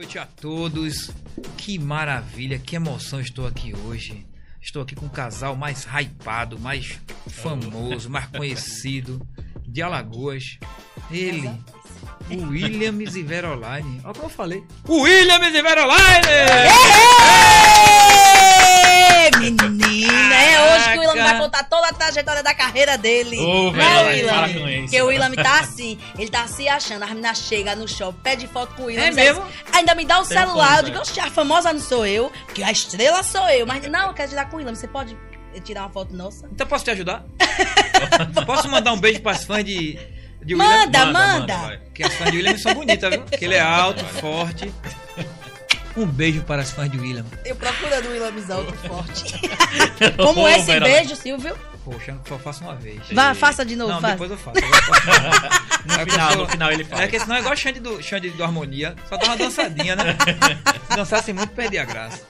noite a todos. Que maravilha, que emoção estou aqui hoje. Estou aqui com o casal mais hypado, mais famoso, mais conhecido de Alagoas. Ele, o Williams e Veroline. Olha como eu falei. O Williams e Veroline! Ê, Menina, é hoje que o Willam vai contar toda a trajetória da carreira dele. Ô, Não é, velho, Willam? para com isso. Porque o Willam tá assim, ele tá se achando. As meninas chegam no shopping, pede foto com o Willam. É mesmo? assim, Ainda me dá o Tem celular. Eu digo. "Oxe, a famosa não sou eu, porque a estrela sou eu. Mas não, eu quero tirar com o Willam. Você pode tirar uma foto nossa? Então posso te ajudar? posso mandar um beijo para as fãs de, de Manda, manda. vai. Que as fãs de Williams são bonitas, viu? Que ele é alto, forte. Um beijo para as fãs de William. Eu procurando o Willam alto forte. Como Ô, esse beijo, Silvio? Poxa, eu só faço uma vez. Vá, faça de novo, Não, faça. depois eu faço. Eu faço. No É final, no final ele faz. É que senão é igual Xande do, Xande do Harmonia. Só dá uma dançadinha, né? Se dançasse muito, perdi a graça.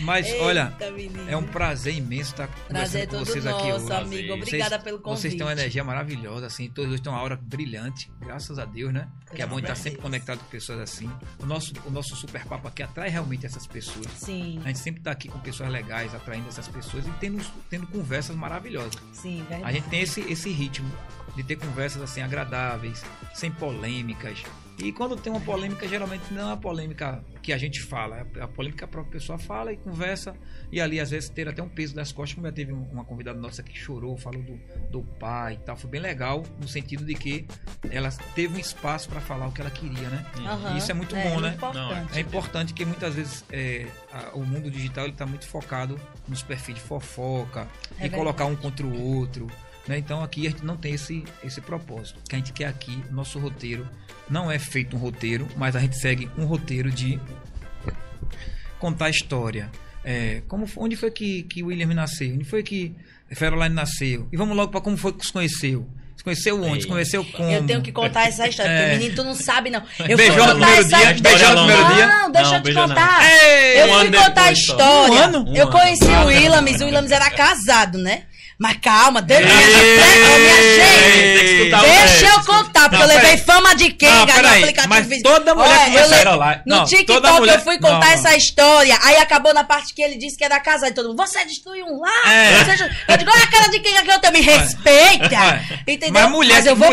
Mas, olha, Eita, menino. é um prazer imenso estar Prazer é conversando com todo vocês aqui nosso, hoje. amigo. Obrigada Vocês- pelo convite. Vocês têm uma energia maravilhosa, assim. Todos têm uma aura brilhante, graças a Deus, né? Que é bom estar sempre conectado com pessoas assim. O nosso, o nosso super papo aqui atrai realmente essas pessoas. Sim, A gente sempre está aqui com pessoas legais, atraindo essas pessoas e tendo, tendo conversas maravilhosas. sim, verdade. A gente tem esse, esse ritmo de ter conversas assim agradáveis, sem polêmicas. E quando tem uma polêmica, geralmente não é uma polêmica que a gente fala, é a polêmica que a própria pessoa fala e conversa, e ali às vezes ter até um peso das costas, como já teve um- uma convidada nossa que chorou, falou do, do pai e tal. Foi bem legal, no sentido de que ela teve um espaço para falar o que ela queria, né? Aham. Isso é muito bom, né? Importante. É importante que muitas vezes é, a- o mundo digital ele está muito focado nos perfis de fofoca É e colocar um contra o outro. Né? Então aqui a gente não tem esse, esse propósito. Que a gente quer aqui, nosso roteiro, não é feito um roteiro, mas a gente segue um roteiro de contar a história. É, como, foi- onde foi que, que William nasceu? Onde foi que Feroline nasceu? E vamos logo para como foi que se conheceu. Se conheceu onde? Se conheceu como? Eu tenho que contar essa história, É. porque menino, tu não sabe, não. Eu Beijou fui contar primeiro essa dia? história. Beijou no primeiro dia? Não, deixa Não, eu te contar. Ei, eu um fui contar a depois só. história. Um ano? Um eu ano. conheci o Williams, o Williams era casado, né? Mas calma, deixa, Ei, Ô, minha gente. Deixa eu contar, porque eu levei fama de quem, Não, aplicativo. mas toda mulher a Caroline. No TikTok eu fui contar essa história, aí acabou na parte que ele disse que era casado, e todo mundo, você destruiu um lar? É. Eu digo, olha a cara de quem é que eu tenho, me respeita. Entendeu? Mas mulher, Mas eu vou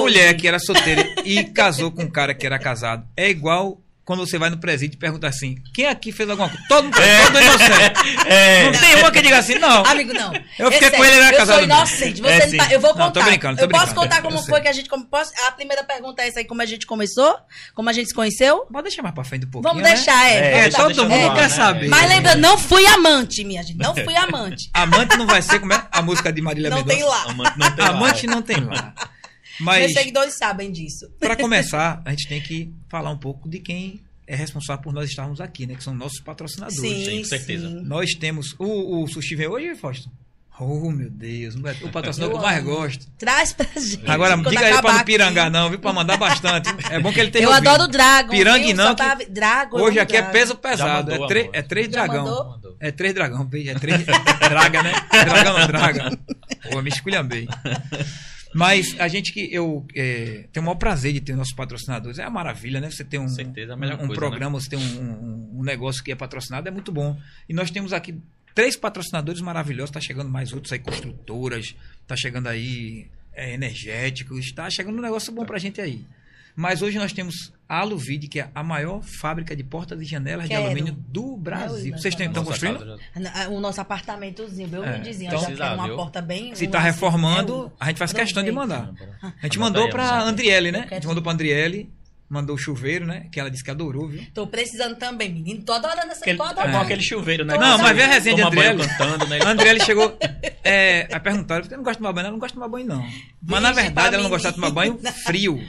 mulher que era solteira e casou com um cara que era casado. É igual quando você vai no presídio e pergunta assim: quem aqui fez alguma coisa? Todo mundo, todo inocente. É. Não tem uma que diga assim, não. Amigo, não. Eu fiquei É com sério, ele, ele era eu casado sou inocente. Você É, não tá, eu vou Não, contar. tô brincando, tô eu posso contar como Eu sei. foi que a gente. Como, posso, a primeira pergunta é essa aí, como a gente começou? Como a gente se conheceu? Pode deixar mais pra frente um pouquinho. Vamos né? deixar, é. É, É, dar- todo mundo quer lá, né? saber. Mas lembra, não fui amante, minha gente. Não fui amante. Amante não vai ser como é a música de Marília não Mendonça. tem lá. Amante não tem Amante lá. não tem lá. Meus Mas seguidores sabem disso. para começar, a gente tem que falar um pouco de quem é responsável por nós estarmos aqui, né? Que são nossos patrocinadores. Sim, com certeza. sim. Nós temos. O, o sushi vem hoje, Fausto? Oh, meu Deus. é- O patrocinador que eu mais gosto. Traz pra gente. Agora, Quando diga aí pra não pirangar, aqui. não, viu? Pra mandar bastante. É bom que ele tenha Eu ouvido. adoro Dragon. Pirangue não, que tava- Dragon. Hoje aqui é Dragon. peso pesado. mandou, é, três- amor. é três Já dragão. mandou? É três dragão. É três. Draga, né? Dragão não, draga. Pô, me esculhambei. Mas a gente que eu é, tenho o maior prazer de ter nossos patrocinadores. É uma maravilha, né? Você tem um, certeza, a melhor um, um coisa, programa, você tem um, um- negócio que é patrocinado, é muito bom. E nós temos aqui três patrocinadores maravilhosos. Tá chegando mais outros aí, construtoras. Tá chegando aí é, energéticos. Tá chegando um negócio bom pra gente aí. Mas hoje nós temos a Aluvide, que é a maior fábrica de portas e janelas Quero. de alumínio do Brasil. Não, Vocês têm- estão construindo? já- O nosso apartamentozinho, bem É, humildezinho. então- já quero uma Viu? porta bem. Se tá assim, reformando, a gente faz questão de mandar. A gente mandou anota aí. Andriele, né? A gente mandou pra Andriele, mandou o chuveiro, né? Que ela disse que adorou, viu? Tô precisando também, menino. Tô adorando essa. Aquele, Tô é adorando. bom aquele chuveiro, né? Não, mas vê a resenha de Andriele. cantando, né? A Andriele chegou. É, aí perguntaram, você não gosta de tomar banho? Ela não gosta de tomar banho, não. Mas na Vixe, verdade pra ela não gostava de tomar banho frio.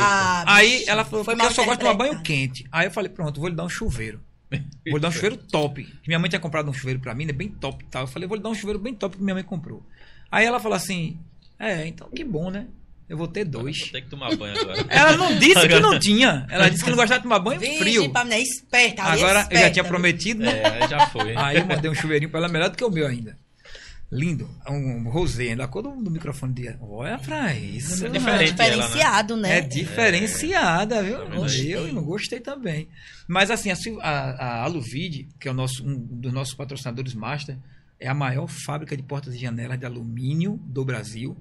Ah, Aí bicho, ela falou, foi porque eu só gosto de tomar banho quente. Aí eu falei, pronto, vou lhe dar um chuveiro. Vou lhe dar um chuveiro top. Minha mãe tinha comprado um chuveiro pra mim, né? Bem top e tal. Eu falei, vou lhe dar um chuveiro bem top que minha mãe comprou. Aí ela falou assim: É, então que bom, né? Eu vou ter Vou dois. ter que tomar banho agora. Ela não disse que não tinha. Ela disse que não gostava de tomar banho Vixe, frio. pra mim é esperta. é Agora eu já esperta, tinha viu? prometido, né? É, já foi. Aí eu mandei um chuveirinho pra ela melhor do que o meu ainda. Lindo. Um, um rosé, da cor do, do microfone de. Olha pra isso. É mano. diferente ela, né? Diferenciado, né? É diferenciada, viu? Gostei. Eu não gostei também. Mas assim, a, a, a Aluvide, que é o nosso, um dos nossos patrocinadores master, é a maior fábrica de portas e janelas de alumínio do Brasil.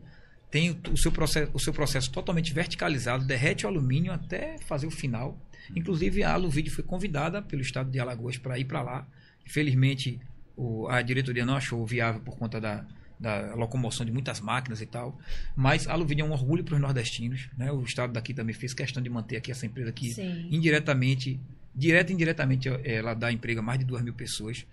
Tem o, seu processo, o seu processo totalmente verticalizado, derrete o alumínio até fazer o final. Inclusive, a Aluvide foi convidada pelo estado de Alagoas para ir para lá. Infelizmente, o- a diretoria não achou viável por conta da, da locomoção de muitas máquinas e tal. Mas a Aluvide é um orgulho para os nordestinos. Né? O estado daqui também fez questão de manter aqui essa empresa que Sim. indiretamente, direta e indiretamente, ela dá emprego a mais de duas mil pessoas.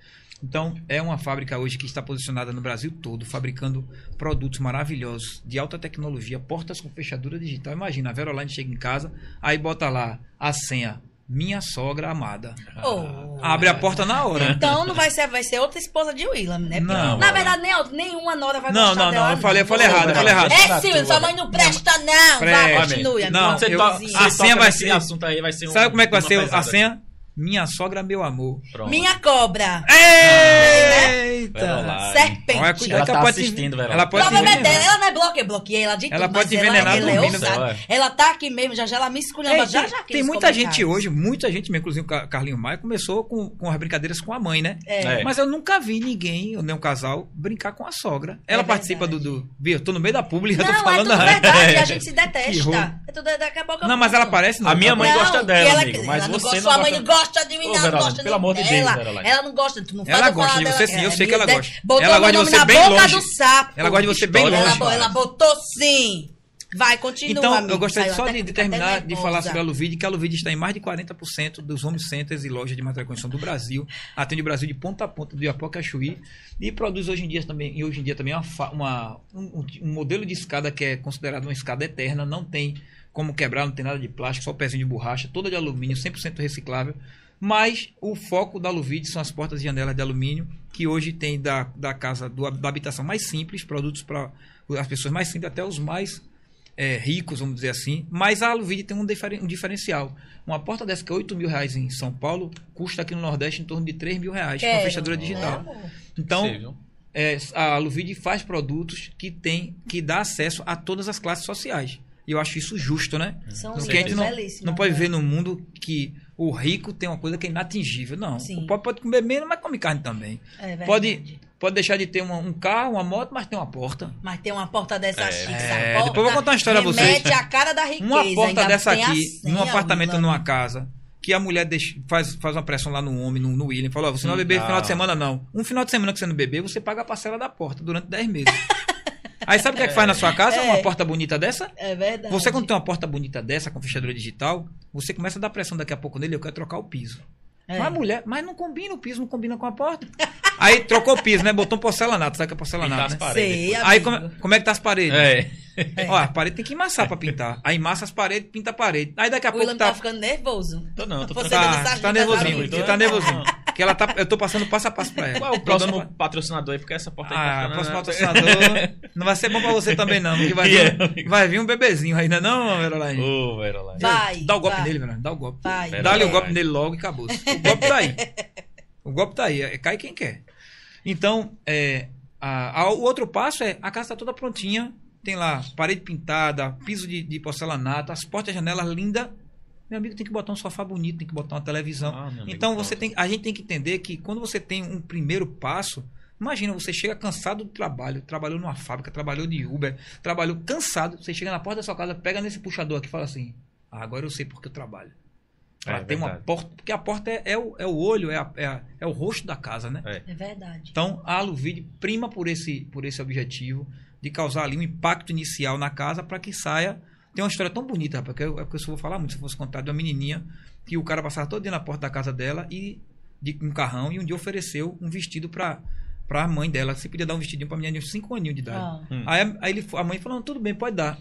Então, é uma fábrica hoje que está posicionada no Brasil todo, fabricando produtos maravilhosos, de alta tecnologia, portas com fechadura digital. Imagina, a Veroline chega em casa, aí bota lá a senha, minha sogra amada. Oh. Abre a porta na hora. Então não vai ser, vai ser outra esposa de William, né? Porque, Não. Na verdade, nem, outra- nenhuma nora vai Não, gostar não, não, eu falei, eu falei errado, eu falei errado. É, Silvio, sua mãe não presta, não. Vai, continue. Não. Você to- a senha vai ser- assunto aí, vai ser um- Sabe como é que vai ser a senha? Minha sogra, meu amor. Pronto. Minha cobra. Eita! Serpente. Olha, cuidado Ela tá ela pode assistindo, Veroline. Ela pode Provavelmente envenenar. ela não é bloqueia, bloqueei ela de Ela tudo, pode envenenar ela, ela é ousada. Céu, Ela tá aqui mesmo, já já ela me esculhamba, Ei, já tem, já tem muita gente hoje, muita gente, inclusive o Ca- Carlinho Maia, começou com, com as brincadeiras com a mãe, né? É. É. Mas eu nunca vi ninguém, ou nem um casal, brincar com a sogra. Ela É participa do, do. Viu? Eu tô no meio da pública, eu tô Não, é falando. tudo verdade, a gente se detesta. É tudo, daqui a pouco eu Não, mas ela no A minha mãe gosta dela, ela- amigo, mas ela não você gosta, não sua mãe gosta- gosta de mim, Ô, não, gosta pelo amor de Deus, dela. Ela não gosta, tu não Ela faz gosta de você dela. sim, eu sei que ela gosta. Botou Ela gosta de você na bem boca longe. do sapo. Ela gosta de você bem Ela, longe. bo- ela botou sim. Vai, continua, Então, amigo. eu gostaria só até- de, terminar de falar sobre a Luvide, que a Luvide está em mais de 40% dos home centers e lojas de material de construção do Brasil. Atende o Brasil de ponta a ponta, do Iapoca a Chuí. E produz hoje em dia também, e hoje em dia também uma, uma- um, um modelo de escada que é considerado uma escada eterna, não tem como quebrar, não tem nada de plástico, só pezinho de borracha, toda de alumínio, 100% reciclável. Mas o foco da Luvide são as portas e janelas de alumínio, que hoje tem da, da casa, do- da habitação mais simples, produtos para as pessoas mais simples, até os mais é, ricos, vamos dizer assim. Mas a Aluvide tem um, diferen- um diferencial. Uma porta dessa que é 8 mil reais em São Paulo, custa aqui no Nordeste em torno de 3 mil reais, com a fechadura digital. amor? Então, é, a Aluvide faz produtos que tem, que dá acesso a todas as classes sociais. E eu acho isso justo, né? São Porque a gente não, não pode né? viver num mundo que o rico tem uma coisa que é inatingível. Não. Sim. O pobre pode comer menos, mas come carne também. É verdade. Pode, pode deixar de ter uma- um carro, uma moto, mas tem uma porta. Mas tem uma porta dessa É, chique, é, porta depois eu vou contar uma história a vocês. à cara da riqueza. Uma porta ainda dessa a aqui, senha, num apartamento, numa casa, que a mulher deixa- faz, faz uma pressão lá no homem, no, no William, falou: ó, você não vai beber Não. final de semana, não. Um final de semana que você não beber, você paga a parcela da porta durante 10 meses. Aí sabe o que é que faz na sua casa? É. Uma porta bonita dessa? É verdade. Você, quando tem uma porta bonita dessa, com fechadura digital, você começa a dar pressão daqui a pouco nele, eu quero trocar o piso. É. Mas mulher, mas não combina o piso, não combina com a porta. Aí trocou o piso, né? Botou um porcelanato, sabe o que é porcelanato, né? Sei, Aí como, como é que tá as paredes? É. Ó, a parede tem que amassar pra pintar. Aí massa as paredes, pinta a parede. Aí daqui a O pouco Willam tá. tá ficando nervoso. Tô não, tô Você Tá, tá nervosinho, você tá nervosinho. Que ela tá, eu tô passando passo a passo pra ela. Qual é o próximo patrocinador aí? Porque essa porta aí Ah, tá ficando- próximo patrocinador. Não vai ser bom pra você também, não. Porque vai, é, vir, amigo? vai vir um bebezinho ainda, não, Veroline? Ô, Veroline. Vai. Dá o golpe vai. nele, Veroline. Dá o golpe. Dá-lhe o golpe nele logo e acabou. O golpe tá aí. O golpe tá aí. é- Cai quem quer. Então, é, a- a- o outro passo é a casa está toda prontinha. Tem lá parede pintada, piso de, de porcelanato, as portas e janelas lindas. Meu amigo tem que botar um sofá bonito, tem que botar uma televisão. Ah, amigo, então pronto. você tem, a gente tem que entender que quando você tem um primeiro passo, imagina, você chega cansado do trabalho, trabalhou numa fábrica, trabalhou de Uber, trabalhou cansado, você chega na porta da sua casa, pega nesse puxador aqui e fala assim: ah, agora eu sei porque eu trabalho. É, Ela tem uma verdade. porta, porque a porta é, é o, é o olho, é, a- é, a- é o rosto da casa, né? É. É verdade. Então a Aluvide prima por esse, por esse objetivo de causar ali um impacto inicial na casa para que saia. Tem uma história tão bonita, rapaz, que eu, é que eu só vou falar muito se eu fosse contar de uma menininha que o cara passava todo dia na porta da casa dela e de um carrão e um dia ofereceu um vestido para para a mãe dela, se podia dar um vestidinho para menina de 5 aninhos de idade. Ah. Hum. Aí, a- aí ele, a mãe falou: tudo bem, pode dar.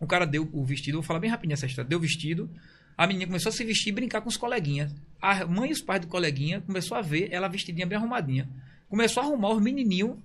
O cara deu o vestido, vou falar bem rapidinho essa história. Deu o vestido, a menina começou a se vestir e brincar com os coleguinhas. A mãe e os pais do coleguinha começou a ver ela vestidinha bem arrumadinha. Começou a arrumar os menininhos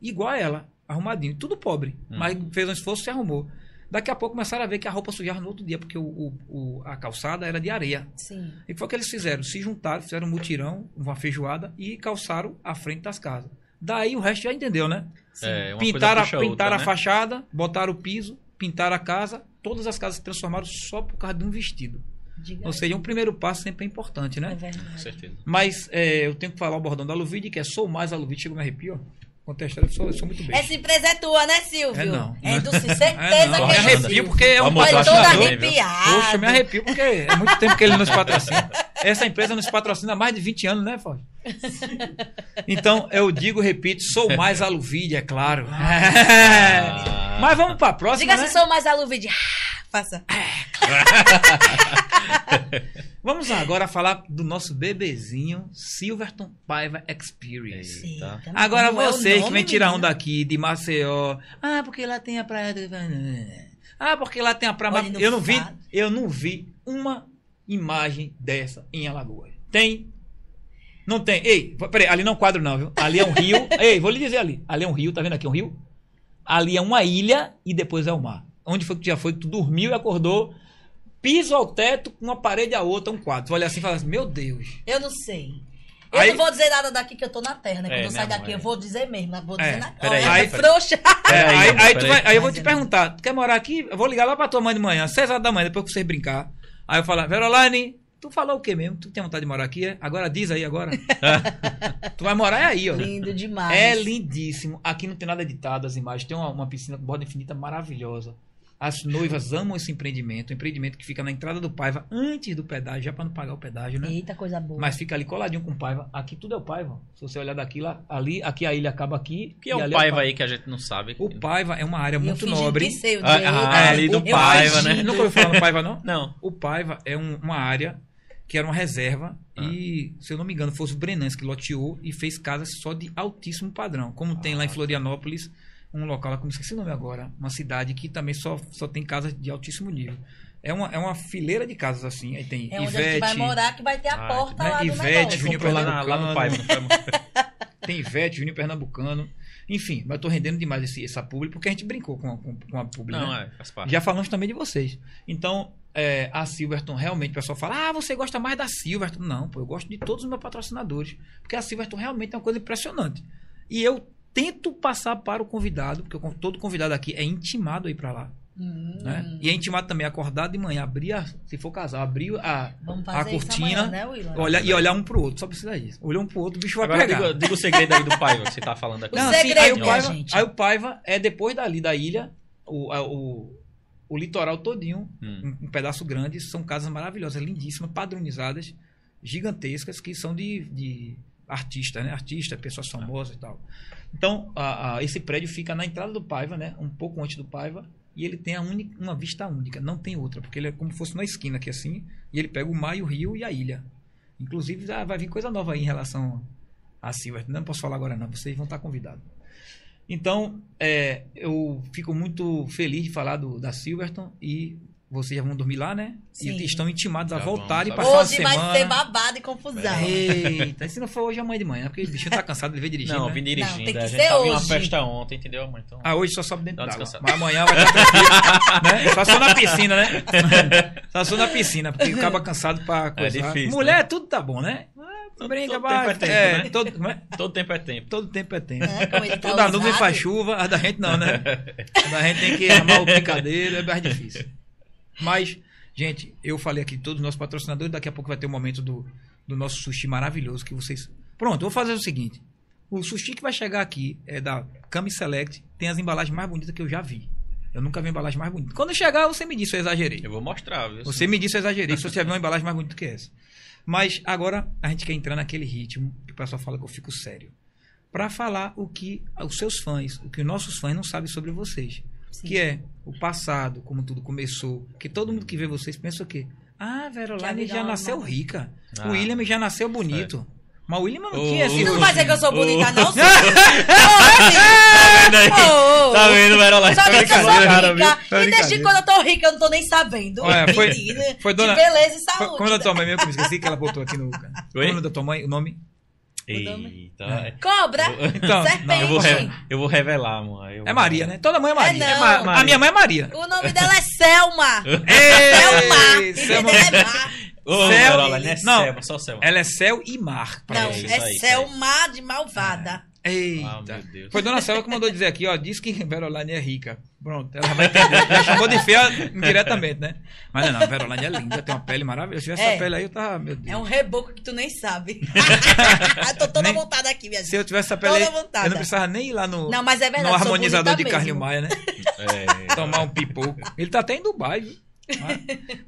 igual a ela, arrumadinho. Tudo pobre, mas fez um esforço e se arrumou. Daqui a pouco começaram a ver que a roupa sujava no outro dia, porque o, o- o- a calçada era de areia. Sim. E foi o que eles fizeram? Se juntaram, fizeram um mutirão, uma feijoada e calçaram a frente das casas. Daí o resto já entendeu, né? É, uma pintaram pintaram outra, a né? fachada, botaram o piso, pintaram a casa. Todas as casas se transformaram só por causa de um vestido. Diga Ou seja, um primeiro passo sempre é importante, é né? Com verdade. certeza. Mas é, eu tenho que falar o bordão da Luvide, que é sou mais a Luvide, chegou me arrepio, ó. Contei a sou muito bem. Essa empresa é tua, né, Silvio? É não. É do certeza É, não, que me é arrepio Silvio. porque é um patrocinador, arrepiado. Poxa, me arrepio porque é muito tempo que ele nos patrocina. Essa empresa nos patrocina há mais de 20 anos, né, Fábio? Então, eu digo, repito, sou mais aluvide, é claro. Mas vamos pra próxima, Diga né? se sou mais aluvide. Ah, Faça. Vamos agora falar do nosso bebezinho, Silverton Paiva Experience. Eita. Agora como é vocês que vem tirar menina? onda aqui de Maceió. Ah, porque lá tem a praia do Ah, porque lá tem a praia. Olha, eu não vi, eu não vi uma imagem dessa em Alagoas. Tem? Não tem. Ei, peraí, ali não é um quadro não, viu? Ali é um rio. Ei, vou lhe dizer ali. Ali é um rio, tá vendo aqui um rio? Ali é uma ilha e depois é o mar. Onde foi que tu já foi tu dormiu e acordou? Piso ao teto, uma parede a outra, um quadro. Tu olha assim e fala assim, meu Deus. Eu não sei. Eu Aí- não vou dizer nada daqui que eu tô na terra, né? Quando É, eu sair daqui, é. eu vou dizer mesmo. Vou É, dizer na peraí, Olha, aí- frouxa. É, Peraí, aí, aí, peraí. vai- aí eu vou te perguntar, tu quer morar aqui? Eu vou ligar lá pra tua mãe de manhã, 6 horas da manhã, depois que vocês brincar. Aí eu falo, Verolaine, tu falou o quê mesmo? Tu tem vontade de morar aqui? É? Agora diz aí agora. tu vai morar é aí, ó. Lindo demais. É lindíssimo. Aqui não tem nada editado as imagens. Tem uma, uma piscina com borda infinita maravilhosa. As noivas amam esse empreendimento. Um empreendimento que fica na entrada do Paiva, antes do pedágio, já pra não pagar o pedágio, né? Eita, coisa boa. Mas fica ali coladinho com o Paiva. Aqui tudo é o Paiva. Se você olhar daqui lá, ali, aqui a ilha acaba aqui. O que é e o ali Paiva aí que a gente não sabe? O Paiva é uma área eu muito nobre. que sei o Ah, ah, ali do Eu Paiva, né? Nunca ouviu falar no Paiva, não? Não. O Paiva é um- uma área que era uma reserva Ah. e, se eu não me engano, fosse o Brenans que loteou e fez casas só de altíssimo padrão. Como tem Ah, lá em tá. Florianópolis, um local lá, como esqueci o nome agora, uma cidade que também só, só tem casas de altíssimo nível. É uma, é uma fileira de casas assim. Aí tem É onde a gente Ivete, vai morar que vai ter a Ah, porta né? lá Ivete. Júnior Comprou lá, lá no amor? tem Ivete, Juninho Pernambucano. Enfim, mas eu tô rendendo demais esse, essa publi porque a gente brincou com, a- com, com a publi. Não, né? é, faz parte. Já falamos também de vocês. Então, é, a Silverton, realmente, o pessoal fala: ah, você gosta mais da Silverton. Não, pô, eu gosto de todos os meus patrocinadores. Porque a Silverton realmente é uma coisa impressionante. E eu tento passar para o convidado, porque eu- todo convidado aqui é intimado a ir para lá. Hum, Né? E é intimado também a acordar de manhã, abrir, a, se for casal, abrir a, Vamos a cortina, amanhã, né, olhar, e olhar um pro outro. Só precisa disso. Olhar um pro outro, o bicho vai Agora pegar. diga, diga o segredo aí do Paiva que você tá falando aqui. O Não, segredo, assim, aí, o Paiva, gente. aí o Paiva é depois dali da ilha, o, a- o, o litoral todinho, Hum. um, um pedaço grande, são casas maravilhosas, lindíssimas, padronizadas, gigantescas, que são de, de artistas, né? Artistas, pessoas famosas e tal. Então, a- a- esse prédio fica na entrada do Paiva, né? Um pouco antes do Paiva, e ele tem a única, uma vista única, não tem outra, porque ele é como se fosse na esquina aqui assim, e ele pega o mar, e o rio e a ilha. Inclusive, já vai vir coisa nova aí em relação a Silver. Não posso falar agora não, vocês vão estar convidados. Então, é, eu fico muito feliz de falar do, da Silverton e vocês já vão dormir lá, né? Sim. E estão intimados a Já voltarem e vamos, passar Hoje uma vai semana. ser babado e confusão. Eita, e se não for hoje, amanhã de manhã, porque o bichinho tá cansado de ver dirigindo. Não, né? vim dirigindo. Não, tem que a ser gente tava em uma hoje. festa ontem, entendeu, amor? Então, Ah, hoje só sobe dentro uma d'água. Mas amanhã vai estar né? Só sou na piscina, né? Só sou na piscina, porque acaba cansado pra coisar. difícil, Mulher, tudo tá bom, né? todo- Brinca, todo vai. tempo é tempo, é, né? todo, é? todo tempo é tempo. todo tempo é tempo. É, ele tá Toda nuvem faz chuva, a da gente não, né? A da gente tem que armar o picadeiro, é mais difícil. Mas, gente, eu falei aqui de todos os nossos patrocinadores, daqui a pouco vai ter o momento do, do nosso sushi maravilhoso que vocês. Pronto, eu vou fazer o seguinte: o sushi que vai chegar aqui é da Kami Select, tem as embalagens mais bonitas que eu já vi. Eu nunca vi embalagem mais bonita. Quando chegar, você me disse se eu exagerei. Eu vou mostrar, viu? Você me disse se eu exagerei, se você viu uma embalagem mais bonita que essa. Mas agora a gente quer entrar naquele ritmo que o pessoal fala que eu fico sério. Pra falar o que os seus fãs, o que os nossos fãs não sabem sobre vocês. Sim. Que é o passado, como tudo começou. Que todo mundo que vê vocês pensa o quê? Ah, Verolaine já é uma nasceu maravilha. rica. Ah. o William já nasceu bonito. Mas o William não tinha esse E não vai dizer que eu sou bonita, não? Silvio? Tá vendo aí? Ô. Tá vendo, Verolaine? Só que eu sou Cara, rica. E desde quando eu tô rica, eu não tô nem sabendo. Olha, foi- foi dona- De beleza e Foi- saúde. Como é da tua mãe mesmo, que eu me esqueci que ela botou aqui no. É o nome da tua mãe? O nome? Eita. é. Cobra, Então, serpente. Eu vou, re- eu vou revelar, amor. Eu É Maria, né? Toda mãe é Maria. É não. Ma- A minha mãe é Maria. O nome dela é Selma. Ei, Selma. Selma. É Céu- Verolaine, é não. Selma, só Selma. Ela é céu e mar. Não, é isso Selma de malvada. Eita. Ah, meu Deus. Foi Dona Selva que mandou dizer aqui, ó. Diz que Verolândia é rica. Pronto, ela vai entender. Já chamou de feia indiretamente, né? Mas não, não, Verolândia é linda, tem uma pele maravilhosa. Se tivesse É. essa pele aí, eu tava, meu É Deus. um reboco que tu nem sabe. Tô toda Nem- vontade aqui, minha Se gente. eu tivesse essa pele aí, Toda vontade. eu não precisava nem ir lá no, Não, mas é verdade. no harmonizador de bonita Carlinho mesmo. Maia, né? É, Tomar um pipoco. Ele tá até em Dubai, viu?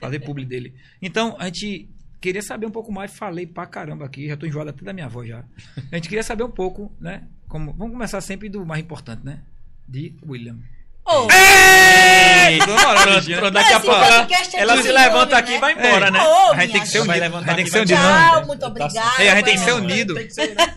Fazer publi dele. Então, a gente queria saber um pouco mais. Falei pra caramba aqui, já tô enjoado até da minha voz já. A gente queria saber um pouco, né? Como, vamos começar sempre do mais importante, né? De William. Ô, Ei! Pronto, daqui a pouco ela, é ela se levanta né? aqui e vai embora, É. né? Ô, A gente tem que ser unido. A gente tem que ser unido. Tchau, muito obrigada. Ei, a gente tem que ser unido. Né?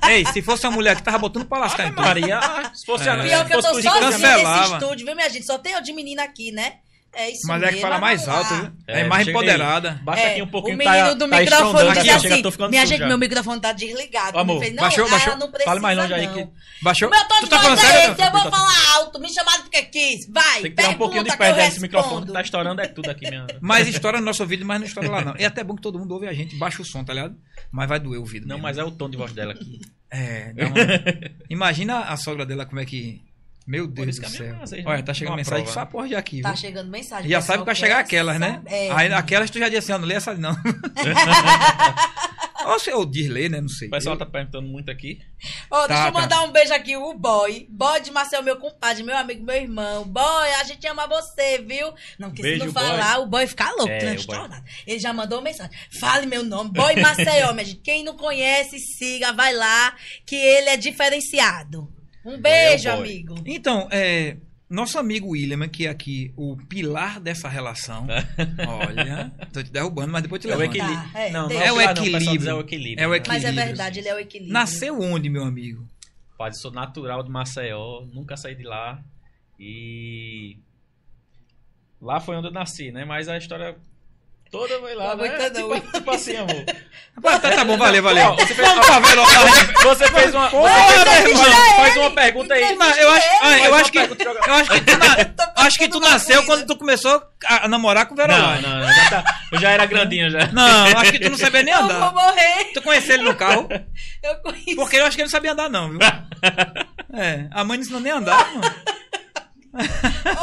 Ei, se fosse uma mulher que tava botando pra lascar, então. Maria, se fosse a É. Pior que eu tô fosse sozinha tudo nesse cancelava. estúdio, viu, minha gente? Só tem eu de menina aqui, né? É isso Mas é que mesmo, fala mais vamos alto, viu? É, mais chega aí. empoderada. Baixa É, aqui um pouquinho, o menino tá, do tá microfone disse aqui, chega, assim, tô ficando minha gente, já. meu microfone tá desligado. Amor, fez, não, baixou, baixou. não precisa Fale mais longe aí não. que- Baixou? Meu tom Tu de tá voz falando é esse, eu vou falar alto, me chamar porque quis. Vai, Tem que tirar um pouquinho de perto que desse microfone, respondo. tá estourando é tudo aqui, minha... Mas estoura no nosso ouvido, mas não estoura lá, não. É até bom que todo mundo ouve a gente, baixa o som, tá ligado? Mas vai doer o ouvido. Não, mesmo. mas é o tom de voz dela aqui. É. Imagina a sogra dela como é que. Meu Deus isso do que céu. Olha, tá chegando mensagem aprova, só né? a porra de aqui, Tá viu? chegando mensagem. E já sabe que vai chegar aquelas, né? É. Aí aquelas tu já disse assim, ó, não lê essa não. Ou se eu desler, né? Não sei. O pessoal Eu- tá perguntando muito aqui. Ô, deixa Tá, eu mandar um beijo aqui, o boy. Boy de Marcel, meu compadre, meu amigo, meu irmão. Boy, a gente ama você, viu? Não, porque Beijo, se não boy. falar, o boy fica louco, É, né? o boy. Estourado. Ele já mandou mensagem. Fale meu nome, Boy Maceió, minha gente. Quem não conhece, siga, vai lá, que ele é diferenciado. Um beijo, é o boy. amigo. Então, é, nosso amigo William, que é aqui o pilar dessa relação. Olha, tô te derrubando, mas depois te É o levanto. equilíbrio. é, não, não É o não, pessoal equilíbrio. diz É o equilíbrio. É o né? equilíbrio. Mas é verdade, ele é o equilíbrio. Nasceu onde, meu amigo? Pai, sou natural de Maceió, nunca saí de lá. E. Lá foi onde eu nasci, né? Mas a história toda foi lá, Não né? aguenta não. Tipo, tipo assim, amor. Tá, tá bom, valeu, valeu. Ó, você fez, Verolândia. você fez uma. Porra, você fez, faz, uma pergunta aí. Não, eu acho, eu acho que eu acho que tu, na- acho que tu nasceu quando tu começou a namorar com o Não, Verolândia. não, já tá, eu já era grandinho já. Não, acho que tu não sabia nem Eu vou andar. morrer. Tu conheceu ele no carro? Eu conheço. Porque eu acho que ele não sabia andar, não, viu? É, a mãe não ensinou nem andar, mano.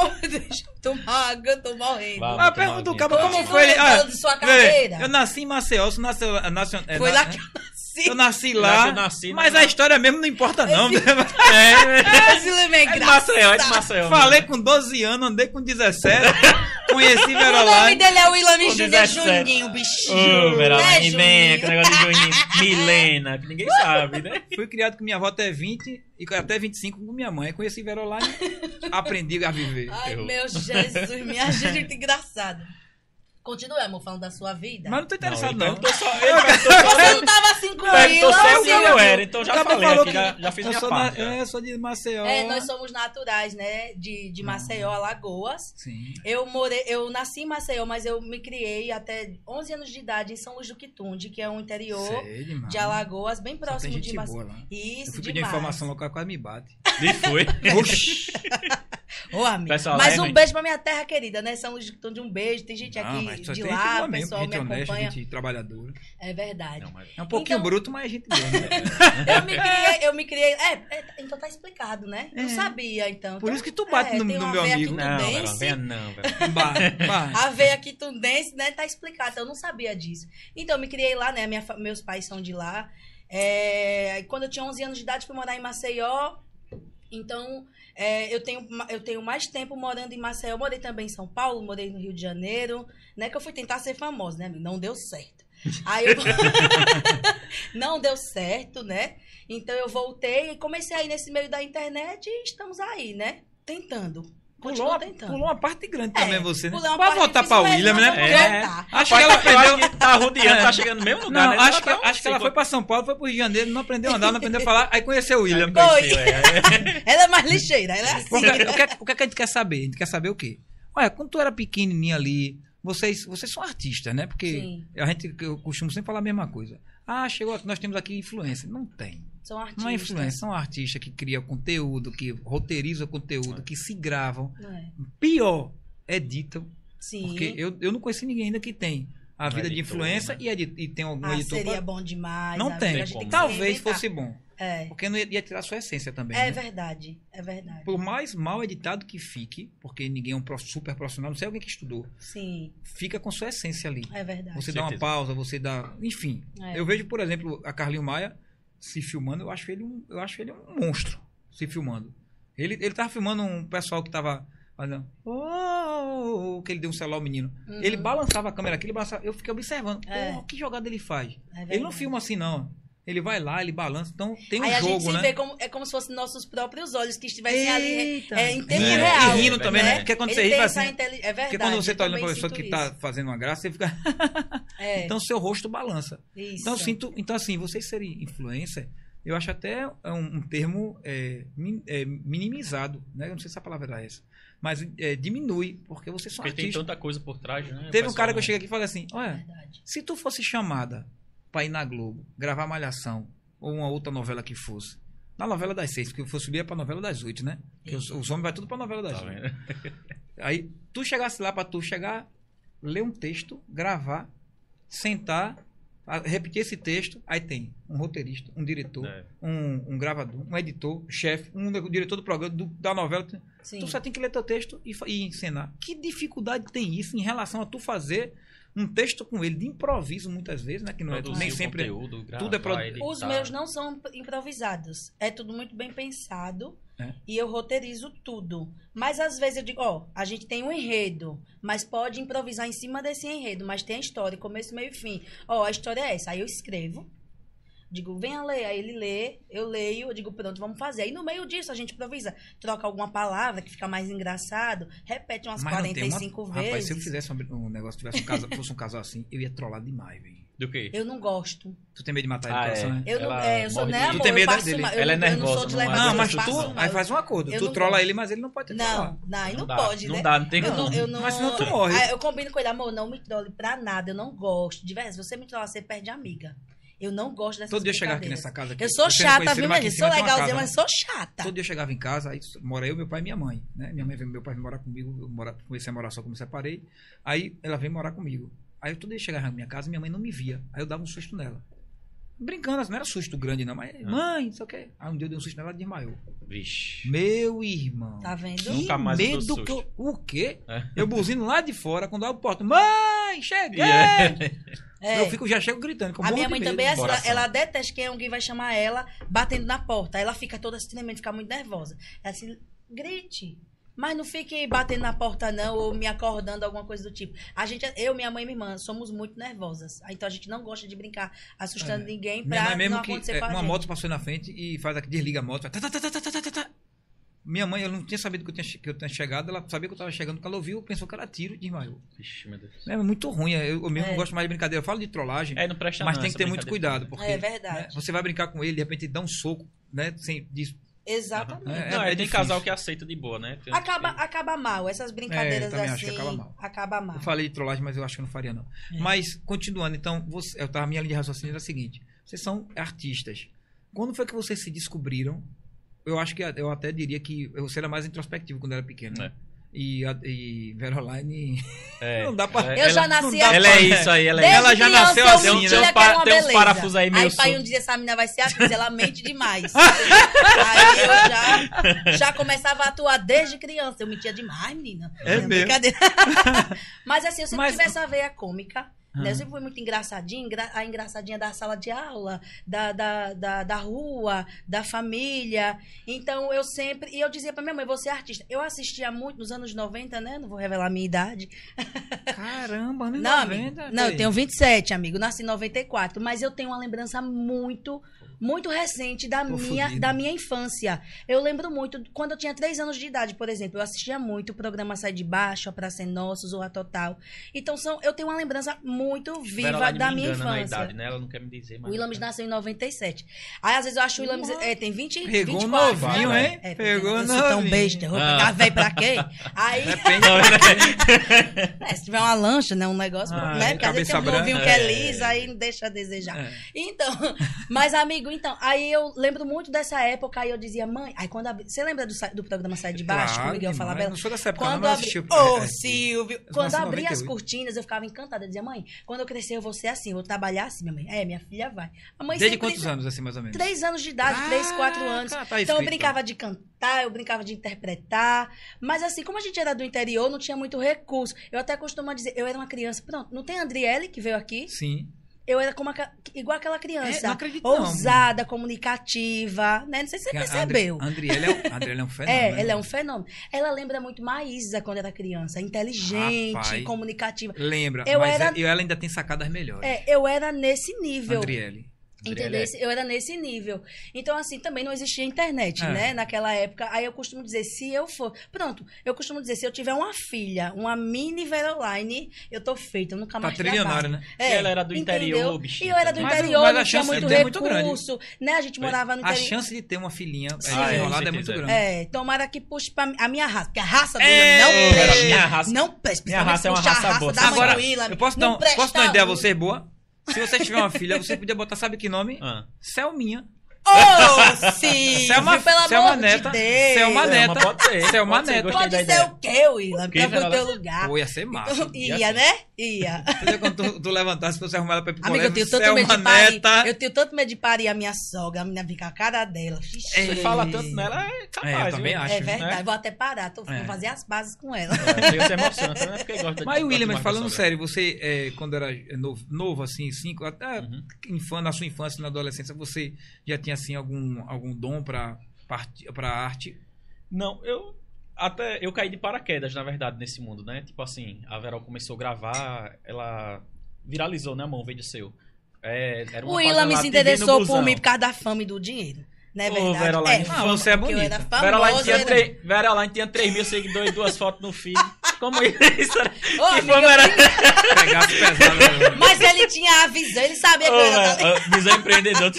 Oh, deixa eu tomar água, eu tô morrendo. Vá. Ah, pergunta o cara, como foi ele? Ah, de sua carreira. eu nasci em Maceió, você nasceu, nasceu, é, Foi na- lá que eu nasci. Eu nasci Lá eu nasci, mas mas a história mesmo não importa não. É, Esse lema é é de engraçado. Maceió, é de Maceió. Falei com 12 anos, andei com 17, conheci O nome dele é William Com Júnior 17. Juninho, bichinho. Ô, Verolane, Né, vem, com Juninho? negócio de Juninho. Milena, que ninguém sabe, né? Fui criado com minha avó até 20 e até 25 com minha mãe. Conheci Verolândia, aprendi a viver. Ai, Eu- meu Jesus, minha gente, muito engraçado. Continue, amor, falando da sua vida. Mas não tô interessado Não, não. ele perguntou só, só, Você não tava assim com ele, só não, o que eu era, então já falei falou aqui, que já, já fiz eu minha parte. Na, é, sou de Maceió. É, nós somos naturais, né? De, de Maceió, Alagoas. Sim. Eu morei, eu nasci em Maceió, mas eu me criei até 11 anos de idade em São Luís do Quitunde, que é um interior Sei de Alagoas, bem Só próximo de Maceió. boa lá. Isso, Eu fui pedir demais. informação local, quase me bate. E foi. Oxi. Ô, amigo. Pessoal, mas um beijo pra minha terra querida, né? São Luís do Quitunde, um beijo. Tem gente Não, aqui de lá, mesmo, pessoal gente me honesta, acompanha. gente trabalhadora. É verdade. Não, É um pouquinho Então- bruto, mas a gente boa, né? Eu me criei, eu me criei. É, é, então tá explicado, né? Não É. sabia, então. Por Então, isso que tu bate é, no- no meu amigo. Não, não. Bah, bah. A veia quitundense, né, tá explicado. Eu não sabia disso. Então, eu me criei lá, né? Minha meus pais são de lá. É, quando eu tinha 11 anos de idade, fui morar em Maceió. Então, é, eu, tenho, eu tenho mais tempo morando em Maceió. Eu morei também em São Paulo, morei no Rio de Janeiro. Né, que eu fui tentar ser famosa, né? Não deu certo. Aí eu... não deu certo, né? Então, eu voltei e comecei aí nesse meio da internet e estamos aí, né? Tentando. Pulou uma, pulou uma parte grande É, também você, né? pulei uma Pode parte voltar pra mas William, né? voltar. acho que ela Eu aprendeu... que tá rodeando, É. tá chegando no mesmo lugar, Não, né? acho que, tá um acho que ela foi pra São Paulo, foi pro Rio de Janeiro, não aprendeu a andar, não aprendeu a falar, aí conheceu o William. Conheceu, é. Ela é mais ligeira, ela é assim. Porque, o, que, é- o que é que a gente quer saber? A gente quer saber o quê? Olha, quando tu era pequenininha ali, vocês, vocês são artistas, né? Porque Sim. a gente, eu costumo sempre falar a mesma coisa. Ah, chegou, aqui, nós temos aqui influência. Não tem. São artistas. Não é influência, são artistas que criam conteúdo, que roteirizam conteúdo, que se gravam. É? Pior, editam. Sim. Porque eu, eu não conheci ninguém ainda que tem a vida de editor, influência né? e, edit, e tem algum ah, editor. seria pra- bom demais. Não tem. Talvez fosse bom. É. Porque não ia, ia tirar a sua essência também. É né? verdade. É verdade. Por mais mal editado que fique, porque ninguém é um super profissional, não sei alguém que estudou, Sim, fica com sua essência ali. é verdade. Você dá uma pausa, você dá. Enfim. É. Eu vejo, por exemplo, a Carlinho Maia se filmando, eu acho ele um, eu acho ele um monstro se filmando. Ele, ele tava filmando um pessoal que tava. fazendo, Oh, que ele deu um celular ao menino. Uhum. Ele balançava a câmera aqui, ele balançava, eu fiquei observando. É. Que jogada ele faz? É ele não filma assim, não. Ele vai lá, ele balança. Então tem um Aí a jogo, gente se né? vê como, é como se fossem nossos próprios olhos que estivessem ali é, em tempo É, real. e rindo também, né? Porque quando Ele você ri, tem essa assim, inteli- É verdade. Porque quando você tá olhando pra pessoa que tá isso. fazendo uma graça, você fica. É, então seu rosto balança. isso. Então, eu sinto, então, assim, vocês serem influencer, eu acho até um, um termo é, min- é, minimizado, né? Eu não sei se a palavra é essa. Mas é, diminui, porque vocês são Porque tem artistas. tanta coisa por trás, né? Teve um cara que eu cheguei aqui e falei assim: É olha, se tu fosse chamada pra ir na Globo, gravar Malhação, ou uma outra novela que fosse, na novela das seis, porque eu for subir é pra novela das oito, né? Porque os, os homens vai tudo pra novela das Tá oito. Aí tu chegasse lá pra tu chegar, ler um texto, gravar, sentar, a- repetir esse texto, aí tem um roteirista, um diretor, É. um, um gravador, um editor, chefe, um diretor do programa, do- da novela. Sim. Tu só tem que ler teu texto e, e encenar. Que dificuldade tem isso em relação a tu fazer um texto com ele de improviso muitas vezes, né? Que não é, nem sempre. conteúdo, tudo é gravar, produ- editar. Os meus não são improvisados. É tudo muito bem pensado. É. E eu roteirizo tudo. Mas às vezes eu digo, ó, a gente tem um enredo, mas pode improvisar em cima desse enredo, mas tem a história, começo, meio e fim. Ó, a história é essa. Aí eu escrevo. Digo, venha ler. Aí ele lê, eu leio, eu digo, pronto, vamos fazer. Aí no meio disso a gente improvisa. Troca alguma palavra que fica mais engraçado, repete umas Mas não tem 45 uma... vezes. Rapaz, se eu fizesse um, um negócio, tivesse um casal, fosse um casal assim, eu ia trollar demais, velho. Do quê? Eu não gosto. Tu tem medo de matar ele Ah, coração, é. né? Eu não, é, eu sou, né, amor? Tu tem medo dele? mal. Ela é não- não nervosa, de não é? levar Não, coisas, mas tu. Aí faz um acordo. Eu Tu não trola ele, mas ele não pode te trollar. Não, não, aí não, dá, pode, não né? dá, não tem como. não, eu não... Mas senão tu morre. Eu combino com ele, amor, não me trole pra nada, eu não gosto. De verdade, se você me trollar, você perde a amiga. Eu não gosto dessas Todo dia eu chegava aqui nessa casa aqui. Eu sou chata, viu, mas? Sou legalzinha, mas sou chata. Todo dia eu chegava em casa, aí mora eu, meu pai e minha mãe, né? Minha mãe veio, meu pai veio morar comigo, eu mora, comecei a morar só quando me separei. Aí ela veio morar comigo. Aí eu todo dia chegava na minha casa e minha mãe não me via. Aí eu dava um susto nela. Brincando, assim, não era susto grande não, mas mãe, não sei o quê. Aí um dia eu dei um susto nela e desmaiou. Vixe. Meu irmão. Tá vendo? Que Nunca mais medo susto. que eu... O quê? É. Eu buzino lá de fora, quando abre o porta. Mãe, cheguei! É. Eu fico, já chego gritando. A minha mãe medo. também é assim, ela, ela detesta que alguém vai chamar ela batendo na porta. Aí ela fica toda assim, tremendo, fica muito nervosa. Ela assim, grite. Mas não fique batendo na porta, não, ou me acordando, alguma coisa do tipo. A gente, eu, minha mãe e minha irmã, somos muito nervosas. Então a gente não gosta de brincar assustando É. ninguém Minha pra mãe mesmo não que acontecer é, com a uma gente. moto passou na frente e faz aqui, desliga a moto. tá, tá, tá, tá, tá, tá, tá, tá. Minha mãe, ela não tinha sabido que eu tinha, que eu tinha chegado, ela sabia que eu tava chegando, quando ela ouviu, pensou que era tiro e desmaiou. Vixe, meu Deus. É muito ruim, eu, eu mesmo É. não gosto mais de brincadeira. Eu falo de trollagem, É, não presta mas não, tem que ter muito cuidado, porque É verdade. né, você vai brincar com ele, de repente ele dá um soco, né? Sem, diz, Exatamente. É, Não, é, tem difícil. casal que aceita de boa, né? Tem- Acaba, acaba mal. Essas brincadeiras também acho assim. que acaba mal. acaba mal. Eu falei de trollagem, mas eu acho que eu não faria, não. Mas, continuando, então, você, eu tava, a minha linha de raciocínio era a seguinte: vocês são artistas. Quando foi que vocês se descobriram? Eu acho que eu até diria que você era mais introspectivo quando era pequeno. né? E, e Veroline. É. Não dá pra- Ela- Eu já ela- nasci dá- assim. Ela é isso aí, ela é Desde Ela já nasceu eu assim, né? Tem uns pa- tem uns parafusos aí meio Aí pai um dia essa menina vai ser atriz, ela mente demais. aí eu já, já começava a atuar desde criança. Eu mentia demais, menina. É mesmo? Brincadeira. Mas assim, eu sempre Mas- tive essa veia cômica. Né? Ah. Eu sempre fui muito engraçadinha, engra- a engraçadinha da sala de aula, da, da, da, da rua, da família. Então eu sempre. E eu dizia pra minha mãe, você é artista. Eu assistia muito nos anos 90, né? Não vou revelar a minha idade. Caramba? Não, amigo. Não, eu tenho 27, amigo. Nasci em 94. Mas eu tenho uma lembrança muito, muito recente da, Tô minha, fudido. da minha infância. Eu lembro muito, quando eu tinha 3 anos de idade, por exemplo, eu assistia muito o programa Sai de Baixo, A Praça é Nossa, Zorra Total. Então, são, eu tenho uma lembrança muito viva Veroline da me minha infância. idade, né? Ela não quer me dizer, mas... O Williams nasceu em 97. Aí, às vezes, eu acho o Williams. É, tem 20, Pegou 24. novinho, né? hein? É, Pegou eu sou tão novinho. besta. Vou Ah. pegar velho pra quê? Aí. Depende. É, se tiver uma lancha, né? Um negócio, Ah, né? é, Porque às vezes tem um novinho que é É. liso, aí deixa a desejar. É. Então, mas amigo, Então, aí eu lembro muito dessa época, aí eu dizia, mãe. Aí quando abri... Você lembra do, do programa Sai de Baixo, com o Miguel. Falabella? Não sou dessa época, não, Quando eu abri... assisti. Ô, é, é, Silvio! Eu Quando abri as 98. cortinas, eu ficava encantada. Eu dizia, mãe, quando eu crescer, eu vou ser assim, vou trabalhar assim, minha mãe. É, minha filha vai. A mãe Desde quantos anos, assim, mais ou menos? Três anos de idade, três, quatro anos. tá então eu brincava de cantar, eu brincava de interpretar. Mas assim, como a gente era do interior, não tinha muito recurso. Eu até costumo dizer, eu era uma criança. Pronto, não tem a Andriele que veio aqui? Sim. Eu era como aca- igual aquela É, criança. não acredito não, ousada, comunicativa, né? Não sei se você a percebeu. Andri- Andriele é, um- é um fenômeno. É, né? ela é um fenômeno. Ela lembra muito Maísa quando era criança. Inteligente, Rapaz. comunicativa. Lembra, Eu mas era- é- e ela ainda tem sacadas melhores. É, eu era nesse nível. Andriele. Entendeu? Eu era nesse nível. Então, assim, também não existia internet, É. né? Naquela época. Aí eu costumo dizer, se eu for. Pronto, eu costumo dizer, se eu tiver uma filha, uma mini Veroline, eu tô feita, eu nunca Tá mais trilionária, trabalho. né? É, Ela era do interior, entendeu? bichinho, E eu era do. Mas o- interior, mas não a tinha chance muito é muito grande. recurso, né? A gente morava no A interior. chance de ter uma filhinha é, enrolada Com é muito grande. É, tomara que puxe pra a minha raça, porque a raça dele É, não presta. minha raça- não presta. minha raça é uma raça a boa. Agora, eu posso dar, não um, posso dar uma ideia a um. você boa? Se você tiver uma filha, você podia botar, sabe que nome? Ah. Selminha. Ô, sim! Selma, pelo Selma amor Neta. de Deus! Selma Selma, Neta. pode ser, Selma pode ser, Neta. gostei Pode ser o quê, Willa? no Vera? teu lugar. Pô, ia ser massa. Ia, Ia ser. né? Ia. Entendeu? Quando tu, tu levantasse, você arrumar ela pra ir pro Amiga, eu tenho tanto medo de parir. Neta. Eu tenho tanto medo de parir a minha sogra. A menina fica a cara dela. Você Xixi. fala tanto nela, é capaz. É, eu também acho. É verdade. né? Vou até parar. Tô, É. Vou fazer as bases com ela. É, a se emociona, também é porque gosta de- Mas, gosta William, mas falando sério, você, é, quando era novo, novo, assim, cinco, até Uhum. infan- na sua infância, na adolescência, você já tinha, assim, algum, algum dom pra, pra arte? Não, eu até eu caí de paraquedas, na verdade, nesse mundo, né? Tipo assim, a Verol começou a gravar, ela viralizou, né, mão, vídeo seu. É, era uma O se interessou por mim por causa da fama e do dinheiro. Não é Ô, verdade? Veroline, é, ah, fama, você é bonita. era Veroline famosa. tinha, era- três- Veroline tinha 3 mil seguidores, duas fotos no feed. Como isso? Era... Ô, que amiga, fama era... Pegasse pesado. né? Mas ele tinha a visão, ele sabia que Ô, eu era Visão empreendedor.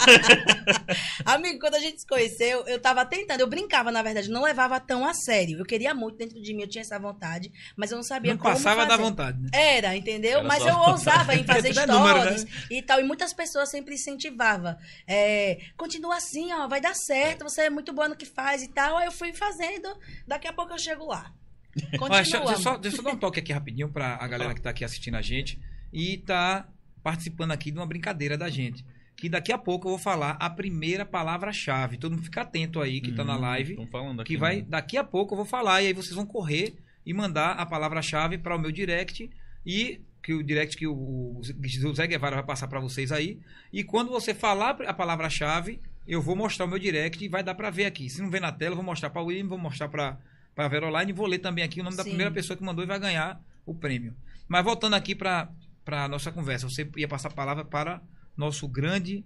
Amigo, quando a gente se conheceu, eu tava tentando, eu brincava, na verdade, não levava tão a sério. Eu queria muito dentro de mim, eu tinha essa vontade, mas eu não sabia Não como passava da fazer. vontade, né? Era, entendeu? Era mas eu ousava em fazer Tudo é número, stories né? e tal. E muitas pessoas sempre incentivavam. É, continua assim, ó, vai dar certo, você é muito boa no que faz e tal. Aí eu fui fazendo, daqui a pouco eu chego lá. Continua. Olha, deixa, deixa eu só, deixa eu só dar um toque aqui rapidinho pra a galera que tá aqui assistindo a gente e tá participando aqui de uma brincadeira da gente. Que daqui a pouco eu vou falar a primeira palavra-chave. Todo mundo fica atento aí que tá na live. Estão falando aqui. que vai né? daqui a pouco eu vou falar e aí vocês vão correr e mandar a palavra-chave para o meu direct e que o direct que o, o Zé Guevara vai passar para vocês aí e quando você falar a palavra-chave eu vou mostrar o meu direct e vai dar para ver aqui se não vê na tela eu vou mostrar para o William vou mostrar para para Veroline e vou ler também aqui o nome da Sim. primeira pessoa que mandou e vai ganhar o prêmio mas voltando aqui para para nossa conversa você ia passar a palavra para nosso grande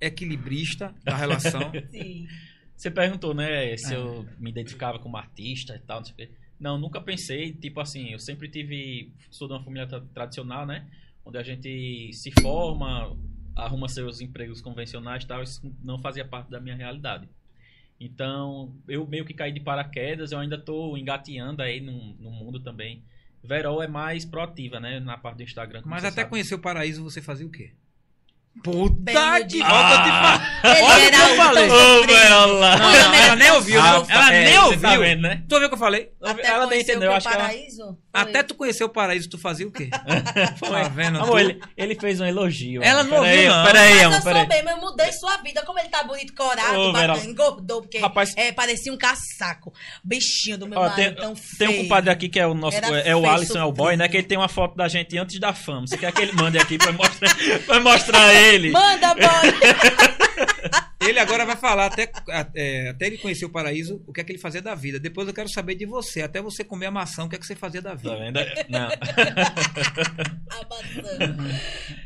equilibrista da relação Sim. Você perguntou, né, se É. eu me identificava como artista e tal, não sei o quê. Não, nunca pensei, tipo assim, eu sempre tive, sou de uma família tra- tradicional, né, onde a gente se forma, arruma seus empregos convencionais e tal, isso não fazia parte da minha realidade. Então, eu meio que caí de paraquedas, eu ainda tô engateando aí no, no mundo também. Verol é mais proativa, né, na parte do Instagram. mas até sabe. conhecer o paraíso você fazia o quê Puta que eu volta eu te falo. Ele Olha o que eu falei. Não, Olha, não, ela nem ouviu, Ah, ela é, nem ouviu. tá vendo, né? Tu ouviu o que eu falei? Até ela nem entendeu, acho que ela... Foi. Até tu conhecer o paraíso, tu fazia o quê? Tá vendo? Amor, ele, ele fez um elogio. Ela não ouviu, não. Peraí, amor, eu sou peraí. mesmo, eu mudei sua vida. Como ele tá bonito, corado, Ô, bacana, Vera. engordou, porque Rapaz- é, parecia um caçaco. Bichinho do meu Ó, marido, tem, tão tem um feio. compadre aqui que é o nosso. É o feio, Alisson, é o boy, né? Que ele tem uma foto da gente antes da fama. Você quer que ele mande aqui pra mostrar, mostrar ele? Manda, boy! Ele agora vai falar, até, é, até ele conhecer o paraíso, o que é que ele fazia da vida. Depois eu quero saber de você, até você comer a maçã, o que é que você fazia da Tá vida. vendo? Não. A maçã.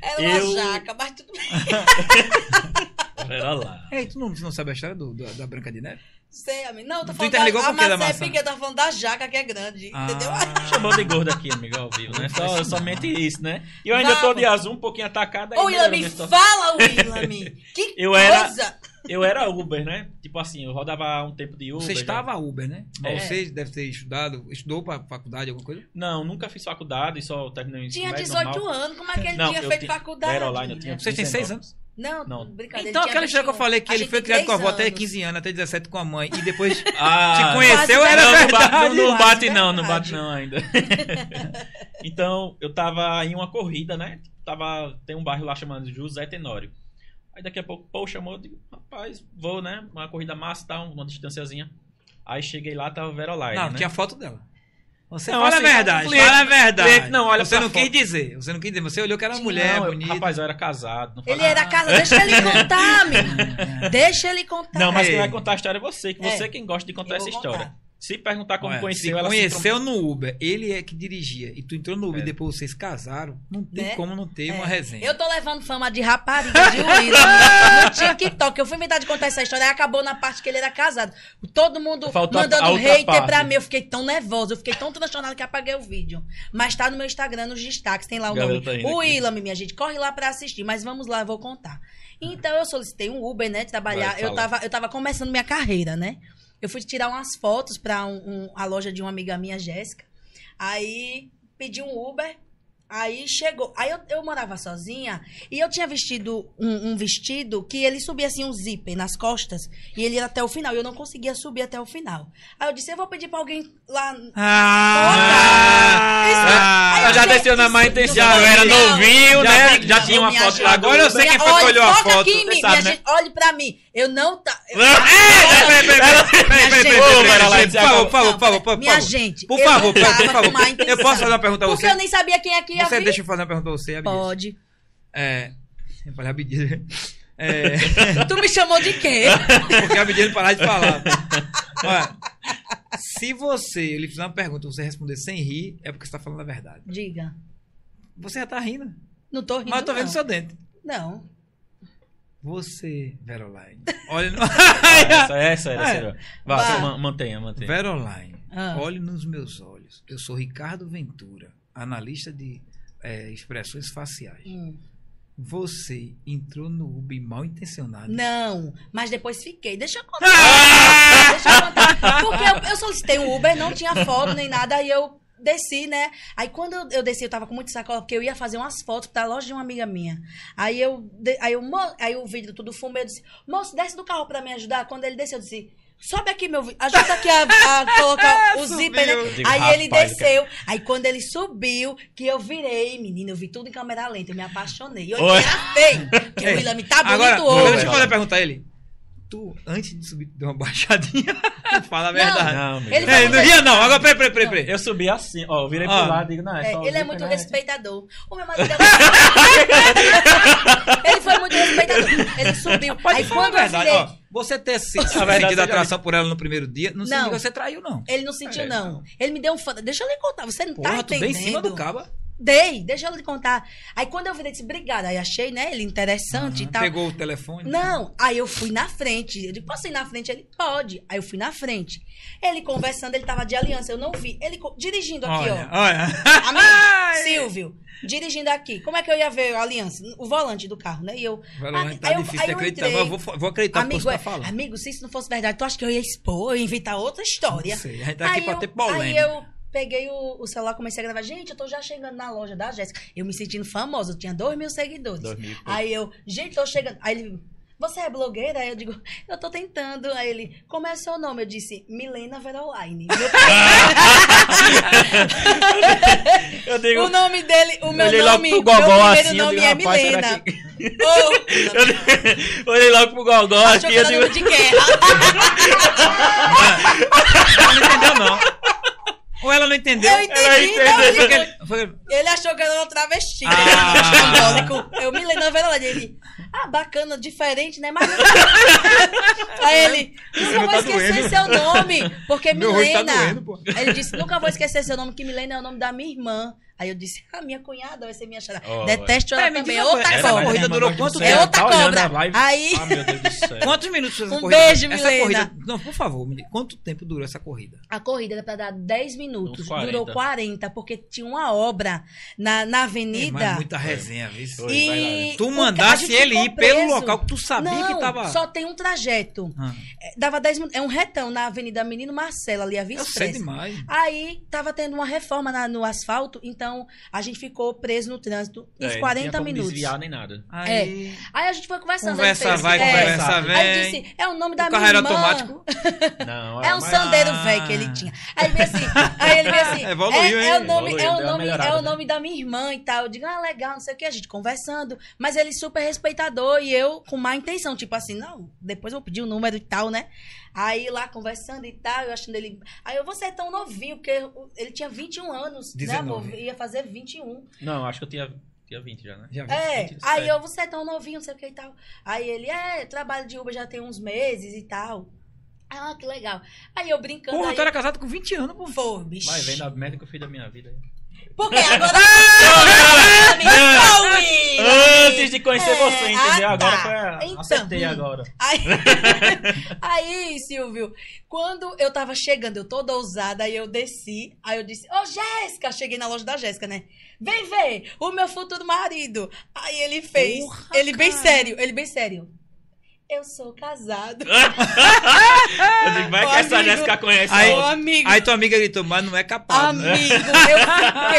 Era uma Eu- jaca, mas tudo bem. Pera lá. Ei, tu não, não sabe a história do, do- da Branca de Neve? Sei, amigo. Não, eu tô Tu falando interligou da, a maçã é maçã? pequena, eu tô falando da jaca que é grande, entendeu? Ah. Chamou de gordo aqui, amigo, ao vivo, né? Só, somente isso, né? E eu ainda tô de azul, um pouquinho atacado. aí Ô, situação. fala, Willami. Que Eu era- coisa. Eu era Uber, né? Tipo assim, eu rodava um tempo de Uber. Você já. estava Uber, né? É. Você deve ter estudado, estudou pra faculdade, alguma coisa? Não, nunca fiz faculdade, só terminei o ensino Tinha médio 18 normal. anos, como é que ele Não, tinha feito ti- faculdade? Veroline, eu tinha Vocês têm seis 19. anos? Não, Não. brincadeira. Então, aquela história que eu 21. falei que ele foi criado com a avó três até anos. 15 anos, até 17 com a mãe, e depois Ah, te conheceu, era não, não, verdade. bate, não, não bate não, não bate não ainda. então, eu tava em uma corrida, né? Tava, tem um bairro lá chamado José Tenório. Aí daqui a pouco, pô, chamou, eu digo, rapaz, vou, né? Uma corrida massa, tá, uma distanciazinha. Aí cheguei lá, tava Veroline, Não, né? tinha foto dela. Você Não, fala assim, a verdade, cliente- fala a verdade. cliente não olha você não foto. quis dizer, você não quis dizer, você olhou que era uma mulher Não, eu- bonita. rapaz, eu era casado. Não Ele era casado. Deixa ele contar, menino. Deixa ele contar. Não, mas quem vai contar a história é você, que É. você é quem gosta de contar Eu essa história. contar. Se perguntar como Olha, conheceu, se ela conheceu no Uber, ele é que dirigia, e tu entrou no Uber É. e depois vocês casaram, não tem Né? como não ter É. uma resenha. Eu tô levando fama de rapariga de Willa no TikTok. Eu fui inventar de contar essa história e acabou na parte que ele era casado. Todo mundo Faltou a- mandando a outra hater parte. pra mim. Eu fiquei tão nervosa, eu fiquei tão transtornada que apaguei o vídeo. Mas tá no meu Instagram, nos destaques, tem lá o Galera nome. tá o. Willam, minha gente, corre lá pra assistir. Mas vamos lá, eu vou contar. Então eu solicitei um Uber, né, de trabalhar. Vai, eu, tava, eu tava começando minha carreira, né? Eu fui tirar umas fotos pra um- um- a loja de uma amiga minha, Jéssica. Aí pedi um Uber. Aí chegou. Aí eu, eu morava sozinha e eu tinha vestido um, um vestido que ele subia assim um zíper nas costas e ele ia até o final. E eu não conseguia subir até o final. Aí eu disse: eu vou pedir pra alguém lá. Ah! Isso- Ela já desceu na má intenção. não Eu era não, novinho, já né? Já não, tinha uma foto lá. Agora eu sei quem foi que olhou a foto, aqui mim, sabe, né? gente, olhe pra mim. Eu não tá. eu- Peraí, Por favor, por favor, por favor, Minha gente, Por favor, não por favor. Eu posso fazer uma pergunta a Porque você? eu nem sabia quem aqui Você deixa eu fazer uma pergunta a você, Abdias? Pode. É. Eu falei Abdias. É. Tu me chamou de quê? Porque a Abdias não parar de falar. Olha, se você, ele fizer uma pergunta e você responder sem rir, é porque você tá falando a verdade. Diga. Você já tá rindo. Não tô rindo. Mas eu tô vendo não. seu dente. Não. Você, Veroline. Olha no... Essa, essa era, É. sério. Vá, Vá. ma- mantenha, mantenha. Veroline, Ah. olhe nos meus olhos. Eu sou Ricardo Ventura, analista de é, expressões faciais. Hum. Você entrou no Uber mal intencionado. Não, mas depois fiquei. Deixa eu contar. Deixa eu contar. Porque eu, eu solicitei um Uber, não tinha foto nem nada, aí eu desci, né? Aí quando eu, eu desci, eu tava com muito sacola, porque eu ia fazer umas fotos pra loja de uma amiga minha. Aí eu, aí, eu aí o vídeo tudo fumei, eu disse, moço, desce do carro pra me ajudar. Quando ele desceu, eu disse, sobe aqui, meu ajuda aqui a, a colocar o Subiu. zíper, né? Digo, Aí ele desceu. Aí quando ele subiu, que eu virei, menina, eu vi tudo em câmera lenta, eu me apaixonei. Eu Oi. engatei, porque o William tá bonito Agora, hoje. deixa eu fazer a pergunta a ele. Tu, antes de subir, deu uma baixadinha. Fala a Não. verdade. Não, amigo. Ele Ei, não ria não. Agora, peraí, peraí, peraí. peraí. Eu subi assim, ó, eu virei Ó. pro lado e digo, não, é, É, ele é muito né? respeitador. O meu marido é... Ele foi muito respeitador. Ele subiu. Pode Aí quando a eu verdade. virei... Ó, você ter se, verdade sentido seja atração por ela no primeiro dia, não, Não. significa que você traiu, não. Ele não sentiu, É, não. Ele me deu um fã. Deixa eu lhe contar. Você não Porra, tá tu dei entendendo. em cima do cabo. Dei. Deixa eu lhe contar. Aí quando eu virei, disse, obrigada. Aí achei, né, ele interessante e Aham, tal. Pegou o telefone. Não, aí eu fui na frente. Eu disse, posso ir na frente? Ele, pode. Aí eu fui na frente. Ele conversando, ele tava de aliança, eu não vi. Ele dirigindo aqui, Olha, ó. olha. Amigo, Silvio, dirigindo aqui. Como é que eu ia ver a aliança? O volante do carro, né? E eu. Aí tá eu- difícil aí de eu acreditar, mas eu vou, vou acreditar no que Amigo, você tá é- falando. amigo, se isso não fosse verdade, tu acha que eu ia expor, eu ia inventar outra história? Não sei, a gente tá aqui pra eu, ter polêmica. Aí eu peguei o, o celular, comecei a gravar. Gente, eu tô já chegando na loja da Jéssica. Eu me sentindo famosa, eu tinha dois mil seguidores. Dois mil. Aí eu, gente, tô chegando. Aí ele, você é blogueira? Aí eu digo, eu tô tentando. Aí ele, como é seu nome? Eu disse, Milena Veroline. Eu digo, o nome dele, o meu nome, meu primeiro assim, nome digo, é Milena. Oh, Eu olhei logo pro Gogó achou aqui, que era digo, de guerra. Não entendeu, não. Ou ela não entendeu? Eu entendi, Ela não, entendeu. Porque ele- foi- Ele achou que eu era uma travesti. Ah. Eu me lembro, na verdade, ele. Ah, bacana, diferente, né? Mas. Aí ele. Nunca não vou tá esquecer doendo. seu nome. Porque Meu tá Milena. doendo, pô. Aí ele disse: Nunca vou esquecer seu nome, que Milena é o nome da minha irmã. Aí eu disse: Ah, minha cunhada vai ser minha charada. Oh, Detesto ela É, também. É outra coisa, essa cobra. corrida durou quanto tempo? É outra tá cobra. live? Aí- Ah, meu Deus do céu. Quantos minutos fez essa Um corrida? beijo, essa Milena. corrida. Não, por favor, me quanto tempo durou essa corrida? A corrida era pra dar 10 minutos. Uns 40. Durou 40, porque tinha uma obra na, na É, avenida. mas muita resenha, viu? E Tu mandasse ele ir pelo local que tu sabia Não, que tava. Só tem um trajeto. Ah, É, Dava 10 minutos. É um retão na Avenida Menino Marcelo, ali a Via eu sei demais. Aí tava tendo uma reforma na- no asfalto, então Então, a gente ficou preso no trânsito É, uns não 40 tinha como minutos. desviar nem nada. Aí, Aí a gente foi conversando. conversa fez, vai, é, conversa Aí vem. Aí ele disse, é o nome da o minha irmã. automático. Não, É um mas- sandeiro Ah. velho que ele tinha. Aí ele veio assim, aí ele veio assim, Evoluiu, é, é o nome, Evoluiu, é o nome, é o né? nome da minha irmã e tal. Eu digo, ah, legal, não sei o que, a gente conversando. Mas ele super respeitador e eu com má intenção, tipo assim, não, depois eu vou pedir o número e tal, né? Aí lá conversando e tal, eu achando ele. Aí eu, você é tão novinho, porque ele tinha 21 anos, né, amor? 19. Ia fazer 21. Não, acho que eu tinha, tinha 20 já, né? Já vi. É, Vinte, aí eu, você é tão novinho, não sei o que e tal. Aí ele, é, trabalho de Uber já tem uns meses e tal. Ah, que legal. Aí eu brincando. Porra, aí, tu era casado com 20 anos, pô. Pô, bicho. Mas vem da merda que eu fiz da minha vida. Porque agora. Antes de conhecer É, você, entendeu? ah, Agora tá. foi a... Então, Acertei hum. agora. Aí, aí, Silvio, quando eu tava chegando, eu toda ousada, aí eu desci, aí eu disse, ô Jéssica, cheguei na loja da Jéssica, né? Vem ver, o meu futuro marido. Aí ele fez, Porra, ele bem cara. sério, ele bem sério. Eu sou casado. Eu digo, vai que essa. Jéssica conhece Aí- a amigo. Aí tua amiga gritou, mas não é capaz. né? Amigo, eu,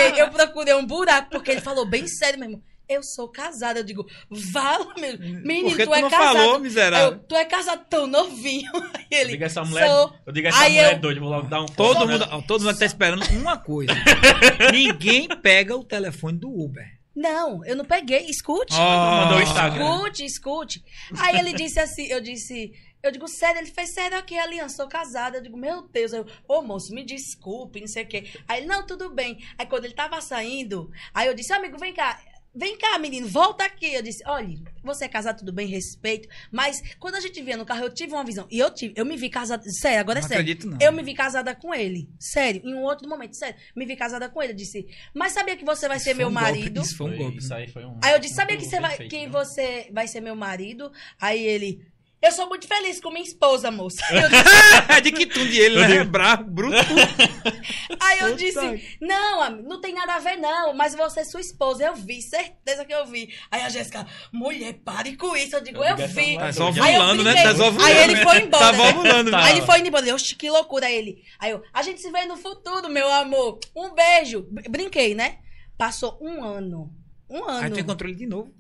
fiquei, eu procurei um buraco, porque ele falou bem sério mesmo. Eu sou casada. Eu digo, vala, meu. Menino, Porque tu, tu é não casado. falou, miserável. eu, tu é casado tão novinho. Aí Eu ele, digo, essa mulher, sou. eu digo, essa Aí mulher eu- é doida, vou logo dar um Todo mundo, todo mundo tá esperando uma coisa. Ninguém pega o telefone do Uber. Não, eu não peguei. Escute. mandou o Instagram. Escute, escute. Aí ele disse assim, eu disse... Eu digo, sério, ele fez sério aqui, aliança, sou casada. Eu digo, meu Deus. Eu, ô moço, me desculpe, não sei o quê. Aí ele, não, tudo bem. Aí quando ele tava saindo, aí eu disse, amigo, vem cá. Vem cá, menino, volta aqui. Eu disse, olha, você é casado, tudo bem, respeito. Mas quando a gente via no carro, eu tive uma visão. E eu tive, eu me vi casada. Sério, agora é Não sério. acredito, não. Eu me vi casada com ele. Sério, em um outro momento, sério. Me vi casada com ele. Eu disse, mas sabia que você vai Isso ser foi meu um golpe, marido? Isso foi um golpe. Isso aí foi um... Aí eu disse, sabia que você vai, feito, que né? você vai ser meu marido? Aí ele, eu sou muito feliz com minha esposa, moça. Eu disse- É de que tu de ele, né? Bravo, bruto. aí eu Puta. disse, não, amigo, não tem nada a ver não, mas você é sua esposa, eu vi, certeza que eu vi. Aí a Jéssica, mulher, pare com isso. Eu digo, Eu eu, digo, essa vi. mulher Tá só eu ovulando, né? Tá só. Aí ele foi embora. Tava ovulando, Tá. né? Aí ele foi embora. Eu, "Oxe, que loucura ele. Aí eu, a gente se vê no futuro, meu amor. Um beijo. Br- Brinquei, né? Passou um ano. Um ano. Aí tu encontrou ele de novo.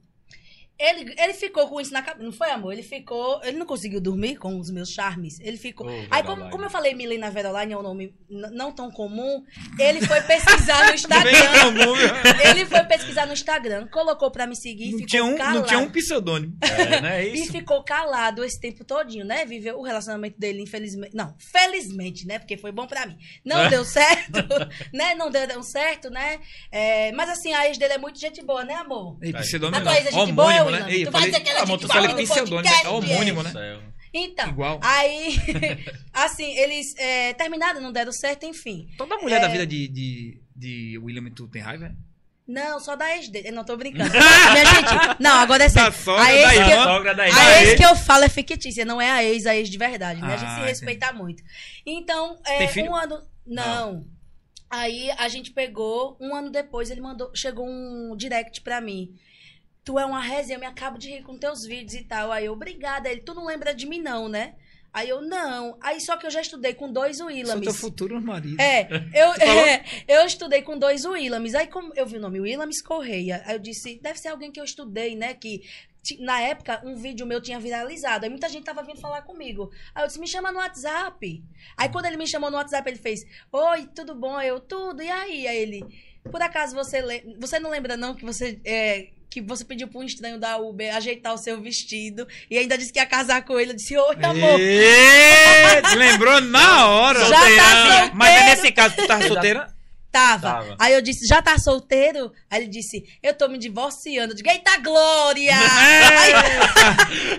Ele, ele ficou com isso na cabeça. Não foi, amor? Ele ficou. Ele não conseguiu dormir com os meus charmes. Ele ficou. Ô, Aí, como, como eu falei, Milena Veroline é um nome não tão comum, ele foi pesquisar no Instagram. comum, viu? ele foi pesquisar no Instagram, colocou pra me seguir e Não ficou tinha, um, calado. não tinha um pseudônimo. É, não é E ficou calado esse tempo todinho, né? Viveu o relacionamento dele, infelizmente. Não, felizmente, né? Porque foi bom pra mim. Não deu certo, né? Não deu, deu certo, né? É, mas assim, a ex dele é muito gente boa, né, amor? Ei, Aí. pseudominimo A tua ex é gente boa, Homônimo, né? Ei, Tu eu vai falei, dizer que ela é ah, tu falei pseudônimo. podcast, É homônimo, né? Então, Igual. aí, assim, eles é, terminaram, não deram certo, enfim. Toda mulher É. da vida de, de, de William tu tem raiva? Não, só da ex dele. Eu não tô brincando. Minha gente, não, agora é sério. Da a ex da que eu, sogra da a ex que eu falo é fictícia, não é a ex, a ex de verdade, né? a gente Ah, se entendi. respeita muito. Então, é, Tem filho? um ano. Não. Aí a gente pegou, um ano depois ele mandou, chegou um direct pra mim. Tu é uma resenha, eu me acabo de rir com teus vídeos e tal. Aí eu, obrigada. Ele, tu não lembra de mim, não, né? Aí eu, não. Aí só que eu já estudei com dois Sou Willamis. teu futuro marido. É, eu, é, eu estudei com dois Willamis. Aí como eu vi o nome Willamis Correia, aí eu disse, deve ser alguém que eu estudei, né? Que na época um vídeo meu tinha viralizado. Aí muita gente tava vindo falar comigo. Aí eu disse, me chama no WhatsApp. Aí quando ele me chamou no WhatsApp, ele fez, oi, tudo bom? Eu, tudo. E aí? Aí ele, por acaso você le- você não lembra não que você é, que você pediu pra um estranho da Uber ajeitar o seu vestido e ainda disse que ia casar com ele. Eu disse, oi, amor. Ê, lembrou na hora. Já tá solteiro. Mas é nesse caso, tu tava solteira? Tava. Tava. Aí eu disse, já tá solteiro? Aí ele disse, eu tô me divorciando. Eu digo, eita glória! Aí,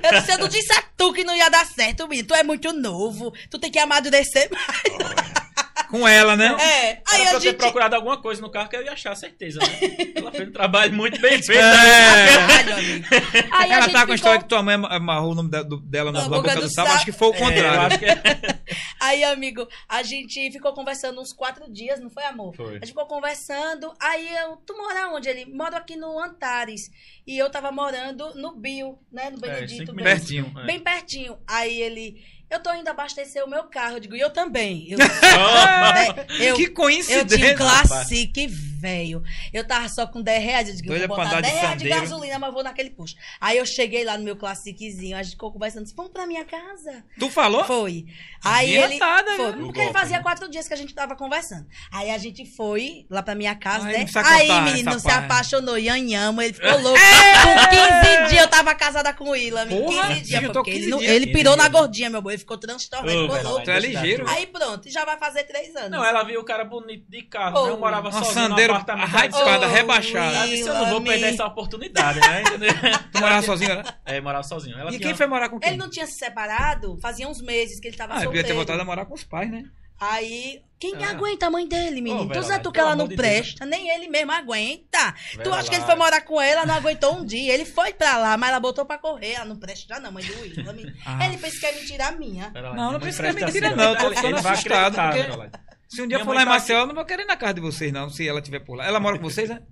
eu disse, eu não disse a tu que não ia dar certo, menino. Tu é muito novo, tu tem que amadurecer mais. Com ela, né? É, Era aí pra a eu ter gente... procurado alguma coisa no carro que eu ia achar, certeza, né? Ela fez um trabalho muito bem feito. É. Amigo. Aí Ela gente tá com a história ficou... que tua mãe amarrou o nome da- do- dela na, Na na boca, do, sapo. sapo. Acho que foi o É, contrário. eu acho que é. Aí, amigo, a gente ficou conversando uns quatro dias, não foi, amor? Foi. A gente ficou conversando. Aí eu, tu mora onde? Ele mora aqui no Antares. E eu tava morando no Bio, né? No É, Benedito. cinco Bem- minutos. Pertinho. É. Bem pertinho. Aí ele, eu tô indo abastecer o meu carro. Eu digo, e eu também. Eu, eu, que eu tinha coincidência. um Classic velho. Eu tava só com 10 reais. Eu digo, Doida vou pra botar andar de 10 reais de gasolina, mas vou naquele posto. Aí eu cheguei lá no meu classiquezinho, a gente ficou conversando, disse, vamos pra minha casa. Tu falou? Foi. Aí ele. Adiantada, Foi, né? porque golpe, fazia né? quatro dias que a gente tava conversando. Aí a gente foi lá pra minha casa, Ai, né? Aí, menino, se parte. apaixonou, Yanhamo, ele ficou louco. Com 15 dias eu tava casada com o. Porra, 15 dias, porque 15 ele, dias. ele 15 pirou na dias, né? gordinha, meu boi. Ele ficou transtornado, ficou louco. Tu é ligeiro. Aí pronto, já vai fazer três anos. Não, ela viu o cara bonito de carro, né? Eu morava sozinho sandeiro no apartamento. hypada, Ô, rebaixada. Ela disse, eu não vou perder essa oportunidade, né? Entendeu? Tu morava sozinho, né? É, morava sozinho. Ela E tinha- quem foi morar com quem? Ele não tinha se separado, fazia uns meses que ele tava Ah, eu solteiro. podia ter voltado a morar com os pais, né? Aí, quem Ah. aguenta a mãe dele, menino? Ô, tu tu que ela não de Deus. presta, nem ele mesmo aguenta. tu Vera acha que ele foi morar com ela, não aguentou um dia. Ele foi pra lá, mas ela botou pra correr. Ela não presta já não, mãe do Willam. Ah. Ele pensa que é mentira minha. Lá, Não, não precisa que é presta mentira, assim, não. Eu ele- tô ficando assustado, porque-. Se um dia Minha for lá em tá Maceió, eu não vou querer ir na casa de vocês, não, se ela estiver por lá. Ela mora com vocês, né?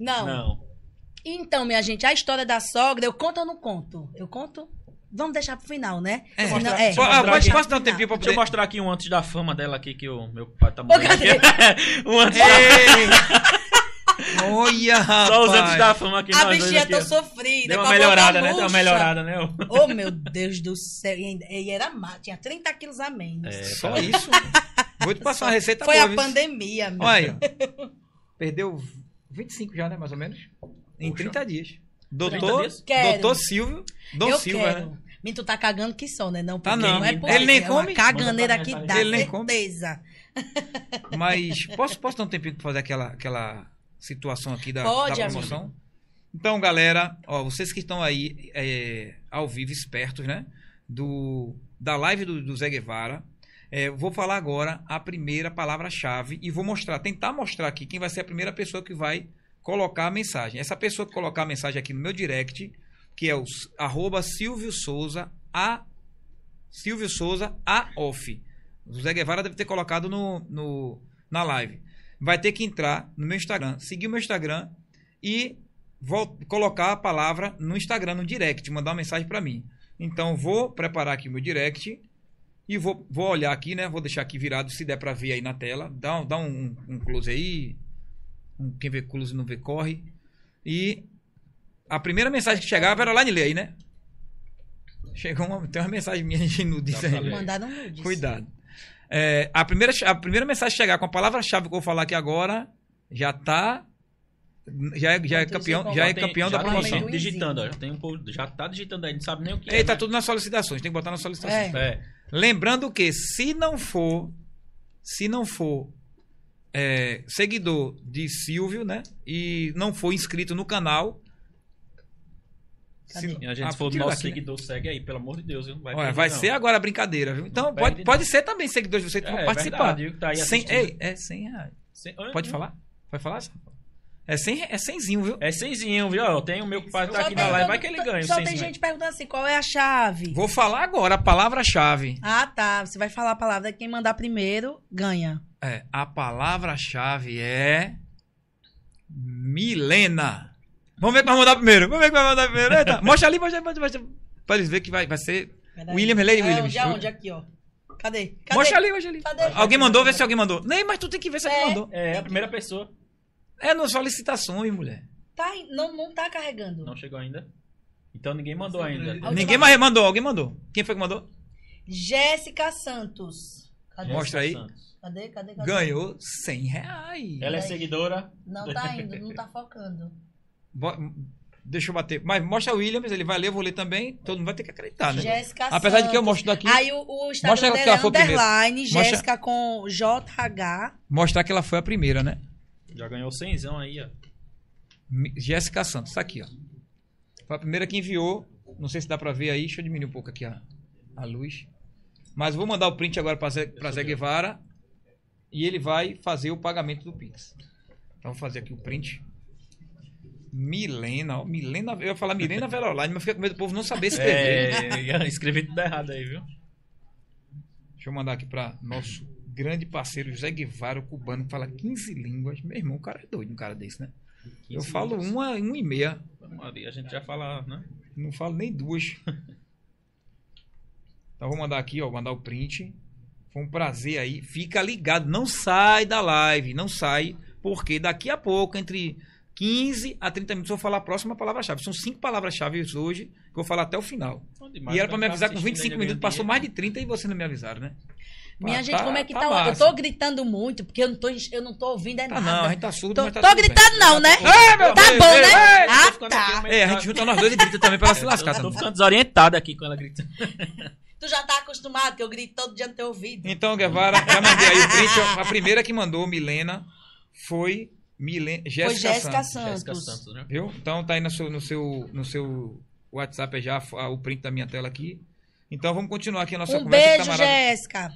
Não. Não. Então, minha gente, a história da sogra, eu conto ou não conto? Eu conto? Vamos deixar pro final, né? É. Senão- Mostrar- é. eu Ah, aqui. posso dar um tempinho pra Deixa eu poder... mostrar aqui um antes da fama dela aqui, que o meu pai tá morrendo. cadê? um antes Olha, rapaz. Só os antes da fama aqui. A nós dois bichinha aqui, ó. sofrida. Deu com uma melhorada, né? Deu uma melhorada, né? ô? Oh, meu Deus do céu. E ainda- era má, tinha 30 quilos a menos. É, Só isso? Vou te passar uma receita Foi boa, a viu? pandemia, meu. Olha. Perdeu 25 já, né, mais ou menos? Em Poxa. 30 dias. 30 Doutor, doutor Silvio, Dom eu Silva, quero. né? Menino, tu tá cagando que só, né? Não, Tá porque não. é Ele por nem é come? caganeira que dá. Ele nem come? certeza. Mas posso, posso dar um tempinho pra fazer aquela, aquela situação aqui da, Pode, da promoção? Então, galera, ó, vocês que estão aí é, ao vivo, espertos, né? Do, da live do, do Zé Guevara. é, vou falar agora a primeira palavra-chave e vou mostrar, tentar mostrar aqui quem vai ser a primeira pessoa que vai colocar a mensagem. Essa pessoa que colocar a mensagem aqui no meu direct, que é o arroba Silvio Souza a Silvio Souza a off. O Zé Guevara deve ter colocado no, no, na live. Vai ter que entrar no meu Instagram, seguir o meu Instagram e vol- colocar a palavra no Instagram, no direct, mandar uma mensagem para mim. Então, vou preparar aqui o meu direct e vou, vou olhar aqui, né? Vou deixar aqui virado, se der para ver aí na tela. Dá, dá um, um close aí. Um, quem vê close não vê, corre. E a primeira mensagem que chegar, vai lá e lê aí, né? Chegou uma, tem uma mensagem minha de nudes aí. Mandaram nudes. Cuidado. É, a, primeira, a primeira mensagem que chegar com a palavra-chave que eu vou falar aqui agora já tá. Já é, já é campeão, já é tem- campeão já da tem promoção. amendoim. digitando, ó. Já, tem um, povo- já tá digitando aí, não sabe nem o que é. Ei, tá né? tudo nas solicitações, tem que botar nas solicitações. É. É. Lembrando que se não for, se não for é, seguidor de Silvio, né? E não for inscrito no canal. Cadê? E a gente Ah, se for nosso daqui, né? seguidor, segue aí, pelo amor de Deus. Viu? Vai, Olha, perder, vai não. ser agora a brincadeira, viu? Então Não pode, pode não. ser também seguidores de vocês que vão É, participar. verdade, tá Cem- ei, é 100 reais. Cem- Pode Hum, falar? Pode falar? É 100, é 100zinho, viu? É cenzinho, viu? Ó, Tem o meu pai tá aqui na live, vai que ele ganha. Só tem gente perguntando assim, qual é a chave? Vou falar agora a palavra-chave. Ah, tá. Você vai falar a palavra. Quem mandar primeiro, ganha. É, a palavra-chave é. Milena. Vamos ver quem vai mandar primeiro. Vamos ver quem vai mandar primeiro. Eita, mostra ali, mostra ali, mostra, mostra. Pra eles verem que vai, vai ser. William, Helene É, Williams. onde, aonde? Aqui, ó. Cadê? Cadê? Mostra ali, mostra ali. Cadê? Alguém mandou? Vê se alguém mandou. Nem, mas tu tem que ver se alguém É. mandou. É, a primeira pessoa. É nas solicitações, mulher. Tá, não, não tá carregando. Não chegou ainda. Então ninguém mandou ainda. última- Ninguém mais mandou, alguém mandou. Quem foi que mandou? Jéssica Santos. Cadê? Mostra aí. Santos. Cadê? Cadê? Cadê? Ganhou 100 reais. Ela é seguidora. Não tá indo, não tá focando. Bo- Deixa eu bater. Mas mostra o Williams, ele vai ler, eu vou ler também. Todo mundo vai ter que acreditar, né? Jéssica Apesar de que eu Santos. mostro daqui. Aí o, o Instagram Mostra que dela ela é foi primeiro. underline, Mostra- Jéssica com JH. Mostrar que ela foi a primeira, né? Já ganhou cenzão aí, ó. Mi- Jéssica Santos, tá aqui, ó. Foi a primeira que enviou. Não sei se dá pra ver aí. Deixa eu diminuir um pouco aqui a, a luz. Mas vou mandar o print agora pra Zé, pra Zé Guevara. E ele vai fazer o pagamento do Pix. Então vou fazer aqui o print. Milena, ó. Milena, eu ia falar Milena Veloline, mas fica com medo do povo não saber escrever. É, escrever tudo errado aí, viu? Deixa eu mandar aqui pra nosso grande parceiro José Guevara, o cubano, que fala 15 línguas. Meu irmão, o cara é doido, um cara desse, né? Eu 15 falo uma, uma e meia. Ali, a gente já fala, né? Não falo nem duas. Então vou mandar aqui, ó, mandar o print. Foi um prazer aí. Fica ligado, não sai da live, não sai, Porque daqui a pouco, entre 15 a 30 minutos, eu vou falar a próxima palavra-chave. São cinco palavras-chave hoje que eu vou falar até o final. Bom e demais, era pra me quem tá avisar com assistindo 25 ainda minutos, passou mais de 30 e vocês não me avisaram, né? Minha Tá- gente, como é que tá? eu massa. tô gritando muito, porque eu não tô, eu não tô ouvindo é Tá nada. não, a gente tá surdo, Tô, mas tá tô tudo bem. gritando não, né? Ei, meu Tá bom, ei, né? ei. Ah, tá. É, a gente junta nós dois e grita também pra ela se lascar Eu tô também. ficando desorientado aqui com ela gritando. Tu já tá acostumado que eu grito todo dia no teu ouvido. Então, Guevara, já mandei aí o print. A primeira que mandou, Milena, foi Milen... Foi Jéssica Jéssica Santos. Santos. Jéssica Santos, né? Viu? Então tá aí no seu, no seu, no seu WhatsApp já o print da minha tela aqui. Então vamos continuar aqui a nossa Um conversa. que beijo, tá maravilhosa. Jéssica.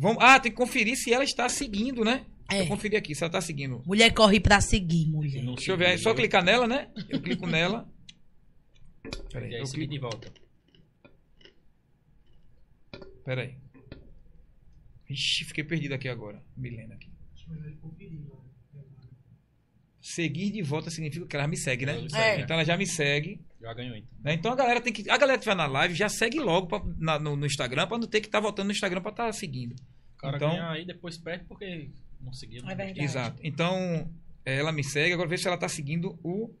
Vamos... Ah, tem que conferir se ela está seguindo, né? É. Eu conferir aqui se ela está seguindo. Mulher corre pra seguir, mulher. Não Deixa eu ver aí. Só clicar nela, né? Eu clico nela. Peraí, E aí, eu seguir clico. de volta. Peraí. Ixi, fiquei perdido aqui agora. Milena aqui. Seguir de volta significa que ela me segue, né? Segue, Então ela já me segue. Já ganhou então. né? Então a galera tem que. A galera que estiver na live já segue logo pra- na- no, no Instagram pra não ter que estar voltando no Instagram pra estar seguindo. O cara Então- ganha aí, depois perde porque não seguiu. né? É verdade. Exato. Então, ela me segue. Agora vê se ela tá seguindo o.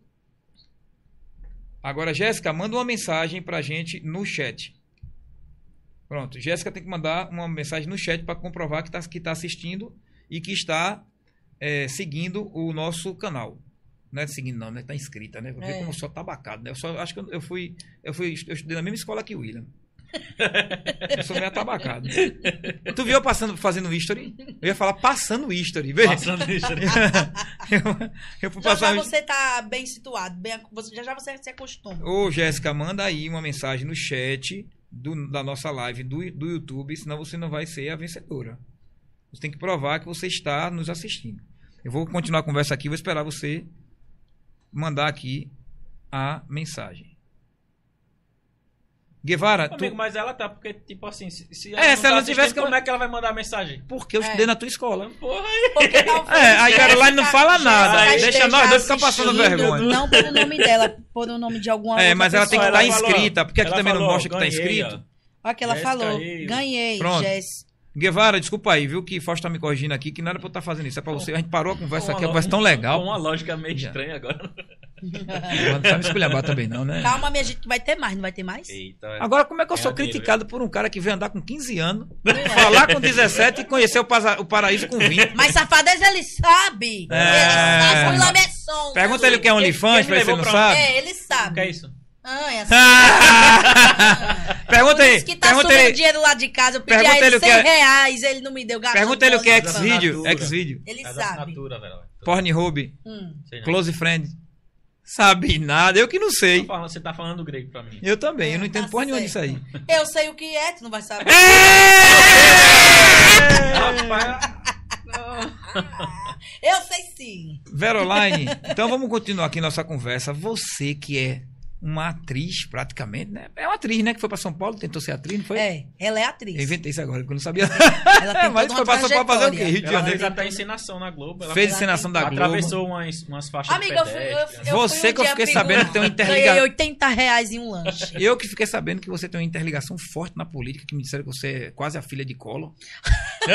Agora, Jéssica, manda uma mensagem pra gente no chat. Pronto. Jéssica tem que mandar uma mensagem no chat para comprovar que tá, que tá assistindo e que está é, seguindo o nosso canal. Não é seguindo, não, né? Tá inscrita, né? Vê É. como eu sou tabacado, né? Eu só acho que eu, eu fui. Eu fui. Eu estudei na mesma escola que o William. Eu sou meio atabacado. Tu viu eu passando, fazendo history? Eu ia falar passando history. Veja. Passando né? eu, eu fui Já passar. já você tá bem situado, bem, você- já já você se acostuma. Ô, Jéssica, manda aí uma mensagem no chat do- da nossa live do, do YouTube, senão você não vai ser a vencedora. Você tem que provar que você está nos assistindo. Eu vou continuar a conversa aqui, vou esperar você mandar aqui a mensagem. Guevara, tu, Amigo, mas ela tá, porque, tipo assim, se, se É, se ela não tá tivesse assistindo, que- como é que ela vai mandar mensagem? porque eu É. estudei na tua escola. Porra, Porque talvez É, a Caroline não fala nada. Jéssica Deixa nós dois ficar passando vergonha. Não pelo nome dela, por o nome de alguma É, outra mas ela tem que estar Ela falou, inscrita, porque aqui ela também não falou, mostra que tá inscrito. ó. Olha que ela Jéssica falou. aí. Ganhei. Jess. Guevara, desculpa aí, viu? Que Fausto tá me corrigindo aqui, que não era pra eu estar fazendo isso. É pra você. A gente parou a conversa Com aqui, a uma conversa tão legal. Com uma lógica meio Já. estranha agora. Não me esculhambar também, não, né? Calma, minha gente, que vai ter mais, não vai ter mais? Eita. Agora, como é que eu sou criticado por um cara que veio andar com 15 anos, é. falar com 17 e conhecer o, paraíso com 20? Mas safadeza ele sabe. É. Ele sabe. Messon. Pergunta ele o que é OnlyFans, pra ele levou não pra- sabe. É, ele O que sabe. é isso? Ah, é assim. pergunta isso que tá pergunta subindo ele, dinheiro lá de casa. Eu pedi Pergunta a ele ele o 100 que é- reais, ele não me deu gasto. pergunta ele o que é assinatura. Xvideo, Ele É sabe. Pornhub, Hum. Close Friend. Sabe nada, eu que não sei. Falando- Você tá falando grego pra mim. Eu também, eu não Ah, entendo tá porra nenhuma disso aí. Eu sei o que é, tu não vai saber. Rapaz, Eu sei sim. Veroline, então vamos continuar aqui nossa conversa. Você que é uma atriz, praticamente, né? É uma atriz, né? Que foi pra São Paulo, tentou ser atriz, não foi? É, ela é atriz. Eu inventei isso agora, porque eu não sabia. Ela tem Mas toda foi uma pra São Paulo fazer o quê? Rio de ela Janeiro. fez até encenação na Globo. Ela Fez ela encenação da Globo. atravessou umas, umas faixas Amiga, de eu fui, eu, eu Você fui um que eu fiquei figura- sabendo que tem um interliga- Ganhei 80 reais em um lanche. Eu que fiquei sabendo que você tem uma interligação forte na política, que me disseram que você é quase a filha de Collor.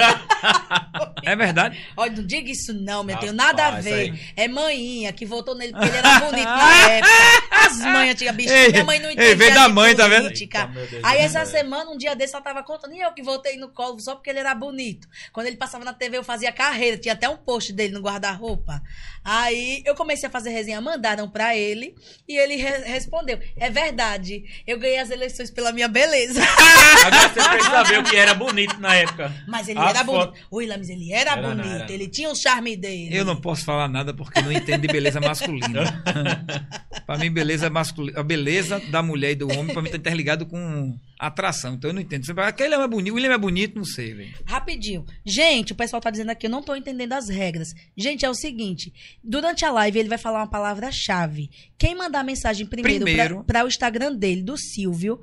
É verdade? Olha, não diga isso não, meu. Tenho Rapaz, nada a ver. É manhinha que votou nele porque ele era bonito na época. As mães antigas, bicho. Ei, minha mãe não ei, entendia veio da mãe, tá vendo? política. Eita, meu Deus Aí do essa céu. semana, um dia desse, ela tava contando, e eu que voltei no colo só porque ele era bonito. Quando ele passava na TV, eu fazia carreira, tinha até um post dele no guarda-roupa. Aí eu comecei a fazer resenha, mandaram pra ele, e ele re- respondeu: É verdade, eu ganhei as eleições pela minha beleza. Agora você fez saber o que era bonito na época. Mas ele As era fotos- bonito. O Ilames, ele era, Era, bonito, era. ele tinha o charme dele. Eu não posso falar nada porque não entendo de beleza masculina. pra mim, beleza masculina. A beleza da mulher e do homem, pra mim, tá interligado com atração. Então eu não entendo. Você fala, Aquele é bonito, o William é bonito, não sei, velho. Rapidinho. Gente, o pessoal tá dizendo aqui, eu não tô entendendo as regras. Gente, é o seguinte: durante a live ele vai falar uma palavra-chave. Quem mandar mensagem primeiro, Primeiro. para o Instagram dele, do Silvio,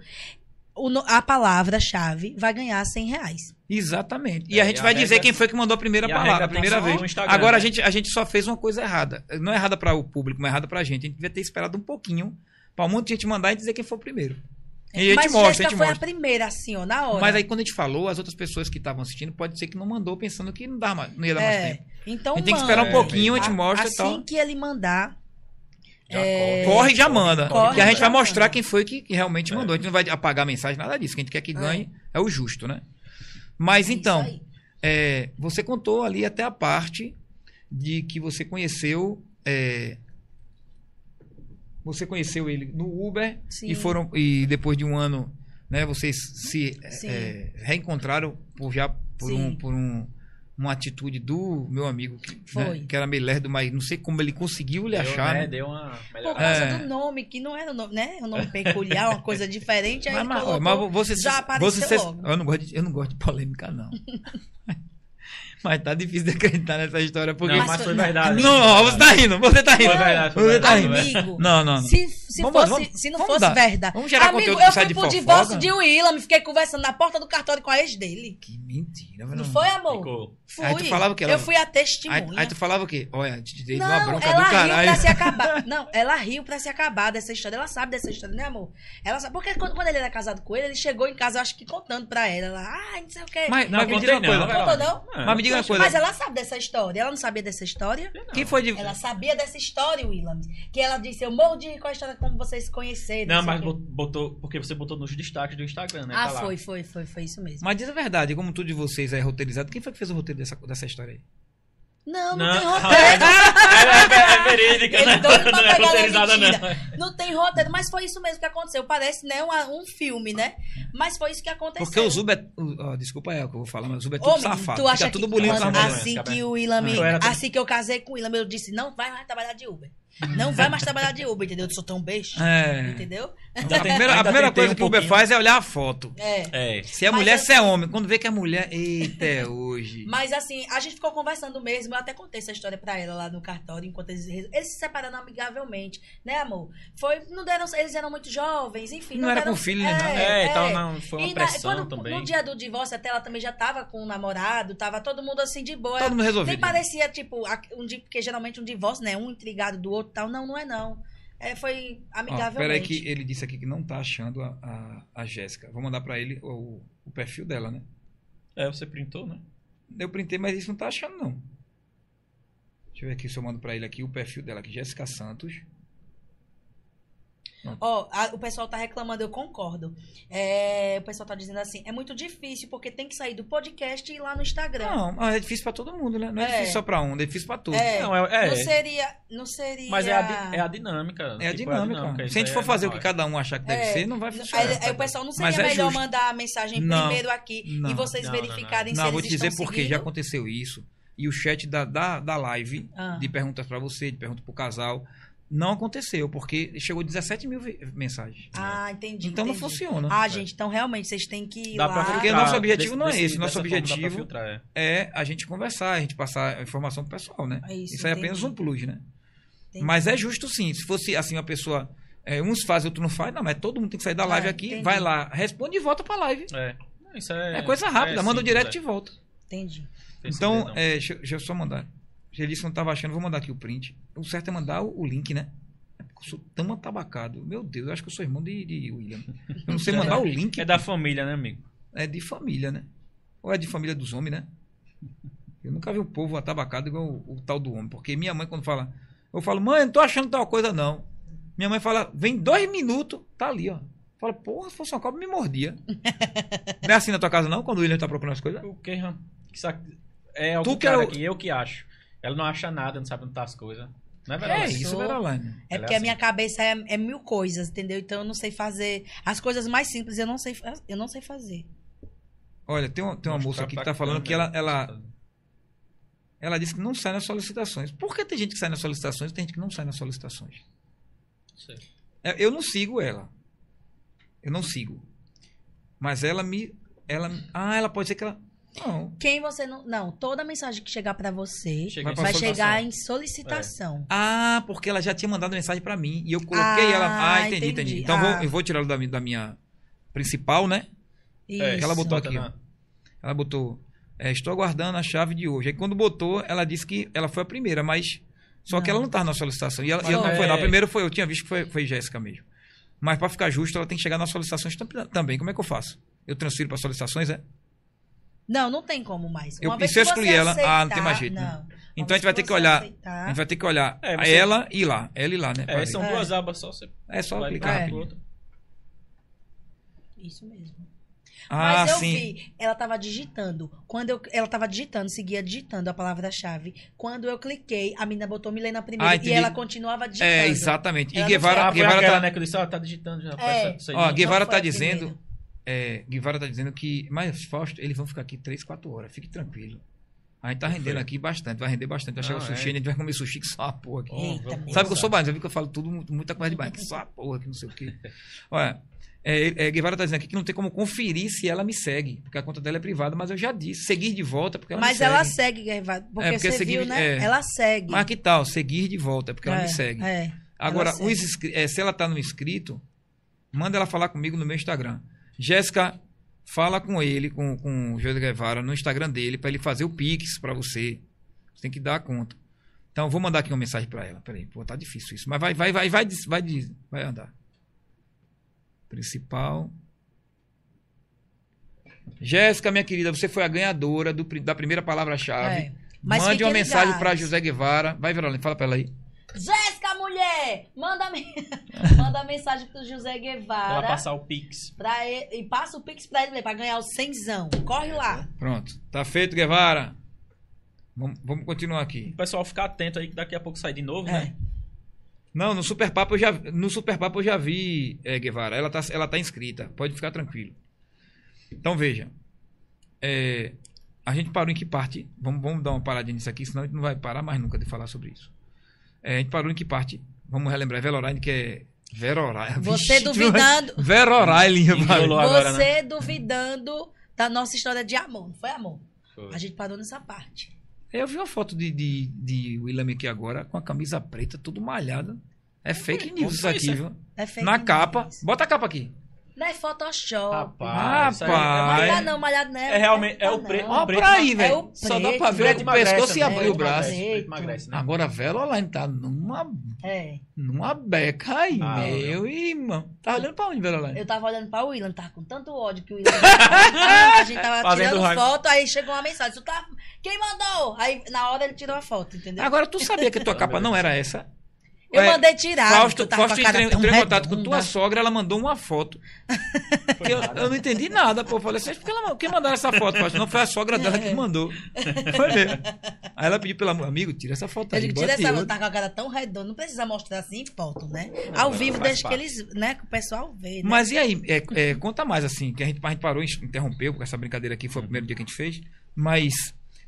o a palavra-chave vai ganhar 100 reais. Exatamente. E É, a gente e a vai dizer regra- quem foi que mandou a primeira a palavra, a tem primeira vez. Agora né? a, gente, a gente só fez uma coisa errada. Não é errada para o público, mas é errada pra gente. A gente devia ter esperado um pouquinho pra um monte de gente mandar e dizer quem foi o primeiro. E a gente Mas mostra, Jéssica a gente foi mostra. a primeira, assim, ó, na hora. Mas aí quando a gente falou, as outras pessoas que estavam assistindo, pode ser que não mandou pensando que não, dá mais, não ia dar mais é. tempo. Então, a gente tem que manda. esperar um É, pouquinho, a gente A- mostra assim e tal. que ele mandar, Já É, Corre e já manda. corre que a gente vai mostrar manda. quem foi que, que realmente É. mandou. A gente não vai apagar a mensagem, nada disso. Quem a gente quer que ganhe é, o justo, né? Mas É então, é, você contou ali até a parte de que você conheceu. Você conheceu ele no Uber Sim. e foram e depois de um ano, né? Vocês se é, reencontraram por já por Sim. um por um uma atitude do meu amigo que, né, Foi. que era meio lerdo, mas não sei como ele conseguiu lhe Deu, achar. né, né? deu uma Por causa É. do nome, que não era um nome, né? Um nome peculiar, uma coisa diferente. Aí Mas, mas, colocou, mas você, já apareceu você, logo. eu não gosto de, eu não gosto de polêmica não. mas tá difícil de acreditar nessa história porque Não, Mas mas foi- não, verdade. não, ó, você tá rindo, você tá rindo. Foi verdade, foi Você tá verdade. rindo. Amigo, Não, não, não. Se, se, Vamos- fosse, vamos- se não fosse dar- verdade. vamos gerar Amigo, conteúdo eu fui pro divórcio de Willam, fiquei conversando na porta do cartório com a ex dele. Que mentira, Não não foi, amor? Ficou. Fui. Aí tu falava que ela- Eu fui a Aí, testemunha. aí tu falava o quê? Olha, te dei Não, uma bronca ela do riu caralho. pra se acabar. Não, ela riu pra se acabar dessa história. Ela sabe dessa história, né, amor? Ela sabe. Porque quando, quando ele era casado com ele, ele chegou em casa, eu acho que contando pra ela. Ela, ah, não sei o quê. Mas, Não, mas me contei diga uma não. coisa. Contou, não? É. Mas me diga uma coisa. Mas ela sabe dessa história. Ela não sabia dessa história? Quem foi de. Ela sabia dessa história, Willam. Que ela disse, eu morro de com a história como vocês conheceram. Não, mas botou. Porque você botou nos destaques do Instagram, né? Ah, Tá lá. foi, foi, foi, foi isso mesmo. Mas diz a verdade, como tudo de vocês é roteirizado, quem foi que fez o roteiro dessa, dessa história aí? Não, não, Não, tem é, roteiro. é, é, é verídica, Ele né? Não é roteirizada, não. Não tem roteiro, mas foi isso mesmo que aconteceu. Parece, né, uma- um filme, né? Mas foi isso que aconteceu. Porque o Zuba é. o- ó, desculpa é o que eu vou falar, mas o Zuba é tudo menino, safado. tu acha Fica tudo que bonito as mulheres. assim que o era- assim que eu casei com o Willam, eu disse, não vai mais trabalhar de Uber. Não vai mais trabalhar de Uber, entendeu? Eu sou tão beijo. É. Entendeu? Então, a primeira, a primeira coisa um que o Uber faz é olhar a foto. É. É. Se é Mas mulher, assim- se é homem. Quando vê que é mulher, eita, é hoje. Mas assim, a gente ficou conversando mesmo. Eu até contei essa história pra ela lá no cartório, enquanto eles, eles se separaram amigavelmente, né, amor? Foi, não deram, eles eram muito jovens, enfim. Não era deram, com filho, né, nada. É, então não, foi uma E na- pressão quando- também. No dia do divórcio, até ela também já tava com o namorado, tava todo mundo assim de boa. Todo mundo resolvido. Nem parecia, tipo, um porque geralmente um divórcio, né? Um intrigado do outro e tal. Não, não é não. É, foi Ó, amigavelmente. peraí que ele disse aqui que não tá achando a, a, a Jéssica. Vou mandar pra ele o, o perfil dela, né? É, você printou, né? Eu printei, mas isso não tá achando, não. Deixa eu ver aqui se eu mando pra ele aqui o perfil dela aqui. Jéssica Santos. Ó, a- o pessoal tá reclamando, eu concordo. É, o pessoal tá dizendo assim, é muito difícil porque tem que sair do podcast e ir lá no Instagram. Não, mas é difícil pra todo mundo, né? Não é, É. difícil só pra um, é difícil pra todos. É, Não, é- é. Não seria, não seria. Mas é a, di- é a dinâmica. É a tipo, dinâmica. isso Se a gente for é fazer o que cada um achar que deve É. ser, não vai funcionar. Aí, aí o pessoal não seria Mas é melhor justo. mandar a mensagem Não, primeiro aqui não. e vocês Não, não, verificarem se Não, eles vou te dizer estão porque já seguindo? aconteceu isso. E o chat da, da, da live, Ah. de perguntas pra você, de perguntas pro casal, não aconteceu, porque chegou 17 mil mensagens. Ah, entendi. então não entendi. funciona. Ah, gente, então realmente vocês têm que ir Dá lá. pra Porque filtrar. nosso objetivo não é Desse- esse, nosso objetivo- filtrar, é. É a gente conversar, a gente passar a informação pro pessoal, né? É isso, Isso aí é apenas entendi. um plus, né? Entendi. Mas é justo sim. Se fosse assim, uma pessoa. é, uns fazem, outro não faz. Não, mas todo mundo tem que sair da live É, aqui, entendi. vai lá, responde e volta pra live. É. Não, Isso é, É, coisa rápida, é manda o direct é. e volta. Entendi. Então, não. é, deixa, deixa eu só mandar. Ele disse que não tava achando, vou mandar aqui o print. O certo é mandar o, o link, né? É porque eu sou tão atabacado. Meu Deus, eu acho que eu sou irmão de, de William. Eu não sei mandar o link. É da família, né, amigo? É de família, né? Ou é de família dos homens, né? Eu nunca vi um povo atabacado igual o, o tal do homem. Porque minha mãe, quando fala. Eu falo, mãe, não tô achando tal coisa, não. Minha mãe fala, vem dois minutos, tá ali, ó. Fala, porra, se fosse uma cobra, me mordia. não é assim na tua casa, não? Quando o William tá procurando as coisas? O que, Ram? Que sac- É algum Tu que é cara o- aqui, eu que acho. Ela não acha nada, não sabe onde tá as coisas. Não é É verdade? isso, sou- Verolane. É Ela é porque a assim. minha cabeça é, é mil coisas, entendeu? Então eu não sei fazer. As coisas mais simples eu não sei, eu não sei fazer. Olha, tem uma, tem uma moça aqui que tá falando que ela, câmera. ela, ela disse que não sai nas solicitações. Por que tem gente que sai nas solicitações e tem gente que não sai nas solicitações? Sei. É, Eu não sigo ela. Eu não sigo. Mas ela me. Ela, ah, ela pode ser que ela. Não. Quem você não. Não, toda mensagem que chegar pra você Chega Vai chegar em solicitação. Ah, porque ela já tinha mandado mensagem pra mim. E eu coloquei Ah, ela. Ah, entendi, entendi. entendi. Então Ah. vou, eu vou tirá-lo da, minha- da minha principal, né? É, Isso. ela botou Bota aqui, na- Ela botou. é, estou aguardando a chave de hoje. Aí quando botou, ela disse que ela foi a primeira, mas. Só que Não. ela não estava na solicitação. E ela, Mas ela não é- foi lá. Primeiro foi, eu tinha visto que foi, foi Jéssica mesmo. Mas para ficar justo, ela tem que chegar nas solicitações tam- também. Como é que eu faço? Eu transfiro para solicitações, é? Não, não tem como mais. Eu- Uma e vez se eu excluir ela? aceitar, Ah, não tem mais jeito, né? Não. Uma Então a gente vai ter que olhar. aceitar- A gente vai ter que olhar É, você- ela e lá. Ela e lá, né? É, são. É. duas abas só. Você É só vai clicar É. rapidinho. Isso mesmo. Ah, Mas eu sim. vi, ela tava digitando. Quando eu, ela tava digitando, seguia digitando a palavra-chave. Quando eu cliquei, a menina botou Milena primeiro Ah, e ela continuava digitando. É, exatamente. E Ela não Guevara, Ah, Guevara aquela, tá, né, que eu disse, ó, tá digitando já. É. Ó. Guevara tá dizendo. primeira. É, Guevara tá dizendo que. Mas, Fausto, eles vão ficar aqui 3, 4 horas. Fique tranquilo. A gente tá rendendo aqui bastante, vai render bastante. Vai chegar o sushi, é. a gente vai comer sushi que só a porra aqui. Eita. Sabe que eu sou baiano, já viu que eu falo tudo, muita coisa de bairro, que só a porra, que não sei o quê. Olha, é, é, Guevara tá dizendo aqui que não tem como conferir se ela me segue, porque a conta dela é privada, mas eu já disse, seguir de volta, porque ela Mas me ela segue. segue, Guevara. Porque, É, porque você seguir- viu, né? é. Ela segue. Mas que tal, seguir de volta, é porque ela me segue. É. Agora, ela segue. os se ela tá no inscrito, manda ela falar comigo no meu Instagram. Jéssica, fala com ele, com, com o José Guevara, no Instagram dele, para ele fazer o Pix para você. Você tem que dar a conta. Então, vou mandar aqui uma mensagem para ela. Peraí, pô, tá difícil isso. Mas vai, vai, vai, vai, vai, vai, vai andar. Principal. Jéssica, minha querida, você foi a ganhadora do da primeira palavra-chave. É. Mande uma mensagem ligados. para José Guevara. Vai, Verônica, fala para ela aí. Jéssica, mulher! Manda, me- manda mensagem pro José Ela Guevara. passar o Pix. Pra ele- e passa o Pix pra ele pra ganhar o cenzão. Corre lá. Pronto. Tá feito, Guevara. Vamos, vamos continuar aqui. O pessoal ficar atento aí que daqui a pouco sai de novo, É. né? Não, no Super Papo eu já, no Super Papo eu já vi, é, Guevara. Ela tá, ela tá inscrita. Pode ficar tranquilo. Então veja. É, a gente parou em que parte? Vamos, vamos dar uma paradinha nisso aqui, senão a gente não vai parar mais nunca de falar sobre isso. É, a gente parou em que parte? Vamos relembrar. É Velorine, que é. Verorine. Você Vixe, duvidando. Enrolou agora, Você duvidando da nossa história de amor. Não foi amor? Foi. A gente parou nessa parte. Eu vi uma foto de, de, de William aqui agora com a camisa preta, tudo malhada. É fake news isso aqui, viu? É fake Na news. capa. Bota a capa aqui. Não é Photoshop. Rapaz, isso aí- Rapaz. Malhado não, malhado não. É realmente- é o não. preto- Olha preto pra aí, é velho. o Só dá pra ver preto o emagrece pescoço e abrir o braço. emagrece, preto emagrece, né? Agora a Veloline tá numa, É. numa beca aí, Ah, meu irmão. Tá olhando pra onde, Veloline? Eu tava olhando pra William, tava com tanto ódio que o William. a gente tava Fazendo tirando raiva. foto, aí chegou uma mensagem. Tu tá... Quem mandou? Aí na hora ele tirou a foto, entendeu? Agora, tu sabia que a tua capa não era essa? Eu É, mandei tirar. Fausto, Fausto entrou, entrou em contato com tua sogra, ela mandou uma foto. Eu, eu não entendi nada, pô. Eu falei assim, por que ela, quem mandou essa foto, Fausto? Não foi a sogra dela que mandou. Foi mesmo. Aí ela pediu pelo amigo, tira essa foto Eu aí. digo, tira essa outra. tá com a cara tão redonda, não precisa mostrar assim foto, né? Não, Ao vivo, deixa que eles, né, que o pessoal vê, né? Mas e aí, é, é, conta mais assim, que a gente, a gente parou, interrompeu, porque essa brincadeira aqui foi o primeiro dia que a gente fez, mas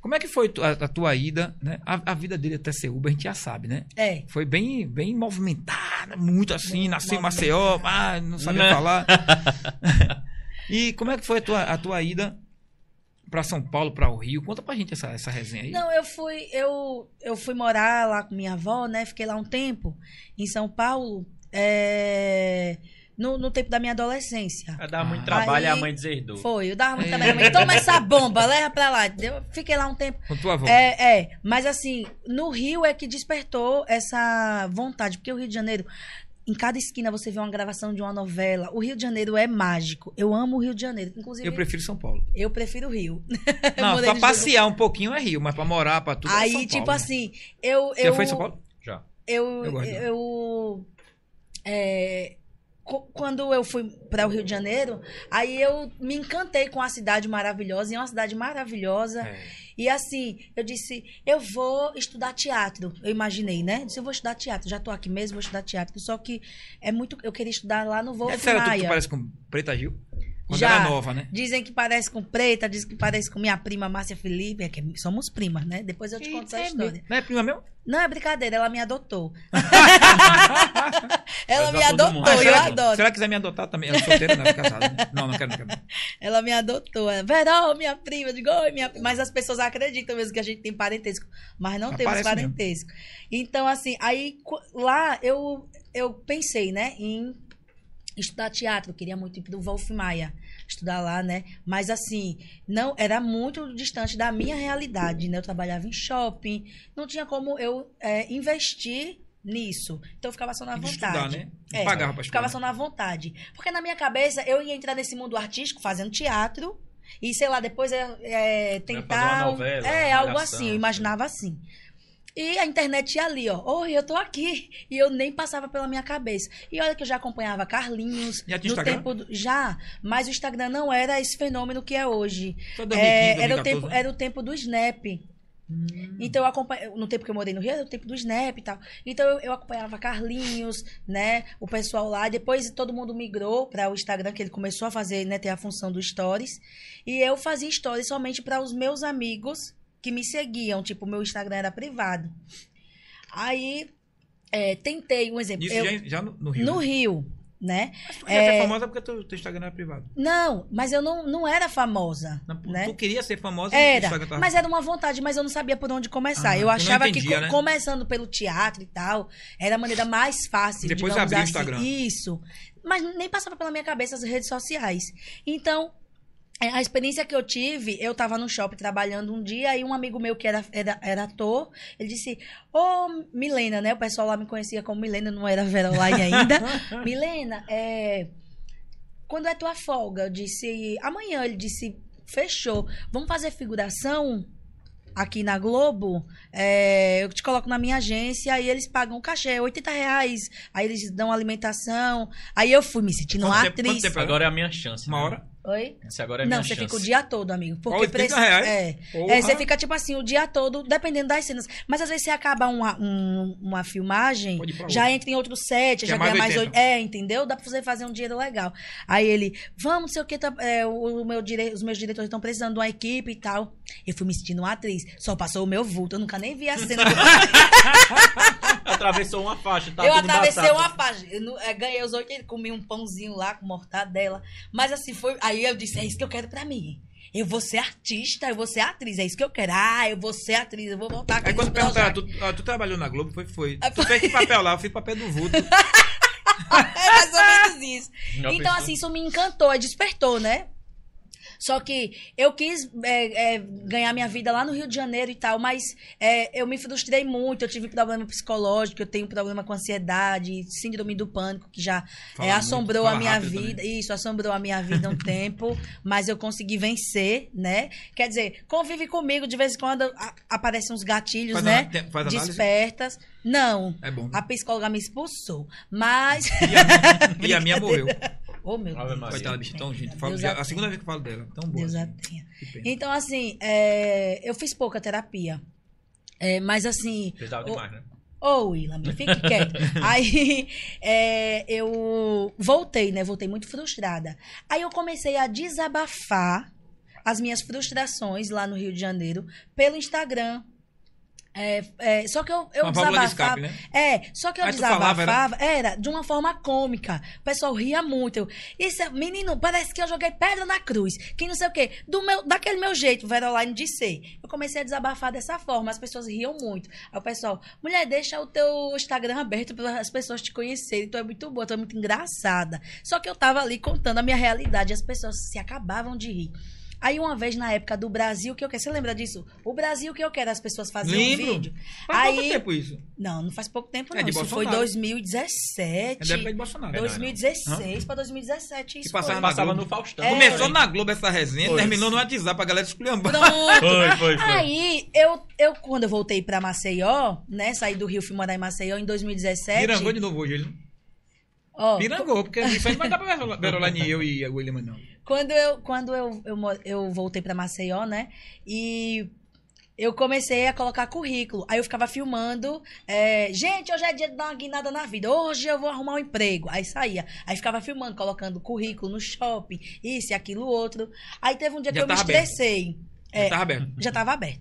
como é que foi a, a tua ida, né? A, a vida dele até ser Uber, a gente já sabe, né? É. Foi bem, bem movimentada, muito assim, nasceu em. Maceió, ah, não sabia Né? falar. e como é que foi a tua, a tua ida para São Paulo, para o Rio? Conta pra gente essa, essa resenha aí. Não, eu fui, eu, eu fui morar lá com minha avó, né? Fiquei lá um tempo, em São Paulo, é, no, no tempo da minha adolescência. Vai dar muito Ah. trabalho e a Aí- mãe deserdou. Foi, eu dava muito trabalho. Mãe, Toma essa bomba, leva pra lá. entendeu? Fiquei lá um tempo. Com tua avó. É, é, mas assim, no Rio é que despertou essa vontade, porque o Rio de Janeiro, em cada esquina você vê uma gravação de uma novela. O Rio de Janeiro é mágico. Eu amo o Rio de Janeiro. Inclusive, Eu prefiro São Paulo. eu prefiro o Rio. Não, pra passear um pouquinho é Rio, mas pra morar, pra tudo é Aí, São tipo Paulo, né? assim, eu. Você eu já foi em São Paulo? Já. Eu. Eu gosto de lá. eu é, quando eu fui para o Rio de Janeiro, aí eu me encantei com a cidade maravilhosa, e é uma cidade maravilhosa. É. E assim, eu disse, eu vou estudar teatro. Eu imaginei, né? Disse, eu vou estudar teatro. Já tô aqui mesmo, vou estudar teatro. Só que é muito. Eu queria estudar lá no Wolf É sério, tu, tu Maia. parece com Preta Gil? Quando Já. era nova, né? Dizem que parece com Preta, dizem que parece com minha prima Márcia Felipe. É que somos primas, né? Depois eu te conto essa É história. Não é prima mesmo? Não, é brincadeira, ela me adotou. ela me adotou, eu será, que, adoro. se ela quiser me adotar também, eu sou solteira, não, sou casada. Né? Não, não quero, não quero. Ela me adotou. Ela, Verão, minha prima. Eu digo, oi, minha prima. Mas as pessoas acreditam mesmo que a gente tem parentesco. Mas não temos Aparece mesmo. parentesco. Então, assim, aí lá eu, eu pensei, né, em estudar teatro. Eu queria muito ir pro Wolf Maia. Estudar lá, né? Mas assim, não era muito distante da minha realidade, né? Eu trabalhava em shopping, não tinha como eu é, investir nisso. Então eu ficava só na de vontade. estudar, né? É, pagava pra ficava estudar. só na vontade. Porque na minha cabeça eu ia entrar nesse mundo artístico fazendo teatro e sei lá, depois é, é, tentar. fazer uma novela, é, uma algo assim, eu imaginava assim. E a internet ia ali, ó. Oi, eu tô aqui. E eu nem passava pela minha cabeça. E olha que eu já acompanhava Carlinhos. Já tinha no Instagram? tempo do- já, mas o Instagram não era esse fenômeno que é hoje. Só 2015, É, era, o 2014, tempo, né? era o tempo do Snap. Hum. Então eu acompanhei, no tempo que eu morei no Rio, era o tempo do Snap e tal. Então eu, eu acompanhava Carlinhos, né, o pessoal lá, depois todo mundo migrou para o Instagram, que ele começou a fazer, né, ter a função do stories, e eu fazia stories somente para os meus amigos que me seguiam, tipo, meu Instagram era privado. Aí é, tentei um exemplo, Isso eu- já, já no, Rio. no né? Rio, né? Mas tu queria ser É. famosa porque teu, teu Instagram era privado. Não, mas eu não, não era famosa, Não, né? Tu queria ser famosa o Era, tava- mas era uma vontade, mas eu não sabia por onde começar. Ah, eu achava que entendia, co- né? começando pelo teatro e tal, era a maneira mais fácil. Depois abrir o assim. Instagram. Isso. Mas nem passava pela minha cabeça as redes sociais. Então, é, a experiência que eu tive, eu tava no shopping trabalhando um dia, e um amigo meu que era, era, era ator, ele disse, ô Milena, né? O pessoal lá me conhecia como Milena, não era Vera Online ainda. Milena, é, quando é tua folga? Eu disse, amanhã. Ele disse, fechou. Vamos fazer figuração aqui na Globo? É, eu te coloco na minha agência e eles pagam o cachê, 80 reais. Aí eles dão alimentação. Aí eu fui me sentindo uma Quanto tempo- quanto atriz. tempo Agora é a minha chance. Uma né? hora? Oi? Esse agora é Não, você chance. fica o dia todo, amigo. Porque 80 precisa. reais? É. É, você fica, tipo assim, o dia todo, dependendo das cenas. Mas às vezes você acaba uma, um- uma filmagem, já entra em outro set, Que já é mais ganha mais 80. oito. É, entendeu? Dá pra você fazer um dinheiro legal. Aí ele, vamos, não sei o que, tá, é, o meu dire... os meus diretores estão precisando de uma equipe e tal. Eu fui me sentindo uma atriz. Só passou o meu vulto. Eu nunca nem vi a cena. Atravessou uma faixa, tá eu tudo atravessei embaçado. uma página. Eu não- é, ganhei os oito, comi um pãozinho lá com mortadela. Mas assim, foi. Aí eu disse: é isso que eu quero pra mim. Eu vou ser artista, eu vou ser atriz. É isso que eu quero. Ah, eu vou ser atriz, eu vou voltar aqui. Aí quando perguntaram, Projac. tu, ah, tu trabalhou na Globo, foi, foi. Aí Tu fez que papel lá? Eu fiz papel do vulto. É mais ou menos isso. Já então, pensou? assim, isso me encantou, é, despertou, né? Só que eu quis é, é, ganhar minha vida lá no Rio de Janeiro e tal, mas é, eu me frustrei muito, eu tive problema psicológico, eu tenho problema com ansiedade, síndrome do pânico, que já é, muito, assombrou fala a minha vida. também. Isso, assombrou a minha vida um tempo, mas eu consegui vencer, né? Quer dizer, convive comigo, de vez em quando a- aparecem uns gatilhos, Faz né? tem- faz análise? Despertas. Não. É bom. A psicóloga me expulsou. Mas. E a minha, e a minha morreu. Oh, meu Ave Deus. Maria. Coitada, bicho, tão gente. Falo, Deus já- a a segunda vez que eu falo dela. Tão boa. Deus a assim. tenha. Então, assim, é, eu fiz pouca terapia. É, mas assim. Precisava o- demais, né? Ô, Willam, fique quieto. Aí é, eu voltei, né? Voltei muito frustrada. Aí eu comecei a desabafar as minhas frustrações lá no Rio de Janeiro pelo Instagram. É, é, só que eu, eu Uma válvula de desabafava. escape, né? É, só que eu Aí tu falava, desabafava, era... de uma forma cômica. O pessoal ria muito. Eu, Isso, é- menino, parece que eu joguei pedra na cruz. Que não sei o quê. Do meu, daquele meu jeito, Veroline de ser. Eu comecei a desabafar dessa forma. As pessoas riam muito. Aí o pessoal, mulher, deixa o teu Instagram aberto para as pessoas te conhecerem. Tu é muito boa, tu é muito engraçada. Só que eu tava ali contando a minha realidade. E as pessoas se acabavam de rir. Aí uma vez na época do Brasil que eu quero, você lembra disso? O Brasil que eu quero, as pessoas faziam Lembro. vídeo. Faz pouco Aí tempo isso. não, não faz pouco tempo, É não. de Isso foi Bolsonaro. 2017. É da época de Bolsonaro. 2016 para 2017. Isso Que passava foi. Passava no Faustão. É. Começou na Globo essa resenha, Foi. terminou no WhatsApp, a galera esculhambando. Pronto. Foi, foi, foi. Aí, eu, eu, quando eu voltei pra Maceió, né? Saí do Rio, fui morar em Maceió em 2017. Pirangou de novo hoje, ele. Ó, Pirangou, porque isso aí não vai dar pra e eu e a William, não. Quando eu, quando eu, eu, eu voltei pra Maceió, né? E eu comecei a colocar currículo. Aí eu ficava filmando. é, Gente, hoje é dia de dar uma guinada na vida. Hoje eu vou arrumar um emprego. Aí saía. Aí ficava filmando, colocando currículo no shopping, isso e aquilo outro. Aí teve um dia Já que eu me tava aberto. estressei. Já É, tava aberto. já tava aberto.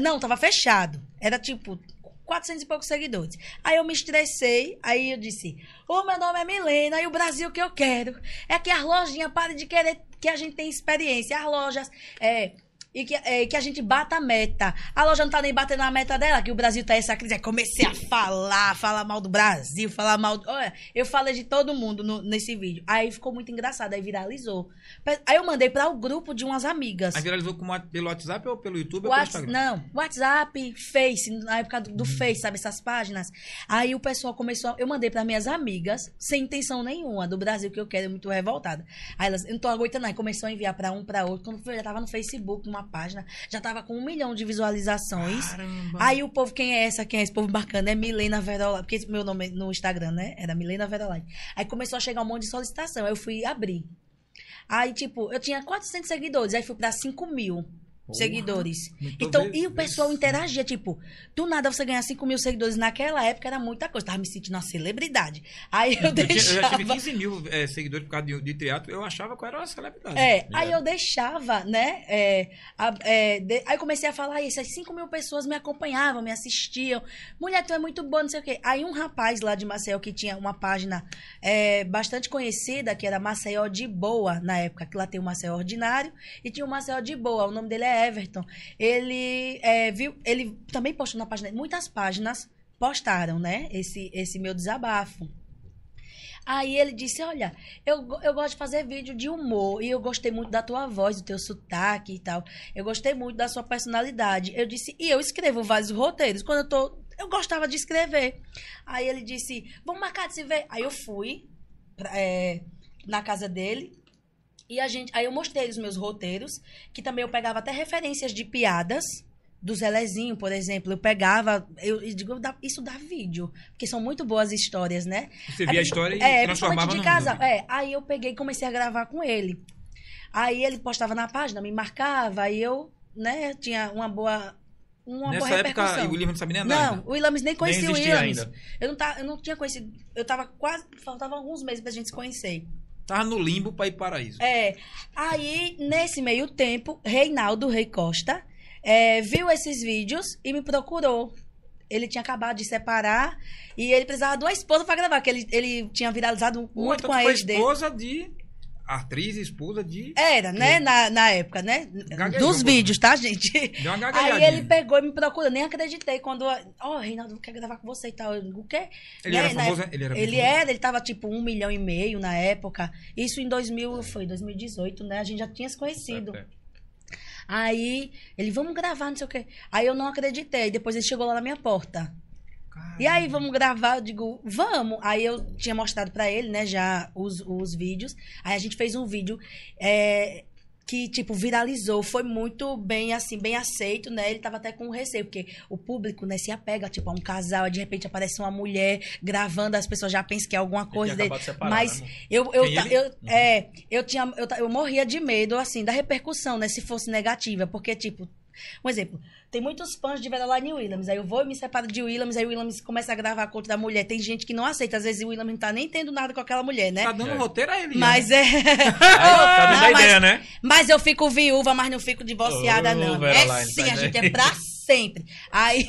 Não, tava fechado. Era tipo 400 e poucos seguidores. Aí eu me estressei, aí eu disse: Ô, meu nome é Milena e o Brasil que eu quero é que as lojinhas parem de querer que a gente tenha experiência. As lojas. É, e que, é, que a gente bata a meta. A loja não tá nem batendo a meta dela, que o Brasil tá essa crise. Aí comecei a falar, falar mal do Brasil, falar mal. Do... Olha, eu falei de todo mundo no- nesse vídeo. Aí ficou muito engraçado, aí viralizou. Aí eu mandei para o grupo de umas amigas. Aí viralizou como, pelo WhatsApp ou pelo YouTube ou pelo Instagram? não, WhatsApp, Face, na época do, do Face, sabe essas páginas? Aí o pessoal começou, eu mandei para minhas amigas, sem intenção nenhuma, do Brasil que eu quero, muito revoltada. Aí elas, eu não tô aguentando, aí começou a enviar para um, para outro. Quando foi, já tava no Facebook, numa página, já tava com um milhão de visualizações. Caramba. Aí o povo, quem é essa? Quem é esse povo bacana? É Milena Verolai. Porque meu nome no Instagram, né? Era Milena Verolai. Aí começou a chegar um monte de solicitação. Aí eu fui abrir. Aí, tipo, eu tinha 400 seguidores. Aí fui pra 5 mil Porra, seguidores. Então, e o pessoal interagia, tipo, do nada você ganhar 5 mil seguidores naquela época era muita coisa. Tava me sentindo uma celebridade. Aí eu, Eu, tinha- eu deixava. já tive 15 mil é, seguidores por causa de, de teatro. Eu achava que eu era uma celebridade. É, aí eu deixava, né? é, a- é, de- aí comecei a falar isso. Aí 5 mil pessoas me acompanhavam, me assistiam. Mulher, tu é muito boa, não sei o quê. Aí um rapaz lá de Maceió que tinha uma página é, bastante conhecida, que era Maceió de Boa, na época, que lá tem o Maceió Ordinário e tinha o Maceió de Boa. O nome dele é Everton. Ele é, viu, ele também postou na página. Muitas páginas postaram, né? Esse, esse meu desabafo. Aí ele disse: Olha, eu, eu gosto de fazer vídeo de humor e eu gostei muito da tua voz, do teu sotaque e tal. Eu gostei muito da sua personalidade. Eu disse: E eu escrevo vários roteiros. Quando eu tô. Eu gostava de escrever. Aí ele disse: Vamos marcar de se ver. Aí eu fui pra- é, na casa dele. E a gente. Aí eu mostrei os meus roteiros, que também eu pegava até referências de piadas. Do Zelezinho, por exemplo, eu pegava, eu, eu digo, isso dá vídeo, porque são muito boas histórias, né? Você Aí, via a história e é, transformava de casa. vídeo. É, aí eu peguei e comecei a gravar com ele. Aí ele postava na página, me marcava, aí eu, né, tinha uma boa uma Nessa boa época, repercussão. o William não sabia nem andar Não, o Williams nem conhecia o existia Williams. ainda. Eu não, tá, eu não tinha conhecido. Eu tava quase. Faltavam alguns meses pra gente se conhecer. Tava no limbo pra ir para paraíso. É. Aí, nesse meio tempo, Reinaldo Rei Costa é, viu esses vídeos e me procurou. Ele tinha acabado de separar e ele precisava de uma esposa pra gravar, porque ele, ele tinha viralizado Pô, muito então com a ex dele. esposa de... Atriz e esposa de... Era, né? Na, na época, né? Gaguejou Dos vídeos, tá, gente? Deu uma Aí ele pegou e me procurou. Nem acreditei quando. Ó, oh, Reinaldo, quer gravar com você e tal. Eu o quê? Ele Né, era na famoso? Ele era Ele famoso? era, ele tava tipo um milhão e meio na época. Isso em 2000, foi 2018, né? A gente já tinha se conhecido. É, é. Aí ele, vamos gravar, não sei o quê. Aí eu não acreditei. Depois ele chegou lá na minha porta. Caramba. E aí, vamos gravar? Eu digo, vamos. Aí eu tinha mostrado pra ele, né, já os, os vídeos. Aí a gente fez um vídeo é, que, tipo, viralizou. Foi muito bem, assim, bem aceito, né? Ele tava até com receio, porque o público, né, se apega, tipo, a um casal. Aí de repente aparece uma mulher gravando, as pessoas já pensam que é alguma coisa dele. de separar, Mas né, eu, eu, ele? eu, é, eu tinha, eu, eu morria de medo, assim, da repercussão, né, se fosse negativa, porque, tipo, um exemplo, tem muitos fãs de Veroline Williams, aí eu vou e me separo de Williams, aí o Williams começa a gravar contra da mulher, tem gente que não aceita, às vezes o Williams não tá nem tendo nada com aquela mulher, né? Tá dando É. roteiro a ele. Mas né? é... Tá dando Não, a mas- ideia, né? Mas eu fico viúva, mas não fico divorciada, Ô, não. É sim, tá a gente é pra sempre. Aí,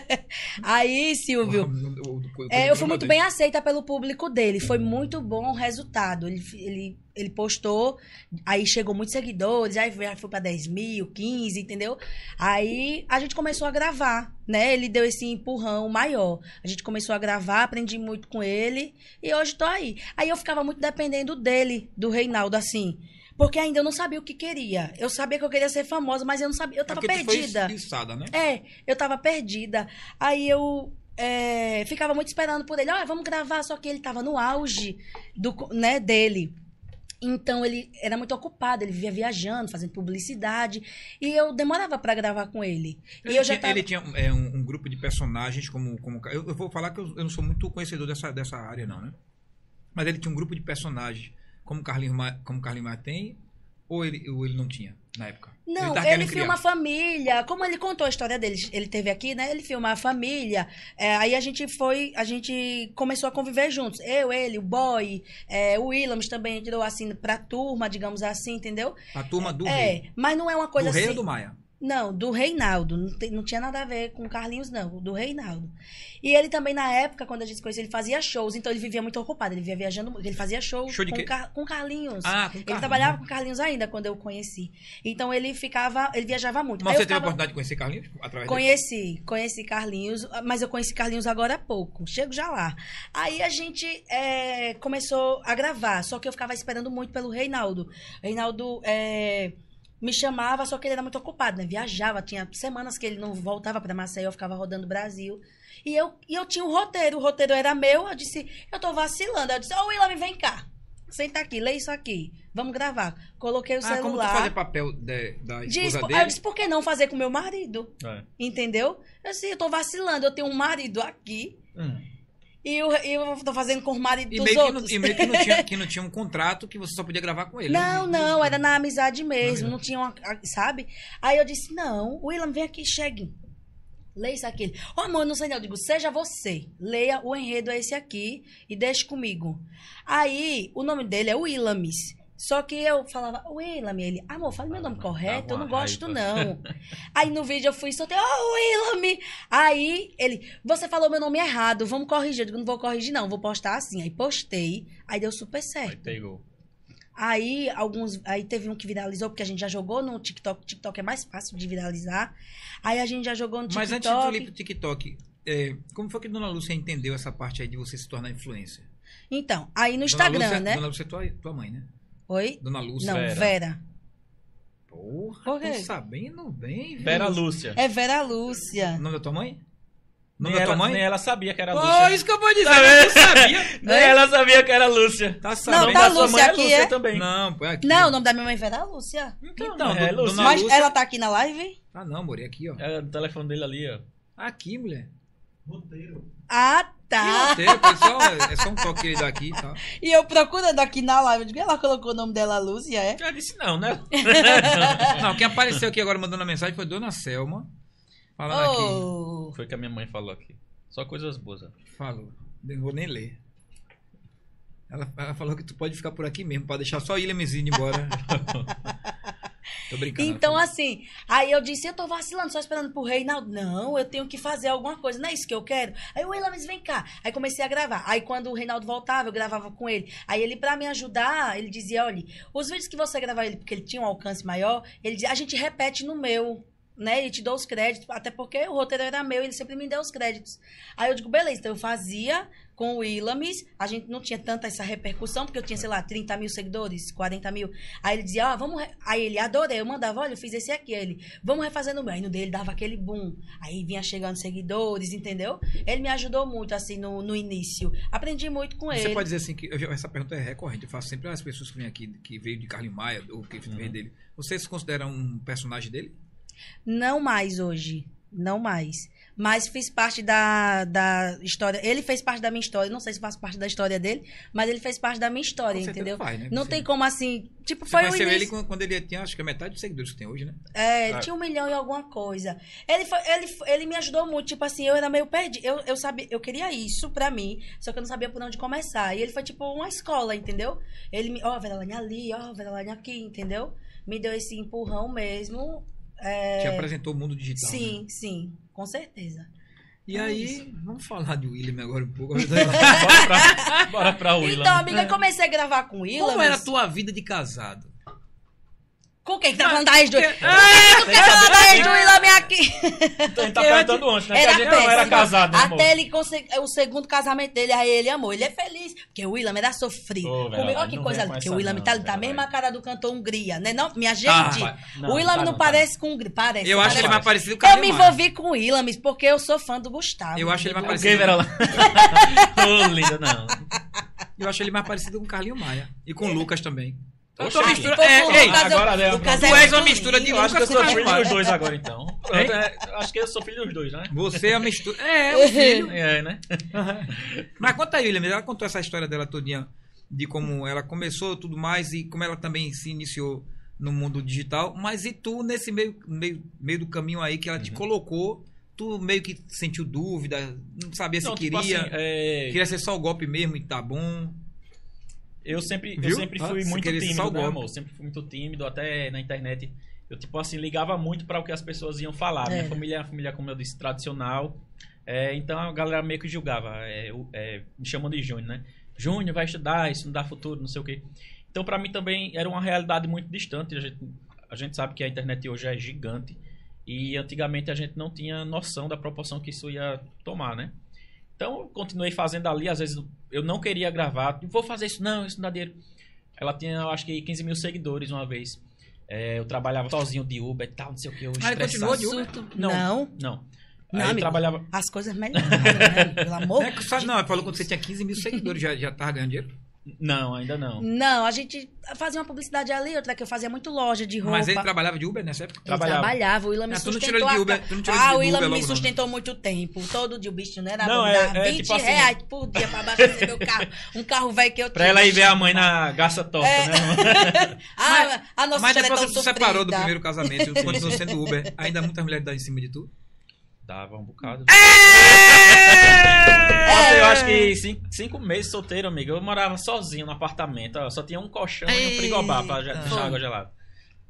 aí Silvio, é, eu fui muito bem aceita pelo público dele. Foi muito bom o resultado. Ele, ele, ele postou, aí chegou muitos seguidores, aí foi, pra 10 mil, 15, entendeu? Aí a gente começou a gravar, né? Ele deu esse empurrão maior. A gente começou a gravar, aprendi muito com ele e hoje tô aí. Aí eu ficava muito dependendo dele, do Reinaldo, assim. Porque ainda eu não sabia o que queria. Eu sabia que eu queria ser famosa, mas eu não sabia. Eu É tava foi perdida. esguiçada, né? É, eu tava perdida. Aí eu é, ficava muito esperando por ele. Olha, vamos gravar. Só que ele tava no auge do, né, dele. Então ele era muito ocupado, ele vivia viajando, fazendo publicidade. E eu demorava pra gravar com ele. Ele eu já tinha, tava... ele tinha é, um, um grupo de personagens como. como eu, eu vou falar que eu, eu não sou muito conhecedor dessa, dessa área, não, né? Mas ele tinha um grupo de personagens como Carlinhos Ma- como Carlinhos Maia tem, ou ele, ou ele não tinha na época? Não, ele, querendo filma a família. Como ele contou a história dele, ele teve aqui, né? Ele filma a família. É, aí a gente foi, a gente começou a conviver juntos. Eu, ele, o boy, é, o Williams também entrou assim pra turma, digamos assim, entendeu? A turma do é, rei. mas não é uma coisa do rei assim. ou do Maia? Não, do Reinaldo. Não, tem- não tinha nada a ver com o Carlinhos, não. Do Reinaldo. E ele também, na época, quando a gente se conheceu, ele fazia shows. Então ele vivia muito ocupado. Ele vivia viajando muito. Ele fazia show, Show com? Car- com Carlinhos. Ah, com Ele Carlinhos. trabalhava com Carlinhos ainda quando eu o conheci. Então ele ficava. Ele viajava muito. Mas Aí você teve a oportunidade de conhecer Carlinhos através dele? Conheci, conheci Carlinhos, mas eu conheci Carlinhos agora há pouco. Chego já lá. Aí a gente é, começou a gravar, só que eu ficava esperando muito pelo Reinaldo. Reinaldo é, me chamava, só que ele era muito ocupado, né? Viajava, tinha semanas que ele não voltava para Maceió, eu ficava rodando o Brasil. E eu, e eu tinha um roteiro, o roteiro era meu, eu disse, eu tô vacilando. Eu disse, ô Willam, vem cá. Senta aqui, lê isso aqui. Vamos gravar. Coloquei o Ah, como tu celular. fazia papel de- da Disse, esposa aí eu dele? disse, por que não fazer com meu marido? É. Entendeu? Eu assim, eu tô vacilando, eu tenho um marido aqui Hum. E eu, eu tô fazendo com o marido E dos que não, outros. e meio que, não tinha, que não tinha um contrato que você só podia gravar com ele. Não, não, era na amizade mesmo, Não, não tinha uma, sabe? Aí eu disse, não, William, vem aqui, chegue. Leia isso aqui. Ô, amor, não sei não. Eu digo, seja você. Leia o enredo é esse aqui e deixe comigo. Aí, o nome dele é Willamis. Só que eu falava, Willam, ele, amor, fala meu nome Dava correto, eu não gosto raiva. não. Aí no vídeo eu fui e soltei, oh, Willam. Aí ele, você falou meu nome errado, vamos corrigir. Eu digo, não vou corrigir não, vou postar assim. Aí postei, aí deu super Aí certo. pegou. Aí alguns, aí teve um que viralizou porque a gente já jogou no TikTok. TikTok é mais fácil de viralizar. Aí a gente já jogou no Mas TikTok. antes de tu ir pro TikTok, é, como foi que Dona Lúcia entendeu essa parte aí de você se tornar influencer? Então, aí no Instagram, Lúcia, né? Dona Lúcia é tua, tua mãe, né? Oi? Dona Lúcia. Não, Vera. Vera. Porra, Por quê? tô sabendo bem, viu? Vera Lúcia. É Vera O Lúcia. nome da tua mãe? O Nem nome da tua ela, mãe? nem ela sabia que era Pô, Lúcia. isso que eu vou dizer, Tá eu não sabia. Nem ela sabia que era Lúcia. Tá Não, sabendo. tá da sua Lúcia mãe é aqui, Lúcia é? também. Não, pô, é aqui. Não, o nome da minha mãe é Vera Lúcia. Então, Então, é Lúcia. dona Mas Lúcia- ela tá aqui na live? Ah, não, amor, é aqui, ó. É o telefone dele ali, ó. Aqui, mulher. Ah, Tá. roteiro, pessoal, é só um toque que ele dá aqui, tá? E eu procurando aqui na live, eu digo, ela colocou o nome dela Lúcia, é? Ela disse não, né? Não, quem apareceu aqui agora mandando a mensagem foi Dona Selma. Falando aqui. Oh. Foi o que a minha mãe falou aqui. Só coisas boas. Falou. Não vou nem ler. Ela, ela falou que tu pode ficar por aqui mesmo, pra deixar só o Williamzinho embora. Tô brincando. Então, ela assim, aí eu disse, eu tô vacilando, só esperando pro Reinaldo. Não, eu tenho que fazer alguma coisa, não é isso que eu quero? Aí o Williams, vem cá. Aí comecei a gravar. Aí quando o Reinaldo voltava, eu gravava com ele. Aí ele, pra me ajudar, ele dizia, olha, os vídeos que você gravar ele, porque ele tinha um alcance maior, ele dizia, a gente repete no meu. Né, e te dou os créditos, até porque o roteiro era meu, ele sempre me deu os créditos. Aí eu digo, beleza, então eu fazia com o Willamis, a gente não tinha tanta essa repercussão, porque eu tinha, sei lá, 30 mil seguidores, 40 mil. Aí ele dizia, ó, vamos. re-" Aí ele adorei, eu mandava, olha, eu fiz esse aqui. Aí ele, vamos refazer no meu. Aí no dele dava aquele boom. Aí vinha chegando seguidores, entendeu? Ele me ajudou muito, assim, no, no início. Aprendi muito com Você ele. pode dizer assim que eu já- essa pergunta é recorrente. Eu faço sempre às pessoas que vêm aqui, que veio de Carlinhos Maia, ou que veio Uhum. dele. Você se considera um personagem dele? Não mais hoje. Não mais. Mas fiz parte da, da história. Ele fez parte da minha história. Não sei se faço parte da história dele, mas ele fez parte da minha história, Com entendeu? faz, né? Não Você- tem como assim. Tipo, Você foi o início. ele quando- quando ele tinha, acho que a metade dos seguidores que tem hoje, né? É, Ah. tinha um milhão e alguma coisa. Ele, foi, ele, ele me ajudou muito, tipo assim, eu era meio perdido. Eu, eu, sabia, eu queria isso pra mim, só que eu não sabia por onde começar. E ele foi tipo uma escola, entendeu? Ele me, ó, oh, Veralane ali, ó, oh, Veralane aqui, entendeu? Me deu esse empurrão mesmo. É, Te apresentou o mundo digital. né? sim, sim, com certeza. E É aí, isso. vamos falar de William agora um pouco. Bora pra, bora pra Willa. Então, amiga, eu comecei a gravar com o Willa. Como era a tua vida de casado? Com quem que tá falando da ex do... Tem que Tá falando da ex do saber. Willa, minha aqui. Então, ele tá perguntando antes, né? Que a gente não era casado, né? Até ele conseguir o segundo casamento dele, aí ele amou. Ele é feliz, porque o Willam era sofrido. Ô, Comigo, Veralane, olha que coisa linda. Porque o Willam tá, tá Veralane. mesmo a cara do cantor Hungria, né? Não, minha gente, Ah, não, o Willam tá não, não, tá parece com Hungria. Parece. Eu acho ele mais parecido com o Eu me envolvi com o Willam porque eu sou fã do Gustavo. Eu acho ele mais Do- parecido. Ok, Veralane. Ô, linda, não. Eu acho ele mais parecido com o Carlinhos Maia. E com o Lucas também. Eu aqui. mistura... É, o ei, Lucas, agora uma Lucas Tu é és uma muito mistura de. Eu acho que eu sou Lucas filho com dos dois agora, então. Pronto, é, acho que eu sou filho dos dois, né? Você é a mistura... É, o filho. É, né? Mas conta aí, William. Ela contou essa história dela todinha. De como ela começou tudo mais. E como ela também se iniciou no mundo digital. Mas e tu, nesse meio, meio, meio do caminho aí que ela te Uhum. colocou... Tu meio que sentiu dúvida, não sabia se Não, tipo queria, assim, é, queria ser só o golpe mesmo e tá bom. Eu sempre, eu sempre Ah, fui muito tímido, né, amor? Sempre fui muito tímido, até na internet eu tipo assim, ligava muito para o que as pessoas iam falar. Minha É. família é uma família, como eu disse, tradicional. É, então a galera meio que julgava. é, é, me chamam de Júnior, né? Júnior vai estudar, isso não dá futuro, não sei o quê. Então, para mim também era uma realidade muito distante. A gente, a gente sabe que a internet hoje é gigante. E antigamente a gente não tinha noção da proporção que isso ia tomar, né? Então, eu continuei fazendo ali. Às vezes eu não queria gravar. Vou fazer isso, não, isso não dá dinheiro. Ela tinha, eu acho que 15 mil seguidores uma vez. É, eu trabalhava sozinho de Uber e tal, não sei o que. Eu Ah, ele continuou de Uber? Não. Não. Não. Não, amigo. trabalhava. As coisas melhoraram, né? Pelo amor É que só- não, falou quando você tinha 15 mil seguidores, já, já tava ganhando dinheiro. Não, ainda não. Não, a gente fazia uma publicidade ali, outra que eu fazia muito loja de roupa. Mas ele trabalhava de Uber nessa época? Ele trabalhava. trabalhava. O Willam me Ah, tu não sustentou. de a Uber- tu não tirou ah, o logo me não, sustentou muito tempo. Todo dia o bicho, né? Era Não, me é- é 20 tipo assim- reais por dia pra abastecer meu carro. Um carro velho que eu tinha. Pra ela ir ver a mãe na gaça torta, É. né? Ah, a nossa Mas é depois tão que tu se separou do primeiro casamento continuou sendo Uber, ainda muitas mulheres dão em cima de tu? Dava um bocado. É. Nossa, eu acho que cinco, cinco meses solteiro, amigo. Eu morava sozinho no apartamento. ó, Só tinha um colchão e um frigobar pra deixar água gelada.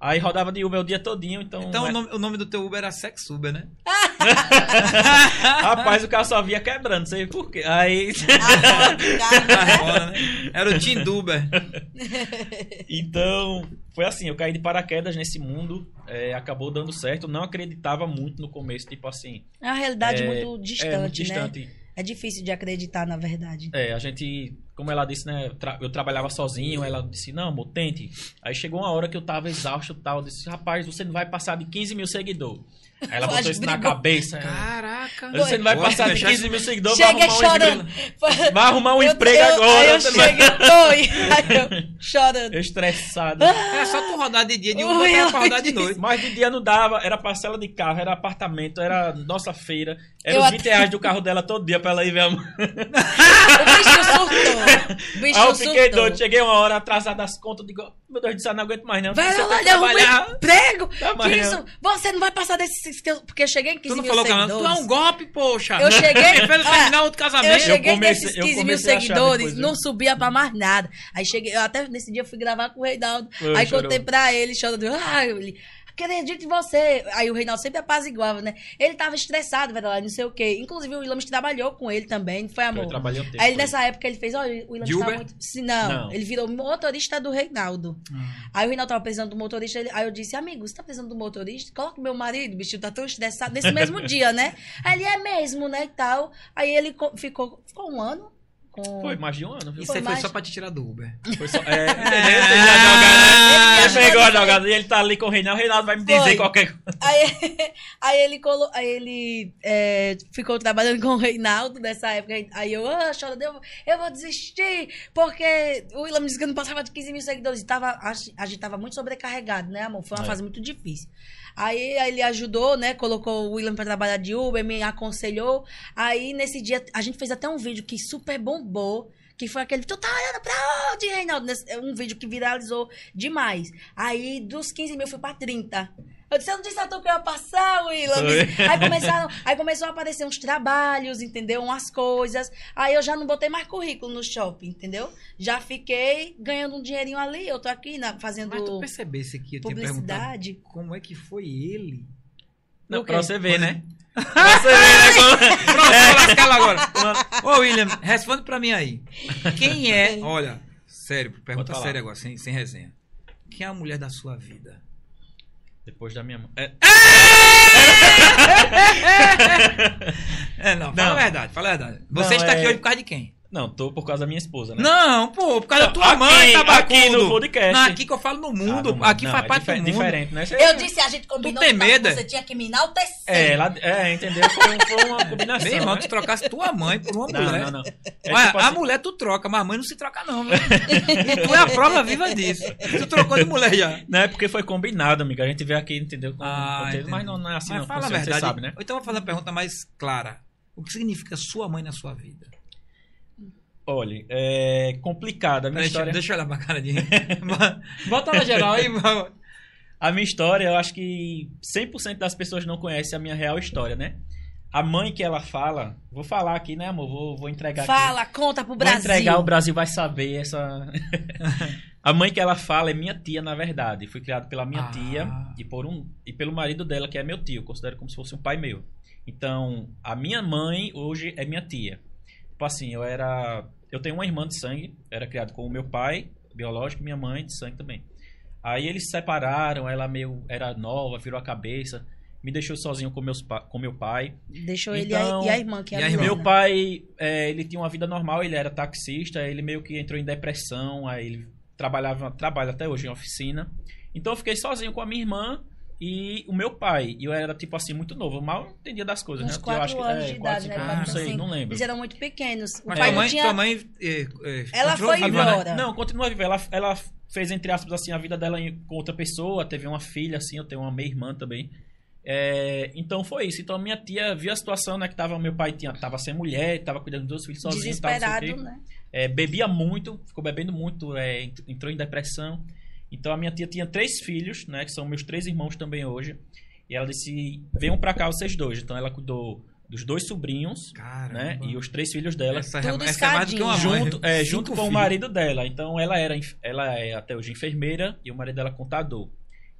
Aí rodava de Uber o dia todinho, então... Então é- o, nome, o nome do teu Uber era Sex Uber, né? Rapaz, o carro só via quebrando, sei por quê. Aí... Ah, Tá né? Era o Tim Uber. Então, foi assim, eu caí de paraquedas nesse mundo, é, acabou dando certo. Não acreditava muito no começo, tipo assim... É uma realidade é, muito é, distante, muito né? distante. É difícil de acreditar, na verdade. É, a gente, como ela disse, né? eu tra- Eu trabalhava sozinho, ela disse, não, amor, tente. Aí chegou uma hora que eu tava exausto e tal. Eu disse, rapaz, você não vai passar de 15 mil seguidores. Aí ela botou isso na cabeça. é. Caraca. Você não vai passar de deixar 15 mil seguidores, vai arrumar um chorando. emprego. Vai arrumar um Eu- emprego eu- agora. Aí eu cheguei, oi. Aí eu chorando. Eu estressado. É só tu rodar de dia, de Ui, era pra rodar de noite. Mas de dia não dava, era parcela de carro, era apartamento, era nossa feira. Era Eu os até- 20 reais do carro dela todo dia pra ela ir ver a mãe. O bicho surtou. Bicho Aí eu fiquei surtou. doido, cheguei uma hora atrasada das contas, digo, meu Deus do céu, não aguento mais não. Vai lá, arrumar trabalhar. emprego. Tá, que isso? eu- Você não vai passar desses... Porque eu cheguei em 15 Tu não mil falou que ela, tu seguidores. é um golpe, poxa. Eu cheguei- Ele fez o Ah, terminar outro Eu casamento. cheguei comecei- nesses eu 15 mil comecei seguidores, depois, não né? subia pra mais nada. Aí cheguei, eu até nesse dia eu fui gravar com o Reinaldo. Aí chorou. contei pra ele, chorando. Ah, ele, acredito em você. Aí o Reinaldo sempre apaziguava, né? Ele tava estressado, velho, lá, não sei o quê. Inclusive o Williams trabalhou com ele também, não foi amor. Eu trabalhei um tempo. Aí ele, nessa época ele fez, olha, o Williams De tá muito. Sim, não, Não. ele virou motorista do Reinaldo. Ah. Aí o Reinaldo tava precisando do motorista, ele- aí eu disse, amigo, você tá precisando do motorista? Coloca meu marido, o bichinho tá tão estressado nesse mesmo dia, né? Aí ele é mesmo, né, e tal. Aí ele co- ficou, ficou um ano com... Foi mais de um ano, viu? Isso aí foi mais- só pra te tirar do Uber. Foi só, é, né? Ele pegou a jogada e ele tá ali com o Reinaldo. O Reinaldo vai me dizer Foi. qualquer coisa. Aí, aí ele, colo, aí ele é, ficou trabalhando com o Reinaldo nessa época. Aí eu, ah, chora, eu, eu vou desistir, porque o William me disse que eu não passava de 15 mil seguidores. E tava, a, a gente tava muito sobrecarregado, né, amor? Foi uma É. fase muito difícil. Aí, ele ajudou, né? Colocou o William pra trabalhar de Uber, me aconselhou. Aí nesse dia, a gente fez até um vídeo que super bombou. Que foi aquele, tu tá olhando pra onde, Reinaldo? Um vídeo que viralizou demais. Aí, dos 15 mil, fui pra 30. Eu disse, eu não disse a tu que eu ia passar, William. Foi. Aí, começaram, aí começou a aparecer uns trabalhos, entendeu? Umas coisas. Aí eu já não botei mais currículo no shopping, entendeu? Já fiquei ganhando um dinheirinho ali. Eu tô aqui na- fazendo Mas tu percebesse que eu tinha publicidade. como é que foi ele? Não, quê? pra você ver, né? Pra você ver, né? Pronto, vou lascar ela agora. Ô, William, responde pra mim aí. Quem é... Olha, sério, pergunta séria agora, sem, sem resenha. Quem é a mulher da sua vida? Depois da minha mãe. É, É, não, fala Não. a verdade, fala a verdade. Você Não, está aqui é- hoje por causa de quem? Não, tô por causa da minha esposa, né? Não, pô, por causa da tua Aqui- mãe, tabacudo. aqui no podcast. Não, aqui que eu falo no Ah, mundo. não, aqui não, faz é parte do mundo. diferente, né? Você- Eu disse, a gente combinou tem que medo, você tinha que me enaltecer. É, lá, é, entendeu? Foi, foi uma combinação. Meu irmão, né? tu trocasse tua mãe por uma Não, mulher. não, não. É Olha, tipo a assim, mulher tu troca, mas a mãe não se troca, não? E tu é a prova viva disso. Tu trocou de mulher já. Não é porque foi combinado, amiga. A gente veio aqui, entendeu? Com, Ah, entendi. mas não, não é assim, Mas não. fala a verdade. Você sabe, né? Então eu vou fazer uma pergunta mais clara. O que significa sua mãe na sua vida? Olha, é complicada a minha Deixa, história. deixa eu olhar pra cara de. Bota na geral aí, vamos. A minha história, eu acho que 100% das pessoas não conhecem a minha real história, né? A mãe que ela fala, vou falar aqui, né, amor? Vou, vou entregar aqui. Fala, conta pro Vou Brasil. entregar, o Brasil vai saber essa. A mãe que ela fala é minha tia, na verdade. Fui criado pela minha Ah. tia e, por um, e pelo marido dela, que é meu tio. Eu considero como se fosse um pai meu. Então, a minha mãe hoje é minha tia. Tipo assim, eu era. Eu tenho uma irmã de sangue, era criado com o meu pai, biológico, e minha mãe de sangue também. Aí eles se separaram, ela meio era nova, virou a cabeça, me deixou sozinho com, meus, com meu pai. Deixou ele Então, e a irmã, que é e a a irmã? Meu pai, é, ele tinha uma vida normal, ele era taxista, ele meio que entrou em depressão, aí ele trabalhava, trabalha até hoje em oficina. Então eu fiquei sozinho com a minha irmã e o meu pai. E eu era, tipo assim, muito novo, eu mal entendia das coisas, Uns né? Eu quatro acho que- anos é, de quatro, idade, né? cinco quatro, anos, não sei, cinco. não lembro. Eles eram muito pequenos. O Mas pai tua mãe, tinha... tua mãe é, é, Ela foi viva, né? embora. Não, continua viva. Ela, ela fez, entre aspas, assim, a vida dela em- com outra pessoa, teve uma filha, assim, eu tenho uma meia-irmã também. É, então foi isso. Então minha tia viu a situação, né? Que tava, meu pai tinha, tava sem mulher, tava cuidando dos dois filhos sozinho. Desesperado, né? É, bebia muito, ficou bebendo muito, é, ent- entrou em depressão. Então a minha tia tinha três filhos, né? Que são meus três irmãos também hoje. E ela disse: venham pra cá vocês dois. Então ela cuidou dos dois sobrinhos, Caramba. né? E os três filhos dela. Essa, Tudo essa é mais do que uma mãe. junto, é, junto com o marido dela. Então ela era ela é até hoje enfermeira e o marido dela contador.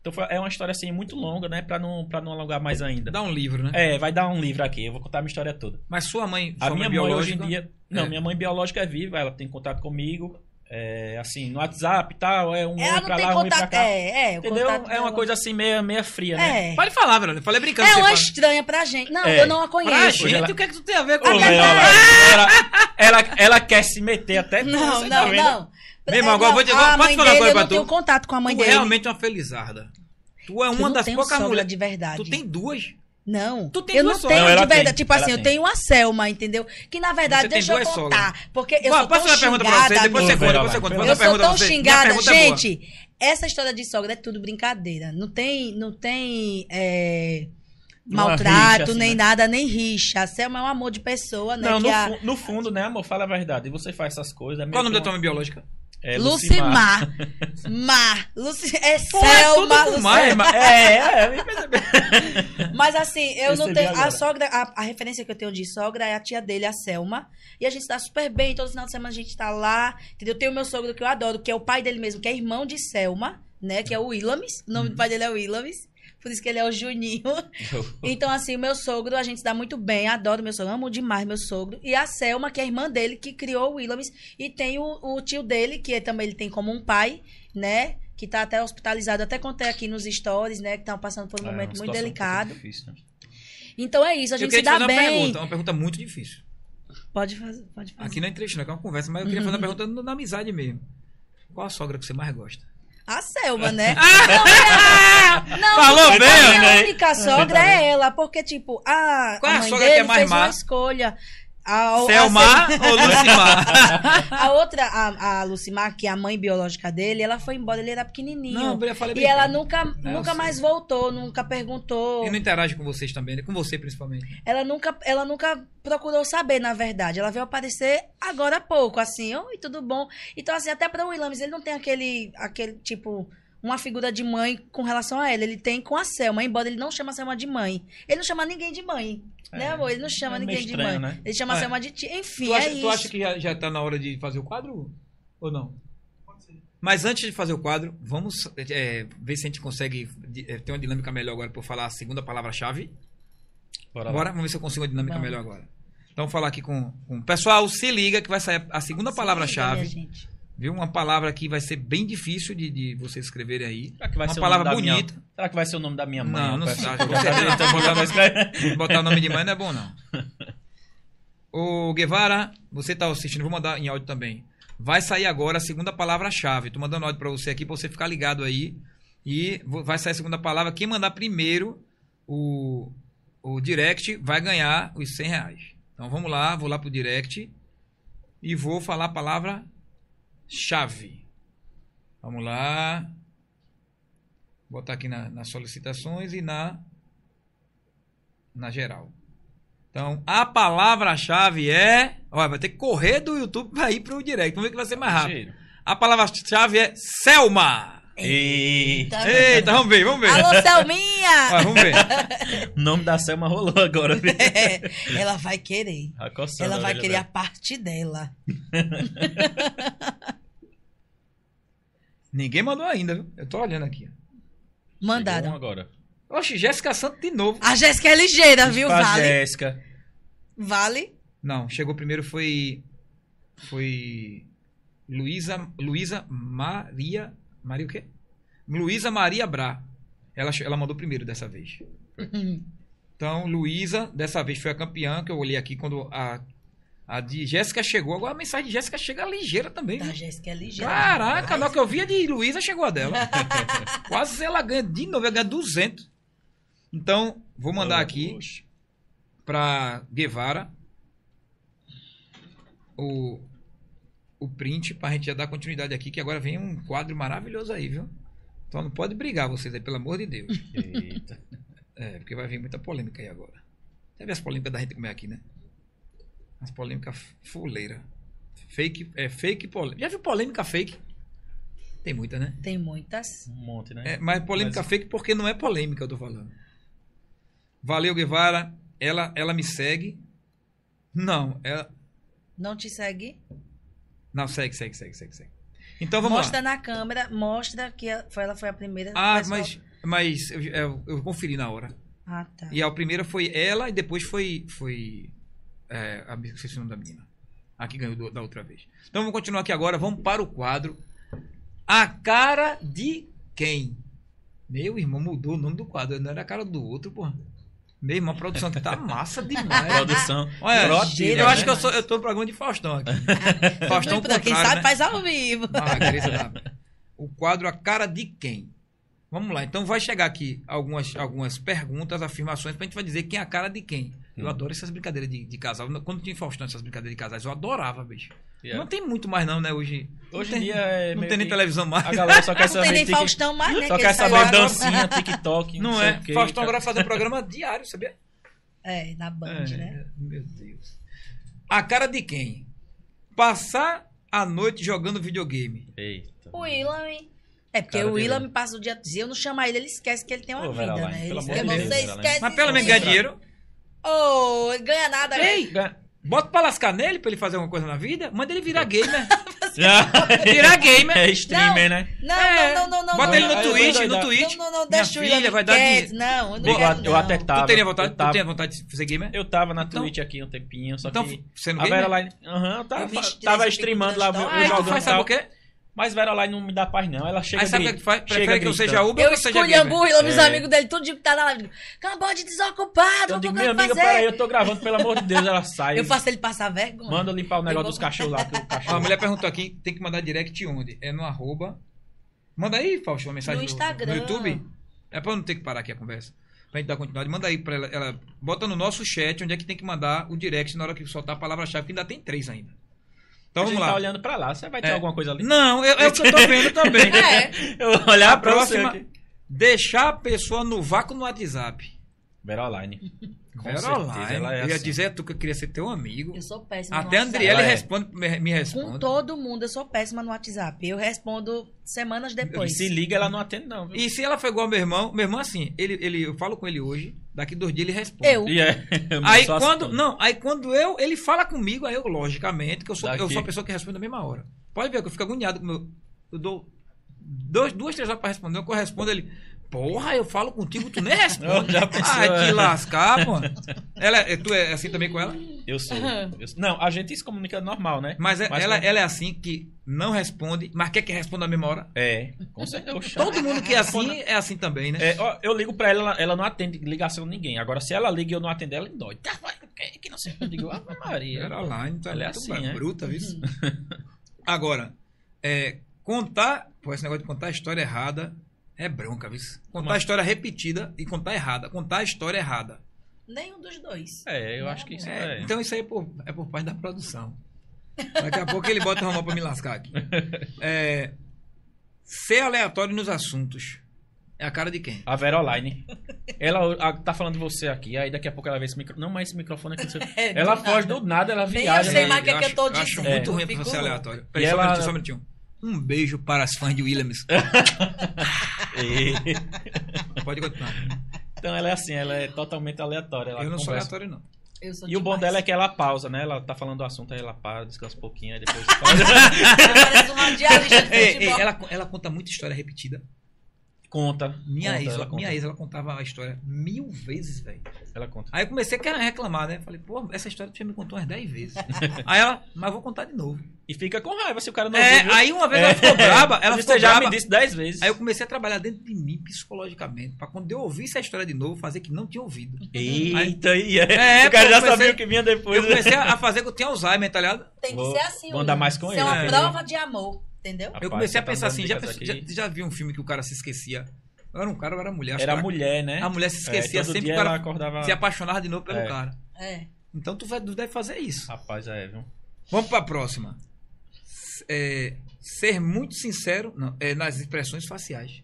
Então foi- é uma história assim muito longa, né, Pra não para não alongar mais ainda. Dá um livro, né? É, vai dar um livro aqui, eu vou contar a minha história toda. Mas sua mãe, A sua minha mãe mãe hoje em dia, não, É. minha mãe biológica é viva, ela tem contato comigo, é, assim, no WhatsApp e tal, é um Ela oi não pra lá, um oi pra cá. É, é. Entendeu? É uma coisa assim meia, meia fria, né? É. Pode falar, velho. Eu falei brincando. É você uma fala. estranha pra gente. Não, É. eu não a Pra conheço. gente, ela- o que é que tu tem a ver com pra- ela, ela, ela quer se meter até Não, você tá não, vendo? não. Meu irmão, agora Não, vou te- a posso mãe falar eu pra não tu? tenho contato com a mãe Tu dele. realmente é uma felizarda. Tu é uma não das poucas mulheres. de verdade. Tu tem duas. Não. Tu tem eu duas não tenho Não, de verdade. tem, Tipo assim, eu tenho a Selma, entendeu? Que na verdade, deixa eu contar. Porque eu Ó, sou posso tão fazer uma pergunta pra você? xingada. Depois você amigo. conta, Vai, depois você vai. conta. Eu sou tão xingada. é. Gente, essa história de sogra é tudo brincadeira. Não tem, não tem é, Uma maltrato, rixa, assim, nem né? nada, nem rixa. A Selma é um amor de pessoa, né? Não, que no, a... fu- no fundo, né, amor? Fala a verdade. E você faz essas coisas. é Qual o nome da tua uma- mãe biológica? É Lucimar. Mar. Luci... É Pô, é Selma. Mar. É, é, é, eu percebi. Mas assim, eu não tenho. agora. A sogra, a, a referência que eu tenho de sogra é a tia dele, a Selma. E a gente tá super bem. Todo final de semana a gente tá lá. Entendeu? Tem o meu sogro que eu adoro, que é o pai dele mesmo, que é irmão de Selma, né? Que é o Willamis. O nome Uhum. do pai dele é Willamis. Por isso que ele é o Juninho. Então, assim, o meu sogro, a gente se dá muito bem. Adoro meu sogro, amo demais meu sogro. E a Selma, que é a irmã dele, que criou o Willamis. E tem o, o tio dele, que é- também ele tem como um pai, né? Que tá até hospitalizado. Até contei aqui nos stories, né? Que estão passando por um É, momento uma muito delicado. muito difícil, né? Então é isso, a gente se dá fazer uma bem. pergunta, uma pergunta muito difícil. Pode fazer, pode fazer. Aqui não é entrevista, não, é uma conversa, mas eu queria fazer uma pergunta na amizade mesmo. Qual a sogra que você mais gosta? A Selma, né? não, é- não, Falou bem, a minha né? única sogra é ela, porque, tipo, a, Qual é a a mãe sogra dele que é mais fez má? uma escolha. A, a Selma ou Lucimar? A outra, a, a Lucimar, que é a mãe biológica dele, ela foi embora, ele era pequenininho. Não, eu falei e ela nunca, eu nunca sei. mais voltou, nunca perguntou. E não interage com vocês também, né? Com você principalmente. Ela nunca, ela nunca procurou saber, na verdade. Ela veio aparecer agora há pouco, assim, oi, tudo bom? Então, assim, até para o Willames, ele não tem aquele, aquele, tipo, uma figura de mãe com relação a ela. Ele tem com a Selma, embora ele não chama a Selma de mãe. Ele não chama ninguém de mãe, né, É, amor? Ele não chama é ninguém de estranho, mãe. né? Ele chama a É. Selma de tia. Enfim, Tu acha, é isso. tu acha que já, já tá na hora de fazer o quadro? Ou não? Mas antes de fazer o quadro, vamos é, ver se a gente consegue é, ter uma dinâmica melhor agora por falar a segunda palavra-chave. Bora. Bora, vamos ver se eu consigo uma dinâmica Vamos. melhor agora. Então, vou falar aqui com, com o pessoal. Se liga que vai sair a segunda Se palavra-chave. Viu? Uma palavra que vai ser bem difícil de, de vocês escreverem aí. Será que vai Uma ser palavra o bonita. Minha... Será que vai ser o nome da minha mãe? Não, não sei. botar, botar o nome de mãe não é bom, não. Ô, Guevara, você tá assistindo, vou mandar em áudio também. Vai sair agora a segunda palavra-chave. Tô mandando áudio pra você aqui, pra você ficar ligado aí. E vai sair a segunda palavra. Quem mandar primeiro o, o direct vai ganhar os 100 reais. Então vamos lá, vou lá pro direct e vou falar a palavra chave. Vamos lá. Botar aqui na- nas solicitações e na na geral. Então, a palavra-chave é. Olha, vai ter que correr do YouTube para ir pro direct. Vamos ver que vai ser mais rápido. A palavra-chave é Selma. Eita. Eita, vamos ver, vamos ver. Alô, Selminha! Olha, vamos ver. O nome da Selma rolou agora. viu? ela vai querer. Ela a vai querer a dela. parte dela. Ninguém mandou ainda, viu? Eu tô olhando aqui. Chegou um Mandaram. agora. Oxe, Jéssica Santos de novo. A Jéssica é ligeira, viu? Pra Vale. Jéssica. Vale. Não, chegou primeiro foi. Foi. Luísa. Luísa Maria. Maria o quê? Luísa Maria Bra. Ela, ela mandou primeiro dessa vez. Então, Luísa, dessa vez foi a campeã, que eu olhei aqui quando a, a de Jéssica chegou. Agora a mensagem de Jéssica chega ligeira também. A viu? Jéssica é ligeira. Caraca, na hora que eu vi a de Luísa chegou a dela. Quase ela ganha de novo, ela ganha 200. Então, vou mandar aqui para Guevara o, o print pra gente já dar continuidade aqui, que agora vem um quadro maravilhoso aí, viu? Então não pode brigar vocês aí, pelo amor de Deus. Eita. É, porque vai vir muita polêmica aí agora. Vê as polêmicas da gente comer aqui, né? As polêmicas fuleira. Fake, é fake polêmica. Já viu polêmica fake? Tem muita, né? Tem muitas. Um monte, né? É, mas polêmica Mas- fake porque não é polêmica, eu tô falando. Valeu, Guevara. Ela, ela me segue. Não, ela. Não te segue? Não, segue, segue, segue, segue, segue. Então vamos mostra lá. na câmera, mostra que ela foi a primeira. Ah, pessoal- mas, mas eu, eu, eu conferi na hora. Ah, tá. E a primeira foi ela e depois foi. foi é, a, esqueci o nome da menina. A que ganhou do- da outra vez. Então vamos continuar aqui agora. Vamos para o quadro. A cara de quem? Meu irmão mudou o nome do quadro. Não era a cara do outro, porra. Meu irmão, a produção aqui tá massa demais. Produção. Olha, Proativa, eu acho né? que eu, sou, eu tô no programa de Faustão aqui. Faustão quem sabe né? faz ao vivo. Ah, o quadro A Cara de Quem? Vamos lá, então vai chegar aqui algumas, algumas perguntas, afirmações, pra gente vai dizer quem é a cara de quem. Eu Hum. adoro essas brincadeiras de, de casal. Quando tinha Faustão essas brincadeiras de casais, eu adorava, bicho. Yeah. Não tem muito mais não, né, hoje. Hoje não em tem, dia é Não tem nem televisão mais. A galera só quer Não saber. tem nem Faustão mais, né? Só que quer saber lá- dancinha, TikTok. Não, sei é. o quê, Faustão cara. agora fazer um programa diário, sabia? É, na Band, É, né? Meu Deus. A cara de quem? Passar a noite jogando videogame. Eita. O Willam, hein? É porque Cara o me passa o dia. Se eu não chamar ele, ele esquece que ele tem uma Ô, vida, Line, né? Ele de você Deus, esquece. Mas pelo menos ganha dinheiro. Ô, ele ganha nada, né? Ei, bota pra lascar nele pra ele fazer alguma coisa na vida. Manda ele virar gamer. é virar gamer. streamer, né? Não, É, não, não, não, não. Bota não, ele no vou Twitch, no Twitch. Não, não, não, Minha deixa o filha vai dar dinheiro. Não, eu não Eu, quero, eu não. até tava. Tu teria vontade, eu tu tava, teria vontade de ser gamer? eu tava na Então- Twitch aqui um tempinho, só Então, que. sendo A gamer? Aham, eu tava, Eu tava fico streamando lá, eu transtornado. Ah, e tu jogando faz e sabe tal. o quê? Mas Vera Line não me dá paz, não. Ela chega Aí sabe o que faz? Prefere que eu seja Uber Eu ou que seja escolhi a gamer? burro e os É. amigos dele, tudo que tá na live. Acabou de desocupado, Então eu digo, minha amiga, fazer. peraí, eu tô gravando, pelo amor de Deus, ela sai. Eu faço ele passar vergonha. Manda limpar o negócio vou- dos cachorros lá, que o Ó, cachorro. a mulher perguntou aqui, tem que mandar direct onde? É no arroba. Manda aí, Fausto, uma mensagem No Instagram. no YouTube. É pra eu não ter que parar aqui a conversa. Pra gente dar continuidade. Manda aí pra ela, ela. Bota no nosso chat onde é que tem que mandar o direct na hora que soltar a palavra-chave, que ainda tem três ainda. Então a gente vamos tá lá. olhando pra lá, você vai ter É. alguma coisa ali? Não, é, é o que eu tô vendo também. É. Eu vou olhar A pra você próxima. aqui. Deixar a pessoa no vácuo no WhatsApp. Vera Line. Com Vera certeza, Online. ela é eu ia assim. dizer tu que eu queria ser teu amigo. Eu sou péssima no Até a WhatsApp. Andriele Ela é. responde, me, me Com responde. todo mundo, eu sou péssima no WhatsApp. Eu respondo semanas E depois. se liga, ela não atende, não. Viu? E se ela foi igual ao meu irmão, meu irmão assim, ele, ele, eu falo com ele hoje, daqui dois dias ele responde. Eu. E é. Aí só quando, assim. não, aí quando eu, ele fala comigo, aí eu, logicamente, que eu sou, eu sou a pessoa que responde na mesma hora. Pode ver que eu fico agoniado com meu, eu dou dois, duas, três horas pra responder, eu correspondo ele, porra, eu falo contigo, tu nem responde. Já pensou, Ai, te é. lascar, pô. Ela, é- tu é assim também com ela? Eu sou. eu sou- Não, a gente se comunica normal, né? Mas, é- Mas ela, quando- ela é assim que não responde, mas quer que responda na mesma hora. É, com certeza. Todo mundo que é assim é assim também, né? É, ó, eu ligo pra ela, ela, não atende ligação de ninguém. Agora, se ela liga e eu não atender, ela dói. Tá, que, não sei. Eu digo, Ave Maria. Era online, então Ela é assim, né? bruta, viu? Agora, é, contar, pô, esse negócio de contar a história errada é bronca, viu? Contar Mas- a história repetida e contar errada. Contar a história errada. Nenhum dos dois. É, eu acho que isso É, é. Então isso aí é por, é por parte da produção. Daqui a pouco ele bota o Ramon pra me lascar aqui. É, ser aleatório nos assuntos. É a cara de quem? A Vera Online. Ela a- tá falando de você aqui, aí daqui a pouco ela vê esse microfone. Não, mas esse microfone aqui. quê. É, ela do foge nada. do nada, ela Nem viaja. eu sei né? mais o que, é que eu tô dizendo. acho muito Eu ruim pra você aleatório. Peraí, só um ela- minutinho, só um minutinho. Um beijo para as fãs de Williams. E- Pode continuar. Então ela é assim, ela é totalmente aleatória. Ela Eu não sou conversa. aleatório, não. Eu sou E o bom demais. dela é que ela pausa, né? Ela tá falando do assunto, aí ela para, descansa um pouquinho, aí depois. Parece um radialista de Ei, ei, futebol. ela, ela conta muita história repetida. Conta. Minha conta, ex, ela conta. minha ex, ela contava a história mil vezes, velho. Ela conta. Aí eu comecei a querer reclamar, né? Falei, pô, essa história tu já me contou umas 10 vezes. aí ela, mas vou contar de novo. E fica com raiva se o cara não É, ouviu. aí uma vez ela ficou braba, ela Você ficou já braba. me disse dez vezes. Aí eu comecei a trabalhar dentro de mim psicologicamente, pra quando eu ouvisse a história de novo, fazer que não tinha ouvido. Eita, e é. É, o cara já comecei- sabia o que vinha depois. Eu comecei a a fazer que eu tinha Alzheimer, tá ligado? Tem que Vou- ser assim. vou andar Will. mais com Isso ele. é uma É. prova de amor, entendeu? Rapaz, eu comecei a tá pensar assim, já, já, já viu um filme que o cara se esquecia? Eu era um cara ou era mulher? Era mulher, né? A mulher se esquecia É, todo sempre dia que o cara ela acordava. se apaixonava de novo pelo É. cara. É. Então tu, vai, tu deve fazer isso. Rapaz, é, viu? Vamos pra próxima. É, ser muito sincero não, é, nas expressões faciais.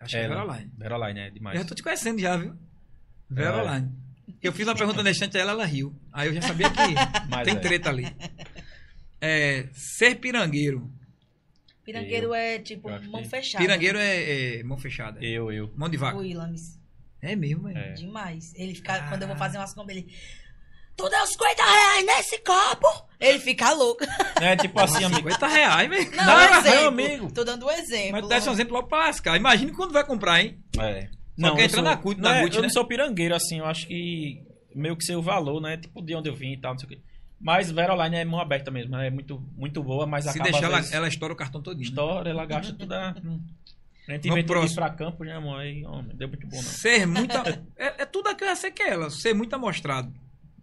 Acho que é É, Veroline. Veroline, é Eu demais. já tô te conhecendo já, viu? É. Veroline. Eu fiz uma pergunta honestante a ela, ela riu. Aí eu já sabia que Mas tem é. treta ali. É, ser pirangueiro. Pirangueiro é tipo eu mão que- fechada. Pirangueiro é, é mão fechada. Eu, eu. Mão de vaca. O Willamis. É mesmo, é. É. Demais. Ele fica, Ah. quando eu vou fazer umas compras, ele. Tu deu 50 reais nesse copo? Ele fica louco. É tipo assim, amigo. 50 reais, velho. Não, Não, é não, exemplo. amigo. Tô dando um exemplo. Mas tu dá esse exemplo logo pra lascar. Imagina quando vai comprar, hein? É. Só quer eu entrar sou- na CUT, não na é, CUT, Eu né? não sou pirangueiro, assim, eu acho que meio que sei o valor, né? Tipo, de onde eu vim e tal, não sei o quê. Mas Veroline é mão aberta mesmo, ela é muito, muito boa, mas Se acaba deixar, ela, ela estoura o cartão todinho. estoura, ela gasta tudo a... A gente inventou ir próximo. pra campo, né, amor? Aí, homem, deu muito bom, não. Ser muito. é, é tudo aquilo que ela. Ser muito amostrado.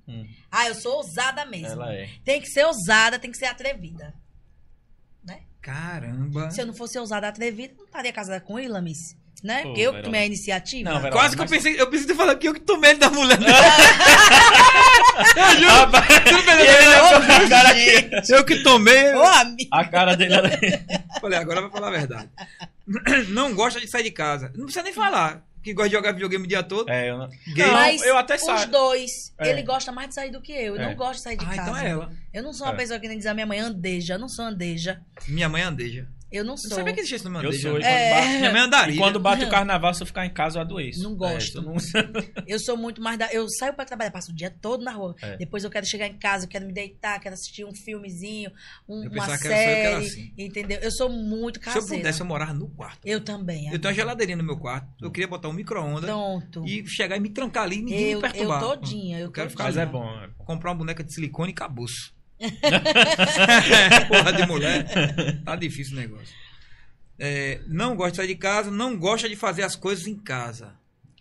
Hum, Ah, eu sou ousada mesmo. ela é. Tem que ser ousada, tem que ser atrevida. Né? Caramba. Se eu não fosse ousada atrevida, não estaria casada com o Ilamis. Né? Pô, Porque eu que tomei a iniciativa. Não. Quase que eu pensei, eu pensei em falar que eu que tomei ele da mulher. Rapaz, e ele olhou pra cara aqui. eu que tomei. Ô. A cara dele era... Falei, agora vai falar a verdade. Não gosta de sair de casa. Não precisa nem falar. Que gosta de jogar videogame o dia todo. É, eu não... Não, Mas eu até os saio. dois, É. ele gosta mais de sair do que eu. Eu É. não gosto de sair de Ah, casa. então é ela. Eu não sou uma É. pessoa que nem diz a minha mãe andeja. Eu não sou andeja. Minha mãe é andeja. Eu não Não sou. sabia que existia esse nome Eu sou. E né? quando, É. bate, Minha mãe andaria. e quando bate o carnaval, se eu ficar em casa, eu adoeço. Não gosto. É, eu não- Eu sou muito mais da. Eu saio pra trabalhar, passo o dia todo na rua. É. Depois eu quero chegar em casa, eu quero me deitar, quero assistir um filmezinho, um- Eu uma pensava que era só eu série. assim. Entendeu? Eu sou muito Se eu caseira. pudesse, eu morava no quarto. Eu também. Eu tenho uma geladeirinha no meu quarto. Eu queria botar um micro-ondas Pronto. e chegar e me trancar ali e ninguém Eu, me perturbar. eu todinha. Eu, Eu quero ficar Mas todinha. é bom, é bom. Comprar uma boneca de silicone e acabou Porra de mulher. Tá difícil o negócio. É, não gosta de sair de casa, não gosta de fazer as coisas em casa.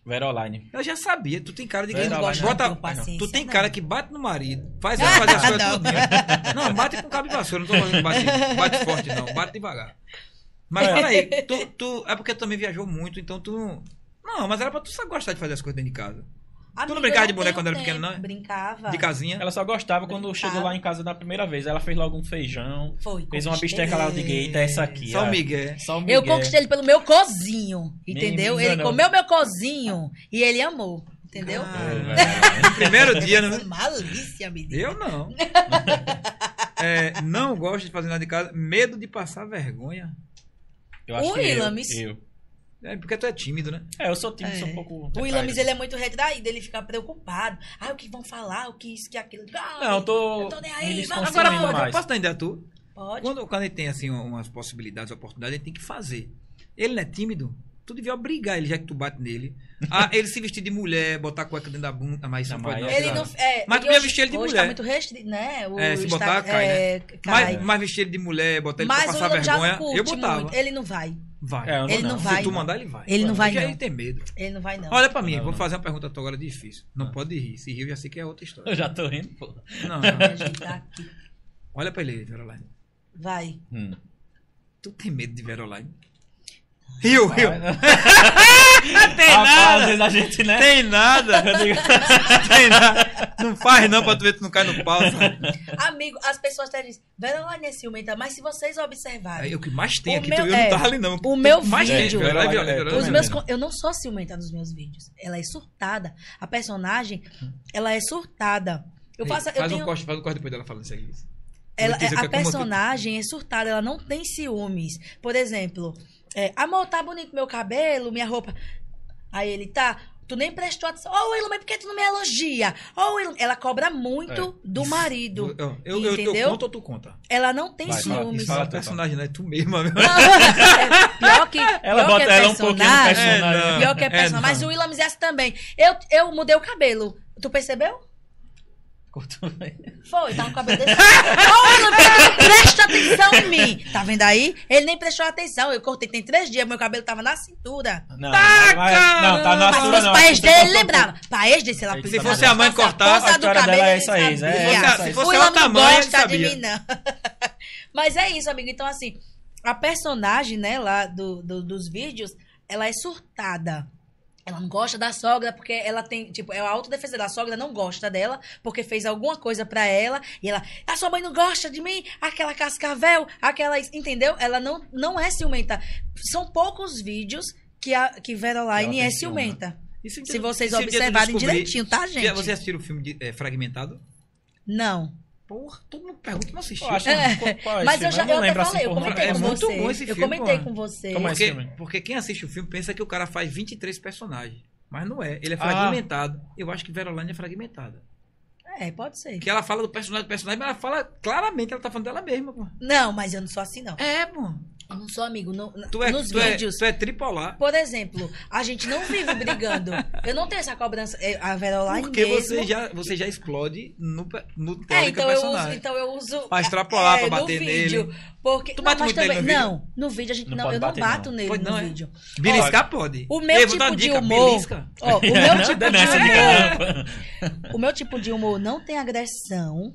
Veroline. Eu já sabia, tu tem cara de quem não bota, não tu tem não. cara que bate no marido, faz ela fazer as coisas Não. tudinho. Não, bate com cabo de vassoura, não tô falando que bate, bate forte não, bate devagar. Mas É. peraí, tu, tu, é porque tu também viajou muito, então tu não... Não, mas era pra tu só gostar de fazer as coisas dentro de casa. Amiga, não brincava eu de boneca quando era pequeno, não é? Brincava. De casinha. Ela só gostava quando Brincava. chegou lá em casa da primeira vez. Ela fez logo um feijão. Foi. Fez uma bisteca lá de eita, essa aqui. Só o. Miguel. Só o Eu Miguel. conquistei ele pelo meu cozinho, entendeu? Menina, ele comeu meu cozinho e ele amou, entendeu? Ah, no primeiro dia, né? Malícia, menino. Eu não. É, não gosto de fazer nada de casa, medo de passar vergonha. Eu acho O que eu-. Eu, É porque tu é tímido, né? É, eu sou tímido, É. sou um pouco. O. Ilamis, ele é muito retraído, ele fica preocupado. Ah, o que vão falar, o que isso, que aquilo. Ah, Não, eu tô. Eu tô nem aí, vamos Agora, mais. posso dar ideia tu? Pode. Quando, quando ele tem assim umas possibilidades, oportunidades, ele tem que fazer. Ele não é tímido, tu devia obrigar ele, já que tu bate nele. Ah, ele se vestir de mulher, botar a cueca dentro da bunda, mas isso não, Não, pode mas não. Ele não. É, Mas tu hoje- vestir ele de hoje mulher. Tá muito restrito, né? O É, se botar, cai, né? é, cai. Mas, mas vestir ele de mulher, botar ele Mas pra passar vergonha, eu botava. muito. Ele não vai. Vai. É, Ele não não. vai. Se tu mandar, ele vai. Ele não vai, não. ele tem medo. Ele não vai, não. Olha pra mim, Não, vou não. fazer uma pergunta a tua agora difícil. Não Ah. pode rir. Se rir, eu já sei que é outra história. Eu já tô rindo, pô. Não, não. Olha pra ele, Veroline. Vai. Hum. Tu tem medo de Veroline? Riu, riu. tem nada. Às vezes a gente, né? Tem nada. tem nada. Não faz não pra tu ver que tu não cai no pau, sabe? Amigo, as pessoas até dizem, Veroline é ciumenta, mas se vocês observarem, É o que mais tem O aqui. meu- tu- eu não é, tava ali, não. o meu mais vídeo- Tem, É, é, Veroline. Os meus, não. eu não sou ciumenta nos meus vídeos. Ela é surtada. A personagem, ela é surtada. Eu faço, eu faz, tenho, um corte, faz um corte depois dela falando isso aí. ela, eu a tu- personagem é surtada, ela não tem ciúmes. Por exemplo, é, amor, tá bonito meu cabelo, minha roupa. Aí ele tá. Tu nem prestou atenção. Ô, Willam, mas por que tu não me elogia? Ô, Willam, ela cobra muito do marido. Eu, eu, eu, entendeu? eu conto ou tu conta? Ela não tem Vai, ciúmes. fala Fala tu, personagem, não é tu mesma. meu. pior que, Ela pior bota que é ela um pouquinho no personagem. É, não. Pior que é É, personagem. não. mas o Willam Zess também. Eu, eu mudei o cabelo. Tu percebeu? Foi, tá com o cabelo desse. Presta atenção em mim. Tá vendo aí? Ele nem prestou atenção. Eu cortei tem três dias, meu cabelo tava na cintura. Não, mas- não, tá na Mas não. pra ex Você dele, ele cortou- lembrava. Pra ex dele, se ela Se fosse a mãe cortar, a do história cabelo, dela é essa aí, é, Se fosse- se O fosse Willam outra não mãe, ele gosta de sabia. mim, não. Mas é isso, amigo. Então, assim, a personagem, né, lá do, do- dos vídeos, ela é surtada. Ela não gosta da sogra porque ela tem, tipo, é a autodefesa da sogra não gosta dela porque fez alguma coisa pra ela e ela, a sua mãe não gosta de mim, aquela cascavel, aquela, entendeu? Ela não não é ciumenta. São poucos vídeos que a que Veroline é ciúme, ciumenta. E se vocês tu observarem direitinho, tá, gente? Já- Você assistiu o filme de- é, Fragmentado? Não. Porra, todo mundo pergunta e não assistiu. Eu acho É, qual- é Mas eu já não eu até lembro assim falei, eu comentei É com muito você. bom esse eu filme, comentei pô. com você. Porque, porque quem assiste o filme pensa que o cara faz 23 personagens. Mas não é. Ele é Ah. fragmentado. Eu acho que Verolândia é fragmentada. É, pode ser. Porque ela fala do personagem do personagem, mas ela fala claramente, ela tá falando dela mesma, pô. Não, mas eu não sou assim, não. É, pô. Eu não sou amigo. No, Tu é, nos tu é, vídeos, tu é tripolar. por exemplo, a gente não vive brigando. Eu não tenho essa cobrança. é, A Veroline Porque mesmo. você já, você já explode no, no É, então eu, uso, então eu uso. Pra extrapolar, é, pra no bater vídeo, nele. Porque, Tu não, bate mas muito nele também, no vídeo? Não, no vídeo a gente Não não, eu não bato não. nele Pode no não, é? vídeo. Beliscar pode. O meu Ei, tipo de humor. belisca. Ó, o meu tipo Não de é humor. não. O meu tipo de humor não tem agressão,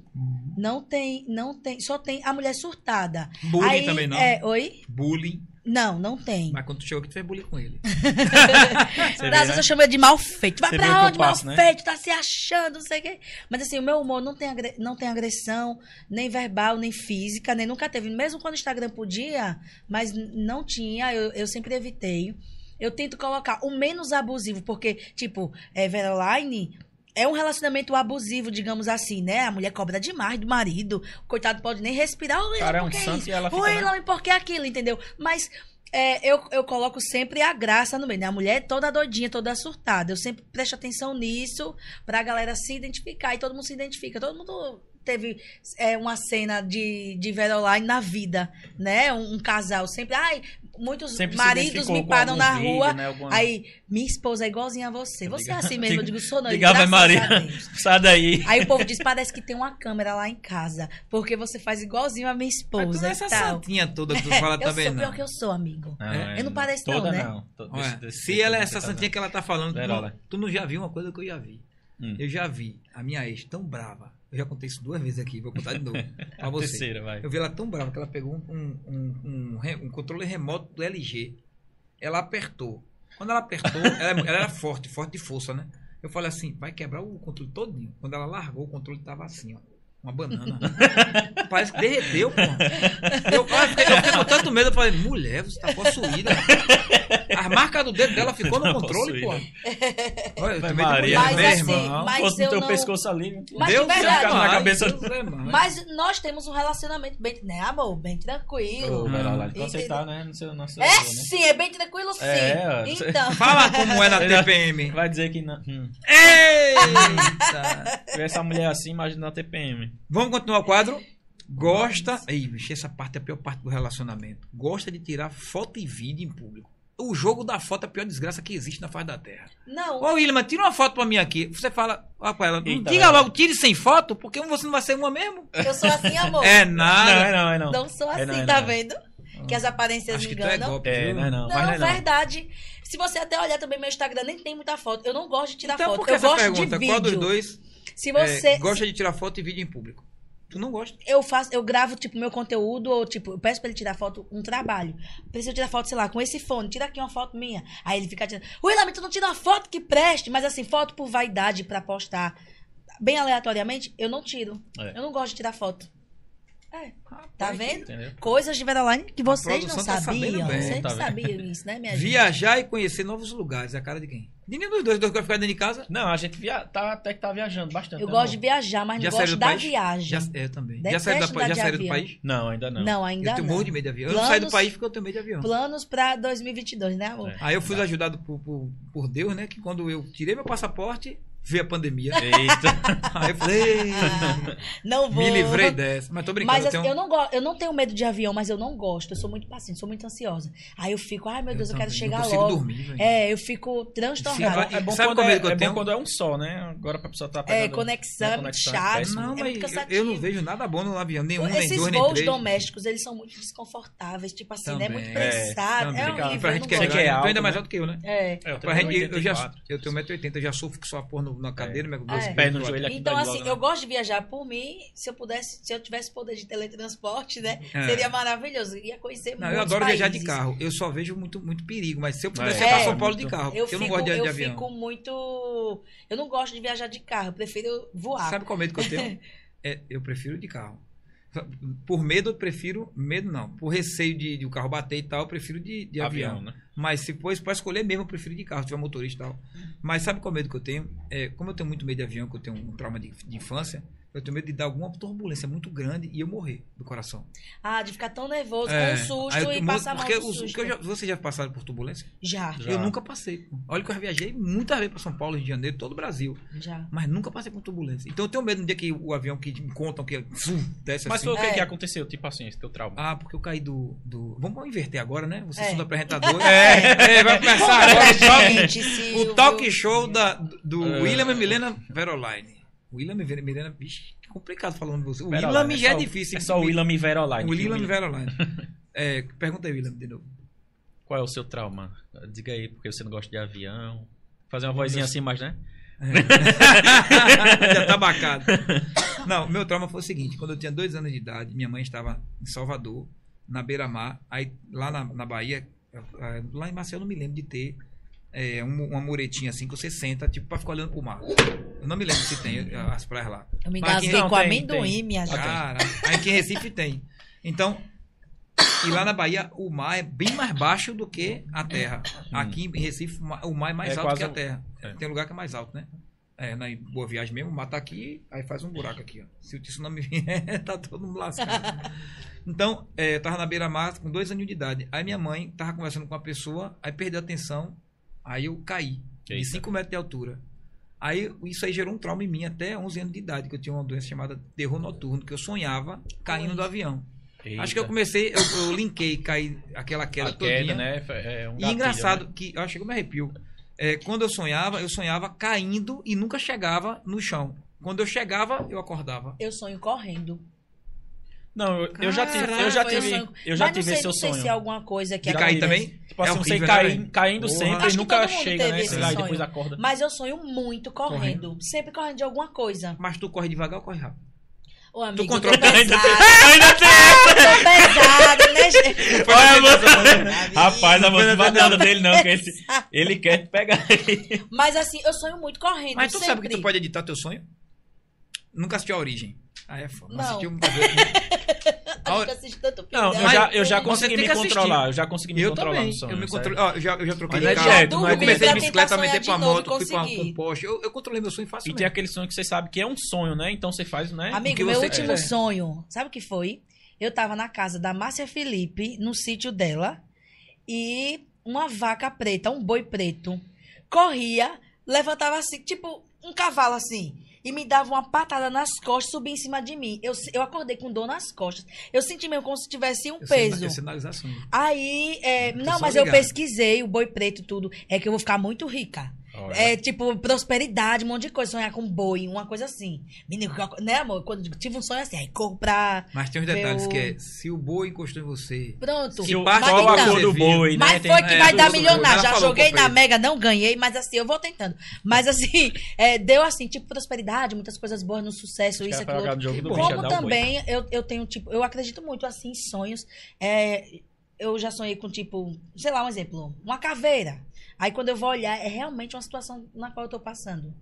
não tem, não tem, só tem a mulher surtada. Bullying Aí, também não. É, oi? Bullying. Não, não tem. Mas quando tu chegou aqui, tu fez bullying com ele. Às vezes né? eu chamo ele de mal feito. Vai Você pra onde, mal passo, né? feito? Tá se achando, não sei o quê. Mas assim, o meu humor não tem, não tem agressão, nem verbal, nem física, nem nunca teve. Mesmo quando o Instagram podia, mas não tinha, eu, eu sempre evitei. Eu tento colocar o menos abusivo, porque, tipo, é, Veroline é um relacionamento abusivo, digamos assim, né? A mulher cobra demais do marido. O coitado pode nem respirar. Oi, Cara, é um que santo isso? e ela fica, Oi, né? não, e por que aquilo, entendeu? Mas é, eu, eu coloco sempre a graça no meio, né? A mulher é toda doidinha, toda surtada. Eu sempre presto atenção nisso pra galera se identificar. E todo mundo se identifica. Todo mundo teve é, uma cena de, de Veroline na vida, né? Um, um casal. Sempre, ai, muitos Sempre se maridos me param na vídeo, rua. né? Alguma- Aí, minha esposa é igualzinha a você. Você é assim mesmo. Eu digo, sou não. Ligava Maria. Sai daí. Aí o povo diz, parece que tem uma câmera lá em casa. Porque você faz igualzinho a minha Mas tu esposa não é e essa tal. santinha toda que tu fala eu também, sou não. pior que eu sou, amigo. Não, Eu não pareço não, toda né? não. To- Olha, desse- desse se ela é essa tá santinha que ela tá falando, tu não, tu não já viu uma coisa que eu já vi. Hum. Eu já vi a minha ex tão brava. Eu já contei isso duas vezes aqui, vou contar de novo pra A você. terceira, vai. Eu vi ela tão brava que ela pegou um, um, um, um um controle remoto do LG. Ela apertou. Quando ela apertou, ela, ela era forte, forte de força, né? Eu falei assim, vai quebrar o controle todinho. Quando ela largou, o controle tava assim, ó. Uma banana. Parece que derreteu, pô. Eu, eu, fiquei, eu fiquei com tanto medo, eu falei, mulher, você tá possuída. As marcas do dedo dela ficou no controle, pô. Olha, Maria. Mas meu assim, irmão. mas Fosse no eu teu não- pescoço ali. Mas Deus de é verdade. Na cabeça- Deus é. Mas nós temos um relacionamento bem, né, amor? Bem tranquilo. Ô, Entendeu? Você tá, né? No seu, no seu, É né? sim, é bem tranquilo sim. É, então. Fala como é na TPM. Vai dizer que não. Hum. Eita! Se tiver essa mulher assim, imagina na TPM. Vamos continuar o quadro? Gosta. Ih, bicho, essa parte é a pior parte do relacionamento. Gosta de tirar foto e vídeo em público. O jogo da foto é a pior desgraça que existe na face da terra. Não, Ô, William, tira uma foto pra mim aqui. Você fala, ó, pra ela, Eita, diga velho. logo, tire sem foto, porque você não vai ser uma mesmo. eu sou assim, amor. É Não, nada. é não, é não. Não sou assim, É não, é tá não. vendo? Que as aparências Acho me que tu é enganam. golpe. É, não é não. Não, Mas não é não. verdade. Se você até olhar também meu Instagram, nem tem muita foto. Eu não gosto de tirar Então, foto. por que eu essa gosto pergunta? de Qual dos vídeo. dois Se é, você. gosta de tirar foto e vídeo em público? Tu não gosta. eu faço, eu gravo, tipo, meu conteúdo, ou, tipo, eu peço pra ele tirar foto, um trabalho. Preciso tirar foto, sei lá, com esse fone, tira aqui uma foto minha. Aí ele fica tirando, William, tu não tira uma foto que preste, mas assim, foto por vaidade pra postar bem aleatoriamente, eu não tiro. É. Eu não gosto de tirar foto. É, Rapaz, tá vendo? Entendeu? Coisas de Veroline que vocês não tá sabiam. bem, Vocês tá sabiam isso, né, minha gente? Viajar e conhecer novos lugares. É a cara de quem? Nenhum dos dois. Dois que vai ficar dentro de casa. Não, a gente via... tá, até que tá viajando bastante. Eu né, gosto de viajar, mas não Já gosto da país? viagem. Já, eu também. Já saiu, da, andar já de saiu do avião. país? Não, ainda não. Não, ainda eu tenho não. morro de medo de avião. Eu não saio do Planos- país porque eu tenho medo de avião. Planos pra 2022, né, amor? É. Aí eu fui ajudado por, por, por Deus, né? Que quando eu tirei meu passaporte, veio a pandemia. Eita. Aí eu falei, Não vou. me livrei dessa. Mas tô brincando, Mas eu assim, tenho... eu, não go... eu não tenho medo de avião, mas eu não gosto. Eu sou muito paciente, sou muito ansiosa. Aí eu fico, ai meu Deus, eu, quero também, chegar não consigo logo. dormir, velho. é, eu fico transtornada. Fica- É bom, Sabe quando qual é, medo que eu é bom tenho? quando é um só, né? Agora pra pessoa tá É, pegando... conexão, né, é muito conexão, chato. Não, é mas muito eu, cansativo. eu não vejo nada bom no avião, nenhum, nem Esses dois, nem voos três. domésticos, eles são muito desconfortáveis. Tipo assim, né? Também. Muito É, prensado. Também. É, Complicado. horrível. pra eu gente não que é é alto, ainda mais né? alto que eu, né? É. É, eu Pra tenho gente, eu, já, 84. eu tenho 1,80m, eu já sofro com sua porra no- na cadeira, meus meus É. Pé no pés joelho aqui Então, assim, logo, né? eu gosto de viajar por mim. Se eu pudesse, se eu tivesse poder de teletransporte, né? É. Seria maravilhoso. Ia conhecer Não, eu adoro viajar de países. carro. Eu só vejo muito, muito perigo, mas se eu pudesse É, pra é, São Paulo de carro, Eu, eu fico, não gosto de, de eu avião. fico muito. Eu não gosto de viajar de carro, eu prefiro voar. Sabe qual medo que eu tenho? É, eu prefiro de carro. Por medo, eu prefiro. Medo não. Por receio de, de o carro bater e tal, eu prefiro de, de avião. Avião, né? Mas se for para escolher mesmo, eu prefiro de carro, se tiver motorista e tal. Mas sabe qual medo que eu tenho? É, como eu tenho muito medo de avião, que eu tenho um trauma de, de infância, eu tenho medo de dar alguma turbulência muito grande e eu morrer do coração. Ah, de ficar tão nervoso, É, com um susto eu e passar mal porque do susto. porque eu já- Vocês já passaram por turbulência? Já, Já. Eu nunca passei. Olha que eu já viajei muitas vezes para São Paulo, Rio de Janeiro, todo o Brasil. já. Mas nunca passei por turbulência. Então eu tenho medo no dia que o avião que me contam que fum, desce Mas assim. foi o que, É. que aconteceu? Tipo assim, esse teu trauma. Ah, porque eu caí do. do... Vamos inverter agora, né? Vocês É. são do apresentador. É. É, vai começar agora gente, o talk show da, do É. William e Milena Veroline. William Milena, vixe, que complicado falando você. O William já é só- difícil. É só o William e Veroline. O William e William- Veroline. É, pergunta aí, William, de novo. Qual é o seu trauma? Diga aí, porque você não gosta de avião. Fazer uma vozinha assim, mas né? Já tá bacana. Não, meu trauma foi o seguinte: quando eu tinha dois anos de idade, minha mãe estava em Salvador, na beira-mar. Aí lá na, na Bahia, eh, lá em Maceió, eu não me lembro de ter um- uma muretinha assim que você senta, tipo, pra ficar olhando pro mar. Eu não me lembro se tem eh, as praias lá. Eu me engasguei não, com tem, amendoim, tem. minha gente. Cara, aí aqui em Recife tem. Então, e lá na Bahia, o mar é bem mais baixo do que a terra. Aqui em Recife, o mar- é mais É alto que a um- terra. é. Tem lugar que é mais alto, né? É, na Boa Viagem mesmo, o mar tá aqui, aí faz um buraco aqui, ó. Se o tsunami vier, tá todo mundo lascado. Então, é, eu tava na beira-mar com dois anos de idade. Aí minha mãe tava conversando com uma pessoa, aí perdeu a atenção, aí eu caí, de Eita. 5 metros de altura. Aí isso aí gerou um trauma em mim até 11 anos de idade, que eu tinha uma doença chamada terror noturno, que eu sonhava caindo do avião. Acho que eu comecei, eu, eu linkei, caí aquela queda a todinha. queda, né? É um E gatilho, engraçado né? que eu achei que eu me arrepio. É, quando eu sonhava, eu sonhava caindo e nunca chegava no chão. Quando eu chegava, eu acordava. Eu sonho correndo. Não, eu, eu já tive, eu já tive, sonho. eu já Mas tive sei, esse seu não sei sonho. se é alguma coisa que De cair acontece. também? Tipo É assim, você horrível, cai, né, velho? caindo Porra. sempre Acho e nunca chega, né? Sei lá, e depois acorda. Mas eu sonho muito correndo. Sempre correndo de alguma coisa. Mas tu corre devagar ou corre rápido? Ô, amigo, controla- tô pesado. Ainda tem tô pesado, né, gente? Olha, Rapaz, a moça não vai nada dele, não. Que esse, ele quer te pegar. Mas assim, eu sonho muito correndo. Mas tu sempre. sabe que tu pode editar teu sonho? Nunca assistiu a origem. Ah, é foda. Não. assistiu muita vez. A gente assiste tanto filme, Não, né? eu já, eu já consegui me controlar. Eu já consegui me Eu controlar também. no sonho. eu me. Ó, eu já, eu já troquei Mas de é carro. é eu comecei de bicicleta, aumentei pra de novo moto, fui pra, pra um poste. Eu, eu controlei meu sonho E facilmente. tem aquele sonho que você sabe que é um sonho, né? Então você faz, né? Amigo, meu último sonho, sabe o que foi? Eu tava na casa da Márcia Felipe, no sítio dela, e uma vaca preta, um boi preto, corria, levantava assim, tipo um cavalo assim, e me dava uma patada nas costas, subia em cima de mim. Eu, eu acordei com dor nas costas. Eu senti mesmo como se tivesse um Eu peso. Eu sonho. Aí, é, não, mas eu ligado. pesquisei o boi preto tudo. É que eu vou ficar muito rica. Olha. É tipo prosperidade, um monte de coisa. Sonhar com boi, uma coisa assim. Menino, né, amor? Quando eu tive um sonho assim, aí corro pra. Mas tem uns detalhes Meu- que é, se o boi encostou em você... Pronto. Se o, qual a então, cor do boi, né? Mas Tem- foi que é, vai dar milionário. Já joguei na Mega, não ganhei, mas assim, eu vou tentando. Mas assim, é, deu assim, tipo, prosperidade, muitas coisas boas no sucesso, Acho isso, aquilo. Como também eu, eu tenho, tipo, eu acredito muito assim em sonhos. É, eu já sonhei com, tipo, sei lá, um exemplo, uma caveira. Aí quando eu vou olhar, é realmente uma situação na qual eu tô passando.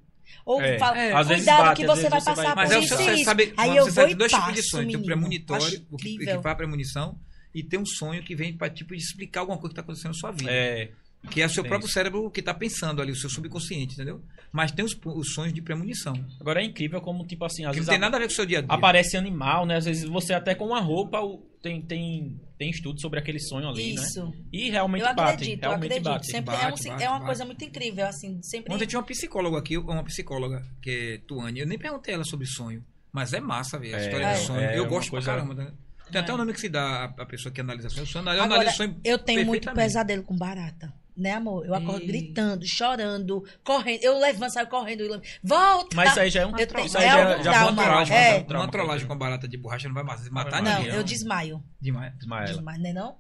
Ou É, fala, é, cuidado bate, que você vai você vai- passar Mas por é o isso você isso. sabe, Aí você eu sabe vou dois tipos de passo, sonho. Tem o menino. premonitório, o que, que vai a premonição, e tem um sonho que vem para tipo explicar alguma coisa que está acontecendo na sua vida. É, Que é o seu Tem próprio isso. cérebro que está pensando ali, o seu subconsciente, entendeu? Mas tem os, os sonhos de premonição. agora é incrível como, tipo assim, às Que não vezes tem a- nada a ver com o seu dia a dia. aparece animal, né? Às vezes você até com uma roupa o- tem, tem, tem estudo sobre aquele sonho ali, né? Isso. E realmente Eu bate. acredito, eu realmente acredito. bate. Sempre Bate, é, um- bate, é uma bate. coisa muito incrível, assim, sempre... Ontem tinha uma psicóloga aqui, uma psicóloga, que é Tuane. Eu nem perguntei ela sobre sonho. Mas é massa ver a É, história é, do sonho. é eu gosto coisa- pra caramba. Né? Tem até É. um nome que se dá a, pessoa que analisa sonho. Eu, Agora, eu tenho muito pesadelo com barata. Né, amor? Eu acordo Ei. gritando, chorando, correndo. Eu levanto, saio correndo. e Volta! Mas isso aí já é um Eu tenho- isso aí é já, algum já trauma, foi um trauma, é. um trauma. Uma trollagem com barata de borracha não vai matar Não, Não, ninguém. eu desmaio. Ela. Desmaio, não é não?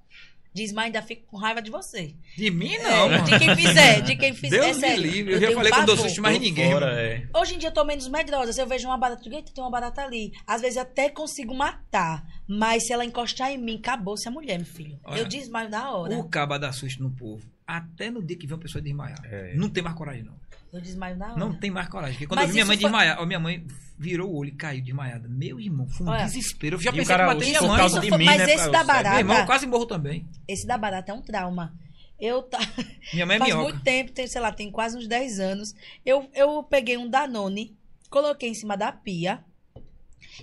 Desmaio ainda fico com raiva de você. De mim não, É, mano. de quem fizer, de quem fizer. Deus é me livre. Eu, eu já tenho falei que eu dou pavor. susto mais ninguém. fora, é. Hoje em dia eu tô menos medrosa. Se eu vejo uma barata, eu digo, eita, tem uma barata ali. Às vezes eu até consigo matar. Mas se ela encostar em mim, acabou-se a mulher, meu filho. Olha, eu desmaio na hora. O caba dá susto no povo. Até no dia que vem uma pessoa desmaiar. É. Não tem mais coragem, não. Eu desmaio na hora. Não tem mais coragem. Porque quando Mas eu vi minha mãe foi- desmaiar, ó, minha mãe virou o olho e caiu desmaiada. Meu irmão, foi um Olha, desespero. Eu já e pensei cara, que matei minha mãe. mim, mas né, esse da barata- Meu irmão eu quase morro também. Esse da barata é um trauma. Eu tá. Minha mãe é Faz minhoca. muito tempo, tem, sei lá, tem quase uns 10 anos. Eu, eu peguei um Danone, coloquei em cima da pia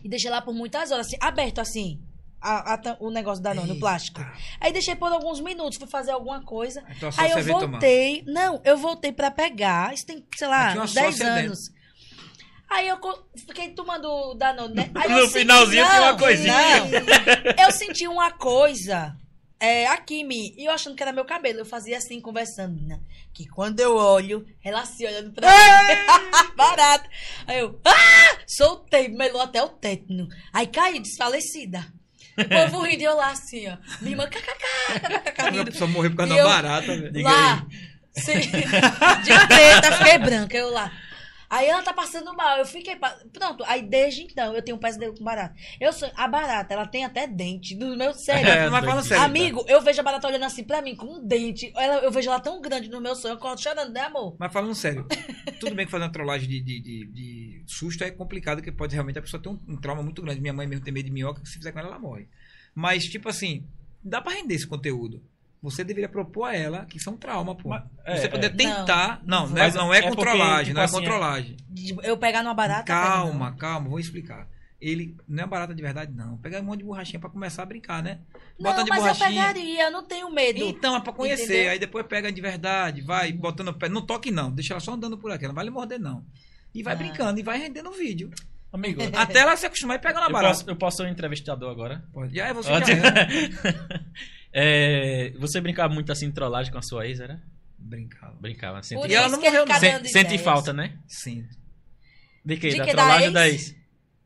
e deixei lá por muitas horas, assim, aberto assim, a- a o negócio da Danone, o plástico. Aí deixei por alguns minutos, fui fazer alguma coisa. Então Aí eu você veio tomar. voltei. Não, eu voltei pra pegar. Isso tem, sei lá, tinha uma uns 10 sócia dentro. anos. Aí eu fiquei tomando Danone, né? Aí No eu senti- finalzinho tinha uma Não, coisinha. não. Eu senti uma coisa é, aqui em mim. E eu achando que era meu cabelo. Eu fazia assim, conversando. Né? Que quando eu olho, ela se olhando pra mim. Barato. Aí eu, ah! Soltei, melou até o tétano. Aí caí, desfalecida. O povo rindo e eu lá assim, ó. Minha irmã, kkk, pessoa morreu por causa da barata, velho. Lá. Sim. De preta, fiquei branca, eu lá. Aí ela tá passando mal, eu fiquei. Pronto, aí desde então eu tenho um pesadelo com barata. Eu sou. A barata, ela tem até dente no meu cérebro. É, mas falando sério. Amigo, eu vejo a barata olhando assim pra mim, com um dente. Ela, eu vejo ela tão grande no meu sonho, eu acordo chorando, né, amor? Mas falando sério, tudo bem que fazer uma trollagem de, de, de- de susto é complicado, porque pode realmente a pessoa ter um, um trauma muito grande. Minha mãe mesmo tem medo de minhoca, que se fizer com ela, ela morre. Mas, tipo assim, dá pra render esse conteúdo. Você deveria propor a ela que isso é um trauma, pô. Mas- é, Você poder é. tentar. Não, não, Mas é, não é é porque, controlagem, tipo não é assim, é- controlagem. Eu pegar numa barata. Calma, calma, vou explicar. Ele não é barata de verdade, não. Pega um monte de borrachinha pra começar a brincar, né? Não, de mas eu borrachinha. pegaria, eu não tenho medo. Então, é pra conhecer. Entendeu? Aí depois pega de verdade, vai botando o pé. Não toque, não. Deixa ela só andando por aqui. Ela não vai lhe morder, não. E vai Ah. brincando e vai rendendo o vídeo. Amigo, Até ela se acostumar e pegar na eu barata. posso, eu posso ser um entrevistador agora? Pode. E aí você Antes- já é. É, você brincava muito assim, trollagem com a sua ex, era? Brincava. Brincava. Sente, Por E ela não que morreu, não. Sente ideias. falta, né? Sim. De quê? De da que, da trollagem ou da ex? ex?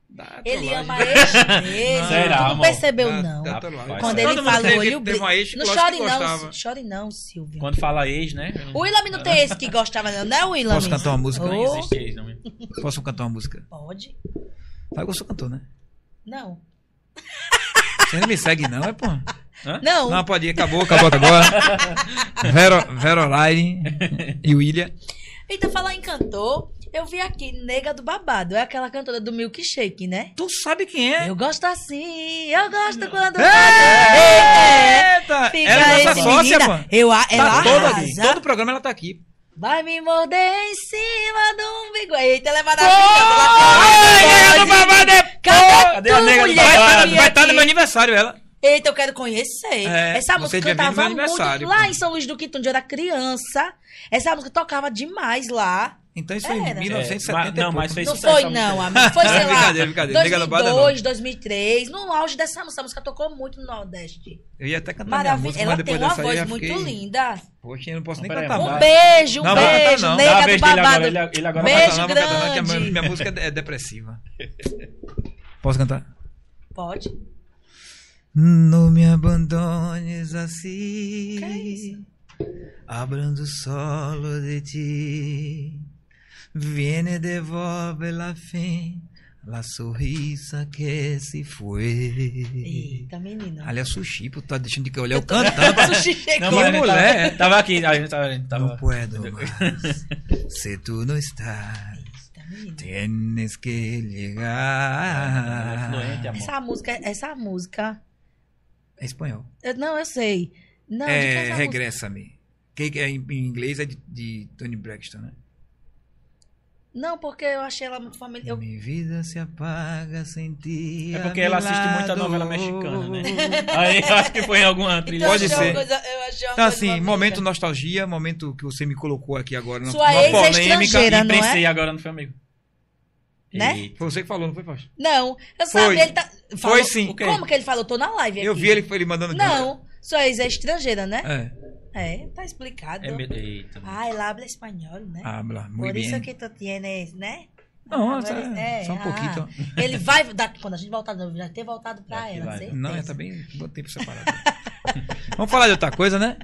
Da Ele ama ex mesmo. Será, tu não amor? percebeu, Da- não. da. Quando ele falou, teve- ele teve uma ex que Não chore que não, chore não, Silvio. Quando fala ex, né? O Willam não tem esse que gostava, não, né, Willam? Posso cantar uma música? Não Oh, existe ex, não. Posso cantar uma música? Pode? Vai que eu sou cantor, né? Não. Você não me segue, não, é, pô? Não. Não, pode ir. Acabou, acabou, acabou. Vero, Vero Line e William. Eita, falar em cantor, eu vi aqui Nega do Babado. É aquela cantora do Milkshake, né? Tu sabe quem é? Eu gosto assim, eu gosto quando... Eita! Fica Ela é nossa sócia, menina. pô. Eu, a- ela Tá toda aqui. Todo programa ela tá aqui. Vai me morder em cima do umbigo. Eita, ela é maravilhosa. Ai, ela do babado é Cadê, Cadê a nega do babado? Vai estar no aqui. meu aniversário, ela. Eita, eu quero conhecer. É, Essa música cantava muito lá em São Luís do Quinto, onde eu era criança. Essa música tocava demais lá. Então isso foi em Era. 1970 É, mas- não, mas fez Não foi, não, amigo. Foi, sei lá, Brincadeira, brincadeira. Nega do Babado é 2002, 2003. No auge dessa música. A música tocou muito no Nordeste. Eu ia até cantar minha Maravilha. música, Ela tem uma voz muito fiquei... linda. Poxa, eu não posso nem Não, peraí, cantar. Um mais. beijo, um Não, beijo. não. Nega do babado. ele, ele agora Beijo não, vou cantar, minha, grande. minha música é depressiva. Posso cantar? Pode. Não me abandones Que é assim, abrando solo de ti. Viene devolve la fin, la sorrisa que se foi. Eita, menina. Aliás, sushi, pô, tá deixando de que olhar eu cantando. Sushi chegou. Não, mas a gente mulher. Tava, tava aqui, a gente tava. a gente Não tava puedo mais, se tu não estás. Tienes que é amor. Essa música, essa música. É espanhol. eu- não, eu sei. Não, é é? Regressa-me. Que que é em, em inglês é de, de Tony Braxton, né? Não, porque eu achei ela muito familiar. Eu- Minha vida se apaga sem ti. É porque ela assiste muita novela mexicana, né? Aí eu acho que foi em alguma trilha. Então, Pode eu achei ser. coisa- eu achei uma Então, coisa assim, momento nostalgia, momento que você me colocou aqui agora na numa é polêmica. E não é? pensei agora, não foi amigo? Né? Foi você que falou, não foi, Fausto? Não, eu Foi. sabia, ele tá. Foi sim. Como que ele falou? Tô na live. Eu aqui. vi ele, ele mandando Não, sua ex é estrangeira, né? É. É, tá explicado. É meio- Eita. Ah, ela habla espanhol, né? Habla, Por muito isso bem. que tu tienes, né? Não, Ah, só, é, só um ah. pouquinho. Ele vai. dar- Quando a gente voltar, já ter voltado pra ela. vai. Não, já tá bem bom tempo separado. Vamos falar de outra coisa, né?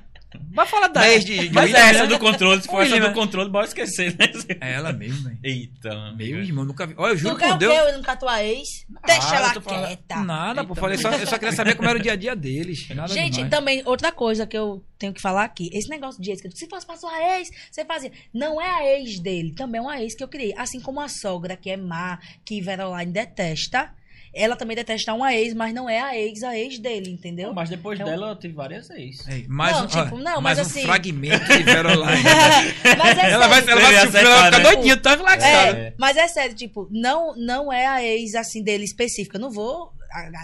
Vai falar da ex de, de Mas é essa do controle, se for essa do controle, bora esquecer, né? É ela mesmo, velho. Eita. Meu irmão, nunca vi. Olha, eu juro Tu quer por o Deus. quê? Eu nunca tua ex? Deixa eu ela quieta. Nada, pô. Eita. Falei só, eu só queria saber como era o dia a dia deles. Nada Gente, demais. também, outra coisa que eu tenho que falar aqui. Esse negócio de ex, que se fosse pra sua ex, você fazia. Não é a ex dele, também é uma ex que eu criei. Assim como a sogra, que é má, que Veroline detesta. Ela também detesta uma ex, mas não é a ex, a ex dele, entendeu? Mas depois Então- dela eu tive várias ex. Ei, mais Não, um, tipo, não, mas um assim- fragmento de Veroline. mas é ela vai, sério. ela vai assistir o ia filme, ela vai ficar doidinha, tá relaxada. É, mas é sério, tipo, não, não é a ex assim dele específica. Eu não vou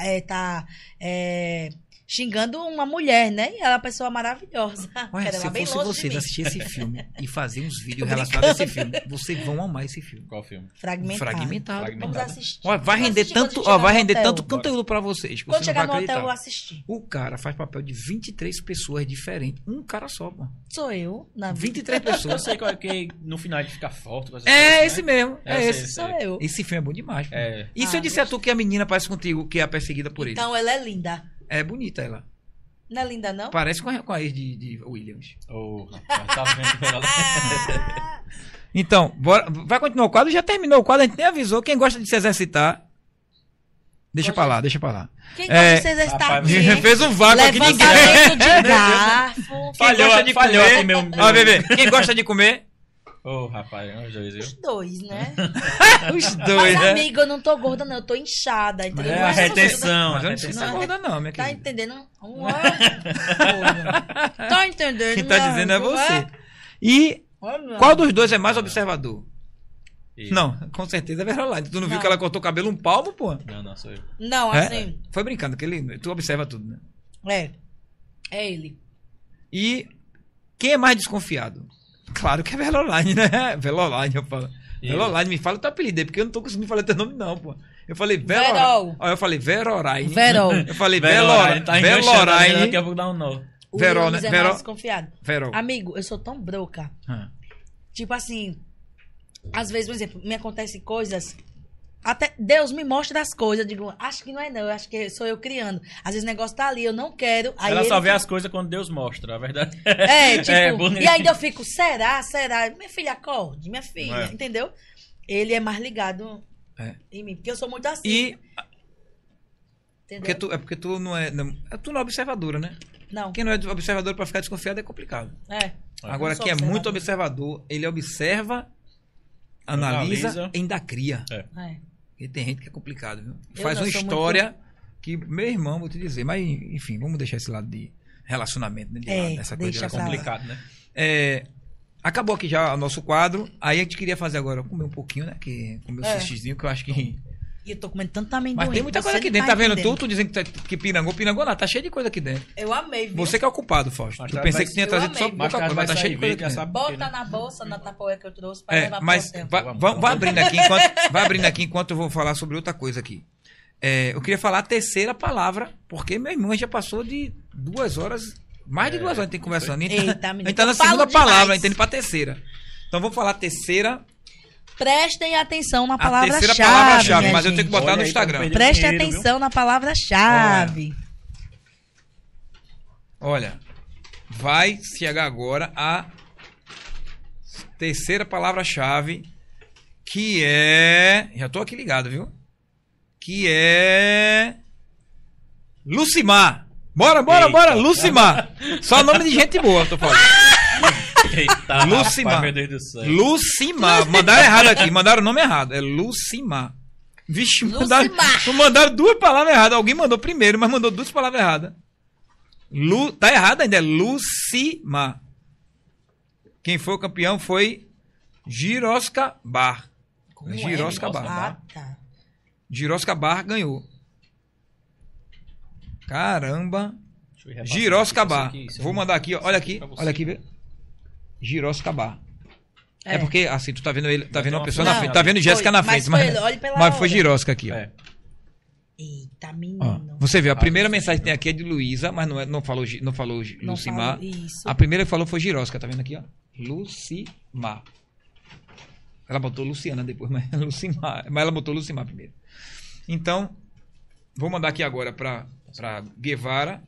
é, tá é, xingando uma mulher, né? E ela é uma pessoa maravilhosa. Olha, Quero se ela eu fosse vocês assistir esse filme e fazer uns vídeos relacionados a esse filme, vocês vão amar esse filme. Qual filme? Fragmentado. Fragmentado. Vamos Fragmentado. assistir. Olha, vai Vamos render tanto, ó, vai render tanto conteúdo pra vocês. que Quando você não chegar no hotel, eu vou acreditar. assistir. O cara faz papel de 23 pessoas diferentes. Um cara só, pô. Sou eu, na vida. 23 Eu pessoas. sei qual é que no final ele fica forte. É coisas, esse né? mesmo. É, É, eu esse. Sou eu. Esse filme é bom demais. É. E se Ah, eu disser a tu que a menina parece contigo, que é a perseguida por ele? Então ela é linda. É bonita ela. Não é linda, não? Parece com a, com a ex de, de Williams. Rapaz, tá vendo Então, bora, vai continuar o quadro? Já terminou o quadro, a gente nem avisou. Quem gosta de se exercitar, deixa Gosta pra lá, deixa pra lá. Quem É, gosta de aqui? Já fez um vácuo aqui de Levantamento de garfo. Quem Falhou, gosta de falhou comer? aqui meu... meu... Ó, bebê, quem gosta de comer? Ô, rapaz, é uns dois, viu? Os dois, né? Os Mas, dois, né? amigo, eu não tô gorda, não. Eu tô inchada, entendeu? É Não a essa retenção, Mas a eu não é gorda não, minha Tá querida. entendendo? Coisa. Tá entendendo? Quem tá minha dizendo é você. E Olha. qual dos dois é mais observador? Não, com certeza é Veroline. Tu não, viu Não. que ela cortou o cabelo um palmo, pô? Não, não, sou eu. Não, É? assim. Foi brincando, que ele, tu observa tudo, né? É. É ele. E quem é mais desconfiado? Claro que é Veloline, né? Veloline, eu falo. E- Veloline, me fala teu apelido aí, porque eu não tô conseguindo falar teu nome, não, pô. Eu falei Verol. Verol. Ó, eu falei Veroraine. Verol. Eu falei Veloraine. tá enganchando, né? Daqui a pouco dá um nó. O Verol, Williams né? é Verol. desconfiado. Verol. Amigo, eu sou tão broca. Ah. Tipo assim, às vezes, por exemplo, me acontecem coisas. Até Deus me mostra as coisas. Eu digo, acho que não é não, eu acho que sou eu criando. Às vezes o negócio tá ali, eu não quero. Aí Ela só vê fica- as coisas quando Deus mostra, a verdade. É, tipo, bonito. e ainda eu fico, será, será? Minha filha, acorde, minha filha, É. entendeu? Ele é mais ligado É. em mim, porque eu sou muito assim. E entendeu? porque tu, é porque tu não é. Não, é tu não é observadora, né? Não, Quem não é observador pra ficar desconfiado é complicado. é. Agora, quem é muito observador. observador, ele observa, analisa, Analisa. ainda cria. É. É. E tem gente que é complicado, viu? Eu Faz uma história que, meu irmão, vou te dizer. Mas, enfim, vamos deixar esse lado de relacionamento, né? De É, lado, essa coisa de. Complicado, né? É, acabou aqui já o nosso quadro. Aí a gente queria fazer agora, comer um pouquinho, né? Que, comer o É. sushizinho, que eu acho que... E eu tô comendo tanto amendoim. Mas tem muita coisa aqui dentro, tá vendo? entendendo. Tu, tu dizendo que, tá- que pirangou, pirangou não, tá cheio de coisa aqui dentro. Eu amei, viu? Você que é o culpado, Fausto. Tu tarde pensei que tinha trazido eu só pouca tarde coisa, mas tá cheio de coisa aqui dentro. Bota na bolsa, na tapoeira que eu trouxe pra É, levar mas pra vai, Vamos, vai- vai abrindo aqui enquanto, vai abrindo aqui enquanto eu vou falar sobre outra coisa aqui. É, eu queria falar a terceira palavra, porque meu irmão já passou de duas horas, mais de É, duas horas a gente tem conversando. Gente, Eita, tá- a menino, gente tá na eu segunda palavra, tá indo pra terceira. Então vamos falar a terceira, Prestem atenção na a terceira palavra-chave. palavra-chave, mas eu tenho que gente. botar Olha no Instagram. tá Prestem dinheiro, viu? atenção na palavra-chave. Olha, vai chegar agora a terceira palavra-chave, que é. Já tô aqui ligado, viu? Que é. Lucimar. Bora, bora, Eita. bora, Lucimar. Só nome de gente boa, tô falando. Eita, Lucimar. rapaz, meu Deus do céu. Lucimar. Mandaram errado aqui. Mandaram o nome errado. É Lucimar. Vixe, mandaram, Lucimar. mandaram duas palavras erradas. Alguém mandou primeiro, mas mandou duas palavras erradas. Lu, tá errado ainda. É Lucimar. Quem foi o campeão foi Girosca Bar. Como é, Girosca negócio? Bar. Ah, tá. Girosca Bar ganhou. Caramba. Girosca Bar. isso Vou mandar aqui, ó. olha aqui, olha aqui, vê. Girosca Bar. É. É. porque assim, tu tá vendo ele, tá vendo uma pessoa não. na frente, tá vendo Jéssica na mas frente, foi mas, pela mas foi. Girosca aqui, ó. É. Eita, Ó, menino. você vê, a primeira mensagem que tem aqui é de Luísa, mas não, é, não falou, não falou Não Lucimar. A primeira que falou foi Girosca, tá vendo aqui, ó? Lucimar. Ela botou Luciana depois, mas é Lucimar. Mas ela botou Lucimar primeiro. Então, vou mandar aqui agora pra, pra Guevara.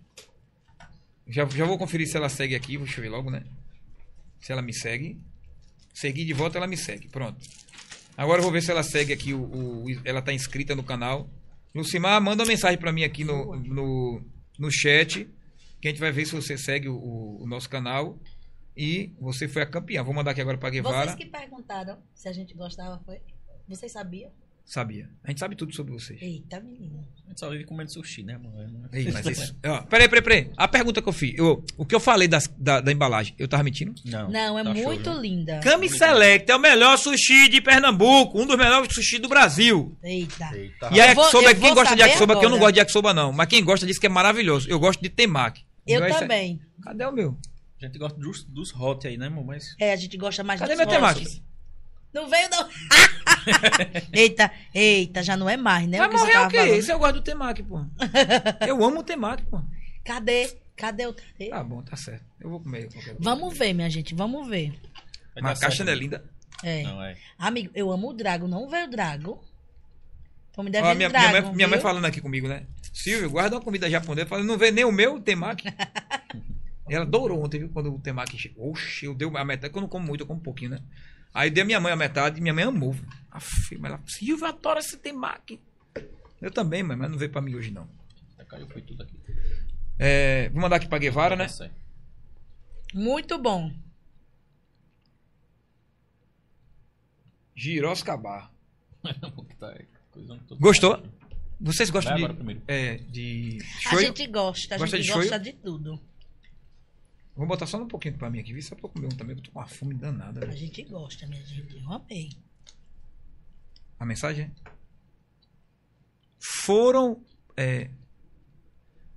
Já, já vou conferir se ela segue aqui, deixa eu ver logo, né? Se ela me segue. Seguir de volta, ela me segue. Pronto. Agora eu vou ver se ela segue aqui, o, o- ela tá inscrita no canal. Lucimar, manda uma mensagem pra mim aqui no, no, no chat, que a gente vai ver se você segue o, o- nosso canal. E você foi a campeã. Vou mandar aqui agora pra Guevara. Vocês que perguntaram se a gente gostava, foi? Vocês sabiam? Sabia. A gente sabe tudo sobre vocês. Eita, menino. A gente só vive comendo sushi, né, mano? Ei, mas isso. Ó, peraí, peraí, peraí. A pergunta que eu fiz. Eu, o que eu falei das- da, da embalagem, eu tava mentindo? Não, Não, é tá show, muito viu? linda. Kami Select é o melhor sushi de Pernambuco, um dos melhores sushi do Brasil. Eita. Eita, E a vou- yakisoba, quem gosta de yakisoba, que eu não gosto de yakisoba não, mas quem gosta diz que é maravilhoso. Eu gosto de temaki. Eu Então, é- também. Cadê o meu? A gente gosta dos, dos hot aí, né, irmão? Mas. É, a gente gosta mais Cadê dos meu temaki? Não veio, não. eita, eita, já não é mais, né? Vai o que você morrer o quê? falando. Esse eu gosto do temaki, pô. Eu amo o temaki, pô. Cadê? Cadê o cadê? Tá bom, tá certo. Eu vou comer. Vamos ver, minha gente, vamos ver. vai Mas dar a caixa não é linda. É. Não, é. Amigo, eu amo o Drago. Não veio o Drago. Tô me Ó, devendo minha, Drago, minha, mãe, minha mãe falando aqui comigo, né? Silvio, guarda uma comida japonesa. Eu falei, não vê nem o meu temaki. Ela adorou ontem, viu? Quando o temaki chegou. Oxe, eu dei a metade. que Eu não como muito, eu como um pouquinho, né? Aí dei a minha mãe a metade e minha mãe amou. Aff, mas ela, Silvio, adora esse temaki. Eu também, mãe, mas não veio pra mim hoje, não. Já caiu, foi tudo aqui. É, vou mandar aqui pra Guevara, né? Tá. Muito bom. Tá coisa toda- Gostou? Vocês gostam de, é, de A gente gosta, a Gosta gente de gosta de tudo. Vou botar só um pouquinho pra mim aqui, viu? Só pra eu comer um também, que eu tô com uma fome danada. A gente gosta, minha gente. Eu amei. A mensagem? Foram. é,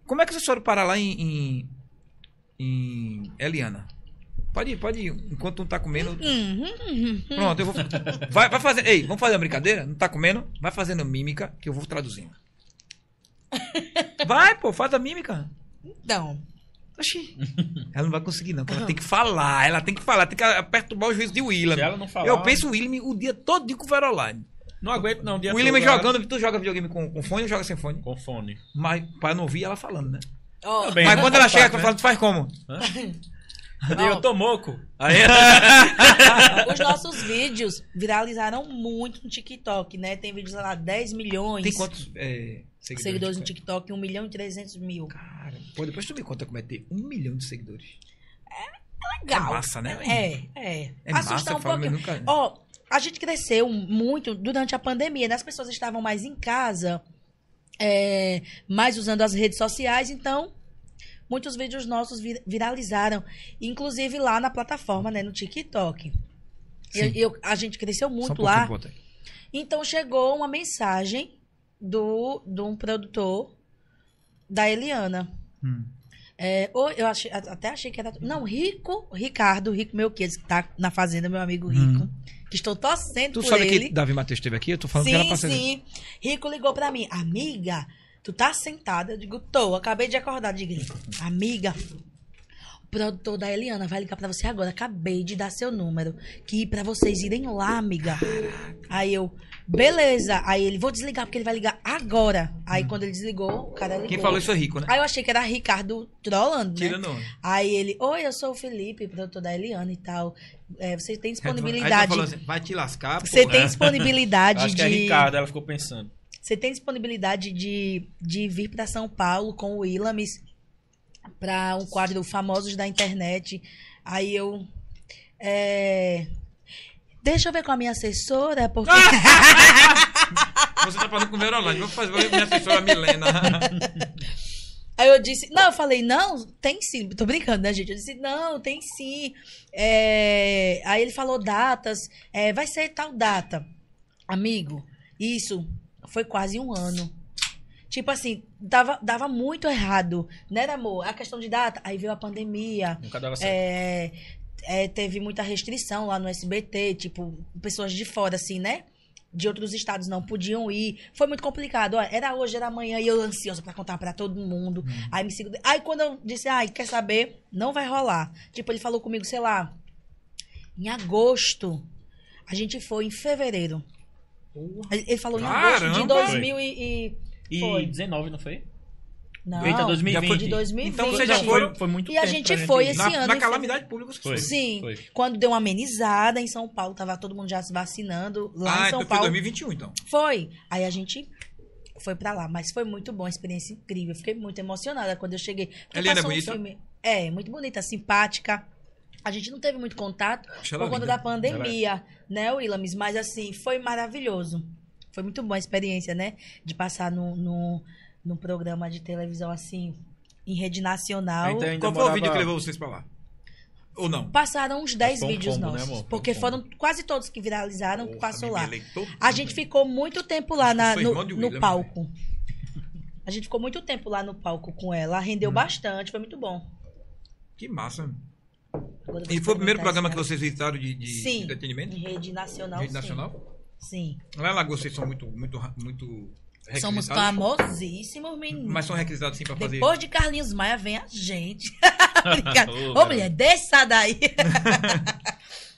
Como é que vocês foram parar lá em. em, em Eliana? Pode ir, pode ir. Enquanto não tá comendo. Uhum, uhum. Pronto, eu vou. Vai, vai fazer. Ei, vamos fazer uma brincadeira? Não tá comendo? Vai fazendo mímica que eu vou traduzindo. Vai, pô, faz a mímica. Então, Oxi. Ela não vai conseguir, não. Ela tem que falar, ela tem que falar, tem que perturbar o juízo de William. Se ela não falar- Eu penso o William o dia todo com o Veroline. Não aguento, não. o Dia O William jogando, tu joga videogame com, com fone ou joga sem fone? Com fone. Mas pra não ouvir ela falando, né? ó, Bem, Mas né? quando ela Faz chega, parte, tu né? fala, tu faz como? Eu eu tô moco. Aí os nossos vídeos viralizaram muito no TikTok, né? Tem vídeos lá, 10 milhões. Tem quantos é, seguidores? seguidores no TikTok? TikTok? 1 milhão e 300 mil. Cara, pô, depois tu me conta como é ter um milhão de seguidores. Legal. É massa, né? É, é. É Assusta massa, um pouquinho. nunca- Ó, a gente cresceu muito durante a pandemia, né? As pessoas estavam mais em casa, é, mais usando as redes sociais, então muitos vídeos nossos vir- viralizaram, inclusive lá na plataforma, né, no TikTok. Eu- eu- a gente cresceu um muito pouquinho, lá. Então chegou uma mensagem do de um produtor da Eliana. Hum. É, ou eu achei- até achei que era. Não, Rico, Ricardo, Rico meu que tá na fazenda, meu amigo Rico. Que estou torcendo Hum. Tu por sabe ele. que Davi Matheus esteve aqui? Eu tô falando que sim, era pra ser. sim. Rico ligou pra mim. Amiga, tu tá sentada? Eu digo, tô. Acabei de acordar. Digo, amiga, o produtor da Eliana vai ligar pra você agora. Acabei de dar seu número. Que pra vocês irem lá, amiga. Aí eu, beleza. Aí ele, vou desligar porque ele vai ligar agora. Aí quando ele desligou, o cara ligou. Quem falou isso é rico, né? Aí eu achei que era Ricardo trolando, né? Tirando onda. Aí ele, oi, eu sou o Felipe, produtor da Eliana e tal. É, você tem Aí disponibilidade. falou assim, vai te lascar, Você tem disponibilidade acho de. que é Ricardo, ela ficou pensando. Você tem disponibilidade de, de vir para São Paulo com o Willamis para um quadro Famosos da Internet. Aí eu. É, Deixa eu ver com a minha assessora, porque. Você tá falando com o Verolândia. Vou fazer com minha assessora Milena. Aí eu disse, não, eu falei, não, tem sim. Tô brincando, né, gente? Eu disse, não, tem sim. É, Aí ele falou datas, é, vai ser tal data. Amigo, isso foi quase um ano. Tipo assim, dava, dava muito errado, né, amor? A questão de data. Aí veio a pandemia. Nunca dava certo. É, é, teve muita restrição lá no SBT, tipo, pessoas de fora, assim, né? De outros estados não podiam ir. Foi muito complicado. Ó, era hoje, era amanhã, e eu ansiosa pra contar pra todo mundo. Aí me sigo. Aí quando eu disse, ai, quer saber? Não vai rolar. Tipo, ele falou comigo, sei lá, em agosto. A gente foi em fevereiro. Ele ele falou em agosto de Caramba! 2000 e. foi. 19, não foi? Não, Eita, 2020. foi de 2020. Então você já foi- foi muito E a gente pra foi esse Na, ano, na calamidade pública você Foi. foi. Sim. Foi. Quando deu uma amenizada em São Paulo, tava todo mundo já se vacinando lá Ah, em São então foi Paulo. 2021, então. Foi. Aí a gente foi pra lá, mas foi muito bom, experiência incrível. Fiquei muito emocionada quando eu cheguei. Porque Helena é passou um bonita? filme- É, muito bonita, simpática. A gente não teve muito contato ela por conta da pandemia, né, Willamis? Mas assim, foi maravilhoso. Foi muito boa a experiência, né? De passar no, no, num programa de televisão assim, em rede nacional. Então, ainda Qual foi o vídeo que levou vocês pra lá? Ou não? Passaram uns 10 Foi um vídeos combo, né, nossos. um porque combo. foram quase todos que viralizaram, que Porra, passou lá. A gente ficou muito tempo lá na- no, no palco. A gente ficou muito tempo lá no palco com ela. Hum. Rendeu bastante, foi muito bom. Que massa. E foi o primeiro programa que vocês visitaram de, de Sim. entretenimento? Em rede nacional. Rede sim. nacional? Sim. Lá em Lagoa vocês são muito, muito, muito Somos famosíssimos, meninos. Mas são requisitados sim pra fazer. Depois de Carlinhos Maia vem a gente. Obrigada. Ô, mulher, desça daí.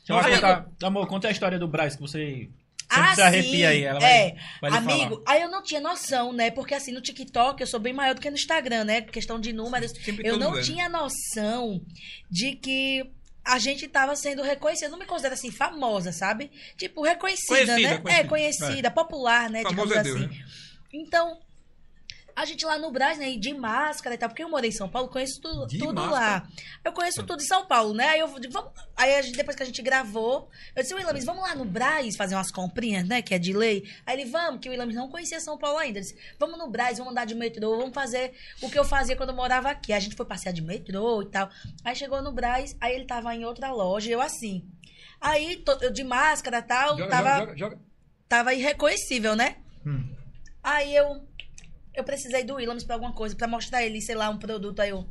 Conta- amor, conta a história do Braz que você sempre Ah, se arrepia sim. aí. Ela vai, É. vai Amigo, falar. aí eu não tinha noção, né? Porque assim, no TikTok eu sou bem maior do que no Instagram, né? Questão de números. Sempre Eu não lugar, tinha noção de que a gente tava sendo reconhecida. Eu não me considero assim, famosa, sabe? Tipo, reconhecida, Conhecida, né? conhecida. É, conhecida, popular, né? Digamos é Deus, assim. né? Então, a gente lá no Brás, né? De máscara e tal, porque eu morei em São Paulo, conheço tu- tudo máscara? lá. Eu conheço tudo em São Paulo, né? Aí eu digo, vamos. Aí a gente- depois que a gente gravou, eu disse, Willamis, vamos lá no Brás fazer umas comprinhas, né? Que é de lei. Aí ele, vamos, que o Willamis não conhecia São Paulo ainda. Ele disse, vamos no Brás, vamos andar de metrô, vamos fazer o que eu fazia quando eu morava aqui. A gente foi passear de metrô e tal. Aí chegou no Brás, aí ele tava em outra loja, eu assim. Aí, to- eu de máscara e tal, Joga, tava joga, joga, joga. tava irreconhecível, né? Hum. Aí eu eu precisei do Willamis pra alguma coisa, pra mostrar ele, sei lá, um produto. Aí eu.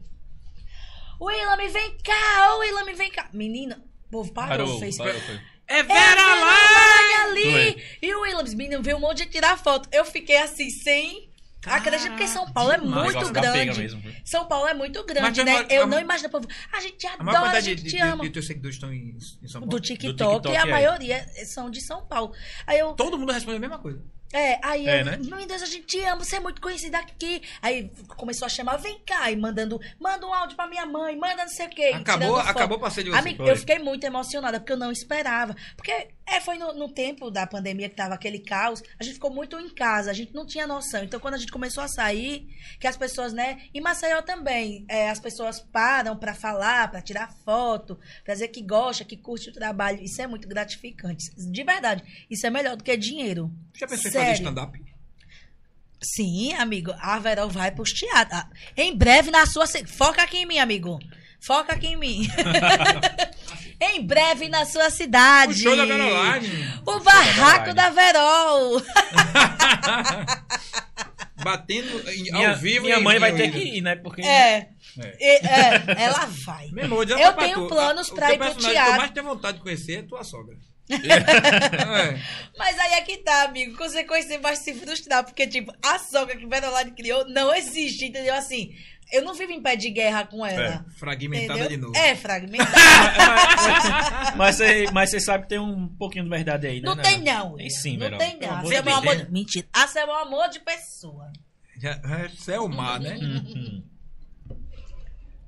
Willam, vem cá! Ô, Willam, vem cá! Menina, o povo parou, Parou, fez. parou, foi. É É Vera lá! Lane ali! Foi. E o Williams, menino, veio um monte de tirar foto. Eu fiquei assim, sem. Acredito porque São Paulo é. O muito grande. mesmo. São Paulo é muito grande, né? Eu a- não imagino, povo. A gente A adora, a de, gente de, te de, ama. de teus seguidores estão em, em São Paulo? Do TikTok, TikTok, e a é. maioria são de São Paulo. Aí eu, Todo mundo responde a mesma coisa. É, aí É, eu, né? meu Deus, a gente te ama, você é muito conhecida aqui. Aí começou a chamar, vem cá, e mandando, manda um áudio pra minha mãe, manda não sei o quê. e Acabou, acabou o passeio de vocês. Amigo, eu fiquei muito emocionada, porque eu não esperava. Porque é, foi no, no tempo da pandemia que tava aquele caos, a gente ficou muito em casa, a gente não tinha noção. Então, quando a gente começou a sair, que as pessoas, né, em Maceió também, é, as pessoas param pra falar, pra tirar foto, pra dizer que gosta, que curte o trabalho. Isso é muito gratificante. De verdade, isso é melhor do que dinheiro. Já pensou. Fazer stand-up? Sim, amigo. A Verol vai pros teatros. Ah, Em breve na sua. Foca aqui em mim, amigo. Foca aqui em mim. em breve na sua cidade. O show da Caroline. O barraco da Verol. Batendo em- Minha, ao vivo. minha mãe vai ter que ir, né? Porque É. É. E- é, ela vai. Eu pra tenho tu. planos O pra teu ir pro personagem que eu teatro. mais tenho vontade de conhecer é tua sogra. É. Mas aí é que tá, amigo. Quando você conhecer, vai se frustrar. Porque, tipo, a sogra que Verolade criou não existe, entendeu? Assim, eu não vivo em pé de guerra com ela. Fragmentada entendeu? de novo. É, fragmentada. mas, você, mas você sabe que tem um pouquinho de verdade aí, né? Não tem, não. Tem sim, Não Verão. tem, não. Você é meu amor de... Mentira. Ah, você é meu amor de pessoa. Já, é Selma, né? Uhum.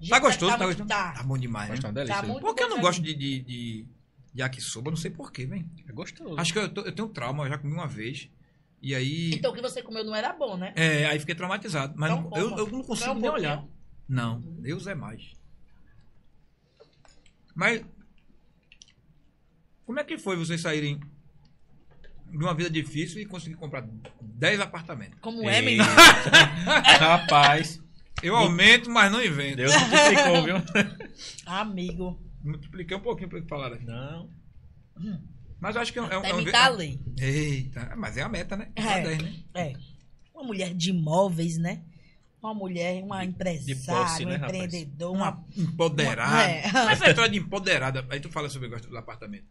Gente, Tá gostoso, tá, muito- gostoso? Tá. Tá bom demais, Mas né? tá uma delícia. Tá muito Por que eu não gosto de, de, de yakisoba? Não sei porquê, velho. É gostoso. Acho que eu, tô- eu tenho trauma, eu já comi uma vez. E aí. Então o que você comeu não era bom, né? É, aí fiquei traumatizado. Mas não- eu, eu não consigo um nem pouquinho? olhar. Não, Deus é mais. Mas. Como é que foi vocês saírem de uma vida difícil e conseguir comprar 10 apartamentos? Como é, menino? Rapaz, Eu aumento, mas não invento. Deus multiplicou, viu? Amigo. Multipliquei um pouquinho para ele falar aqui. Não. Mas eu acho que é, um- é, um- é um. tá lei. Eita, mas é a meta, né? É. 10, né? É. Uma mulher de imóveis, né? Uma mulher, uma empresária, posse, né, um empreendedor, Uma uma. empoderada. É. Mas essa história de empoderada, aí tu fala sobre o negócio do apartamento.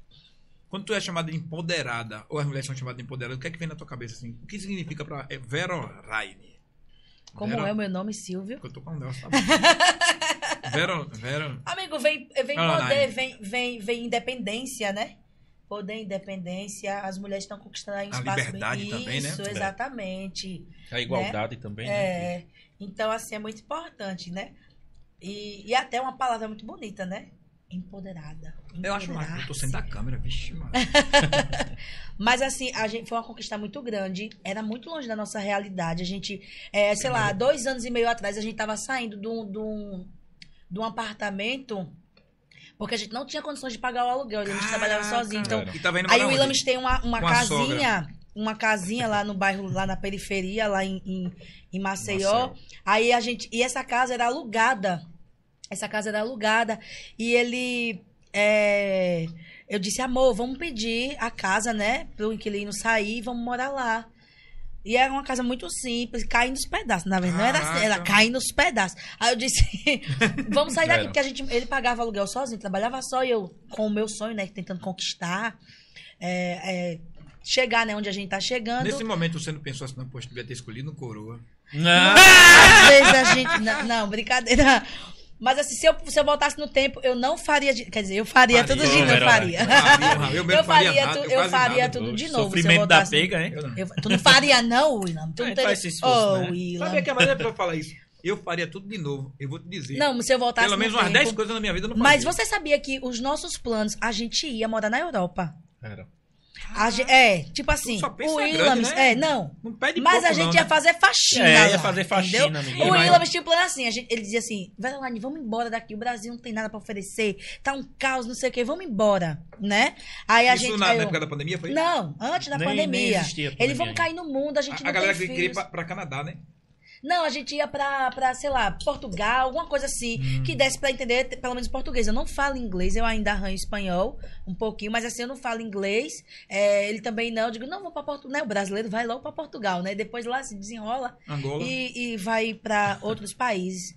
Quando tu é chamada de empoderada, ou as mulheres são chamadas de empoderada, o que é que vem na tua cabeça assim? O que significa pra é, Vero Raine? Como Vero- é o meu nome, Silvio? Eu tô com um negócio, tá bom. Vero, Vero. Amigo, vem, vem poder, vem, vem, vem independência, né? Poder, independência, as mulheres estão conquistando aí um A espaço liberdade bem... também, né? Isso, É. exatamente. A igualdade também, né? É, então, assim, é muito importante, né? E, e até uma palavra muito bonita, né? Empoderada. Eu acho mais. Eu tô saindo da câmera, vixe, mano. Mas assim, a gente foi uma conquista muito grande. Era muito longe da nossa realidade. A gente, é, sei lá, dois anos e meio atrás, a gente tava saindo de um, de um, de um apartamento porque a gente não tinha condições de pagar o aluguel. A gente trabalhava sozinho. Então, tá aí pra o onde? Willames tem uma, uma Com casinha, uma casinha lá no bairro, lá na periferia, lá em, em, em Maceió. Maceió. Aí a gente. E essa casa era alugada. Essa casa era alugada. E ele. é, eu disse, amor, vamos pedir a casa, né? Pro inquilino sair e vamos morar lá. E era uma casa muito simples, caindo os pedaços. Na verdade, não era assim, era caindo os pedaços. Aí eu disse, vamos sair daqui, porque a gente, ele pagava aluguel sozinho, trabalhava só, e eu, com o meu sonho, né, tentando conquistar, é, é, chegar, né, onde a gente tá chegando. Nesse momento você não pensou assim, não, poxa, devia ter escolhido um coroa. Não. Às vezes a gente. Não, não, brincadeira. Mas assim, se eu, se eu voltasse no tempo, eu não faria. de- Quer dizer, eu faria, Faria, tudo de novo. Eu faria. Faria, eu faria, faria nada, tu- eu faria nada. tudo de novo. se eu Sofrimento da voltasse- pega, hein? Eu não. Tu não faria, não, Willam? Tu não gente teria- faz esse esforço, oh, né? Willam. Sabia que a maioria da pessoa fala isso? Eu faria tudo de novo. Eu vou te dizer. Não, se eu voltasse Pelo menos no umas tempo- 10 coisas na minha vida eu não Mas fazia. você sabia que os nossos planos, a gente ia morar na Europa. Era. A é, tipo assim, o grande, Williams, né? é, não. Não pede Mas pouco, a gente não, ia né? fazer faxina. É, ia lá, fazer faxina. O Williams tinha um plano assim, a gente, ele dizia assim, Veroline, vamos embora daqui, o Brasil não tem nada pra oferecer, tá um caos, não sei o quê, vamos embora, né? Aí a Isso gente... na, eu- época da pandemia foi? Não, antes da Nem- nem pandemia. existia a Eles pandemia vão ainda. cair no mundo, a gente A, não a galera tem que queria ir pra, pra Canadá, né? Não, a gente ia pra, pra, sei lá, Portugal, alguma coisa assim, Hum. que desse pra entender te- pelo menos português. Eu não falo inglês, eu ainda arranho espanhol um pouquinho, mas assim, eu não falo inglês. É, ele também não. Eu digo, não, vou pra Portugal. Né? O brasileiro vai logo pra Portugal, né? Depois lá se desenrola Angola. e, e vai pra outros países.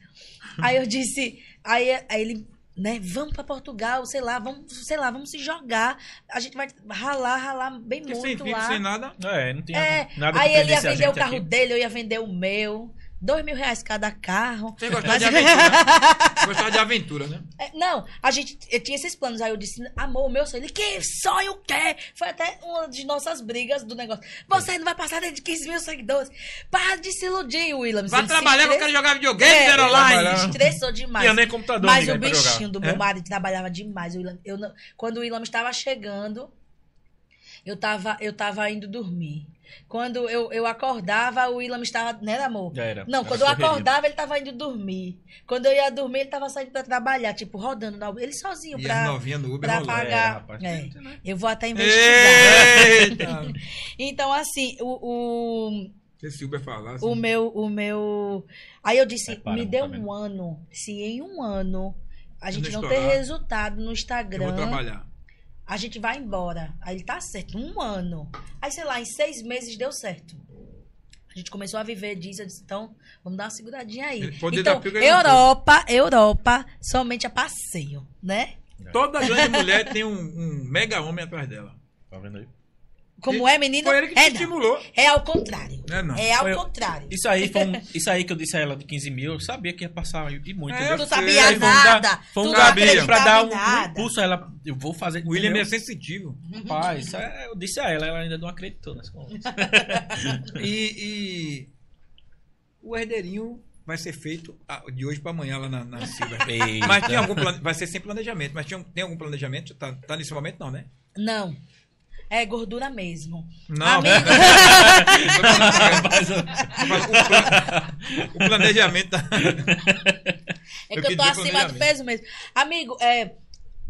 Aí eu disse, aí, aí ele, né, vamos pra Portugal, sei lá, vamos, sei lá, vamos se jogar. A gente vai ralar, ralar bem sem muito filho, lá. sem nada. É, não tinha É, nada aí ele ia vender o carro aqui. dele, eu ia vender o meu. Dois mil reais cada carro. Você gostava Mas- de aventura. gostava de aventura, né? É, não, a gente eu tinha esses planos. Aí eu disse, amor, meu sonho. Ele, que sonho o quê? Foi até uma de nossas brigas do negócio. Você não vai passar de 15 mil seguidores. Para de se iludir, Williams. Vai trabalhar eu quero jogar videogame, é, ele online. estressou demais. Tinha nem computador, Mas o bichinho do meu É? marido trabalhava demais. Eu não- quando o Willam estava chegando, eu tava, eu tava indo dormir. Quando eu, eu acordava, o Willam estava. Né, amor? Já era. Não, Era quando eu correria. acordava, ele tava indo dormir. Quando eu ia dormir, ele tava saindo pra trabalhar, tipo, rodando na Uber. Ele sozinho E pra, as novinhas no Uber pra rolando. É, pagar. rapaz. É, eu vou até investigar. Então, assim, o, o, Se esse Uber falasse. o meu. O meu... Aí eu disse, Prepara, me tá dê vendo? um ano. Se em um ano a Eu gente não não ter resultado no Eu Instagram, vou trabalhar. A gente vai embora. Aí ele tá certo, um ano. Aí, sei lá, em seis meses deu certo. A gente começou a viver disso, eu disse, então, vamos dar uma seguradinha aí. Então, Europa, Europa, somente a passeio, né? Toda grande mulher tem um, um mega homem atrás dela. Tá vendo aí? Como é, menino? Foi ele que é, te não. estimulou. é ao contrário. Né, não? É ao Foi eu- contrário. Isso aí, foi um- isso aí que eu disse a ela de 15 mil, eu sabia que ia passar de muito. É, eu Tu sabia um ga- nada. Foi um não sabia. pra dar um, um impulso a ela. Eu vou fazer. O William é sensitivo. Rapaz, isso é- eu disse a ela, ela ainda não acreditou nas conversas. E, e o herdeirinho vai ser feito ah, de hoje pra amanhã lá na, na Silva. Mas tem algum plane... vai ser sem planejamento, mas tinha, tem algum planejamento? Tá, tá nesse momento não, né? Não. É gordura mesmo. Não. Amigo. o, plan- o planejamento tá... É que eu tô acima do peso mesmo. Amigo, é,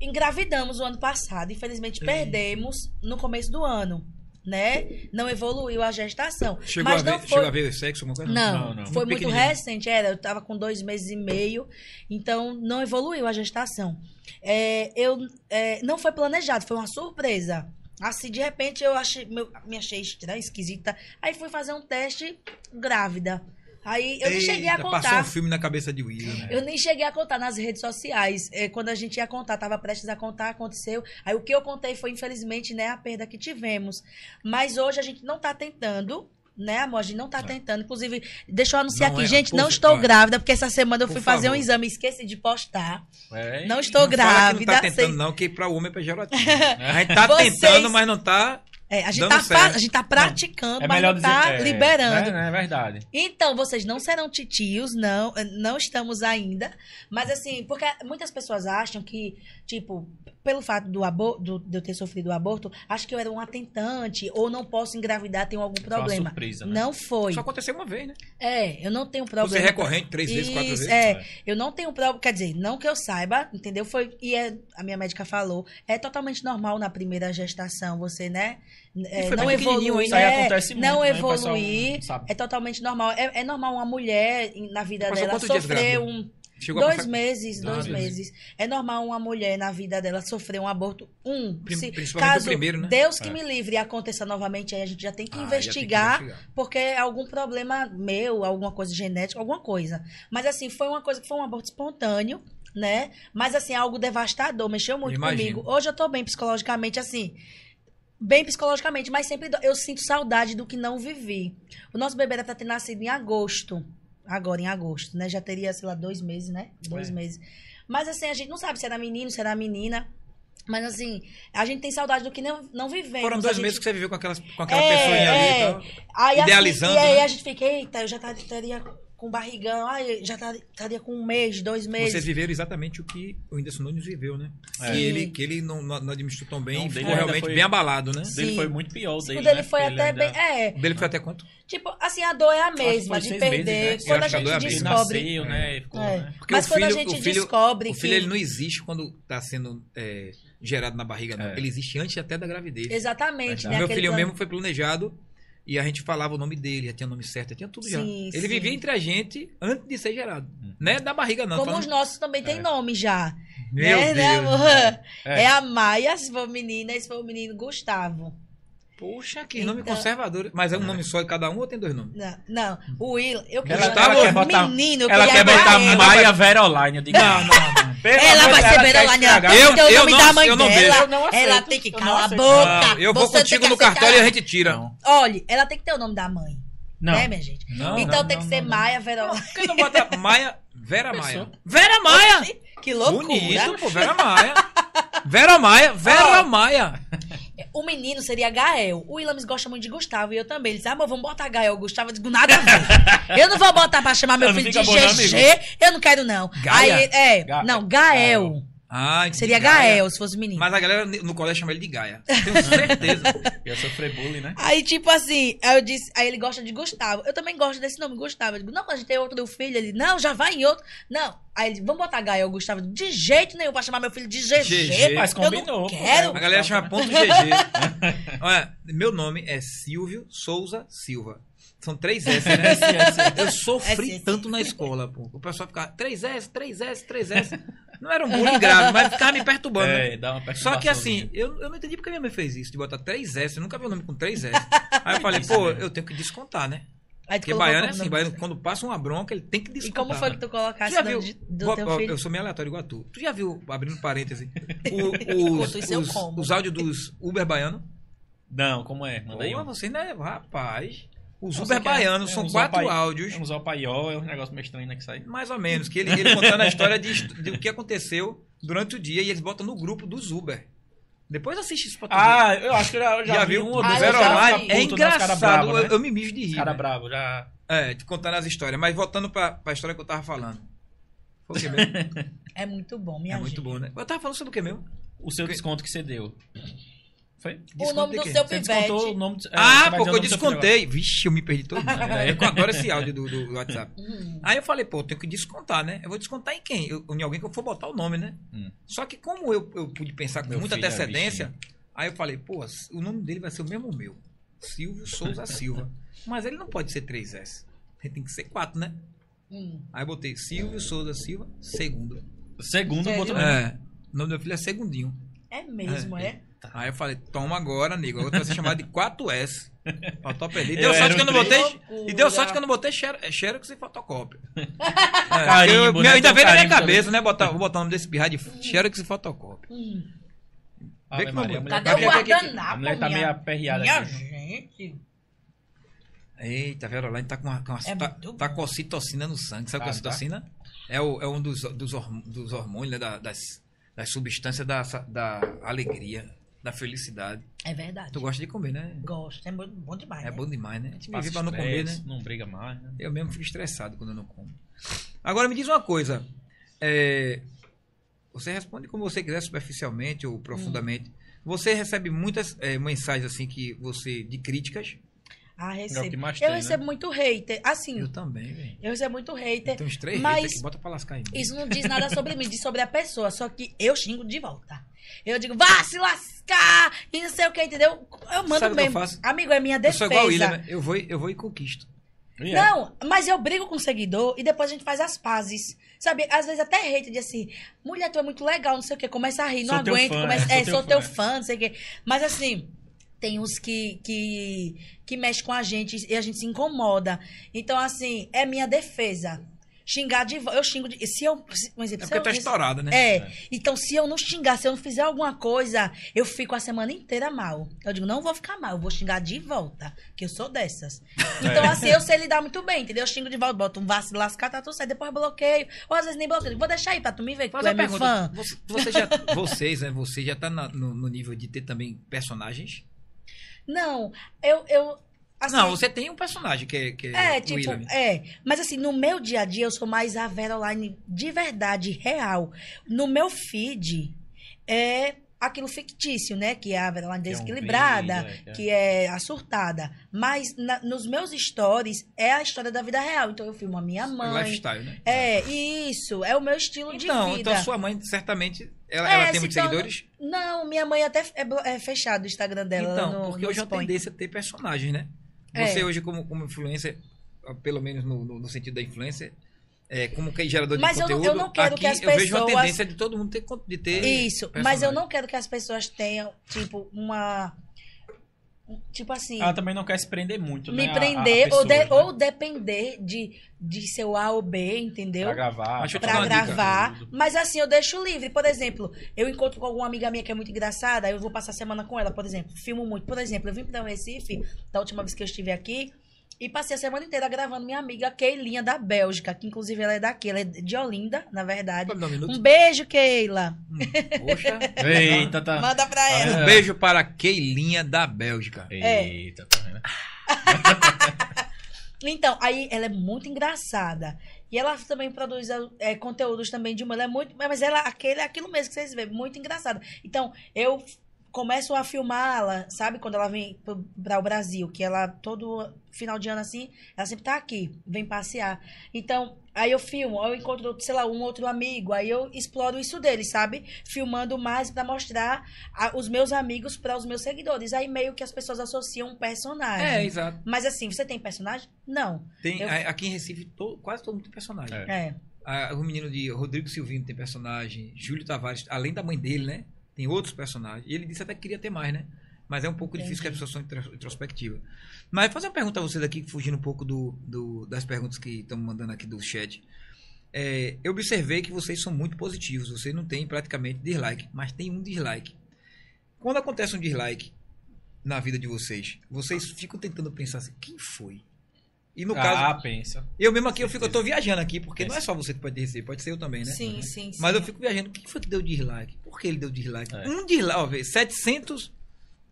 engravidamos o ano passado. Infelizmente, perdemos no começo do ano. Né? Não evoluiu a gestação. Chegou, Mas a não ver, foi... chegou a ver sexo? Não, Não, não. foi Muito muito recente, era. Eu tava com dois meses e meio, então não evoluiu a gestação. É, eu é, não foi planejado, foi uma surpresa. Assim, de repente, eu achei, meu- me achei estranha, esquisita. Aí fui fazer um teste grávida. Aí eu nem cheguei a Eita, Passou contar. um filme na cabeça de William, né? Eu nem cheguei a contar nas redes sociais. É, quando a gente ia contar, tava prestes a contar, aconteceu. Aí o que eu contei foi, infelizmente, né, a perda que tivemos. Mas hoje a gente não tá tentando. Né, amor? A gente não tá tentando. Inclusive, deixa eu anunciar Não aqui. é, gente, não estou olha, grávida, porque essa semana eu fui fazer um exame e esqueci de postar. É. Não estou Não grávida. não tá tentando, sei- não, que pra homem é pejorativo. A gente tá Vocês- tentando, mas não tá. É, a, gente tá, a gente tá praticando, É mas não tá é, liberando. É, é verdade. Então, vocês não serão titios, não, não estamos ainda. Mas assim, porque muitas pessoas acham que, tipo, pelo fato do aborto, de eu ter sofrido o aborto, acho que eu era um atentante, ou não posso engravidar, tenho algum Foi uma problema. surpresa, né? Não foi. Só aconteceu uma vez, né? É, eu não tenho Você problema. é recorrente três vezes, quatro Isso, vezes. É, eu não tenho problema, quer dizer, não que eu saiba, entendeu? Foi e é, a minha médica falou, é totalmente normal na primeira gestação você, né? é, não evoluir? Isso é, acontece muito, não né? Evoluir, não sabe. é totalmente normal. É, é normal uma mulher na vida dela sofrer um Chegou a dois passar- meses, Dois dois meses. meses. É normal uma mulher na vida dela sofrer um aborto um. Se, caso primeiro, né? Deus que É. me livre e aconteça novamente, aí a gente já tem que Ah, já tem que investigar investigar. porque é algum problema meu, alguma coisa genética, alguma coisa. Mas assim, foi uma coisa que foi um aborto espontâneo, né? Mas assim, algo devastador, mexeu muito Imagino. comigo. Hoje eu tô bem psicologicamente, assim. Bem psicologicamente, mas sempre eu sinto saudade do que não vivi. O nosso bebê era pra ter nascido em agosto. Agora, em agosto, né? Já teria, sei lá, dois meses, né? Dois É. meses. Mas assim, a gente não sabe se era menino, se era menina. Mas assim, a gente tem saudade do que não, não vivemos. Foram dois gente- meses que você viveu com, aquelas, com aquela É, pessoinha ali é. e tal. Aí, assim, Idealizando, e aí né? a gente fica, eita, eu já tá- estaria com barrigão, ai, já tá- estaria com um mês, dois meses. Vocês viveram exatamente o que o Whindersson Nunes viveu, né? É. Que ele, que ele não, não administrou tão bem Não, e dele ficou ainda realmente foi- bem abalado, né? O Sim. dele foi muito pior. O o dele, dele né? foi Porque até ainda- bem. É, O dele foi até quanto? tipo, assim, a dor é a mesma de perder. meses, né? Quando Eu a acho que a gente dor é a mesma. Ele descobre. nasceu, né? Ficou, É. né? Mas o quando filho, a gente o filho, descobre o filho que- ele não existe quando está sendo é, gerado na barriga, não. É. Ele existe antes até da gravidez. Exatamente, O né? meu filho mesmo foi planejado e a gente falava o nome dele, já tinha o nome certo, já tinha tudo já. Sim, Ele sim. vivia entre a gente antes de ser gerado. Hum. Não é da barriga, não. Como falando- os nossos também tem É. nome já. Meu né, Deus. né, amor? É. É. a Maia, se for menina, e se for o menino, Gustavo. Poxa, que nome Então- conservador. Mas é um nome só de cada um ou tem dois nomes? Não, não. o Will, eu Ela, queria ela quer botar, menino, ela quer botar. Maia Veroline. Eu digo, não, não, não. Ela vai ser ela quer Verolândia, ela tem Eu- que ter o eu nome não- da mãe eu não dela. Eu não ela aceito, tem que calar a boca. Não, eu vou contigo no cartório e a gente tira. Não. Olha, ela tem que ter o nome da mãe. Não. Né, minha gente? Não, então não, tem não, que ser não, Maia Verolândia. Por que não bota Maia? Vera Maia. Vera Maia! Que loucura. Bonito, pô, Vera Maia. Vera Maia, Vera. Maia. O menino seria Gael. O Ilames gosta muito de Gustavo e eu também. Ele disse, amor, vamos botar Gael. Gustavo, eu digo, nada a ver. eu não vou botar pra chamar meu filho de GG. eu não quero, não. Gaia? Aí, é, Ga- não, Gael. Ah, Seria. Gael se fosse menino. Mas a galera no colégio chama ele de Gaia. Tenho certeza. Ia sofrer bullying, né? Aí, tipo assim, aí eu disse, aí ele gosta de Gustavo. Eu também gosto desse nome, Gustavo. Eu digo, não, a gente tem outro filho. Ele, não, já vai em outro. Não. Aí ele, vamos botar Gael Gustavo. De jeito nenhum pra chamar meu filho de GG. GG, mas eu não combinou, quero. A galera chama ponto GG. Olha, meu nome é Silvio Souza Silva. São três S, né? Eu sofri S, S. tanto na escola, pô. O pessoal ficava 3S, 3S, 3S. Não era um bullying grave, mas ficava me perturbando. né? É, dá uma Só que assim, eu, eu não entendi porque minha mãe fez isso, de botar 3S. Eu nunca vi o nome com 3S. Aí eu falei, pô, eu tenho que descontar, né? Aí Porque baiano é assim, baiano, quando passa uma bronca, ele tem que E descontar. como foi que né? tu já nome viu? de- do Vou- teu filho? Eu sou meio aleatório igual a tu. Tu já viu, abrindo parêntese, o- os, os, como. os áudios dos Uber baiano? Não, como é? Manda aí. Pô, um. você não é rapaz. Os Uber quer- baianos é são quatro áudios, É uns opaió, é um negócio meio estranho, né, que sai. mais ou menos, que ele, ele contando a história de, de o que aconteceu durante o dia e eles botam no grupo dos Uber. Depois assiste isso pra tu ver. Ah, eu acho que eu já, já, já vi viu? um ou dois. Zero já Online é né, engraçado, bravo, né? eu, eu me mijo de rir. Cara né? bravo, já... É, te contando as histórias. Mas voltando pra, pra história que eu tava falando. Foi o que mesmo? É muito bom, minha É muito gente. bom, né? Eu tava falando sobre o que mesmo? O seu Que- desconto que você deu. Foi? o nome do seu Você pivete. descontou o nome do, é, você ah, pô, o eu descontei. Vixe, eu me perdi todo. É, eu adoro esse áudio do, do- WhatsApp. Hum. Aí eu falei, pô, eu tenho que descontar, né? Eu vou descontar em quem? Eu- em alguém que eu for botar o nome, né? Hum. Só que como eu, eu pude pensar com Meu muita filho é antecedência, aí eu falei, pô, o nome dele vai ser o mesmo meu. Silvio Souza Silva. Mas ele não pode ser 3S. Ele tem que ser 4, né? Hum. Aí eu botei Silvio Souza Silva, segundo. Segundo botou É. O nome do meu filho é Segundinho. É mesmo, É. é? Aí eu falei, toma agora, nego. Agora vai ser chamado de 4S. Ortopedista. E Eu deu sorte era que eu não botei. loucura. E deu sorte que eu não botei xero- é, Xerox e fotocópia. É, Carimbo, eu, né? ainda veio na minha cabeça, né? Botar, vou botar o nome desse pirra de Xerox e fotocópia. Hum. Vê que Maria, não- a mulher Cadê tá o guardanapo, A mulher tá meio aperreada Minha aqui. gente. Eita, Veroline tá com uma, com uma É tá, tá com ocitocina no sangue. Sabe o que é Ah, tá. ocitocina? É, o, é um dos, dos, horm- dos hormônios, né? da- das, das substâncias da, da alegria, da felicidade. É verdade. Tu gosta de comer, né? Gosto. É bom, bom demais. É né? bom demais, né? A gente vive pra não comer, né? Não briga mais, né? Eu mesmo fico estressado quando eu não como. Agora me diz uma coisa. é, você responde como você quiser, superficialmente ou profundamente. Você recebe muitas é, mensagens assim que você. de críticas. Ah, É o que recebo. mais eu tem, recebo né? muito hater. Assim, Eu também, velho. eu recebo muito hater. Tem uns três mas haters bota pra lascar aí. Isso não diz nada sobre mim, diz sobre a pessoa. Só que eu xingo de volta. Eu digo, vá se lascar! E não sei o que, entendeu? Eu mando Sabe eu mesmo. faço? Amigo, é minha Eu sou defesa. igual William, né? eu vou, eu vou e conquisto. E é. Não, mas eu brigo com o seguidor e depois a gente faz as pazes. Sabe? Às vezes até hate de assim, mulher, tu é muito legal, não sei o que, começa a rir, não Sou teu aguento, fã, começa, é, é, sou sou teu teu fã, fã, não sei o que. Mas assim, tem uns que, que, que mexem com a gente e a gente se incomoda. Então, assim, é minha defesa. Xingar de volta. Eu xingo de. Se eu. Um exemplo, É se eu, porque tá estourada, né? é. Então, se eu não xingar, se eu não fizer alguma coisa, eu fico a semana inteira mal. Eu digo, não vou ficar mal, eu vou xingar de volta, que eu sou dessas. Então, É. assim, eu sei lidar muito bem, entendeu? Eu xingo de volta, boto um vaso lascar, tá tudo certo, depois bloqueio. Ou às vezes nem bloqueio. Vou deixar aí pra tu me ver que tu é pergunta. fã. Você, você já, vocês, né? Você já tá na- no, no nível de ter também personagens? Não, eu. eu assim, não, você tem um personagem que é, que é, É, tipo, William. é. Mas assim, no meu dia a dia, eu sou mais a Veroline de verdade, real. No meu feed, é aquilo fictício, né? Que é a Veroline Que é um desequilibrada, vídeo, é, é. que é a surtada. Mas na- nos meus stories, é a história da vida real. Então eu filmo a minha mãe. Lifestyle, né? É, isso. É o meu estilo Então, de vida. então sua mãe certamente ela, É, ela tem se muitos torna- seguidores. Não, minha mãe até é, é fechado o Instagram dela. Então, no, porque no hoje é uma expõe. tendência a ter personagens, né? É. Você hoje como, como influencer, pelo menos no, no- no sentido da influência, é, como que é gerador Mas de conteúdo, eu não quero aqui que as eu vejo uma pessoas- tendência de todo mundo ter, de ter Isso, mas eu não quero que as pessoas tenham, tipo, uma. Tipo assim. Ela também não quer se prender muito, me né? a- a prender ou, pessoas, de- né? ou depender de, de seu A ou B, entendeu? Pra gravar. Mas te Pra gravar. Mas assim, eu deixo livre. Por exemplo, eu encontro com alguma amiga minha que é muito engraçada, eu vou passar a semana com ela, por exemplo. Filmo muito. Por exemplo, eu vim para o Recife, da última vez que eu estive aqui, e passei a semana inteira gravando minha amiga Keilinha da Bélgica, que inclusive ela é daqui, ela é de Olinda, na verdade. Dar um? Um beijo, Keila. Hum, Poxa. Eita, tá. Manda pra ela. Um beijo para a Keilinha da Bélgica. Eita, tá vendo? Então, aí ela é muito engraçada. E ela também produz é, conteúdos também de humor. Ela é muito. Mas ela aquele, é aquilo mesmo que vocês veem, muito engraçada. Então, eu começo a filmá-la, sabe? Quando ela vem para o Brasil, que ela todo final de ano assim, ela sempre tá aqui, vem passear. Então, aí eu filmo, eu encontro, sei lá, um outro amigo, aí eu exploro isso dele, sabe? Filmando mais para mostrar a- os meus amigos para os meus seguidores. Aí meio que as pessoas associam um personagem. É, exato. Mas assim, você tem personagem? Não. Tem, Eu- a- Aqui em Recife, to- quase todo mundo tem personagem. É. É. Ah, o menino de Rodrigo Silvino tem personagem, Júlio Tavares, além da mãe dele, né? Tem outros personagens. E ele disse até que queria ter mais, né? Mas é um pouco difícil que as pessoas são intro- introspectivas. Mas fazer uma pergunta a você daqui, fugindo um pouco do, do- das perguntas que estão mandando aqui do chat. É, eu observei que vocês são muito positivos. Vocês não têm praticamente dislike, mas tem um dislike. Quando acontece um dislike na vida de vocês, vocês ficam tentando pensar assim, quem foi? E no caso, ah, pensa. eu mesmo aqui, eu, fico, eu tô viajando aqui, porque não é Pensa. só você que pode receber, pode ser eu também, né? Sim, sim, sim. Mas eu fico viajando, o que foi que deu dislike? Por que ele deu dislike? É. Um dislike, ó, vê, 700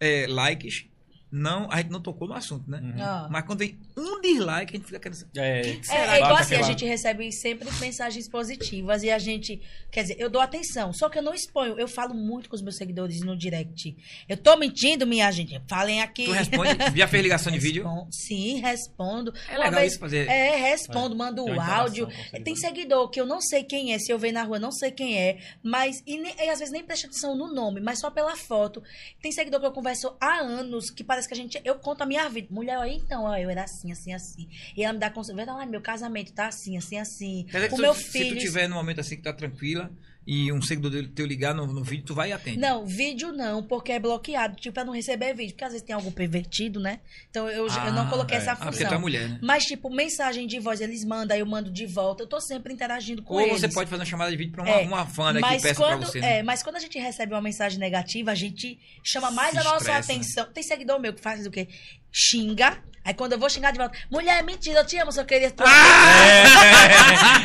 é, likes não, a gente não tocou no assunto, né? Uhum. Ah. Mas quando vem um dislike, a gente fica querendo. É, Quem É, será é que igual assim, a gente recebe sempre mensagens positivas e a gente, quer dizer, eu dou atenção, só que eu não exponho, eu falo muito com os meus seguidores no direct. Eu tô mentindo, minha gente? Falem aqui. Tu responde, já fez ligação de vídeo? Sim, respondo. É Uma legal vez- isso fazer. É, respondo, mando Tem o áudio. Tem seguidor que eu não sei quem é, se eu ver na rua, não sei quem é, mas. E, nem- e às vezes nem presta atenção no nome, mas só pela foto. Tem seguidor que eu converso há anos, que parece que a gente. Eu conto a minha vida. Mulher, então, ó, eu era assim, assim, assim. E ela me dá conselho. Verdade, meu casamento tá assim, assim, assim. Quer dizer que o tu- meu se filho. tu tiver num momento assim que tá tranquila e um seguidor dele- teu ligar no, no vídeo, tu vai e atende. Não, vídeo não, porque é bloqueado, tipo, pra não receber vídeo. Porque às vezes tem algum pervertido, né? Então eu, eu não Ah, coloquei é. essa Ah, porque função. tu é mulher, né? Mas, tipo, mensagem de voz, eles mandam, aí eu mando de volta. Eu tô sempre interagindo com Ou eles. você pode fazer uma chamada de vídeo pra uma, É, uma fã que peça quando, pra você. né? é, mas quando a gente recebe uma mensagem negativa, a gente chama mais Se a nossa estressa, né? atenção. Tem seguidor meu que faz o quê? Xinga. Aí quando eu vou xingar de volta, mulher, mentira, eu te amo, só queria tu.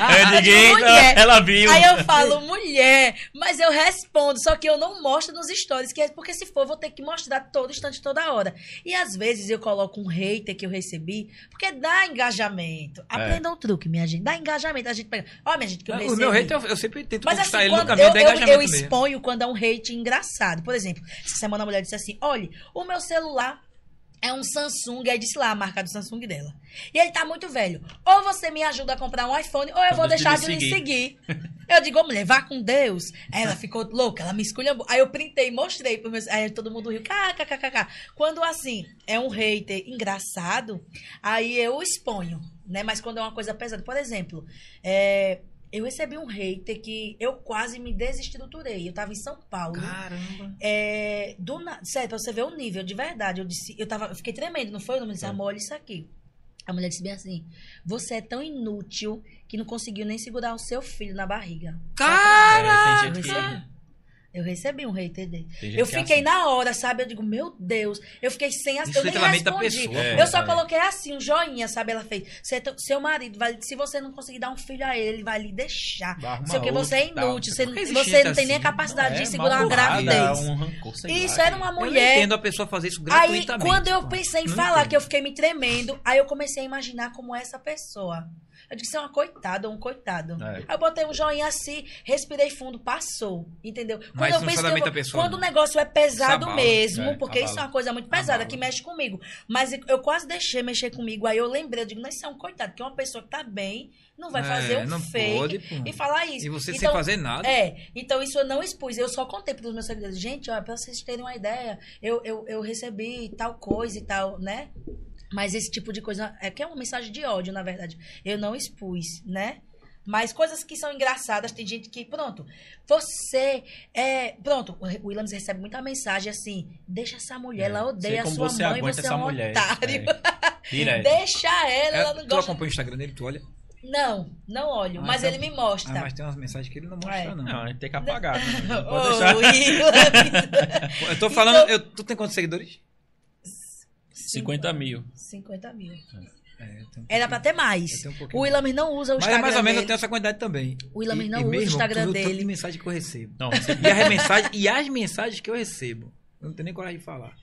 É, ninguém, Mulher. ela viu. Aí eu falo, mulher, mas eu respondo, só que eu não mostro nos stories, que é porque se for, vou ter que mostrar todo instante, toda hora. E às vezes eu coloco um hater que eu recebi, porque dá engajamento. Aprenda um truque, minha gente. Dá engajamento. A gente pega. Ó, minha gente, que eu o recebi. meu hate, eu, eu sempre tento Mas conquistar assim, ele no caminho eu, da eu, engajamento eu mesmo. exponho quando é um hate engraçado. Por exemplo, essa semana a mulher disse assim: olha, o meu celular é um Samsung, aí disse lá a marca do Samsung dela. E ele tá muito velho. Ou você me ajuda a comprar um iPhone, ou eu vou deixa deixar de de lhe seguir. seguir. Eu digo, ô mulher, vá com Deus. Aí ela ficou louca, ela me esculhambou. Aí eu printei, mostrei pro meus. Aí todo mundo riu. KKKK. Quando assim, é um hater engraçado, aí eu exponho, né? Mas quando é uma coisa pesada, por exemplo, é, eu recebi um hater que eu quase me desestruturei. Eu tava em São Paulo. Caramba. É, do na... Sério, pra você ver o nível, de verdade. Eu disse, eu, tava, eu fiquei tremendo, não foi? Eu disse, É. amor, olha isso aqui. A mulher disse bem assim: Você é tão inútil que não conseguiu nem segurar o seu filho na barriga. Cara! É, tem gente recebi, que. Eu recebi um hater dele. Eu é fiquei assim. na hora, sabe? Eu digo, meu Deus. Eu fiquei sem. Isso Eu nem respondi. pessoa, É, eu só é. coloquei assim, um joinha, sabe? Ela fez. "Você é tão- seu marido, vai, se você não conseguir dar um filho a ele, ele vai lhe deixar. Sei o que, você é inútil. Você, você não tem nem a assim? capacidade É, de segurar uma gravidez. Um rancor, Isso lá, era uma Eu mulher. entendo a pessoa fazer isso Aí, gratuitamente. quando eu pensei em falar que eu fiquei me tremendo, aí eu comecei a imaginar como essa pessoa. Eu disse, é uma coitada, um coitado. É. Aí eu botei um joinha assim, respirei fundo, passou. Entendeu? Quando Mas eu penso que eu vou- pessoa, quando o negócio é pesado Sabala, mesmo, é, porque isso é abala. uma coisa muito pesada Abala. que mexe comigo. Mas eu quase deixei mexer comigo. Aí eu lembrei, eu digo, não, isso é um coitado, porque uma pessoa que tá bem não vai É, fazer um não fake pode, e falar isso. E você sem Então, fazer nada. é, então isso eu não expus. Eu só contei para os meus seguidores. Gente, ó, pra vocês terem uma ideia, eu, eu, eu recebi tal coisa e tal, né? Mas esse tipo de coisa, é que é uma mensagem de ódio, na verdade. Eu não expus, né? Mas coisas que são engraçadas, tem gente que, pronto, você é. Pronto, o Williams recebe muita mensagem assim: deixa essa mulher, ela odeia a sua você mãe, você é essa um mulher. otário. É. Deixa ela, É, ela não tu gosta. acompanha o Instagram dele, tu olha. Não, não olho, Ah, mas então- ele me mostra. Ah, mas tem umas mensagens que ele não mostra, É. não. Não, a gente tem que apagar. Né? Não pode deixar. Williams. Eu tô falando. Então- Eu, tu tem quantos seguidores? 50 mil. 50 mil. É, tenho um Era pra ter mais. Eu tenho um O Williams não usa o Mas Instagram é mais ou menos eu tenho essa quantidade também. O E- não e usa o Instagram tu viu o tanto dele. de mensagem que eu recebo. Não, E as, mensagens, e as mensagens que eu recebo. Eu não tenho nem coragem de falar.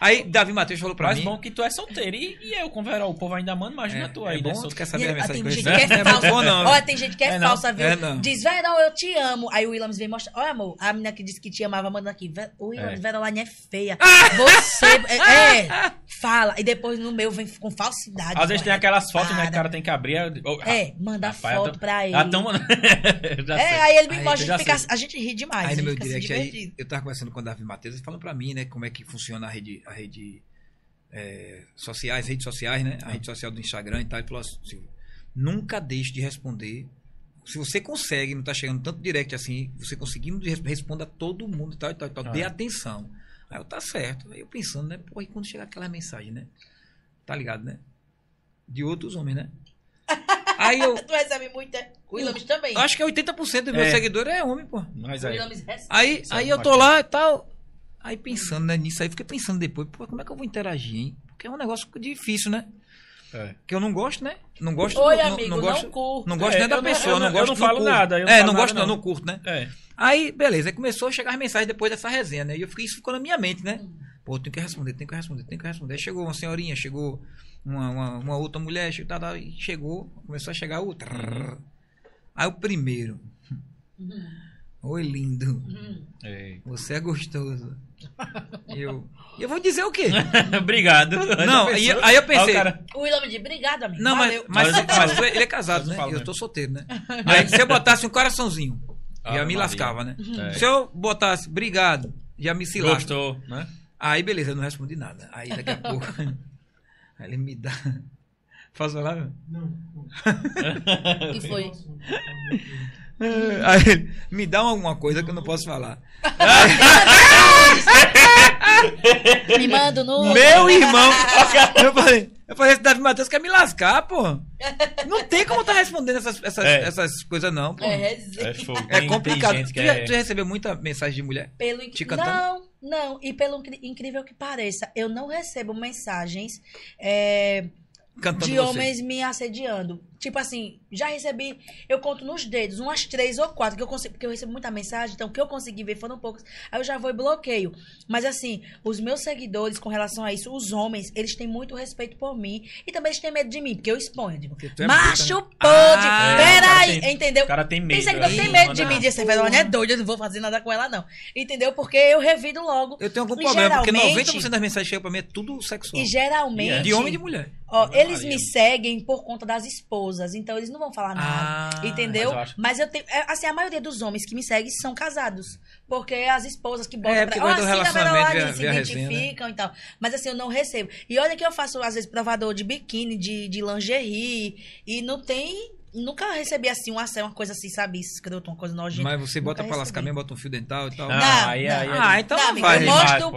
Aí, Davi Matheus falou pra mas mim. bom que tu é solteiro. E, e eu com o Verão, o povo ainda manda, imagina é, tu aí, é bom, né? tu quer E, saber a ah, mensagem tem gente que é Não é falsa. bom, não. Olha, tem gente que é, É não? falsa, viu? É não. Diz, Verão, eu te amo. Aí o Williams vem mostrar. Olha, amor, a menina que disse que te amava, manda aqui. O Williams, É. Veroline é feia. Você. É, é, fala. E depois no meu vem com falsidade. Às vezes tem aquelas fotos, né? Que o cara tem que abrir. oh, É, manda rapaz, eu foto tô- pra ele. Ah, tão mandando. Já É, aí ele me Aí, mostra, a gente, fica- sei. a gente ri demais. Aí a no meu se direct, aí, eu tava conversando com o Davi Matheus, ele falando pra mim, né, como é que funciona a rede, a rede é, sociais, redes sociais, né? A rede social do Instagram e tal. Ele falou assim, Silvio, nunca deixe de responder. Se você consegue, não tá chegando tanto direct assim, você conseguindo, res- responda a todo mundo e tal e tal e tal. Ah. Dê atenção. Aí eu, tá certo. Aí eu pensando, né? Pô, e quando chegar aquela mensagem, né? Tá ligado, né? De outros homens, né? Aí eu. Tu recebe muito, é? O Williams também. eu Acho que 80% dos meus É. seguidores é homem, pô. Mas O aí. Recebe. Aí, aí eu tô é lá e tal. Aí pensando né, nisso aí, fiquei pensando depois, pô, como é que eu vou interagir, hein? Porque é um negócio difícil, né? É. Que eu não gosto, né? Não gosto Oi, não, amigo, não não, gosto, curto. não gosto É, nem da eu não- pessoa, eu não, não- gosto eu não falo curto. nada, eu não é, falo não nada, gosto, não, não. não curto, né? É. Aí, beleza, aí começou a chegar as mensagens depois dessa resenha, né? E eu fiquei, isso ficou na minha mente, né? Pô, tem que responder, tem que responder, tem que responder. Aí chegou uma senhorinha, chegou uma, uma, uma outra mulher, chegou, tá, tá, e chegou, começou a chegar outra. Aí o primeiro. Oi, lindo. Você é gostoso. Eu. E eu vou dizer o quê? Obrigado. Não, Já aí, aí eu pensei. o cara, O William me disse, obrigado, amigo. Não, mas, Valeu. mas, Mas- mas ele é casado, né? E eu mesmo. tô solteiro, né? Aí se eu botasse um coraçãozinho, já Ave me Maria. lascava, né? É. Se eu botasse obrigado, já me se lasca. Gostou, né? Aí beleza, eu não respondi nada. Aí daqui a pouco. aí ele me dá. Posso falar? meu? O que foi? Aí ele me dá alguma coisa que eu não posso falar. Me manda no. Meu irmão! eu falei, eu falei, esse Davi Matheus quer me lascar, pô. Não tem como tá respondendo essas, essas, É. essas coisas, não, pô. É, É. É. Tem- complicado. Tu, já, é... tu já recebeu muita mensagem de mulher? Pelo Te incri... cantando? Não, não. E pelo incrível que pareça, eu não recebo mensagens é, Cantando de você. homens me assediando. Tipo assim, já recebi, eu conto nos dedos, umas três ou quatro, que eu consigo, porque eu recebo muita mensagem, então o que eu consegui ver foram poucos. Aí eu já vou e bloqueio. Mas assim, os meus seguidores, com relação a isso, os homens, eles têm muito respeito por mim. E também eles têm medo de mim, porque eu exponho. Tipo, Porque tu é macho bruta, né? pode. Ah, é, Peraí, tem- entendeu? O cara tem medo. Tem seguidor que tem medo de mim, diz essa é doida, eu não vou fazer nada com ela, não. Entendeu? Porque eu revido logo. Eu tenho algum E problema, porque geralmente- 90% das mensagens que chegam pra mim é tudo sexual. E geralmente. De homem e de mulher. Ó, eles Maria. me seguem por conta das esposas, então eles não vão falar nada. Ah, entendeu? mas eu Mas eu tenho. é, Assim, a maioria dos homens que me seguem são casados. Porque as esposas que botam É, pra. gosta do Ó, siga a relacionamento, Veroladinha, vê a- se né? identificam e tal. Mas assim, eu não recebo. E olha que eu faço, às vezes, provador de biquíni, de, de lingerie. E não tem. Nunca recebi assim uma, uma coisa assim, sabe? Escroto, uma coisa nojenta. Mas você bota Nunca pra lascar mesmo, bota um fio dental e tal. Ah, Não, aí, não. aí, aí. Ah, então Não, não amigo, vai. eu mostro o.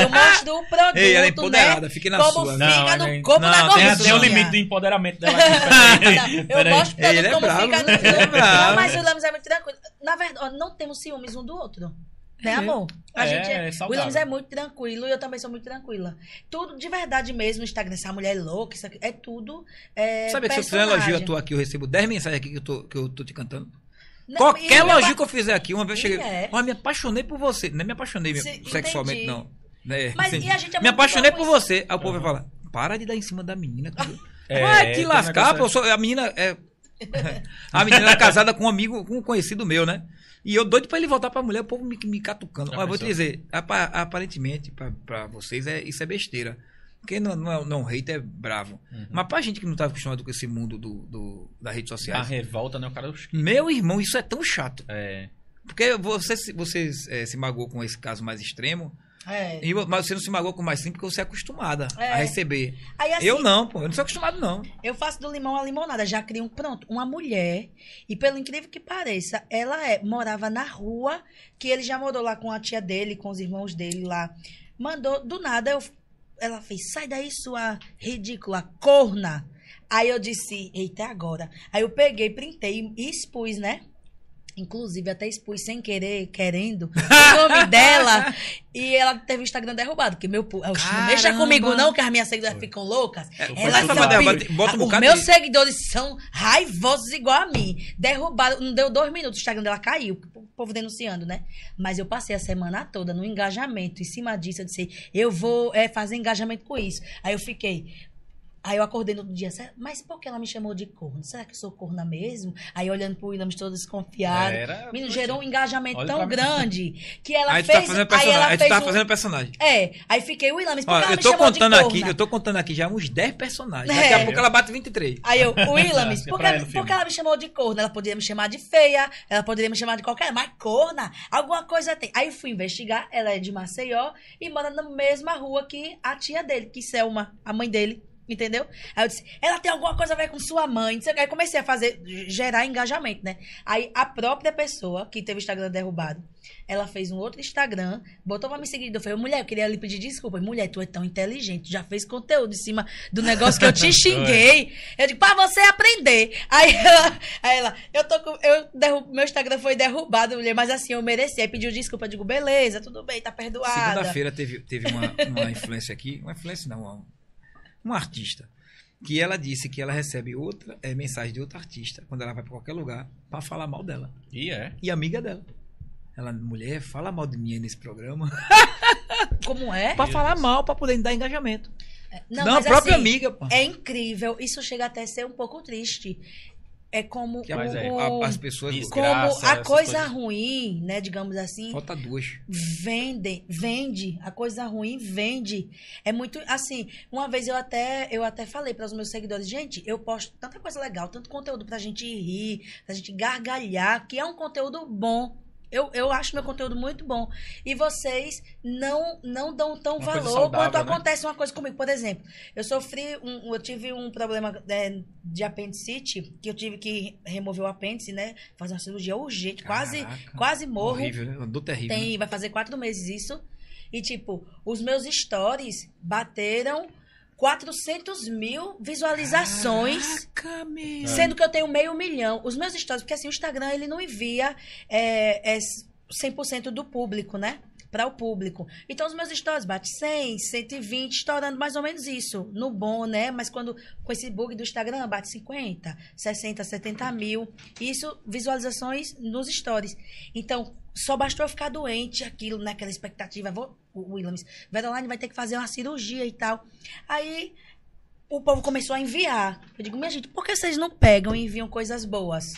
Eu mostro o produto, Ei, ela é né? empoderada, fique na como sua. fica Não, no, nem- como não, tem- gordinha. Tem, tem o limite do empoderamento dela aqui. Não, eu mostro o produto Ele é como bravo, fica no... né? É. Não, mas o Williams é muito tranquilo. Na verdade, não temos ciúmes um do outro. Né, É. amor? A É, gente é é. Williams é muito tranquilo e eu também sou muito tranquila. Tudo de verdade mesmo no Instagram. Essa mulher é louca, isso aqui, é tudo. É, Sabe que se eu fizer um elogio a tu aqui, eu recebo 10 mensagens aqui que eu tô, que eu tô te cantando. Não, Qualquer meu elogio que eu fizer aqui, uma vez eu cheguei. é. Ó, me apaixonei por você. Não é me apaixonei Sim, sexualmente, entendi. não. Né, Mas e a gente é Me apaixonei por com você. Aí o povo vai falar: para de dar em cima da menina. É, vai te um lascar, negócio- pô. eu sou- a menina é. a menina era casada com um amigo, com um conhecido meu, né? E eu doido pra ele voltar pra mulher, o povo me, me catucando. Olha, vou te dizer, apa- aparentemente, pra, pra vocês, é, isso é besteira. Quem não, não, é, não hater é bravo. Uhum. Mas pra gente que não tá acostumado com esse mundo do, do, das redes A sociais, revolta, né? O cara. meu irmão, isso é tão chato. É. Porque você, você eh, se magoou com esse caso mais extremo, É. e mas você não se magoou com mais simples porque você é acostumada É. a receber. Aí, assim, eu não, pô. Eu não sou acostumado, não. Eu faço do limão a limonada. Já criei um pronto. Uma mulher, e pelo incrível que pareça, ela é, morava na rua, que ele já morou lá com a tia dele, com os irmãos dele lá. Mandou, do nada, eu, ela fez, sai daí, sua ridícula, corna. Aí eu disse, eita, agora. Aí eu peguei, printei e expus, né? Inclusive, até expus sem querer, querendo, o nome dela. E ela teve o Instagram derrubado. Porque meu. Não mexa Caramba! comigo, não, que as minhas seguidoras ficam loucas. É, Foi Elas são bota um Os meus de- seguidores são raivosos igual a mim. Derrubaram. Não deu dois minutos, o Instagram dela caiu. O povo denunciando, né? Mas eu passei a semana toda no engajamento. Em cima disso, eu disse, eu vou é, fazer engajamento com isso. Aí eu fiquei. Aí eu acordei no outro dia, "Será- mas por que ela me chamou de corno? Será que eu sou corna mesmo? Aí olhando pro Williams todo desconfiado. Era- Menino, gerou um engajamento tão grande que ela aí tu fez. tá fazendo aí ela Aí tu fez tá um- fazendo personagem. É, aí fiquei, Williams, por que ela me chamou contando de aqui, corna? eu tô contando aqui já uns 10 personagens. É. Daqui a pouco ela bate 23. Aí eu, Willamis, Assim, por que, ela por que ela me chamou de corna? Ela poderia me chamar de feia, ela poderia me chamar de qualquer, mas corna, alguma coisa tem. Aí fui investigar, ela é de Maceió e mora na mesma rua que a tia dele, que Selma, a mãe dele. Entendeu? Aí eu disse, ela tem alguma coisa a ver com sua mãe. Aí comecei a fazer, gerar engajamento, né? Aí a própria pessoa que teve o Instagram derrubado, ela fez um outro Instagram, botou pra me seguir. Eu falei, mulher, eu queria lhe pedir desculpa. Mulher, tu é tão inteligente, tu já fez conteúdo em cima do negócio que eu te xinguei. Eu digo, pra você aprender. Aí ela, aí ela eu tô com. Eu meu Instagram foi derrubado, mulher, mas assim, eu mereci. Aí pediu desculpa, eu digo, beleza, tudo bem, tá perdoada. Segunda-feira teve, teve uma, uma influência aqui. Uma influência não, uma, uma artista. Que ela disse que ela recebe outra eh, mensagem de outra artista quando ela vai pra qualquer lugar pra falar mal dela. E é. E amiga dela. Ela, mulher, fala mal de mim aí nesse programa. Como é? pra falar mal, pra poder dar engajamento. Não, Não, a mas própria assim, amiga, pô. É incrível. Isso chega até a ser um pouco triste. É como a- é, o, a- as pessoas. Como a coisa coisas. ruim, né, digamos assim, Falta duas. vende, vende, a coisa ruim vende. É muito assim, uma vez eu até eu até falei para os meus seguidores, gente, eu posto tanta coisa legal, tanto conteúdo pra gente rir, pra gente gargalhar, que é um conteúdo bom. Eu, eu acho meu conteúdo muito bom. E vocês não não dão tão Uma valor saudável, quando né? acontece uma coisa comigo. Por exemplo, eu sofri um, eu tive um problema é, de apendicite, que eu tive que remover o apêndice, né? Fazer uma cirurgia urgente, quase Caraca. quase morro. Horrível, né? Dor terrível. Tem, vai fazer quatro meses isso. E, tipo, os meus stories bateram 400 mil visualizações. Caraca, meu. Sendo que eu tenho meio milhão. Os meus stories, porque assim, o Instagram, ele não envia é, é 100% do público, né? Para o público. Então, os meus stories bate 100, 120, estourando mais ou menos isso. No bom, né? Mas quando, com esse bug do Instagram, bate 50, 60, 70 mil. Isso, visualizações nos stories. Então, só bastou eu ficar doente, aquilo, naquela expectativa. Vou, o Williams, Veroline vai ter que fazer uma cirurgia e tal. Aí, o povo começou a enviar. Eu digo, minha gente, por que vocês não pegam e enviam coisas boas?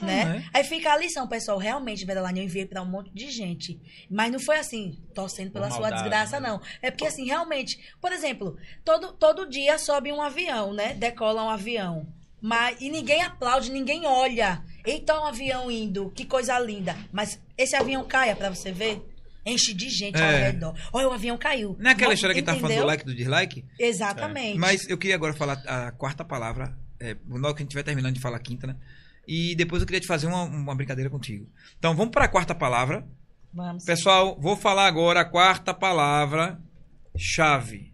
Né? Ah, é? Aí fica a lição, pessoal. Realmente, Veroline, eu enviei pra um monte de gente. Mas não foi assim, torcendo pela Por sua maldade, desgraça, né? não. É porque, assim, realmente, por exemplo, todo, todo dia sobe um avião, né? Decola um avião. Mas, e ninguém aplaude, ninguém olha. Eita, um avião indo, que coisa linda. Mas esse avião caia pra você ver. Enche de gente ao É. redor. Olha, o avião caiu. Não é aquela Mas, história que tá falando do entendeu? like e do dislike? Exatamente. Mas eu queria agora falar a quarta palavra. É, na hora que a gente estiver terminando de falar a quinta, né? E depois eu queria te fazer uma, uma brincadeira contigo. Então vamos para a quarta palavra. Vamos. Pessoal, vou falar agora a quarta palavra. Chave.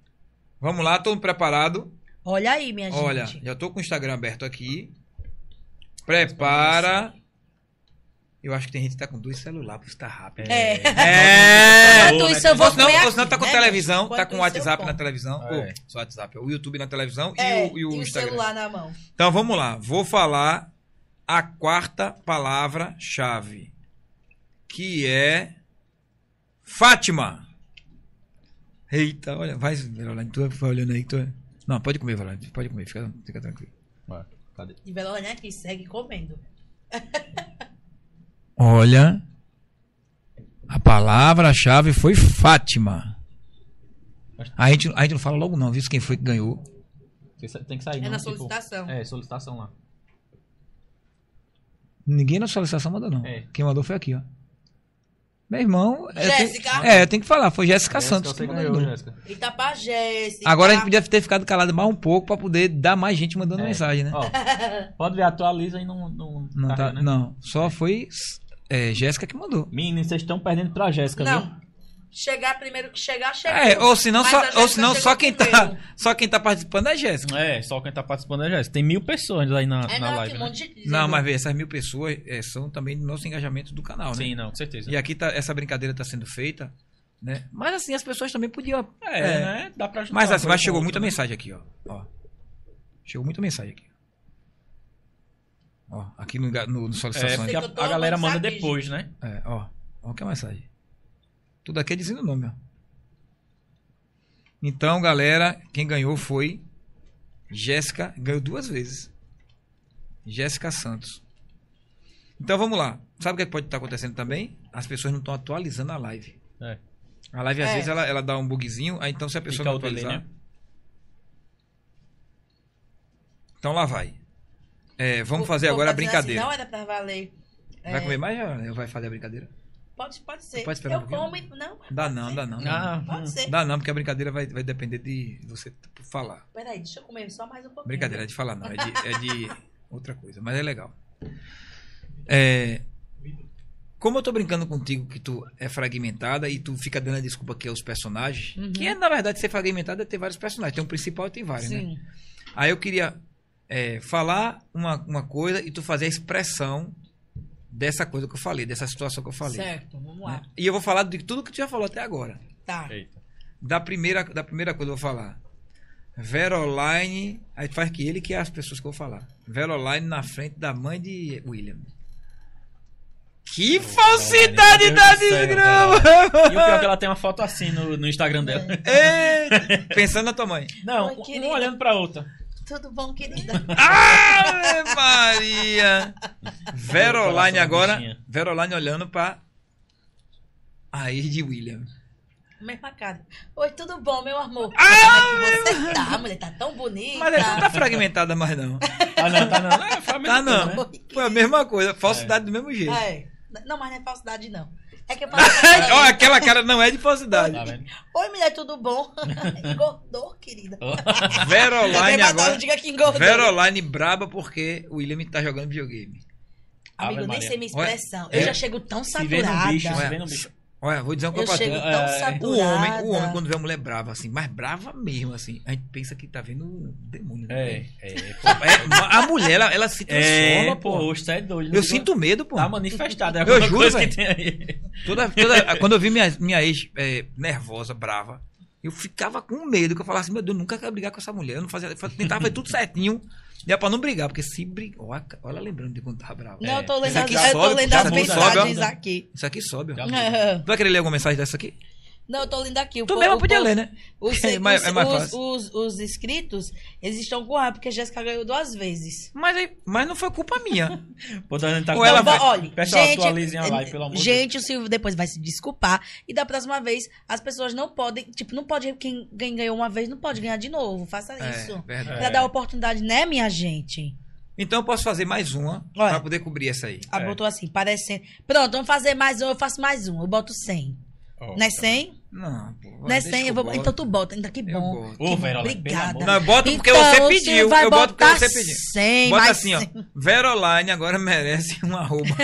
Vamos lá, todo mundo preparado? Olha aí, minha Olha, gente. já tô com o Instagram aberto aqui. Prepara. Eu acho que tem gente que tá com dois celulares, por isso tá rápido. É. É. Enquanto isso, eu vou Ou senão, comer senão tá com né, televisão, tá com o isso, WhatsApp na televisão. É. Ou, só WhatsApp, o YouTube na televisão É, e o, e o Instagram. celular na mão. Então vamos lá, vou falar a quarta palavra-chave, que é Fátima. Eita, olha, vai, Verolane, tu vai olhando aí, tu é- Não, pode comer, Verolane, pode comer, fica, fica tranquilo. Vai, cadê? E Veloné aqui segue comendo. Olha, a palavra-chave foi Fátima. A gente, a gente não fala logo não, viu? Quem foi que ganhou. Que Tem que sair, É não, na tipo- solicitação. É, solicitação lá. Ninguém na solicitação mandou não. É. Quem mandou foi aqui, ó. Meu irmão... é, tem- Jéssica? É, eu tenho que falar, foi Jéssica Jéssica, Santos que ganhou, de novo. Jéssica. Itapajés. Agora a gente podia ter ficado calado mais um pouco pra poder dar mais gente mandando É. mensagem, né? Ó, pode ver, atualiza e não. Não, não, tá, né? não, só foi é, Jéssica que mandou. Menino, vocês estão perdendo pra Jéssica, viu? Chegar primeiro, chegar, chegou. É, ou senão, só, ou senão só, quem tá, só quem tá participando é Jéssica. É, só quem tá participando é Jéssica. Tem mil pessoas aí na, É, na não, live. tem um né? monte de... Não, mas vê, essas mil pessoas é, são também do nosso engajamento do canal, né? Sim, não, com certeza. E aqui tá, essa brincadeira tá sendo feita, né? Mas assim, as pessoas também podiam. É, é. né? Dá pra ajudar. Mas assim, mas chegou muita né? mensagem aqui, ó. ó. Chegou muita mensagem aqui. Ó, aqui no, no, no É, solicitações. que tô a, a galera manda depois, né? É, ó. Ó que mensagem. Tudo aqui é dizendo o nome, ó. Então, galera, quem ganhou foi Jéssica, ganhou duas vezes. Jéssica Santos. Então vamos lá. Sabe o que pode estar acontecendo também? As pessoas não estão atualizando a live. É. A live às É. vezes ela, ela dá um bugzinho, aí então se a pessoa Fica não o delay, atualizar. né? Então lá vai. É, vamos fazer Vou agora a fazer brincadeira. Assim, não era pra valer. Vai É, comer mais ou vai fazer a brincadeira? Pode, pode ser. pode esperar um eu pouquinho? como e... Não, Dá pode não, ser. dá não. Ah, Pode hum. ser. Dá não, porque a brincadeira vai, vai depender de você falar. Peraí, deixa eu comer só mais um pouquinho. Brincadeira, é de falar não, é de, é de outra coisa, mas é legal. É, como eu tô brincando contigo que tu é fragmentada e tu fica dando a desculpa que é os personagens, Uhum. que é na verdade ser fragmentada é ter vários personagens, tem um principal e tem vários, né? Sim. Aí eu queria é, falar uma, uma coisa e tu fazer a expressão dessa coisa que eu falei, dessa situação que eu falei. Certo, vamos lá. né? E eu vou falar de tudo que tu já falou até agora. Tá. Eita. Da primeira, da primeira coisa eu vou falar. Veroline. Aí tu faz que ele que é as pessoas que eu vou falar. Veroline na frente da mãe de William. Que falsidade Meu da desgrama! E o pior é que ela tem uma foto assim no, no Instagram dela. Ei, Pensando na tua mãe. Não, Oi, um olhando pra outra. Tudo bom, querida? Ave Maria! Veroline agora. Veroline olhando pra. A ex de William. Mesma cara. Oi, tudo bom, meu amor? Ah, Como é que você tá, mulher? Tá tão bonita. Mas ela não tá fragmentada mais, não. Ah, não, tá não. É, Tá não. coisa, né? Foi a mesma coisa. Falsidade do mesmo jeito. É. Não, mas não é falsidade, não. É que eu falo. Olha, aquela cara não é de falsidade. Tá? Oi, mulher, tudo bom? Engordou, querida. Veroline agora. diga que engordou. Veroline braba porque o William tá jogando videogame. Amigo, Ave nem Maria. sei minha Olha, expressão. é. Eu já chego tão Se vê no saturada. bicho, se Olha, vê no bicho. Olha, vou dizer uma coisa pra tu. É. O homem, o homem, quando vê uma mulher brava, assim, mas brava mesmo, assim, a gente pensa que tá vendo um demônio. né? É, é. É, a mulher, ela, ela se transforma, É, pô. pô, você é doido. Eu sinto medo, pô. Tá manifestado. É Eu juro, que tem aí. Toda, toda- quando eu vi minha, minha ex é, nervosa, brava, eu ficava com medo, que eu falava assim, meu Deus, eu nunca quero brigar com essa mulher. Eu não fazia, eu tentava fazer tudo certinho. E é pra não brigar, porque se brigar. Olha, olha lembrando de quando tava bravo. Não, eu tô É. lendo, as, aqui eu tô sobe, lendo as sobe, mensagens aqui. Isso aqui sobe, ó. Já Tu vai querer ler alguma mensagem dessa aqui? Não, eu tô lendo aqui. O Tu mesmo podia po- ler, né? Os, É mais- os- é mais os- fácil. os- os inscritos, eles estão com raiva, porque a Jéssica ganhou duas vezes. Mas, aí- mas não foi culpa minha. Pô, tá tá Ou com- ela vai- olha, Pessoal, gente, atualizem a live, pelo amor de gente, o Silvio depois vai se desculpar. E da próxima vez, as pessoas não podem, tipo, não pode, quem, quem ganhou uma vez não pode ganhar de novo. Faça isso. É, verdade. Pra dar oportunidade, né, minha gente? Então eu posso fazer mais uma Olha. pra poder cobrir essa aí. Ah, É. botou assim, parecendo. Pronto, vamos fazer mais um, eu faço mais um. Eu boto 100. Ó, não é tá 100? Não, pô. Não é deixa 100? que Eu vou... boto. Então tu bota, ainda que Eu bom. Ô, Verola, pelo obrigada. amor de Não, eu boto porque Então, você pediu. vai Eu boto porque você pediu. 100, Bota mais assim, ó. 100. Veroline agora merece um arroba.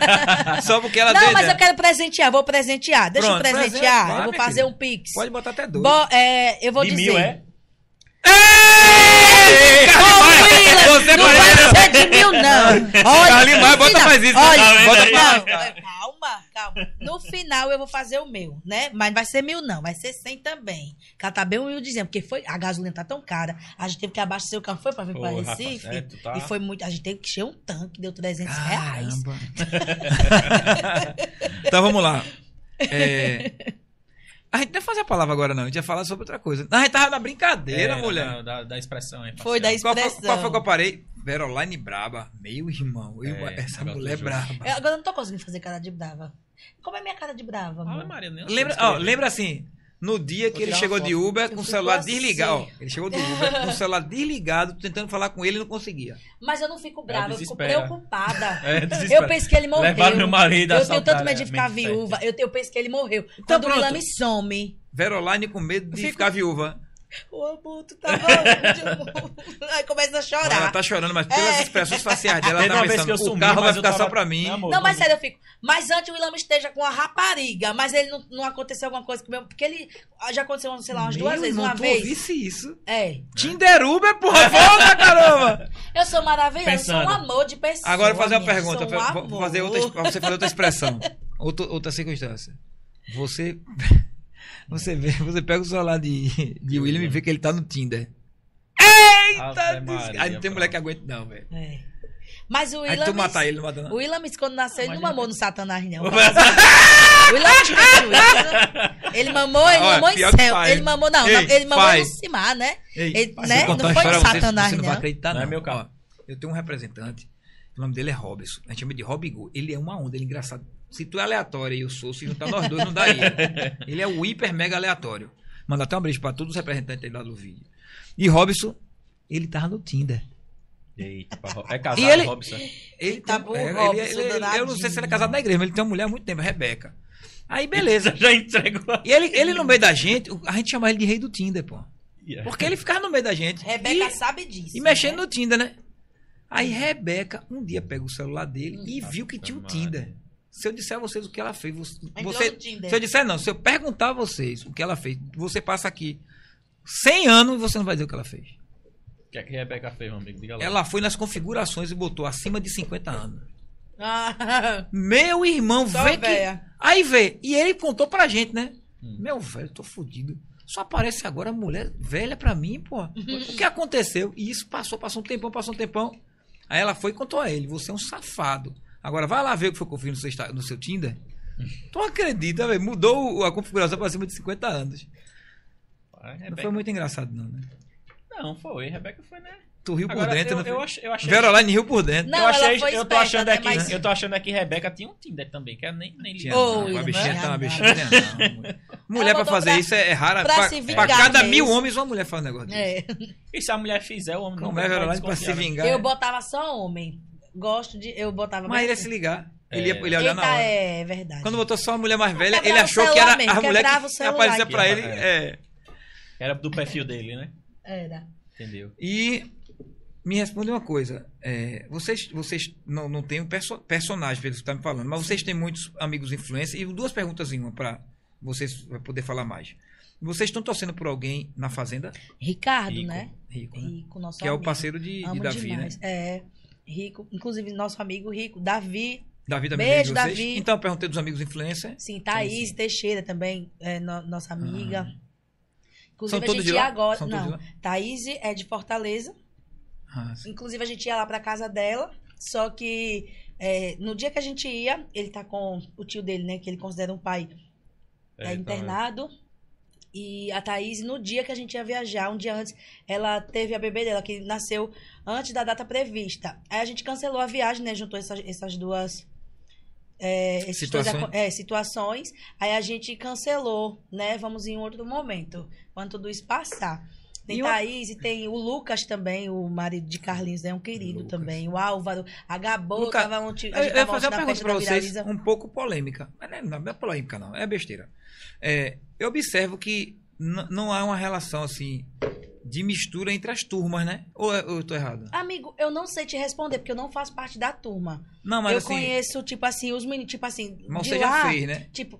Só porque ela Não, deu mas ideia. eu quero presentear, vou presentear. Deixa Pronto, eu presentear. presente, vai, eu vou fazer filha. um pix. Pode botar até dois. Bo- é, eu vou De dizer. mil, é? Ei, Ô, Willa, Você não vai ser de mil, não. Olha, Carlinhos, bota mais isso. Olha, Tá vendo bota mais- calma, calma. No final eu vou fazer o meu, né? Mas não vai ser mil, não. Vai ser cem também. Ela tá bem humilde dizendo, porque foi, a gasolina tá tão cara. A gente teve que abastecer o carro, foi pra vir pra Pô, rapaz, Recife. é, tá- E foi muito. A gente teve que encher um tanque, deu 300 reais. Caramba. então vamos lá. É, A gente não ia fazer a palavra agora, não. A gente ia falar sobre outra coisa. Não, a gente tava na brincadeira, É, mulher. Da, da, da expressão aí. Foi da parcial. Qual foi, expressão. qual foi que eu parei? Veroline braba. Meu irmão. eu- É, essa mulher braba. Eu, agora eu não tô conseguindo fazer cara de brava. Como é minha cara de brava, Maria, Lembra, ó, lembra assim, no dia que Vou ele chegou de. Uber com o celular assim. desligado. Ele chegou de Uber com o celular desligado, tentando falar com ele e não conseguia. Mas eu não fico brava, eu fico preocupada. É. Eu penso que ele morreu. Levaram meu marido Eu tenho tanto medo de né? ficar Mente viúva. Eu, eu penso que ele morreu. Então Quando o pronto. William me some. Veroline com medo de Fico- ficar viúva. Amor, tu tá maluco. Aí começa a Ela chorar. tá chorando, mas pelas É. expressões faciais dela, ela tá uma vez pensando, que eu o sumi, carro vai ficar tava- só pra mim. Meu amor, Não, mas sério, eu fico. Mas antes o William esteja com a rapariga, mas ele não, não aconteceu alguma coisa comigo. Porque ele já aconteceu, sei lá, umas duas Meu vezes. irmão, Uma tu vez. ouvisse isso. É. Tinder Uber, porra, volta, caramba! Eu sou maravilhosa, eu sou um amor de pessoa. Agora eu vou fazer uma pergunta, sou um fazer outra, pra você fazer outra expressão. Outra, outra circunstância. Você. Você vê, você pega o celular de, de William e vê que ele tá no Tinder. Maria, aí não tem mulher que aguenta, não, velho. É. Mas o Aí William. tu matar ele, não mata não. O William, quando nasceu, ele não mamou no Satanás, não. O juízo. Ele mamou, ele Olha, mamou em céu. Ele mamou, não, Ei, não, ele mamou faz. no Cimar, né? Ei, Ele, né? Não foi no Satanás, Você não vai não. acreditar, Não não. é meu carro. Eu tenho um representante, o nome dele é Robson. A gente chama de Robigo. Ele é uma onda, ele é engraçado. Se tu é aleatório e eu sou, se juntar nós dois, não daria. Ele é o hiper mega aleatório. Manda até um beijo pra todos os representantes aí lá do vídeo. E Robson, ele tava no Tinder. Eita, é casado, E ele- Robson. Ele Tá bom, é, ele- Robson, ele- ele- danadinho. Eu não sei se ele é casado na igreja, mas ele tem uma mulher há muito tempo, a Rebeca. Aí, beleza. Já entregou. E ele, ele no meio da gente, a gente chama ele de rei do Tinder, pô. Porque ele ficava no meio da gente. Rebeca E- sabe disso. E mexendo né? no Tinder, né? Aí Rebeca um dia pega o celular dele e Nossa, viu que tinha o. Tinder. Se eu disser a vocês o que ela fez, você, você- se eu disser não, se eu perguntar a vocês o que ela fez, você passa aqui 100 anos e você não vai dizer o que ela fez. O que é que Rebeca fez, meu amigo? Diga lá. Ela foi nas configurações e botou acima de 50 anos. Ah, Meu irmão, Só vê que. Aí vê, e ele contou pra gente, né? Hum. Meu velho, tô fudido. Só aparece agora mulher velha pra mim, pô. O que aconteceu? E isso passou, passou um tempão, passou um tempão. Aí ela foi e contou a ele: Você é um safado. Agora, vai lá ver o que foi eu fiz no seu, Insta- no seu Tinder. Tu não acredita, velho? Mudou a configuração pra cima de 50 anos. Não Rebeca- foi muito engraçado, não, né? Não, foi. Rebeca foi, né? Tu riu por Agora, dentro, eu, foi? eu, ach- eu achei. Veroline riu por dentro. Não, eu, achei, ela foi eu tô esperta, achando né, aqui, mas- eu tô achando aqui que Rebeca tinha um Tinder também, que ela nem, nem Tinha, ligou. não. Oi, a não bichinha tá uma bichinha. Não. Mulher pra botou fazer pra- isso é, é rara. pra Pra, se pra vingar cada mesmo. mil homens, uma mulher faz um negócio desse. É. E se a mulher fizer, o homem não Como é, vai pra se desconfiar, né? vingar? Eu botava só homem. Gosto de. Eu botava Mas ele ia se assim. ligar. É. Ele ia, ele ia olhar na Eita, hora. é verdade. Quando botou só uma mulher mais velha, ele achou que era mesmo, a mulher que aparecia pra ele. É. É. Era do perfil dele, né? Era. Entendeu? E me responde uma coisa. é, vocês vocês não, não têm um perso personagem, pelo que você está me falando, mas vocês têm muitos amigos influencers. E duas perguntas em uma para vocês poder falar mais. Vocês estão torcendo por alguém na Fazenda? Ricardo, Rico. né? Rico, né? Rico, nosso Que é o amigo. parceiro de, de Davi, demais. né? É. Rico, inclusive nosso amigo Rico, Davi, Davi também Beijo, de vocês. Davi. Então, eu perguntei dos amigos influencers. sim, Thaís Sim, sim. Teixeira também, é no- nossa amiga. Inclusive São a gente de ia agora. São não? Thaís é de Fortaleza. Ah. Inclusive a gente ia lá pra casa dela. Só que é, no dia que a gente ia, ele tá com o tio dele, né? Que ele considera um pai é, É, internado. E a Thaís, no dia que a gente ia viajar, um dia antes, ela teve a bebê dela, que nasceu antes da data prevista. Aí a gente cancelou a viagem, né? Juntou essas, essas duas. é, dois Situações. aco- é, situações. Aí a gente cancelou, né? Vamos em outro momento, quando tudo isso passar. Tem E o- Thaís e tem o Lucas também, o marido de Carlinhos, é um querido Lucas. também. O Álvaro, a Gabô, Luca, tava ontem, a Eu, gente eu ia fazer uma pergunta para vocês, Viraliza. um pouco polêmica. Mas não é, não é polêmica, não. É besteira. É, eu observo que não há uma relação assim de mistura entre as turmas, né? Ou, eu- ou eu tô errado? Amigo, eu não sei te responder, porque eu não faço parte da turma. Não, mas eu assim. conheço, tipo assim, os meninos, tipo assim, Mas de você lá, já fez, né? tipo,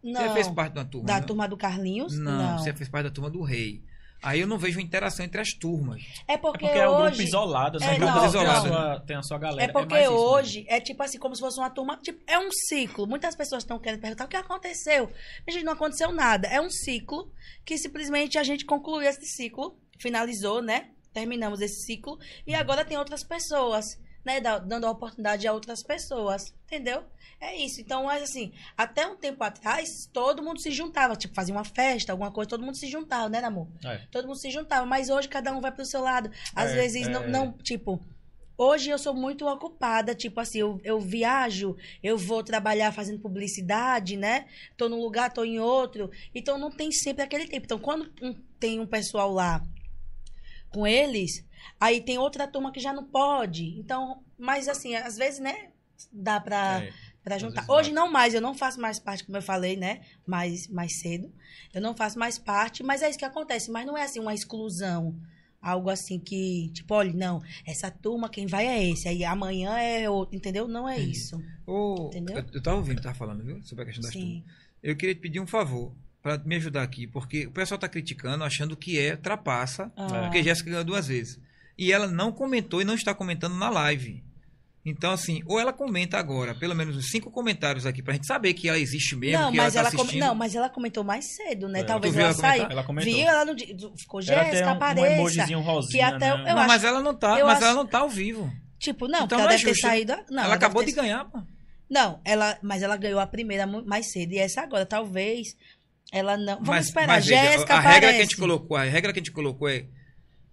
Você não, fez parte da turma. da né? turma do Carlinhos, Não, não. você fez parte da turma do rei. Aí eu não vejo interação entre as turmas. É É porque, porque é um grupo hoje, isolado, né? É, não, um tem a sua- Tem a sua galera. é porque mais isso, né? hoje é tipo assim, como se fosse uma turma, tipo, é um ciclo. Muitas pessoas estão querendo perguntar o que aconteceu. A gente não aconteceu nada. É um ciclo que simplesmente a gente concluiu esse ciclo, finalizou, né? Terminamos esse ciclo e agora tem outras pessoas, né, da- dando a oportunidade a outras pessoas, entendeu? É isso. Então, mas assim, até um tempo atrás, todo mundo se juntava, tipo, fazia uma festa, alguma coisa, todo mundo se juntava, né, amor? É. Todo mundo se juntava, mas hoje cada um vai pro seu lado. Às É, vezes não, é. não, tipo, hoje eu sou muito ocupada, tipo assim, eu, eu viajo, eu vou trabalhar fazendo publicidade, né? Tô num lugar, tô em outro, então não tem sempre aquele tempo. Então, quando tem um pessoal lá com eles, aí tem outra turma que já não pode. Então, mas assim, às vezes, né, dá pra É. Pra juntar. Hoje não mais, eu não faço mais parte, como eu falei, né? Mais, mais cedo. Eu não faço mais parte, mas é isso que acontece. Mas não é assim uma exclusão. Algo assim que, tipo, olha, não, essa turma, quem vai é esse, aí amanhã é outro, entendeu? Não é isso. Entendeu? eu, eu tava ouvindo, tava falando, viu? Sobre a questão das turmas. Sim. Eu queria te pedir um favor para me ajudar aqui, porque o pessoal tá criticando, achando que é trapaça, Ah. porque Jéssica ganhou duas vezes. E ela não comentou e não está comentando na live. Então, assim, ou ela comenta agora, pelo menos uns cinco comentários aqui, pra gente saber que ela existe mesmo, Não, que mas ela ela, tá com- assistindo. não, mas ela comentou mais cedo, né? É. Talvez ela ela saiu. Ela comentou. Viu, ela não ficou Ela Jéssica, um, um apareça. emojizinho rosinha, que até né? eu não, acho- mas ela não tá, eu mas acho- ela não tá ao vivo. Tipo, não, Então porque não ela é deve ter saído. Não, ela acabou deve de ter- ganhar, pô. Não, ela, mas ela ganhou a primeira mais cedo. E essa agora, talvez, ela não. Vamos mas, esperar. mas veja, Jéssica a regra que a gente colocou, a regra que a gente colocou é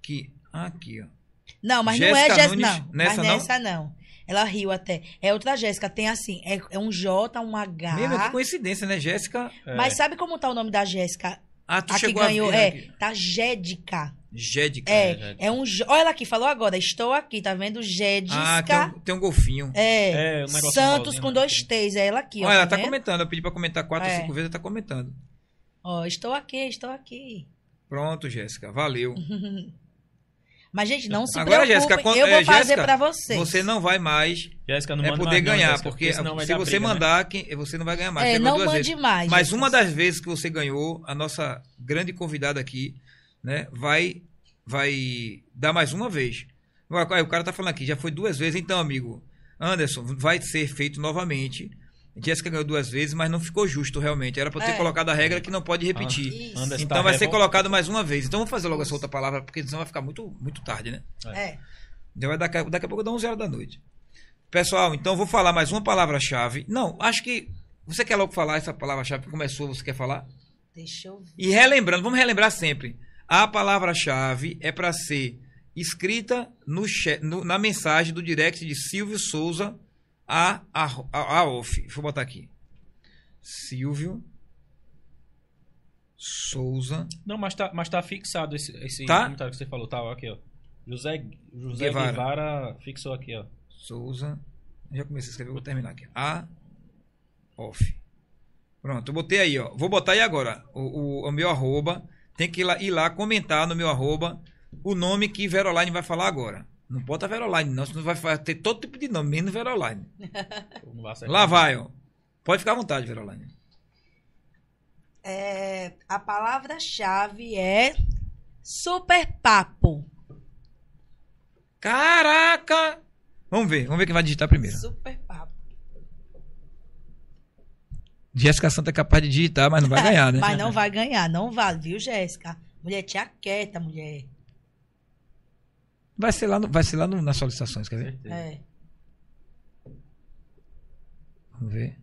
que aqui, ó. Não, mas não é Jéssica, Nunes, não. nessa mas não? nessa não. Ela riu até. É outra Jéssica, tem assim, é, é um J, um H. Mesmo que coincidência, né, Jéssica? É. Mas sabe como tá o nome da Jéssica? Ah, tu A que chegou ganhou, a ver é, aqui. tá Jédica. Jédica. É, Jédica. é um J. Olha ela aqui, falou agora, estou aqui, tá vendo? Ah, tem Jédica. um, tem um golfinho. É, É, um Santos com né? dois T's, é ela aqui, ó. Olha, ela tá vendo? comentando. Eu pedi pra comentar quatro ou É. cinco vezes, ela tá comentando. Ó, estou aqui, estou aqui. Pronto, Jéssica. Valeu. Mas, gente, não se Agora, Jéssica, quando- eu vou é, fazer Jéssica, pra vocês. Você não vai mais Jéssica não é poder mais não, ganhar, Jéssica, porque, vai se você briga, né? mandar, quem- você não vai ganhar mais. É, não duas mande vezes. mais. Mas Jéssica. uma das vezes que você ganhou, a nossa grande convidada aqui, né, vai, vai dar mais uma vez. O cara tá falando aqui, já foi duas vezes, então, amigo, Anderson, vai ser feito novamente. Jéssica ganhou duas vezes, mas não ficou justo realmente. Era pra eu ter É. colocado a regra que não pode repetir. Isso. Anderson Então tá vai ser colocado mais uma vez. Então vamos fazer logo essa outra palavra, porque senão vai ficar muito, muito tarde, né? É. Já vai daqui, a- daqui a pouco dá 11 horas da noite. Pessoal, então eu vou falar mais uma palavra-chave. Não, acho que. Você quer logo falar essa palavra-chave que começou, você quer falar? Deixa eu ver. E relembrando, vamos relembrar sempre. A palavra-chave é para ser escrita no no- na mensagem do direct de Silvio Souza a, a, a, a off. Eu botar aqui. Silvio Souza. Não, mas tá, mas tá fixado esse, esse Tá? comentário que você falou. Tá, aqui, ó. José, José Guevara. Guevara. fixou aqui, ó. Souza. Já comecei a escrever, vou terminar aqui. A off. Pronto, eu botei aí, ó. Vou botar aí agora. O, o, o meu arroba. Tem que ir lá, ir lá comentar no meu arroba o nome que Veroline vai falar agora. Não bota Veroline, não, senão vai ter todo tipo de nome, menos Veroline. Lá vai, ó. Pode ficar à vontade, Veroline. É, a palavra-chave é super papo. Caraca! Vamos ver, vamos ver quem vai digitar primeiro. Super papo. Jéssica Santa é capaz de digitar, mas não vai ganhar, né? Mas não vai ganhar, não vale, viu, Jéssica? Mulher, tia quieta, mulher. Vai ser lá, no- vai ser lá no- nas solicitações, quer ver? É. Vamos ver.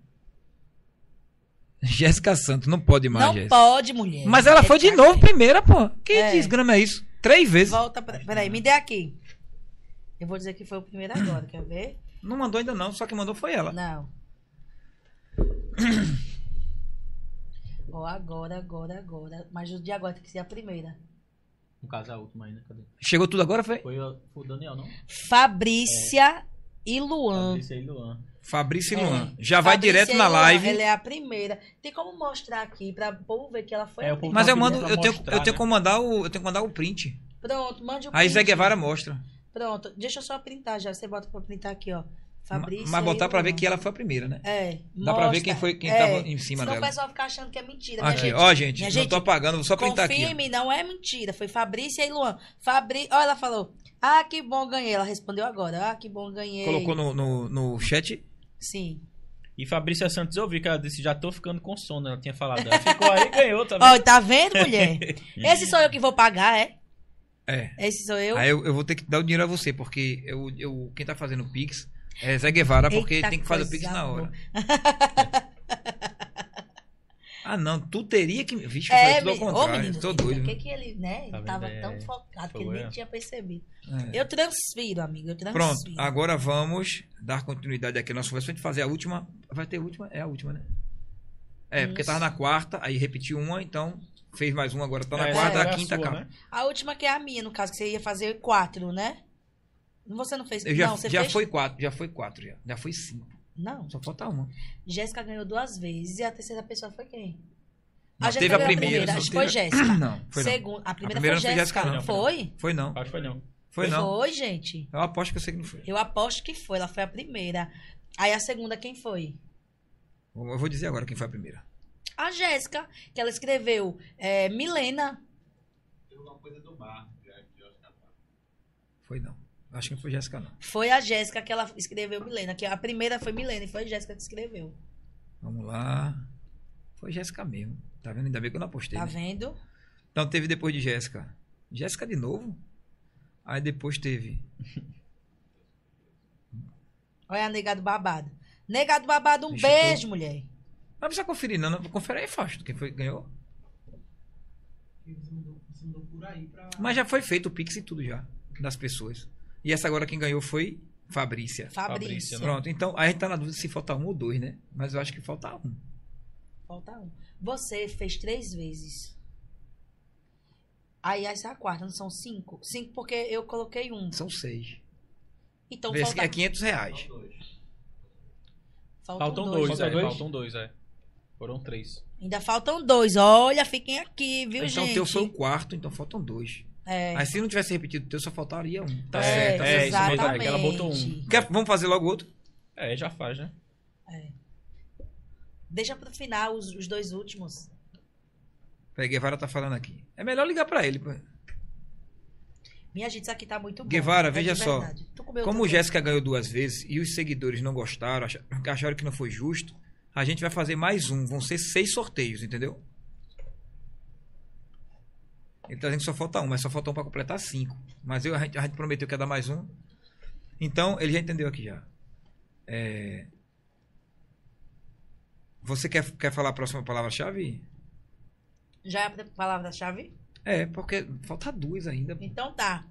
Jéssica Santos, não pode mais, Não Jéssica. pode, mulher. Mas ela foi de tia novo primeira, pô. Que É. desgrama é isso? Três vezes. Volta, pra, peraí, me dê aqui. Eu vou dizer que foi o primeiro agora, quer ver? Não mandou ainda não, só que mandou foi ela. Não. Ó, agora, agora, agora. Mas o de agora tem que ser a primeira. No caso, a última ainda. Cadê? Chegou tudo agora, foi? Foi, o- foi o Daniel, não? Fabrícia e Luan. Fabrício e Luan. Fabrício e É. Luan. Já vai Fabrícia direto e na Luan, live. Ela é a primeira. Tem como mostrar aqui pra o povo ver que ela foi É, a o povo- primeira. Mas eu mando, pra eu tenho, eu tenho né? que mandar o, eu tenho que mandar o print. Pronto, mande o Aí Zé. Guevara mostra. Pronto, deixa eu só printar já. Você bota pra printar aqui, ó. Fabrícia Mas botar pra ver que ela foi a primeira, né? É. Dá pra ver quem foi quem É, tava em cima Senão dela. o pessoal fica achando que é mentira. minha Aqui, gente. ó, gente, Minha não gente, tô apagando, vou só printar aqui. Confirme, não é mentira. Foi Fabrícia e Luan. Fabri... Ó, ela falou. Ah, que bom ganhei. Ela respondeu agora. Ah, que bom ganhei. Colocou no, no, no chat. Sim. E Fabrícia Santos, eu vi que ela disse, já tô ficando com sono, ela tinha falado. Ela ficou aí e ganhou também. Ó, tá vendo, mulher? Esse sou eu que vou pagar, é? É. Esse sou eu. Aí eu, eu vou ter que dar o dinheiro a você, porque eu, eu, quem tá fazendo o Pix é Zé Guevara, porque Eita, tem que fazer o Pix na hora. ah, não, tu teria que. Vixe, É, eu falei tudo menino. ao Ô, contrário. menino, tô o doido. que que ele, né? Tá Ele tava tão É, focado que ele nem é. tinha percebido. É. Eu transfiro, amigo, eu transfiro. Pronto, agora vamos dar continuidade aqui à nossa conversa pra gente fazer a última. Vai ter a última? É a última, né? É, porque Isso. tava na quarta, aí repetiu uma, então fez mais uma, agora tá na É, quarta, agora a é quinta sua, acaba. né? A última que é a minha, no caso, que você ia fazer quatro, né? Você não fez? Eu já, não, você já fez? foi quatro, já foi quatro, já. Já foi cinco. Não. Só falta uma. Jéssica ganhou duas vezes e a terceira pessoa foi quem? Não, Jéssica teve a primeira. Acho que foi a- Jéssica. Não, foi não. Segunda, a primeira, primeira foi Jéssica. Não. Foi? Foi não. Acho que foi não. Foi não. Foi, gente. Eu aposto que eu sei que não foi. Eu aposto que foi, ela foi a primeira. Aí a segunda, quem foi? Eu vou dizer agora quem foi a primeira. A Jéssica, que ela escreveu é, Milena. Foi não. Acho que não foi Jéssica, não. Foi a Jéssica que ela escreveu Milena. Que a primeira foi Milena e foi a Jéssica que escreveu. Vamos lá. Foi Jéssica mesmo. Tá vendo? Ainda bem que eu não apostei. Tá né? vendo? Então teve depois de Jéssica. Jéssica de novo. Aí depois teve. Olha a negado babado. Negado babado, um Deixa beijo, mulher. Não precisa conferir, não. não. Confere aí, Fausto. Quem foi que ganhou? Mas já foi feito o Pix e tudo já. Das pessoas. E essa agora quem ganhou foi Fabrícia. Fabrícia. Fabrícia, né? Pronto, então a gente tá na dúvida se falta um ou dois, né? Mas eu acho que falta um. Falta um. Você fez três vezes. Aí essa é a quarta, não são cinco? Cinco porque eu coloquei um. São seis. Então Vê se falta, é 500 reais. faltam, Faltam dois. dois, né? é. dois? Faltam dois, é. Foram três. Ainda faltam dois. Olha, fiquem aqui, viu, então o gente? teu foi o quarto, então faltam dois. É, Aí se não tivesse repetido o teu, só faltaria um. Tá é, certo. tá é, isso mesmo, é que ela botou um. Quer- vamos fazer logo outro? É, já faz, né? Deixa pro final os, os dois últimos. Peraí, Guevara tá falando aqui. É melhor ligar pra ele. pô. Minha gente, isso aqui tá muito bom. Guevara, É veja só. Como Jéssica ganhou duas vezes e os seguidores não gostaram, ach- acharam que não foi justo, a gente vai fazer mais um. Vão ser seis sorteios, entendeu? Ele tá dizendo que só falta um, mas só falta um pra completar cinco. Mas eu, a, gente, a gente prometeu que ia dar mais um. Então, ele já entendeu aqui já. É, Você quer, quer falar a próxima palavra-chave? Já é a palavra-chave? É, porque falta duas ainda. Então tá.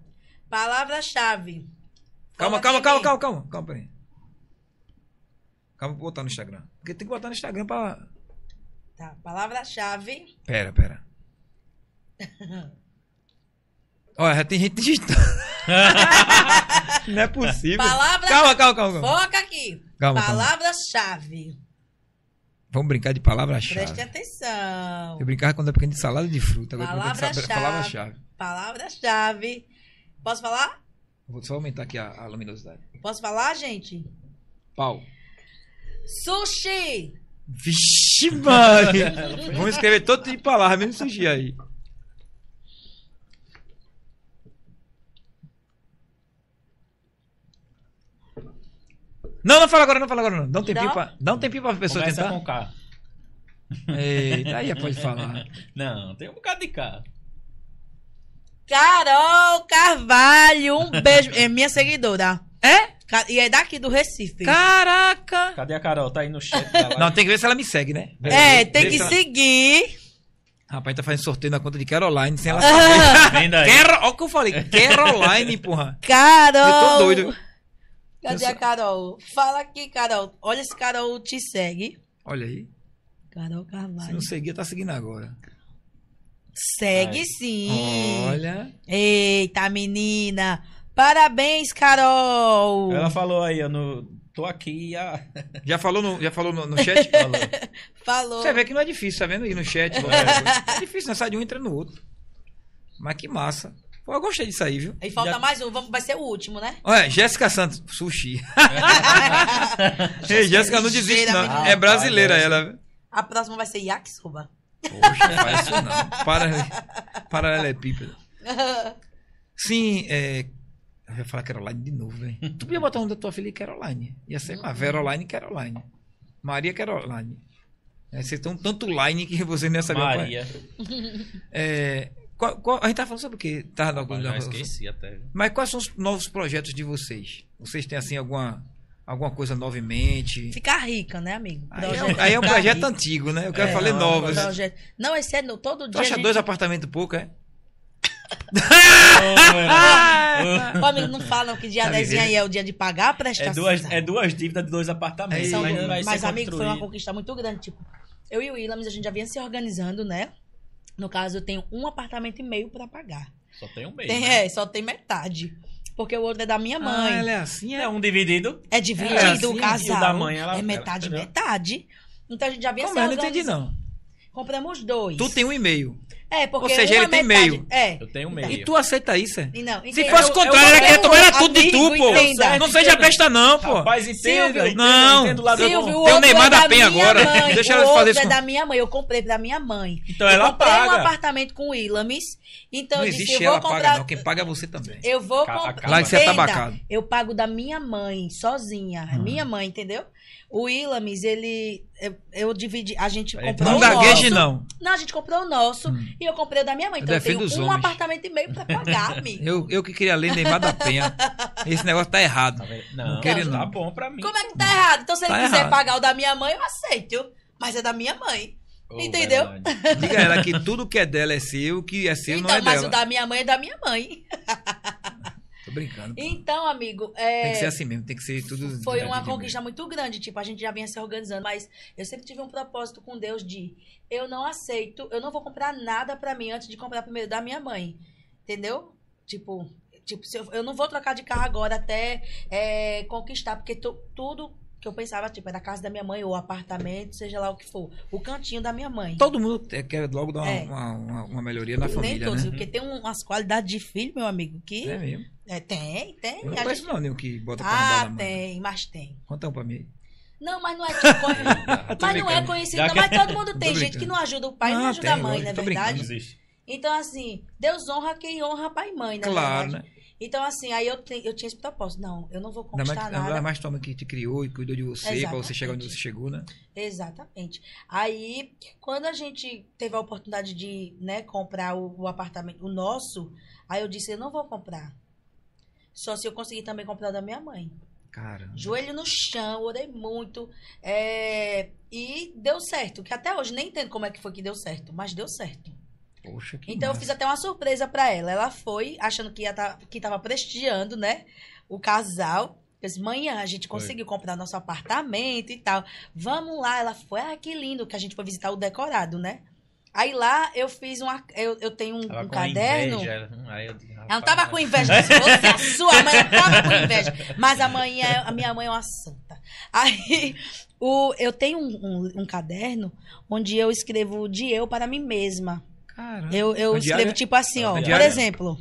Palavra-chave. Calma, calma, calma, calma, calma, calma, peraí. Calma, vou botar no Instagram. Porque tem que botar no Instagram pra. Tá. Palavra-chave. Pera, pera. Olha, já tem gente digitando. Não é possível. Palavra- Calma, calma, calma. calma. Foca aqui. Calma, calma. Palavra-chave. Vamos brincar de palavra-chave. Preste atenção. Eu brincava quando era pequeno de salada de fruta. Palavra-chave. palavra-chave. Palavra-chave. Posso falar? Vou só aumentar aqui a, a luminosidade. Posso falar, gente? Pau. Sushi. Vixe, mano. Vamos escrever todo tipo de palavra, mesmo sushi aí. Não, não fala agora, não fala agora, não. Dá um tempinho Não? pra, dá um tempinho pra pessoa Começa tentar. com K. Eita, aí pode falar. Não, tem um bocado de K. Carol Carvalho. Um beijo. É minha seguidora. É? E é daqui do Recife. Caraca! Cadê a Carol? Tá aí no chat. Não, tem que ver se ela me segue, né? É, tem Vê que ela- seguir. Rapaz, tá fazendo sorteio na conta de Caroline sem ela saber. Quero... Olha o que eu falei. Caroline, porra. Carol. Eu tô doido. Cadê Eu a Carol? Fala aqui, Carol. Olha se Carol te segue. Olha aí. Carol Se Carvalho. não seguir, tá seguindo agora. Segue Ai. sim. Olha. Eita, menina. Parabéns, Carol. Ela falou aí, eu no... tô aqui a... Já falou no, já falou no, no chat? Falou. Falou. Você vê que não é difícil, tá vendo aí no chat? É, difícil, né? Sai de um e entra no outro. Mas que massa. Pô, eu gostei disso aí, viu? E falta Já- mais um. Vamos, vai ser o último, né? Olha, Jéssica Santos, sushi. Ei, Jéssica não desiste, não. menina. É brasileira Ah, ela. A próxima vai ser yakisoba. Poxa, não faz isso não. Para, para ela é pípeda. Sim, é. Eu ia falar Caroline de novo, velho. Tu podia botar o nome da tua filha Caroline. Ia ser uma Veroline Caroline. Maria Caroline. É, vocês estão tanto line que você nem ia saber o qual é. Maria. É, qual- qual- a gente tá falando sobre o quê? Tá, não, Rapaz, já esqueci até. Mas quais são os novos projetos de vocês? Vocês têm assim alguma, alguma coisa nova em mente? Ficar rica, né, amigo? Aí é, Projeto um- aí é um projeto rico. antigo, né? Eu quero É, falar não, novos. Projeto- Não, esse é no, todo Tu dia. a acha gente- dois apartamentos pouco, é? Ô, amigo, não falam que dia Tá 10 vivendo? aí é o dia de pagar a É prestação. duas, é duas dívidas de dois apartamentos. É mas, ser amigo, foi uma construído. conquista muito grande. Tipo, eu e o Williams, a gente já vinha se organizando, né? No caso, eu tenho um apartamento e meio pra pagar. Só tem um mês. Tem, né? é, só tem metade. Porque o outro é da minha Ah, mãe. ela é assim, é? É um dividido. É dividido É assim, o casal. e da mãe, ela- é metade, ela- metade. Então a gente já vinha Como se é? Eu não entendi, não. Compramos dois. Tu tem um e-mail. É, porque Ou seja, uma ele tem metade- meio. É. Eu tenho meio. E tu aceita isso, é? Não, Se fosse o eu- eu- contrário, ela eu- queria tomar tudo de tu, pô. entenda. Não seja besta, não, pô. Rapaz, entenda. Silvio. entenda, Não. entenda lado Silvio. Tem o outro Neymar é da da Penha minha agora. Mãe. Deixa o ela fazer outro isso é da minha mãe. Eu comprei pra minha mãe. Então eu ela comprei um paga. apartamento com o Ilamis. Então Não eu disse, existe eu vou ela paga, comprar... não. Quem paga é você também. Eu vou comprar. Lá que você é Entenda, tabacado. Eu pago da minha mãe, sozinha. É minha mãe, entendeu? O Ilamis, ele. Eu, eu dividi. A gente comprou Não o gagueje, nosso. não. Não, a gente comprou o nosso e eu comprei o da minha mãe. Eu Então eu, defendo tenho um homens. apartamento e meio pra pagar, amigo. Eu, eu que queria ler Neymar da Penha. Esse negócio tá errado. Tá vendo? Não, quero, tá não. bom pra mim. Como é que tá errado? Então, se ele Tá quiser errado. pagar o da minha mãe, eu aceito. Mas é da minha mãe. Ô, Entendeu? verdade. Diga a ela que tudo que é dela é seu, o que é seu então, não é mas dela. o da minha mãe é da minha mãe. Tô brincando. pô. Então, amigo, é, Tem que ser assim mesmo, tem que ser tudo. foi uma conquista muito grande. Tipo, a gente já vinha se organizando, mas eu sempre tive um propósito com Deus de eu não aceito, eu não vou comprar nada pra mim antes de comprar primeiro da minha mãe. Entendeu? Tipo, tipo se eu, eu não vou trocar de carro agora até é, conquistar, porque tu- tudo que eu pensava, tipo, era a casa da minha mãe, ou apartamento, seja lá o que for. O cantinho da minha mãe. Todo mundo quer logo dar uma, É. uma, uma- uma melhoria na Nem família, todos, né? porque tem um- umas qualidades de filho, meu amigo, que. É mesmo. É, tem, tem. Eu não A conheço gente- não, nenhum que bota pra Ah, tem, mas tem. Conta um pra mim. Não, mas não é tipo, mas não é conhecido, não, mas todo mundo tem gente que não ajuda o pai não Ah, ajuda a tem, mãe, lógico, não é Não verdade? brincando. Então, assim, Deus honra quem honra pai e mãe, na Claro, verdade. né? Então, assim, aí eu, te- eu tinha esse propósito. Não, eu não vou Ainda mais, conquistar ainda nada. mais tua mãe que te criou e cuidou de você pra você chegar onde você chegou, né? Exatamente. Aí, quando a gente teve a oportunidade de né, comprar o, o apartamento, o nosso, aí eu disse, eu não vou comprar. Só se eu conseguir também comprar o da minha mãe. Cara. Joelho no chão, orei muito. é, e deu certo. Que até hoje nem entendo como é que foi que deu certo, mas deu certo. Poxa, que Então eu massa. fiz até uma surpresa pra ela. Ela foi, achando que, ia tá, que tava prestigiando, né? O casal. Eu disse, manhã a gente Foi. conseguiu comprar nosso apartamento e tal. Vamos lá. Ela foi, ah, que lindo, que a gente foi visitar o decorado, né? Aí lá eu fiz uma. Eu, eu tenho um, um caderno. inveja. Hum, Aí eu Ela não rapaz, tava com inveja, se fosse a sua mãe, ela tava com inveja. Mas a, mãe é- a minha mãe é uma santa. Aí, o, eu tenho um, um- um caderno onde eu escrevo de eu para mim mesma. Caramba. Eu, eu escrevo diária? tipo assim, ó. Uma Por exemplo,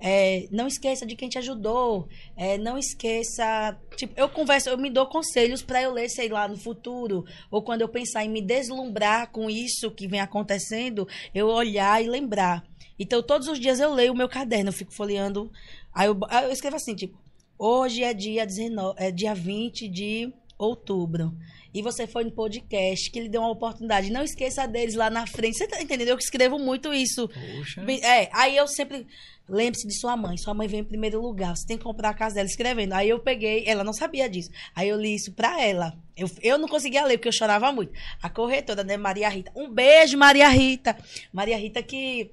é, não esqueça de quem te ajudou. é, não esqueça. Tipo, eu converso, eu me dou conselhos pra eu ler, sei lá, no futuro. Ou quando eu pensar em me deslumbrar com isso que vem acontecendo, eu olhar e lembrar. Então, todos os dias eu leio o meu caderno, eu fico folheando. Aí eu, aí eu escrevo assim, tipo, hoje é dia 19, é dia 20 de outubro. E você foi no podcast que lhe deu uma oportunidade. Não esqueça deles lá na frente. Você tá entendendo? Eu escrevo muito isso. Poxa. É, aí eu sempre. Lembre-se de sua mãe. Sua mãe vem em primeiro lugar. Você tem que comprar a casa dela escrevendo. Aí eu peguei, ela não sabia disso. Aí eu li isso pra ela. Eu, eu não conseguia ler, porque eu chorava muito. A corretora, né, Maria Rita. Um beijo, Maria Rita. Maria Rita que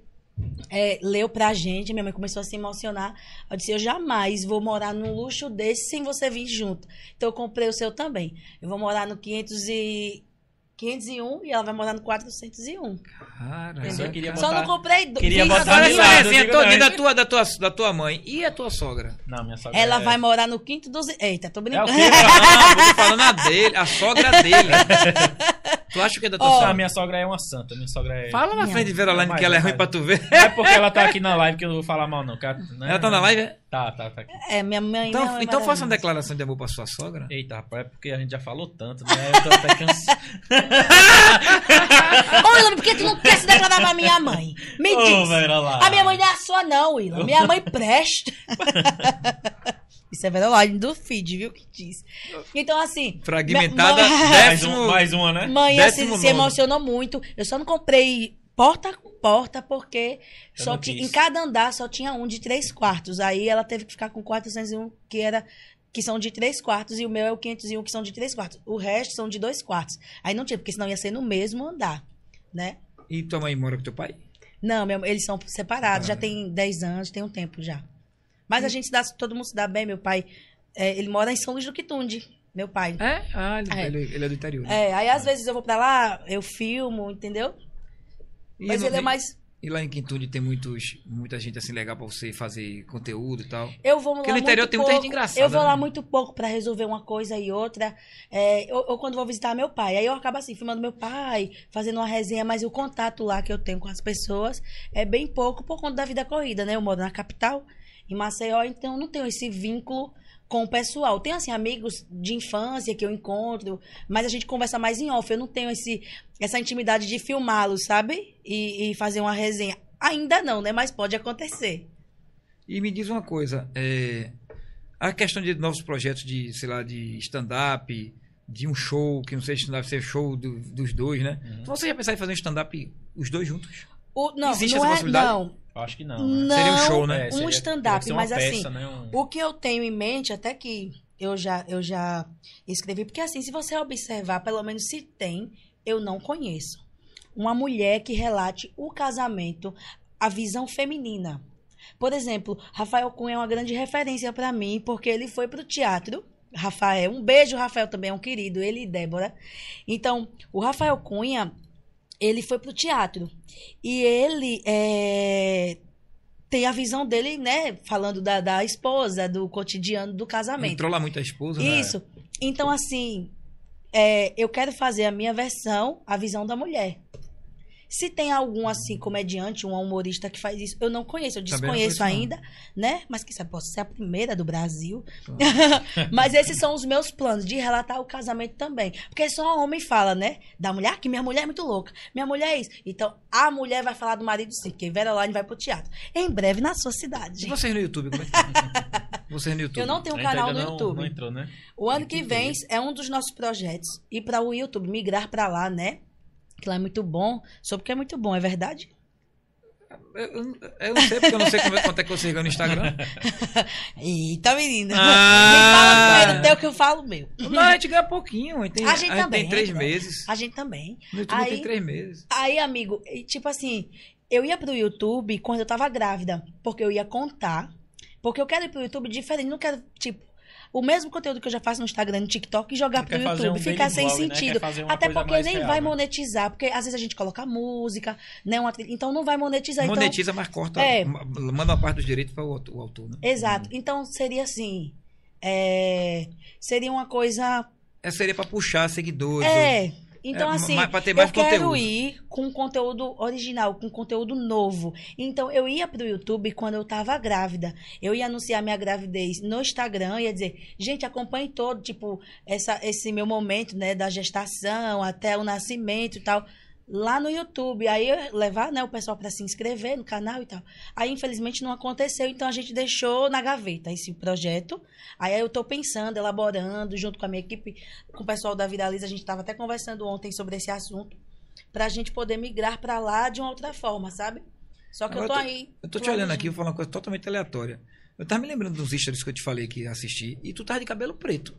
é, leu pra gente, minha mãe começou a se emocionar. Eu disse: Eu jamais vou morar num luxo desse sem você vir junto. Então eu comprei o seu também. Eu vou morar no 500 e. 501 e ela vai morar no 401. Cara, Eu só queria Só botar- não comprei do- queria botar essa resenha não, da tua, da, tua, da tua mãe. E a tua sogra? Não, minha sogra Ela é... vai morar no quinto dos. Eita, tô É o brincando. quê? Não, eu tô falando a dele, a sogra dele. tu acha que é da tua Ó, Ah, minha sogra é uma santa. Minha sogra é... Fala na Minha- frente de Verolaine Mas, que ela é ruim pra tu ver. É porque ela tá aqui na live que eu não vou falar mal, não. cara, né? Ela tá na live, é? Tá, tá, tá aqui. É, minha mãe. Então, minha é então faça uma declaração de amor pra sua sogra. Eita, rapaz, é porque a gente já falou tanto, né? Eu tô até cansado. Ô, Willa, por que tu não quer se declarar pra minha mãe? Me diz. Vera. A minha mãe não é a sua, não, Willa. Minha mãe presta. Isso é verdade do feed, viu? Que diz. Então, assim. Fragmentada, mãe- décimo... um, mais uma, né? Mãe, assim, se emocionou muito. Eu só não comprei porta com porta, porque Eu só ti- em cada andar só tinha um de três quartos. Aí ela teve que ficar com 401, que era que são de três quartos, e o meu é o 501, que são de três quartos. O resto são de dois quartos. Aí não tinha, porque senão ia ser no mesmo andar, né? E tua mãe mora com teu pai? Não, meu- eles são separados, já Ah. tem 10 anos, tem um tempo já. Mas a gente se dá, todo mundo se dá bem, meu pai. é, ele mora em São Luís do Quitunde, meu pai. É? Ah, ele É. ele, ele é do interior. né? É, aí às vezes eu vou pra lá, eu filmo, entendeu? E Mas ele é mais. E lá em Quintude tem muitos, muita gente assim legal pra você fazer conteúdo e tal. Eu vou lá Porque no interior muito tem muita pouco, gente engraçada, Eu vou lá né? muito pouco pra resolver uma coisa e outra. É, quando vou visitar meu pai. Aí eu acabo assim, filmando meu pai, fazendo uma resenha, mas o contato lá que eu tenho com as pessoas é bem pouco por conta da vida corrida, né? Eu moro na capital, em Maceió, então não tenho esse vínculo com o pessoal. Tenho, assim, amigos de infância que eu encontro, mas a gente conversa mais em off. Eu não tenho esse, essa intimidade de filmá-los, sabe? E, e fazer uma resenha. Ainda não, né? Mas pode acontecer. E me diz uma coisa, é, a questão de novos projetos de, sei lá, de stand-up, de um show, que não seja stand-up, seja show do- dos dois, né? Uhum. Você já pensar em fazer um stand-up os dois juntos? O, não, Existe não essa é, possibilidade? Não, Eu acho que não. né? Seria um show, né? É, um stand-up, mas assim, peça, né? Um- o que eu tenho em mente, até que eu já, eu já escrevi, porque assim, se você observar, pelo menos se tem, eu não conheço. Uma mulher que relate o casamento, a visão feminina. Por exemplo, Rafael Cunha é uma grande referência para mim, porque ele foi pro teatro. Rafael, um beijo, Rafael também é um querido, ele e Débora. Então, o Rafael Cunha, ele foi pro teatro. E ele é, tem a visão dele, né? Falando da, da esposa, do cotidiano do casamento. Entrou lá muita esposa, né? Isso. Então, assim, é, eu quero fazer a minha versão, a visão da mulher. Se tem algum, assim, comediante, um humorista que faz isso, eu não conheço, eu desconheço conheço, não. ainda, né? Mas que sabe, posso ser a primeira do Brasil. Mas esses são os meus planos, de relatar o casamento também. Porque só homem fala, né? Da mulher, que minha mulher é muito louca. Minha mulher é isso. Então, a mulher vai falar do marido sim, porque Vera Line vai pro teatro. Em breve, na sua E cidade. vocês no YouTube, como é que tá? Vocês no YouTube. Eu não tenho um canal no não- YouTube. Não entrou, né? O ano que vem é um dos nossos projetos. Ir para o YouTube, migrar para lá, né? Que lá é muito bom. Só porque é muito bom, é verdade? Eu, eu- eu não sei, porque eu não sei como é- quanto é que você ganha no Instagram. Eita, menina. Ah. Me fala teu que eu falo meu. Não, a gente ganha pouquinho. A gente tem, A gente também, tem três né? meses. A gente também. No YouTube Aí- tem três meses. Aí, amigo, tipo assim, eu ia pro YouTube quando eu tava grávida, porque eu ia contar. Porque eu quero ir pro YouTube diferente, não quero, tipo, o mesmo conteúdo que eu já faço no Instagram, no TikTok e jogar Você pro YouTube. um Fica daily sem né? sentido. Uma Até porque nem real, vai né? monetizar, porque às vezes a gente coloca música, né? Uma, então não vai monetizar. Então, Monetiza, mas corta. É. ma- Manda uma parte dos direitos para o autor, né? Exato. Então seria assim. é, seria uma coisa É, seria para puxar seguidores. É. Então, É, assim, mais eu quero conteúdo. ir com conteúdo original, com conteúdo novo. Então, eu ia pro YouTube quando eu tava grávida. Eu ia anunciar minha gravidez no Instagram, ia dizer, gente, acompanhe todo, tipo, essa, esse meu momento, né, da gestação até o nascimento e tal. Lá no YouTube, aí levar né, o pessoal para se inscrever no canal e tal. Aí, infelizmente, não aconteceu, então a gente deixou na gaveta esse projeto. Aí eu tô pensando, elaborando, junto com a minha equipe, com o pessoal da Viraliza, a gente estava até conversando ontem sobre esse assunto, pra gente poder migrar pra lá de uma outra forma, sabe? Só que eu tô Agora aí. Eu tô te olhando aqui, vou falar uma coisa totalmente aleatória. Eu tava me lembrando dos stories que eu te falei que assisti, e tu tava de cabelo preto.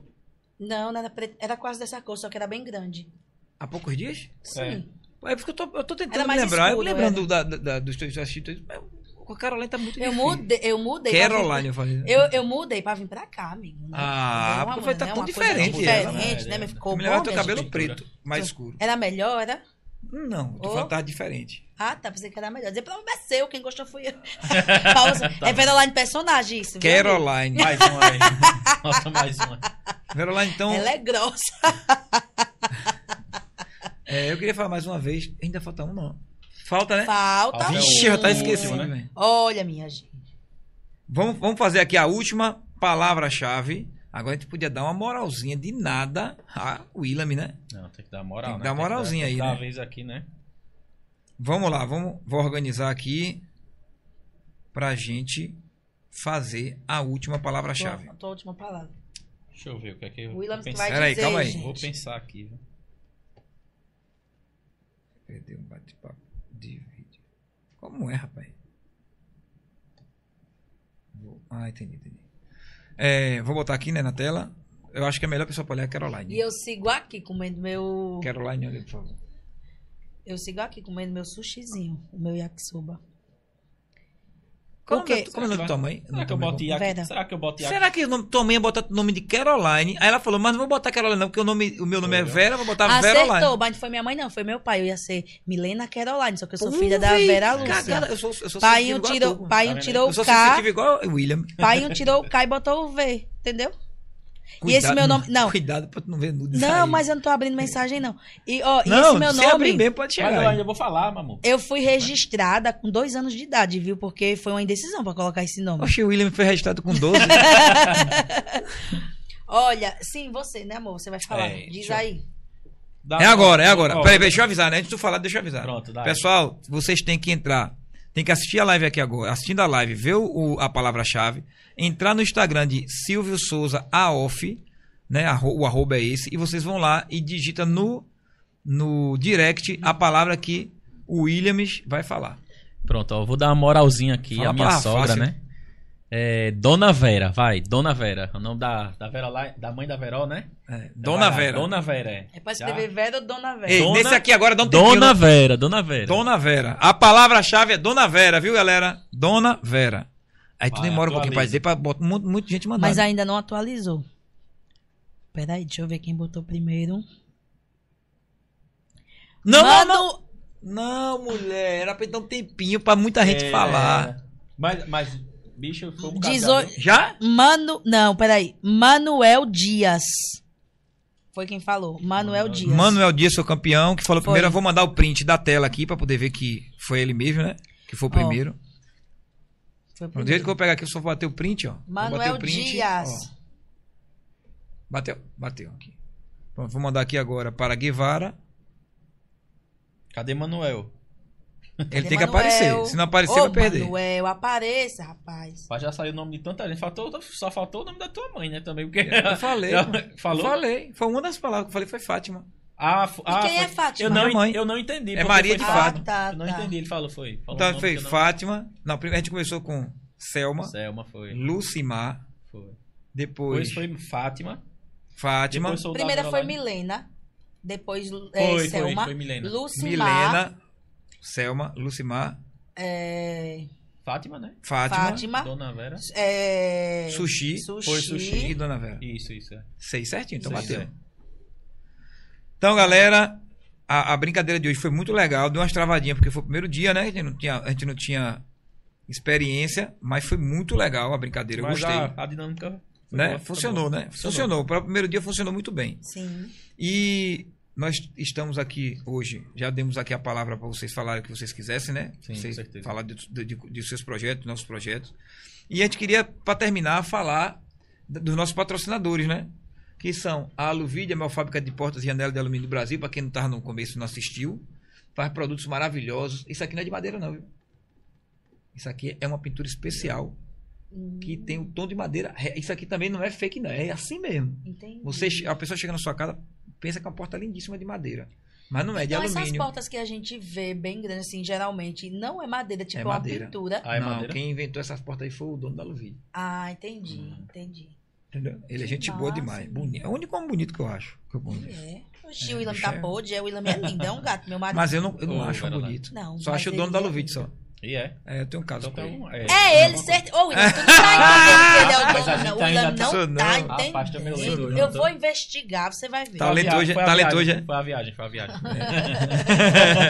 Não, não era, preto, era quase dessa cor, só que era bem grande. Há poucos dias? Sim. É porque eu tô, eu tô tentando me mais lembrar. eu escuro, lembrando da, da, da- dos teus que eu assisti. mas O Caroline tá muito Eu difícil. mudei, eu mudei. pra vir- Caroline, eu falei. né? Eu, eu mudei pra vir pra cá, amigo. né? Ah, uma- porque tá né, tão uma coisa diferente Diferente, ela, né? né? Mas ficou Eu bom, me lembro teu cabelo gente? preto, mais escuro. Era melhor, era? Não, tô Oh. falando tava diferente. Ah, tá, pensei que era melhor. Dizer pra é seu, quem gostou foi eu. Pausa. é Veroline personagem isso? Caroline. Mais uma aí. Bota mais uma. Caroline, então, Ela é grossa. é, eu queria falar mais uma vez. Ainda falta um, não. Falta, né? Falta um. Vixe, eu tava último, esquecendo, né? velho. Olha, minha gente. Vamos, vamos fazer aqui a última palavra-chave. Agora a gente podia dar uma moralzinha de nada a William, né? Não, tem que dar moral, Tem que né? dar moralzinha tem que aí, dar né? uma vez aqui, né? Vamos lá, vamos, vou organizar aqui pra gente fazer a última palavra-chave. Tua, tua última palavra. Deixa eu ver o que é que eu que pensar. vai aí, dizer, calma aí. gente. Vou pensar aqui. viu? Perdeu um bate-papo de vídeo. Como é, rapaz? Vou- Ah, entendi, entendi. É, vou botar aqui né, na tela. Eu acho que é melhor a pessoa olhar a Caroline. E eu sigo aqui comendo meu... Caroline, olha, por favor. Eu sigo aqui comendo meu sushizinho, o meu yakisoba. Como, O quê? é, como é o nome da tua mãe? Será que eu boto Iac? Vera. Será que eu boto Iac? Será que o nome, tua mãe ia botar o nome de Caroline? Aí ela falou, mas não vou botar Caroline não, porque o, nome, o meu nome é Vera, vou botar Acertou, Veroline. mas não foi minha mãe não, foi meu pai. Eu ia ser Milena Caroline, só que eu sou Pô, filha da Vera Lúcia. cagada, eu sou, eu sou Pai um igual a tirou, pai Tá um vendo? tirou Eu sou o K, sensitivo igual o William. pai um tirou o K e botou o V, entendeu? Cuidado, esse meu nome- não. Cuidado pra tu não ver nudes Não, aí. mas eu não tô abrindo mensagem não. E, ó, e Não, esse meu se abrir nome, mesmo pode Mas chegar. eu aí. ainda vou falar, mamu. eu fui registrada com dois anos de idade, viu? Porque foi uma indecisão pra colocar esse nome. Oxe, o William foi registrado com 12. Olha, sim, você, né, amor? Você vai falar. É, Diz eu- aí. Dá- É agora, é agora. Ó, Peraí, deixa eu avisar, né? Antes de tu falar, deixa eu avisar. Pronto, dá. Pessoal, vocês têm que entrar. Tem que assistir a live aqui agora. Assistindo a live, ver o, a palavra-chave. Entrar no Instagram de Silvio Souza AOF, né? O arroba é esse. E vocês vão lá e digita no, no direct a palavra que o Williams vai falar. Pronto, ó, vou dar uma moralzinha aqui. Fala a minha sogra, fácil. né? É Dona Vera, vai, Dona Vera. O nome da, da Vera lá, da mãe da Veró, né? É, Dona Vai Vera. Dona Vera, é. É pra escrever Vera ou Dona Vera? Ei, Dona- nesse aqui agora dá um tempinho. Dona né? Vera, Dona Vera. Dona Vera. A palavra-chave é Dona Vera, viu, galera? Dona Vera. Aí tu Vai, demora um pouquinho pra atualiza. dizer, pra botar mu- muita gente mandando. Mas ainda não atualizou. Peraí, deixa eu ver quem botou primeiro. Não, não, Mano, não. Não, mulher. Era pra dar um tempinho pra muita gente É, falar. Mas, mas, bicho, foi um Dezo-. Já? Mano, não, peraí. Manuel Dias. Foi quem falou. Manuel Dias. Manuel Dias, seu campeão, que falou Foi. primeiro. Eu vou mandar o print da tela aqui pra poder ver que foi ele mesmo, né? Que foi o primeiro. Foi No primeiro. jeito que eu vou pegar aqui, eu só vou bater o print, ó. Manuel o print, Dias. ó. Bateu, bateu aqui. Pronto, vou mandar aqui agora para Guevara. Cadê Manuel? Ele tem que Manuel? aparecer. Se não aparecer, Ô, vai perder. Manuel, apareça, rapaz. Mas já saiu o nome de tanta gente. Faltou, só faltou o nome da tua mãe, né? Também, porque. Eu falei. Já-. Falou? Falei. Foi uma das palavras que eu falei, foi Fátima. Ah, f- ah, quem é foi- Fátima? Eu não, mãe. eu não entendi. É Maria foi de Fátima. Fátima. tá, Eu não tá. entendi, ele falou, foi. Falou Então foi que não- Fátima. Não, primeiro a gente começou com Selma, Selma foi. Lucimar, Foi. depois Depois foi Fátima. Fátima, Depois Primeira foi. Milena. Depois é, Foi, foi, Selma. foi Milena. Lucimar. Milena, Selma, Lucimar, É, Fátima, né? Fátima, Fátima. Dona Vera. é, Sushi, Sushi. foi Sushi e Dona Vera. Isso, isso. É. Seis certinho, então Seis, bateu. é. Então, galera, a, a brincadeira de hoje foi muito legal. Deu umas travadinhas, porque foi o primeiro dia, né? A gente não tinha, a gente não tinha experiência, mas foi muito legal a brincadeira. Eu Mas gostei. a, a dinâmica né? boa, Funcionou, né? Funcionou. Para o primeiro dia funcionou muito bem. Sim. E nós estamos aqui hoje, já demos aqui a palavra para vocês falarem o que vocês quisessem, né? Sim, com vocês certeza. falar de, de, de- de seus projetos, dos nossos projetos. E a gente queria, para terminar, falar dos nossos patrocinadores, né? Que são a Aluvide, a maior fábrica de portas e janelas de alumínio do Brasil, para quem não estava no começo e não assistiu. Faz produtos maravilhosos. Isso aqui não é de madeira, não, viu? Isso aqui é uma pintura especial que tem um tom de madeira. Isso aqui também não é fake, não. É assim mesmo. Entendi. Você, a pessoa chega na sua casa, pensa que é uma porta lindíssima de madeira. Mas não é de então, essas alumínio. portas que a gente vê bem grandes, assim, geralmente, não é madeira, tipo É uma madeira. pintura. Ah, é não, madeira? quem inventou essas portas aí foi o dono da Luvide. Ah, entendi, entendi. Entendeu? Ele é Que gente boa massa. demais. Bonito. É o único homem bonito que eu acho. Que eu conheço. é. Oxi, É, o William bicho tá é- podre, é, o William é lindo, é um gato, meu marido. Mas eu não, eu não Ô, acho Caroline. bonito. Não, só acho o dono da é Luvide só. E é. É, eu tenho um caso Então com ele. um- É ele, certo. Ô, William, tu não tá entendendo que ele é o dono, não. O ainda William tá- não tá entendendo. lembro, Eu vou investigar, você vai ver. Tá Foi a Talentoso, viagem, é? foi a Talentoso, viagem, é? Foi a viagem, foi a viagem.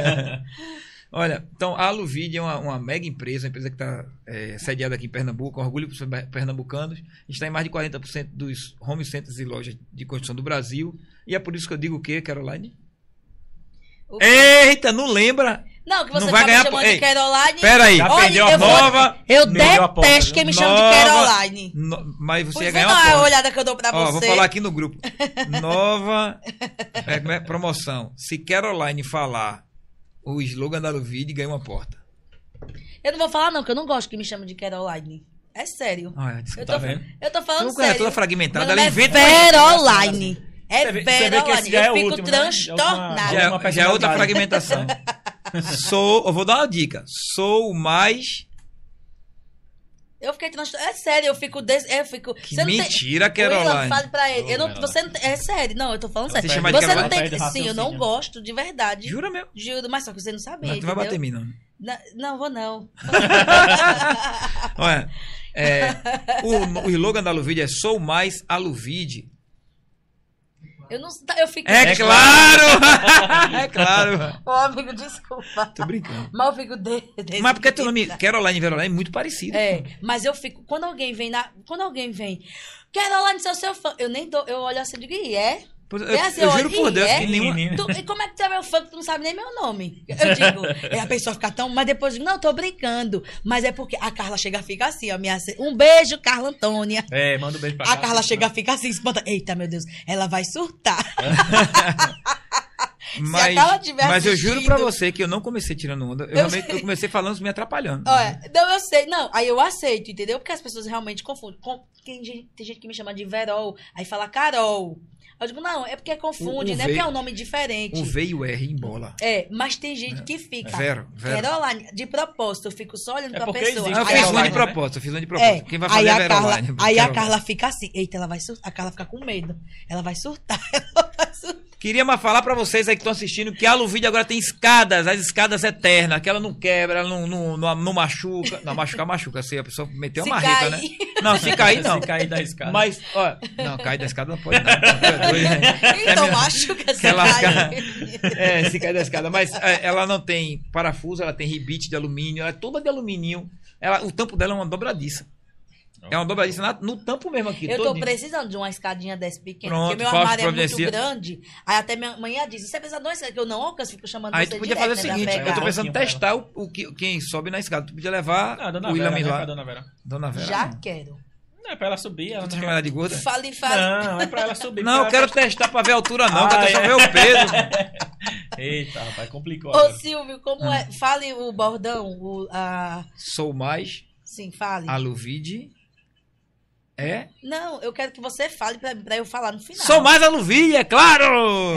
Olha, então a Aluvide é uma, uma mega empresa, uma empresa que está sediada aqui em Pernambuco, orgulho para os pernambucanos, está em mais de 40% dos home centers e lojas de construção do Brasil. E é por isso que eu digo o quê, Caroline? O- Eita, não lembra? Não, que você Não vai tá ganhar me chamando de Caroline. Pera aí. Já Olha, eu vou- Nova. Eu a porta, detesto quem me chama de Caroline. No- mas você Pois ia ganhar lá uma a porta. olhada que eu dou pra Ó, você. vou falar aqui no grupo. Nova é, como é? promoção. Se Caroline falar o slogan da Aluvide, ganha uma porta. Eu não vou falar não, que eu não gosto que me chamem de Caroline. É sério. Ah, desculpa. Eu Tá tô, vendo? eu tô falando Tu é sério. toda fragmentada, ela nome inventa É uma Veroline. É é Eu o fico último, né? Já é transtornada. Já, é- é outra fragmentação. Sou, eu vou dar uma dica. Sou o mais. Eu fiquei transtornada. É sério, eu fico. Des... Eu fico... Que Você não tem- mentira, Caroline. fale pra ele. Eu não, você não. É sério. Não, eu tô falando Você sério. chama de Você não Caroline? tem... Sim, eu não gosto, de verdade. Jura mesmo? Juro, mas só que você não sabia, Mas tu vai entendeu? bater em mim, não. Na- Não, vou não. Olha, é, o, o slogan da Aluvide é Sou mais Aluvide. Eu não... Eu fico... É claro! é claro! Ô, amigo, desculpa. Tô brincando. Mas eu fico... De... Mas porque teu nome Caroline e Veroline é muito parecido. É, mas eu fico. Quando alguém vem na. Quando alguém vem. Caroline, sou seu fã. Eu nem dou. Eu olho assim e digo, e é? Eu, É assim, eu eu juro por Deus é? que nenhuma. Tu- e como é que tu é meu fã que tu não sabe nem meu nome? Eu digo, é a pessoa fica tão. Mas depois eu digo, não, tô brincando. Mas é porque a Carla chega fica assim, ó. Minha, um beijo, Carla Antônia. É, manda um beijo pra A cá. Carla chega e fica assim, espanta. Eita, meu Deus, ela vai surtar. Mas, Carla mas eu juro pra você que eu não comecei tirando onda. Eu, Eu realmente- eu comecei falando me atrapalhando. Olha, não, eu sei. Não, aí eu aceito, entendeu? Porque as pessoas realmente confundem. Com- Tem gente, tem gente que me chama de Verol, aí fala Carol. Eu digo, não, é porque confunde, O- o né? V- Porque é um nome diferente. O V e o R em bola. É, mas tem gente que fica. Vero, Vero. Caroline, de propósito, eu fico só olhando É pra pessoa. existe Ah, eu Aí fiz a- uma de né? propósito, eu fiz uma de É, propósito. Quem vai fazer aí é a a Carla, Veroline. aí a. Carla fica assim, eita, ela vai surtar, a Carla fica com medo. Ela vai surtar, ela vai surtar. Queria mais falar pra vocês aí que estão assistindo que a Aluvide agora tem escadas, as escadas eternas, que ela não quebra, ela não, não, não, não machuca. Não, machucar, machuca. Se a pessoa meteu Se uma marreta, cair. né? Não, se cair, não. Se cair da escada. Mas, ó, não, cair da escada não pode, não. É doido, né? Então, machuca se ela. É, se cair da escada. Mas é, ela não tem parafuso, ela tem rebite de alumínio, ela é toda de alumínio. Ela, o tampo dela é uma dobradiça. É uma dobradiça na- no tampo mesmo aqui. Eu tô todinho. precisando de uma escadinha dessa pequena, Pronto, porque meu armário é muito grande. Aí até minha manhã disse, você precisa de uma escada que eu não alcanço, fico chamando Aí você tu podia direto, fazer o né, seguinte, eu tô pensando em testar o, o que, quem sobe na escada. Tu podia levar Ah, dona o William né? lá. Dona Vera. Dona Vera. Já não. quero. Não, é pra ela subir. Ela Tu não, quer- ela de gorda? Fale, fale. não, é pra ela subir. Não, eu pra quero ela- testar pra ver a altura não, Ah, quero é. ver o peso. Eita, rapaz, complicou Ô, agora. Silvio, como Ah. é? Fale o bordão, o, a... Sou mais Sim, fale. aluvide É? Não, eu quero que você fale pra, pra eu falar no final. Sou mais Aluvilha, é claro!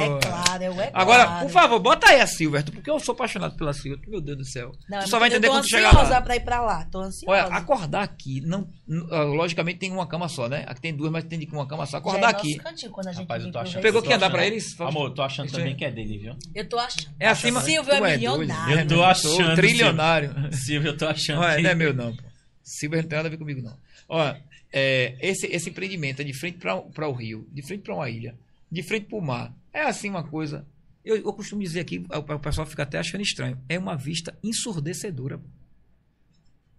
É claro, eu é Agora, claro. por favor, bota aí a Silverton, porque eu sou apaixonado pela Silverton. Meu Deus do céu. Não, tu só vai eu entender tô quando chegar ansiosa lá. pra ir pra lá. Tô ansiosa. Olha, acordar aqui, não, ah, logicamente tem uma cama só, né? Aqui tem duas, mas tem de uma cama só. Já Acordar é nosso aqui cantinho, quando a gente Rapaz, eu tô achando. Pegou quem andar tô pra eles? Amor, tô achando Isso também é- que é dele, viu? Eu tô achando. É acima. Silvio é doido, milionário. né? Eu tô achando, Trilionário. Silvio, eu tô achando que... não é meu, não. pô. Silver não tem nada a ver comigo, não. Olha, é, esse, esse empreendimento é de frente para o rio, de frente para uma ilha, de frente para o mar. É assim uma coisa. Eu, eu costumo dizer aqui, o, o pessoal fica até achando estranho. É uma vista ensurdecedora.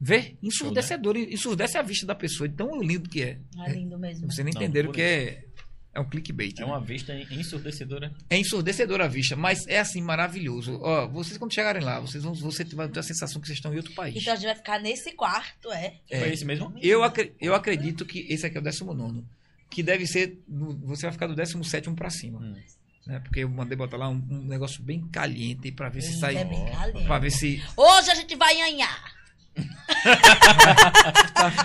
Vê? Ensurdecedora. Ensurdece a vista da pessoa, de tão lindo que é. É lindo mesmo. Vocês nem Não, entenderam por que é, é um clickbait. É né? uma vista ensurdecedora. É ensurdecedora a vista, mas é assim maravilhoso. Ó, vocês quando chegarem lá, vocês vão, você vai ter a sensação que vocês estão em outro país. Então a gente vai ficar nesse quarto, é? É. Foi esse mesmo? Eu, acre- eu acredito que esse aqui é o 19. Que deve ser. Você vai ficar do 17 pra cima. Hum. Né? Porque eu mandei botar lá um, um negócio bem caliente pra ver se sai. É bem caliente. Pra ver se. Hoje a gente vai anhar.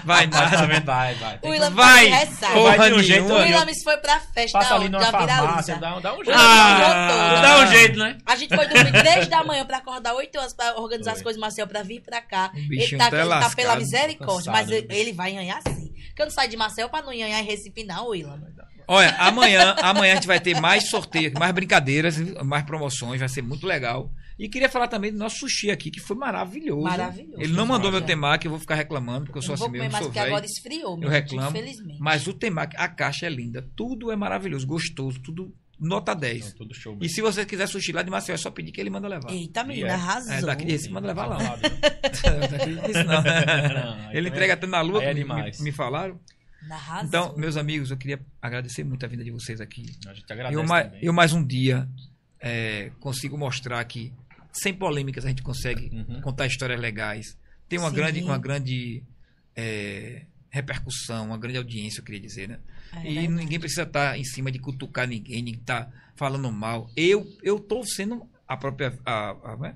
Vai Mas nada. vai, vai. O Willam Vai! tá ressaca. Porra Vai de um jeito. O Willam foi pra festa Passa ali numa da farmácia, dá, um- dá um jeito. Ah, dá um jeito, né? A gente foi dormir 3 da manhã pra acordar 8 horas pra organizar Foi. as coisas, Marcel, pra vir pra cá. O Ele bichinho tá, tá ele tá pela misericórdia, cansado, mas ele, ele vai anhar sim. Porque eu não saio de Marcel pra não anhar em Recife, não, Willam. Olha, amanhã, amanhã a gente vai ter mais sorteio, mais brincadeiras, mais promoções, vai ser muito legal. E queria falar também do nosso sushi aqui, que foi maravilhoso. Maravilhoso. Ele não mandou meu temaki, eu vou ficar reclamando, porque eu Eu sou vou assim comer mesmo, mais sou porque velho. agora esfriou, meu Eu gente, reclamo. Infelizmente. Mas o temaki, a caixa é linda. Tudo é maravilhoso, gostoso, tudo nota 10. Então, tudo show. E se você quiser sushi lá de Maceió, é só pedir que ele manda levar. Eita, menina, E é. arrasou. É, daqui de Recife manda levar lá. Não, ele entrega até na lua, é me- demais. me, me falaram. Arrasou. Então, meus amigos, eu queria agradecer muito a vinda de vocês aqui. A gente agradece Eu, ma- também. eu mais um dia é, consigo mostrar que, sem polêmicas, a gente consegue Uhum. contar histórias legais. Tem uma Sim. grande, uma grande é, repercussão, uma grande audiência, eu queria dizer, né? É e verdade. ninguém precisa estar em cima de cutucar ninguém, ninguém tá falando mal. Eu eu tô sendo a própria a, a, como é?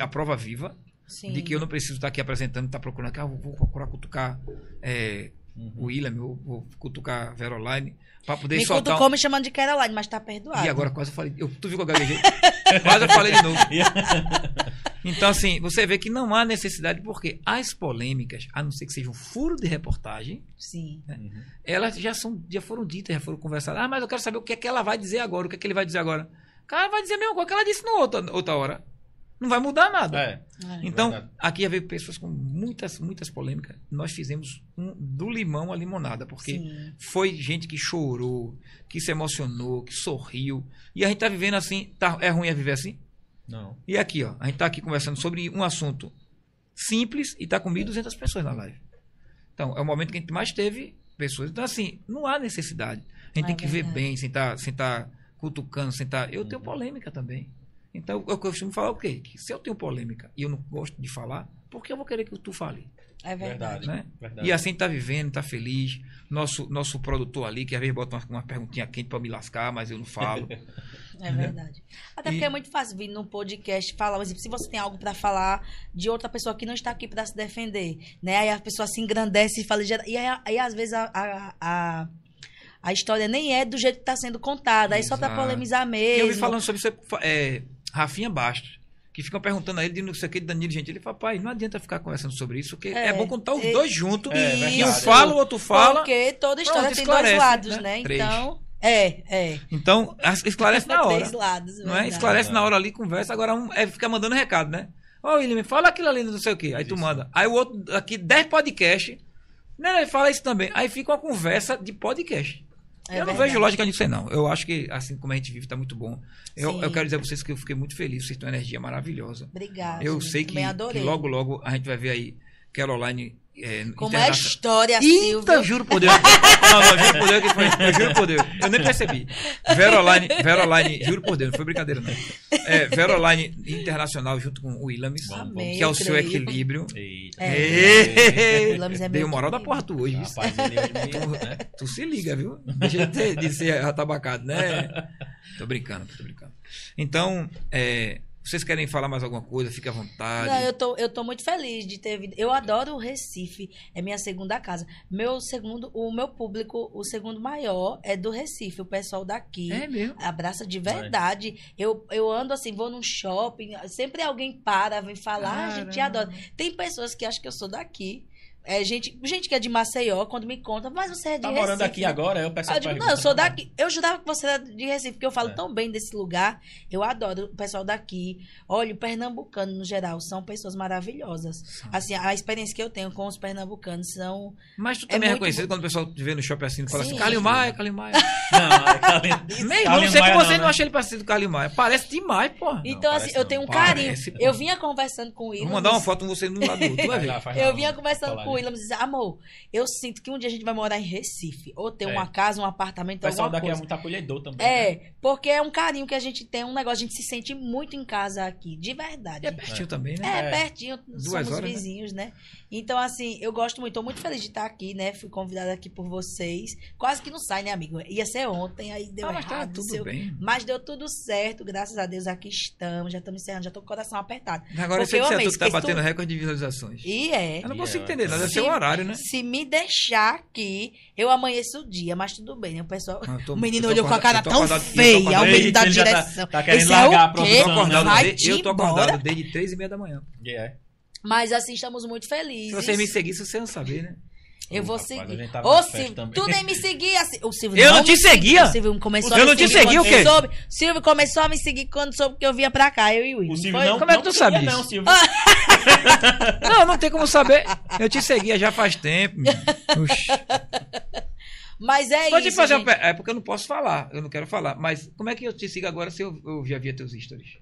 A prova viva Sim. de que eu não preciso estar aqui apresentando, estar procurando, ah, vou, vou procurar cutucar é, Uhum. o William, vou, vou cutucar a Veroline, para poder Me soltar. um- cutucou me chamando de Caroline, mas tá perdoado. E agora quase eu falei. Eu, tu viu que eu gaguejei? quase eu falei de novo. Então, assim, você vê que não há necessidade, porque as polêmicas, a não ser que seja um furo de reportagem, Sim. Uhum. elas já, são, já foram ditas, já foram conversadas. Ah, mas eu quero saber o que é que ela vai dizer agora, o que é que ele vai dizer agora. O cara vai dizer a mesma coisa que ela disse na outra, outra hora. Não vai mudar nada. É. É. Então, Verdade. aqui veio pessoas com muitas, muitas polêmicas. Nós fizemos um do limão à limonada, porque Sim. foi gente que chorou, que se emocionou, que sorriu. E a gente tá vivendo assim, tá, é ruim a viver assim? Não. E aqui, ó, a gente tá aqui conversando sobre um assunto simples e tá com 1.200 pessoas na live. Então, é o momento que a gente mais teve pessoas. Então, assim, não há necessidade. A gente É tem que ver bem, sem estar sem tá cutucando, sem tá... Eu tenho polêmica também. Então, eu costumo falar o quê? Que se eu tenho polêmica e eu não gosto de falar, por que eu vou querer que tu fale? É verdade. Verdade. Né? Verdade. E assim tá vivendo, tá feliz. Nosso, nosso produtor ali, que às vezes bota uma, uma perguntinha quente pra me lascar, mas eu não falo. É verdade. Até E- porque é muito fácil vir num podcast falar, por exemplo, se você tem algo pra falar de outra pessoa que não está aqui pra se defender, né? Aí a pessoa se engrandece e fala. E aí, aí, às vezes a, a, a, a história nem é do jeito que tá sendo contada, aí só Exato. polemizar Que mesmo. eu vi falando sobre isso, é, Rafinha Bastos, que ficam perguntando a ele de não sei o que, de Danilo Gentili. Ele fala, pai, não adianta ficar conversando sobre isso, porque é, É, bom contar os é- dois juntos. É, e um fala, o outro fala. Porque toda história Pronto, tem dois lados, né? né? Três. Então, é, é. Então, esclarece na hora. Três lados, Não é? Esclarece na hora ali, conversa. Agora um é ficar mandando recado, né? Ô, William, fala aquilo ali, não sei o quê. Aí tu Isso. manda. Aí o outro, aqui, 10 podcasts. Né, ele fala isso também. Aí fica uma conversa de podcast. É eu não verdade. vejo lógica nisso aí, não. Eu acho que, assim como a gente vive, tá muito bom. Eu, eu quero dizer a vocês que eu fiquei muito feliz. Vocês têm uma energia maravilhosa. Obrigada. Eu gente, sei que, que logo, logo a gente vai ver aí Caroline. É, Como é a história, Eita, Silvio? juro por Deus. Não, não, juro por Deus que foi. Eu juro por Deus. Eu nem percebi. Veroline, Veroline, juro por Deus, não foi brincadeira, não. É, Veroline Internacional junto com o Willamis, Amém, que é o eu seu equilíbrio. Eita. É. Willamis é Dei meu o moral da porra tu hoje. viu? Rapaz, hoje me... né? Tu se liga, viu? Deixa de, ter- de ser atabacado, né? Tô brincando, tô brincando. Então, é, Vocês querem falar mais alguma coisa? Fique à vontade. Não, eu tô, eu tô muito feliz de ter vindo. Eu adoro o Recife, é minha segunda casa. Meu segundo, o meu público, o segundo maior é do Recife, o pessoal daqui. É mesmo? Abraça de verdade. Eu, eu ando assim, vou num shopping, sempre alguém para, vem falar, ah, a gente Caramba. adora. Tem pessoas que acham que eu sou daqui. É, gente, gente que é de Maceió, quando me conta, mas você é de Tá Recife. morando aqui agora, eu peço Eu digo, não, eu sou daqui. Eu jurava que você era de Recife, porque eu falo É. tão bem desse lugar. Eu adoro o pessoal daqui. Olha, o pernambucano, no geral, são pessoas maravilhosas. Assim, a experiência que eu tenho com os pernambucanos são. Mas tu É também é, muito reconhecido quando o pessoal te vê no shopping assim e fala Sim. assim, Calil Maia, Calil Maia. Não, é irmão, Carlinhos não sei que você não, não né? acha ele parecido com Calil Maia. Parece demais, pô. então, assim, parece eu não. tenho um Parece, carinho. pô. Eu vinha conversando com o Vou mandar uma foto com você no lado do outro, tu vai ver. Eu vinha conversando com o coladinho. Willam e dizia, amor, eu sinto que um dia a gente vai morar em Recife. Ou ter É. uma casa, um apartamento, O pessoal alguma daqui é coisa. muito acolhedor também. né? É, porque é um carinho que a gente tem, um negócio, a gente se sente muito em casa aqui, de verdade. E é pertinho também, né? É, É. pertinho, Duas somos horas, né? vizinhos, né? Então, assim, eu gosto muito, tô muito feliz de estar aqui, né? Fui convidada aqui por vocês. Quase que não sai, né, amigo? Ia ser ontem, aí deu Ah, mas tá errado. tudo seu- bem. Mas deu tudo certo, graças a Deus, aqui estamos, já estamos encerrando, já tô com o coração apertado. Agora eu Porque sei que eu você é tu que tá batendo tudo. recorde de visualizações. E é. Eu não consigo é, entender, nada. Deve Se- ser o horário, né? Se me deixar aqui, eu amanheço o dia, mas tudo bem, né? O pessoal. Ah, tô- o menino olhou com a cara tão acordado- feia, o menino da tá- direção. tá querendo Esse largar é a o quê? Eu produção, tô acordado, Vai desde, te eu tô embora. acordado desde três e meia da manhã. E é. Mas assim, estamos muito Se felizes. você me seguisse, você não saber, né? Eu vou seguir. Ô, Silvio, também. tu nem me seguia. assim. O Silvio Eu não te me seguia? O Silvio começou Eu a não me te seguir segui, quando o quê? Soube. Silvio começou a me seguir quando soube que eu vinha pra cá, eu e o Will. O Silvio não, Como é que não tu disso? Não, Silvio. Não, não tem como saber. Eu te seguia já faz tempo. Mas é Pode isso. fazer gente. uma É porque eu não posso falar. Eu não quero falar. Mas como é que eu te sigo agora se eu, eu já via teus stories?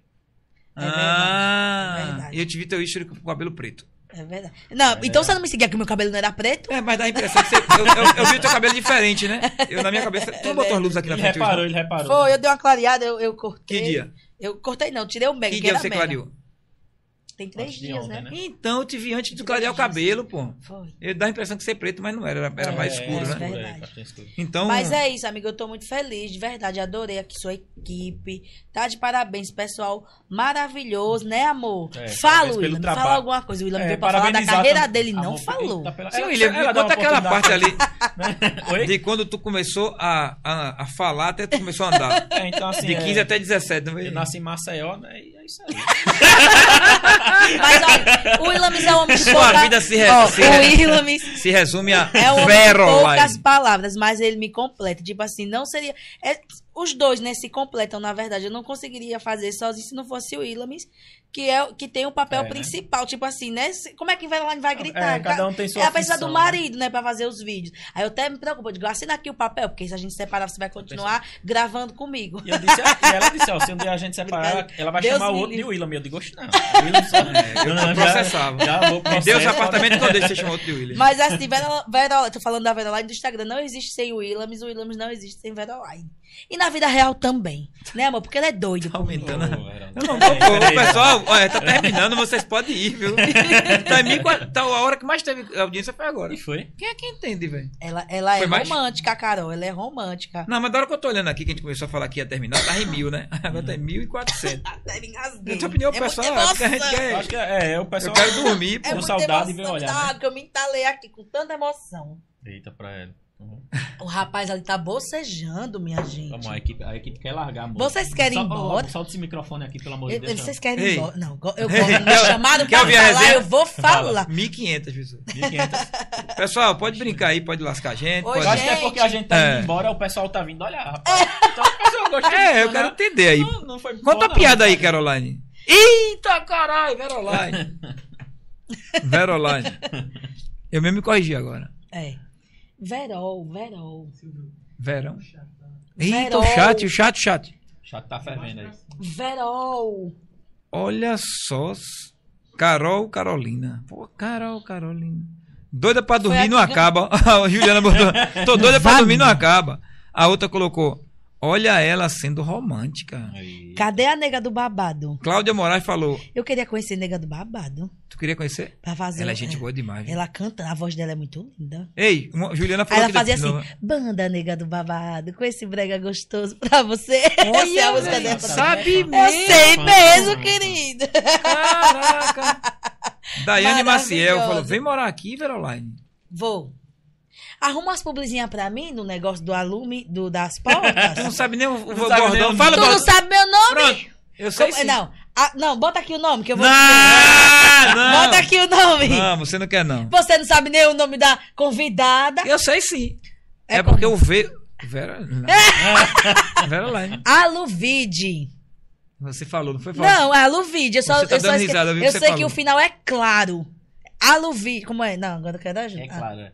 É verdade, ah, é verdade. e eu te vi teu history com o cabelo preto. É verdade. Não, então você não me seguia que meu cabelo não era preto? É, mas dá a impressão que você. Eu, eu, eu vi o teu cabelo diferente, né? Eu na minha cabeça. Tu não botou as luzes aqui na Ele frente hoje, reparou, não? ele reparou. Foi, eu dei uma clareada, eu, eu cortei. Que dia? Eu cortei não, tirei o mega. Que que dia era você mega. clareou? Tem três Antes dias, ontem, né? né? Então eu te vi antes de clarear o cabelo, pô. Foi. Eu dá a impressão que ser preto, mas não era. Era, era mais É, escuro, é, né? Verdade. é, bastante escuro. Então. Mas é isso, amigo. Eu tô muito feliz, de verdade. Adorei aqui sua equipe. Tá de parabéns, pessoal. Maravilhoso, né, amor? É, Fala, William. trabalho. Fala alguma coisa. O William É, veio pra falar da carreira dele. Não vou- falou. Eita, pela- Sim, William, conta uma aquela parte ali. Oi? de quando tu começou a, a, a falar até tu começou a andar. É, então, assim, De é, 15 até 17, não foi? Eu nasci em Maceió, né? E é isso aí. Mas olha, o Williams é um homem de Sua pouca... vida se re- Ó, se re- Se resume a é um homem de poucas palavras, mas ele me completa. Tipo assim, não seria... é, os dois, né, se completam, na verdade. Eu não conseguiria fazer sozinho se não fosse o Williams, que, é, que tem o papel É, né? principal. Tipo assim, né? Como é que Veroline vai gritar? É, cada um tem sua É a pessoa do função, marido, né, pra fazer os vídeos. Aí eu até me preocupo, eu digo, assina aqui o papel, porque se a gente separar, você vai continuar gravando comigo. E, eu disse, e ela disse, ó, se um dia a gente separar, ela, ela vai Deus chamar o outro de livre. William. E eu digo, "Oxe, não. O William só... eu não, processava. Já, já vou Me deu esse processo. apartamento quando ele você chamou outro de William. Mas assim, Vero- Veroline, tô falando da Veroline do Instagram, não existe sem o Williams, o Williams não existe sem Veroline. E na vida real também, né, amor? Porque ele é doido. Tá aumentando. Eu não pô, peraí. pessoal, olha, tá terminando, vocês podem ir, viu? Tá, em mim, tá, a hora que mais teve audiência foi agora. E foi? Quem é que entende, velho? Ela, ela é mais? romântica, Carol. Ela é romântica. Não, mas da hora que eu tô olhando aqui, que a gente começou a falar que ia terminar, tá em mil, né? Agora tá em mil e quatrocentos. Até me engasguei. Na tua opinião, é pessoal, é porque a gente quer- Eu acho que é, é o Eu pessoal... quero dormir, pô. É saudade emoção, e ver olhar, tá? né? Porque eu me entalei aqui com tanta emoção. Eita pra ela. Uhum. O rapaz ali tá bocejando, minha gente. Vamos, a equipe, a equipe quer largar, amor. Vocês querem ir embora? ó, Solta esse microfone aqui, pelo amor de Eu- Deus. vocês querem ir embora? Não, eu gosto. Me quer- pra falar, resenha? eu vou falar. 1.500 pessoas. 1.500. Pessoal, pode brincar aí, pode lascar a gente. Ô, pode... Eu acho que é porque a gente tá É. indo embora, o pessoal tá vindo olhar, rapaz. Então o pessoal É, eu quero né? entender aí. Não, não foi Conta boa, a não. piada aí, Caroline. Eita, caralho, Veroline. Veroline. Eu mesmo me corrigi agora. É. Verol, Verol. Verão. Eita, o chat, o chat, o chat. O chat tá fervendo aí. Verol. Olha só. Carol Carolina. Pô, Carol Carolina. Doida pra dormir não acaba. A Juliana botou. Tô doida pra dormir não acaba. A outra colocou. Olha ela sendo romântica. Aí. Cadê a nega do babado? Cláudia Moraes falou: Eu queria conhecer a nega do babado. Tu queria conhecer? Pra fazer. Ela é gente boa demais. viu? Ela canta, a voz dela é muito linda. Ei, uma- Juliana Aí falou ela que fazia assim, novo. banda nega do babado, com esse brega gostoso pra você. Essa é a música dela. sabe Eu mesmo. sei Fã, mesmo, fã, querido. Caraca. Daiane Maciel falou: vem morar aqui, Veroline. Vou. Arruma umas publizinhas pra mim no negócio do alume, do, das Tu não portas. sabe nem o, o Não sabe nem bordão. o Fala, tu não sabe meu nome? Pronto. Eu sei Como- sim. não, Ah, não, bota aqui o nome que eu vou Não, não. Bota aqui o nome. Não, você não quer não. Você não sabe nem o nome da convidada. Eu sei sim. É, É porque como? o V... Vera... Não. Veroline. Aluvide. Você falou, não foi falado? Não, é Aluvide. Eu só, Você tá eu só dando esque- risada, eu eu que sei que falou. o final é claro. Aluvide. Como é? Não, agora eu quero ajuda. É claro. é.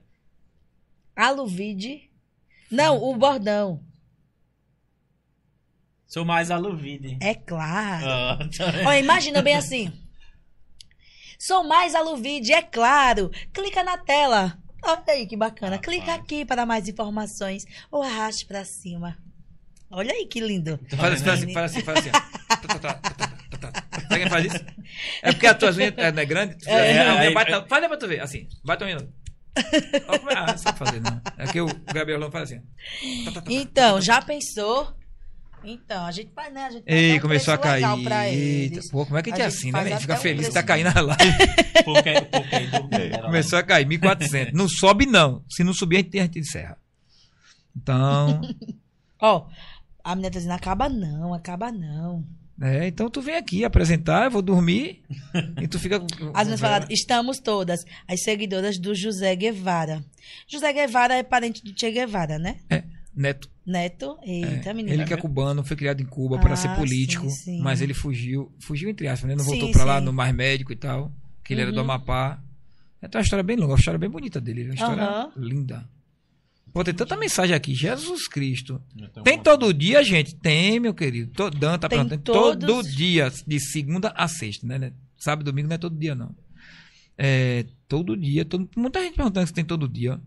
Aluvide. Não, o bordão. Sou mais aluvide. É claro. Ah, tá. Olha, imagina bem assim. Sou mais Aluvide, é claro. Clica na tela. Olha aí que bacana. Rapaz. Clica aqui para mais informações. Ou arraste para cima. Olha aí que lindo. Faz assim, faz assim, faz assim, faz assim. Sabe quem faz isso? É porque as tuas unhas é, é grande? Tu- É, a unha aí- bate Faz aí pra tu ver, assim. Bate a unha. Como é? Ah, não sabe fazer, não. É que o Gabriel não faz assim. Então, já pensou? Então, a gente faz, né? A gente faz Ei, um começou a cair. pra Eita, pô, como é que a gente é A gente assim, né? faz velho? Fica um feliz que tá caindo a live. Aí do Vera, Começou a cair, 1.400. Não sobe, não. Se não subir, a gente, a gente encerra. Então, Ó, a menina tá dizendo, acaba não, acaba não. é, então tu vem aqui apresentar, eu vou dormir e tu fica As meninas falaram, estamos todas as seguidoras do José Guevara. José Guevara é parente do Che Guevara, né? Neto. Neto? Eita, É, menina. ele que é cubano, foi criado em Cuba para Ah, ser político, sim, sim. mas ele fugiu, fugiu entre aspas, né? Não voltou pra lá no mais médico e tal, que ele era do Uhum. Amapá. É uma história bem longa, uma história bem bonita dele, uma história Aham. linda. Pô, tem tanta mensagem aqui, Jesus Cristo. Tem todo dia, gente? Tem, meu querido. To- Dan tá Tem perguntando. todos- Todo dia, de segunda a sexta, né? né? Sábado e domingo não é todo dia, não. É, todo dia. todo- muita gente perguntando se tem todo dia.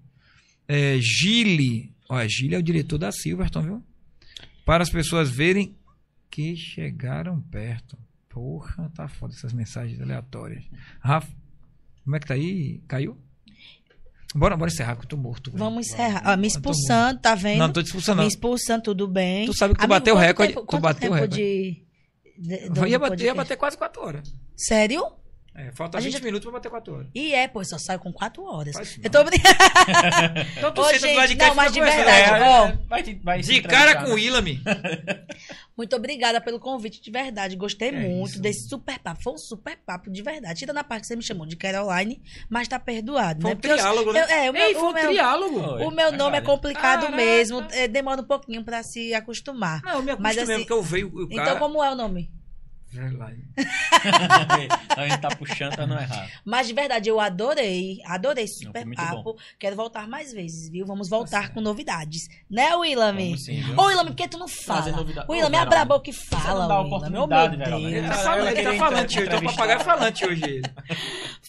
É, Gile. Olha, Gile é o diretor da Silverton, viu? Para as pessoas verem que chegaram perto. Porra, tá foda essas mensagens aleatórias. Rafa, como é que tá aí? Caiu? Bora, bora encerrar, que eu tô morto. velho. Vamos encerrar. Ó, me expulsando, tá vendo? Não, não tô te expulsando, Me expulsando, tudo bem. Tu sabe que tu Amigo, bateu o recorde, tempo- tu bateu o recorde. de... de- ia, bater, ia bater quase 4 horas. Sério? É, falta A 20 gente- minutos pra bater 4 horas. E é, pô, só saio com quatro horas. Faz isso Eu tô brincando. Então tu Ô, senta do lado de cá e não, mas de verdade, É, ó. Vai, te- vai se De cara com né? o Ilami. Muito obrigada pelo convite, de verdade. Gostei É muito isso. desse super papo. Foi um super papo, de verdade. Tira na parte que você me chamou de Caroline, mas tá perdoado, Foi né? um Porque eu- triálogo, né? eu- é, o meu, Ei, foi o um meu- triálogo. Foi. o meu nome é Verdade. complicado Caraca. mesmo. é, demora um pouquinho pra se acostumar. Não, eu me Mas acostumei, assim, porque eu veio o cara... Então, como é o nome? Verlaine. a gente tá puxando pra não errar. Mas de verdade, eu adorei. Adorei esse Não, super muito papo. Quero voltar mais vezes, viu? Vamos voltar certo. com novidades. Né, viu? Ô, Willami, por que tu não fala? Willami, Ô, abra a boca e Você fala, não dá Willami. Oh, meu oportunidade, Deus. Verão. Ele tá falando, ele tá falante hoje. Então o entrevistar. papagaio é falante hoje.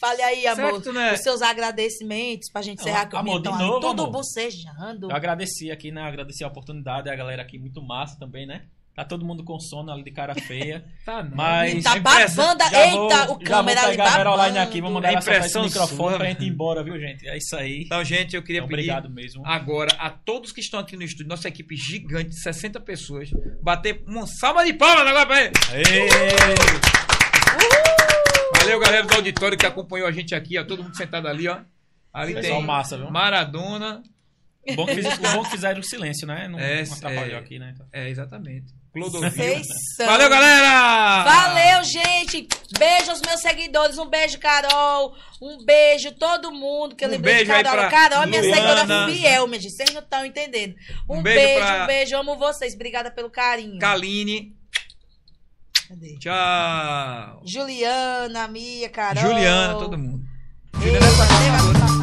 Fale aí, amor. que tu não é- Os seus agradecimentos pra gente Não, encerrar eu amor, de novo, tudo amor. bocejando. Eu agradeci aqui, né? Agradeci a oportunidade, a galera aqui muito massa também, né? Tá todo mundo com sono ali de cara feia. Tá, não. Mas- Tá Impressa- babando. Já Eita, vou- o já vou câmera ali babando. aqui, vamos mandar É ela soltar esse impressão microfone sua, pra gente ir embora, viu, gente? É isso aí. Então, gente, eu queria Então, pedir obrigado mesmo. agora a todos que estão aqui no estúdio, nossa equipe gigante, de 60 pessoas, bater uma salva de palmas agora pra ele. Valeu, galera do auditório que acompanhou a gente aqui, ó. Todo mundo sentado ali, ó. Ali Pessoal tem massa, viu? Maradona. O bom que, fiz, bom que fizeram o silêncio, né? Não, É, não atrapalhou é. aqui, né? Então. É, exatamente. Clodovil. Vocês são. Valeu, galera! Valeu, gente. Beijo aos meus seguidores. Um beijo, Carol. Um beijo, todo mundo que eu Um lembrei de beijo aí Carol. pra Carol é minha seguidora fiel, minha gente. Vocês não estão entendendo. Um, Um beijo beijo, pra- um beijo. Amo vocês. Obrigada pelo carinho. Kaline. Cadê? Tchau. Juliana, Mia, Carol. Juliana, todo mundo. Ei, valeu,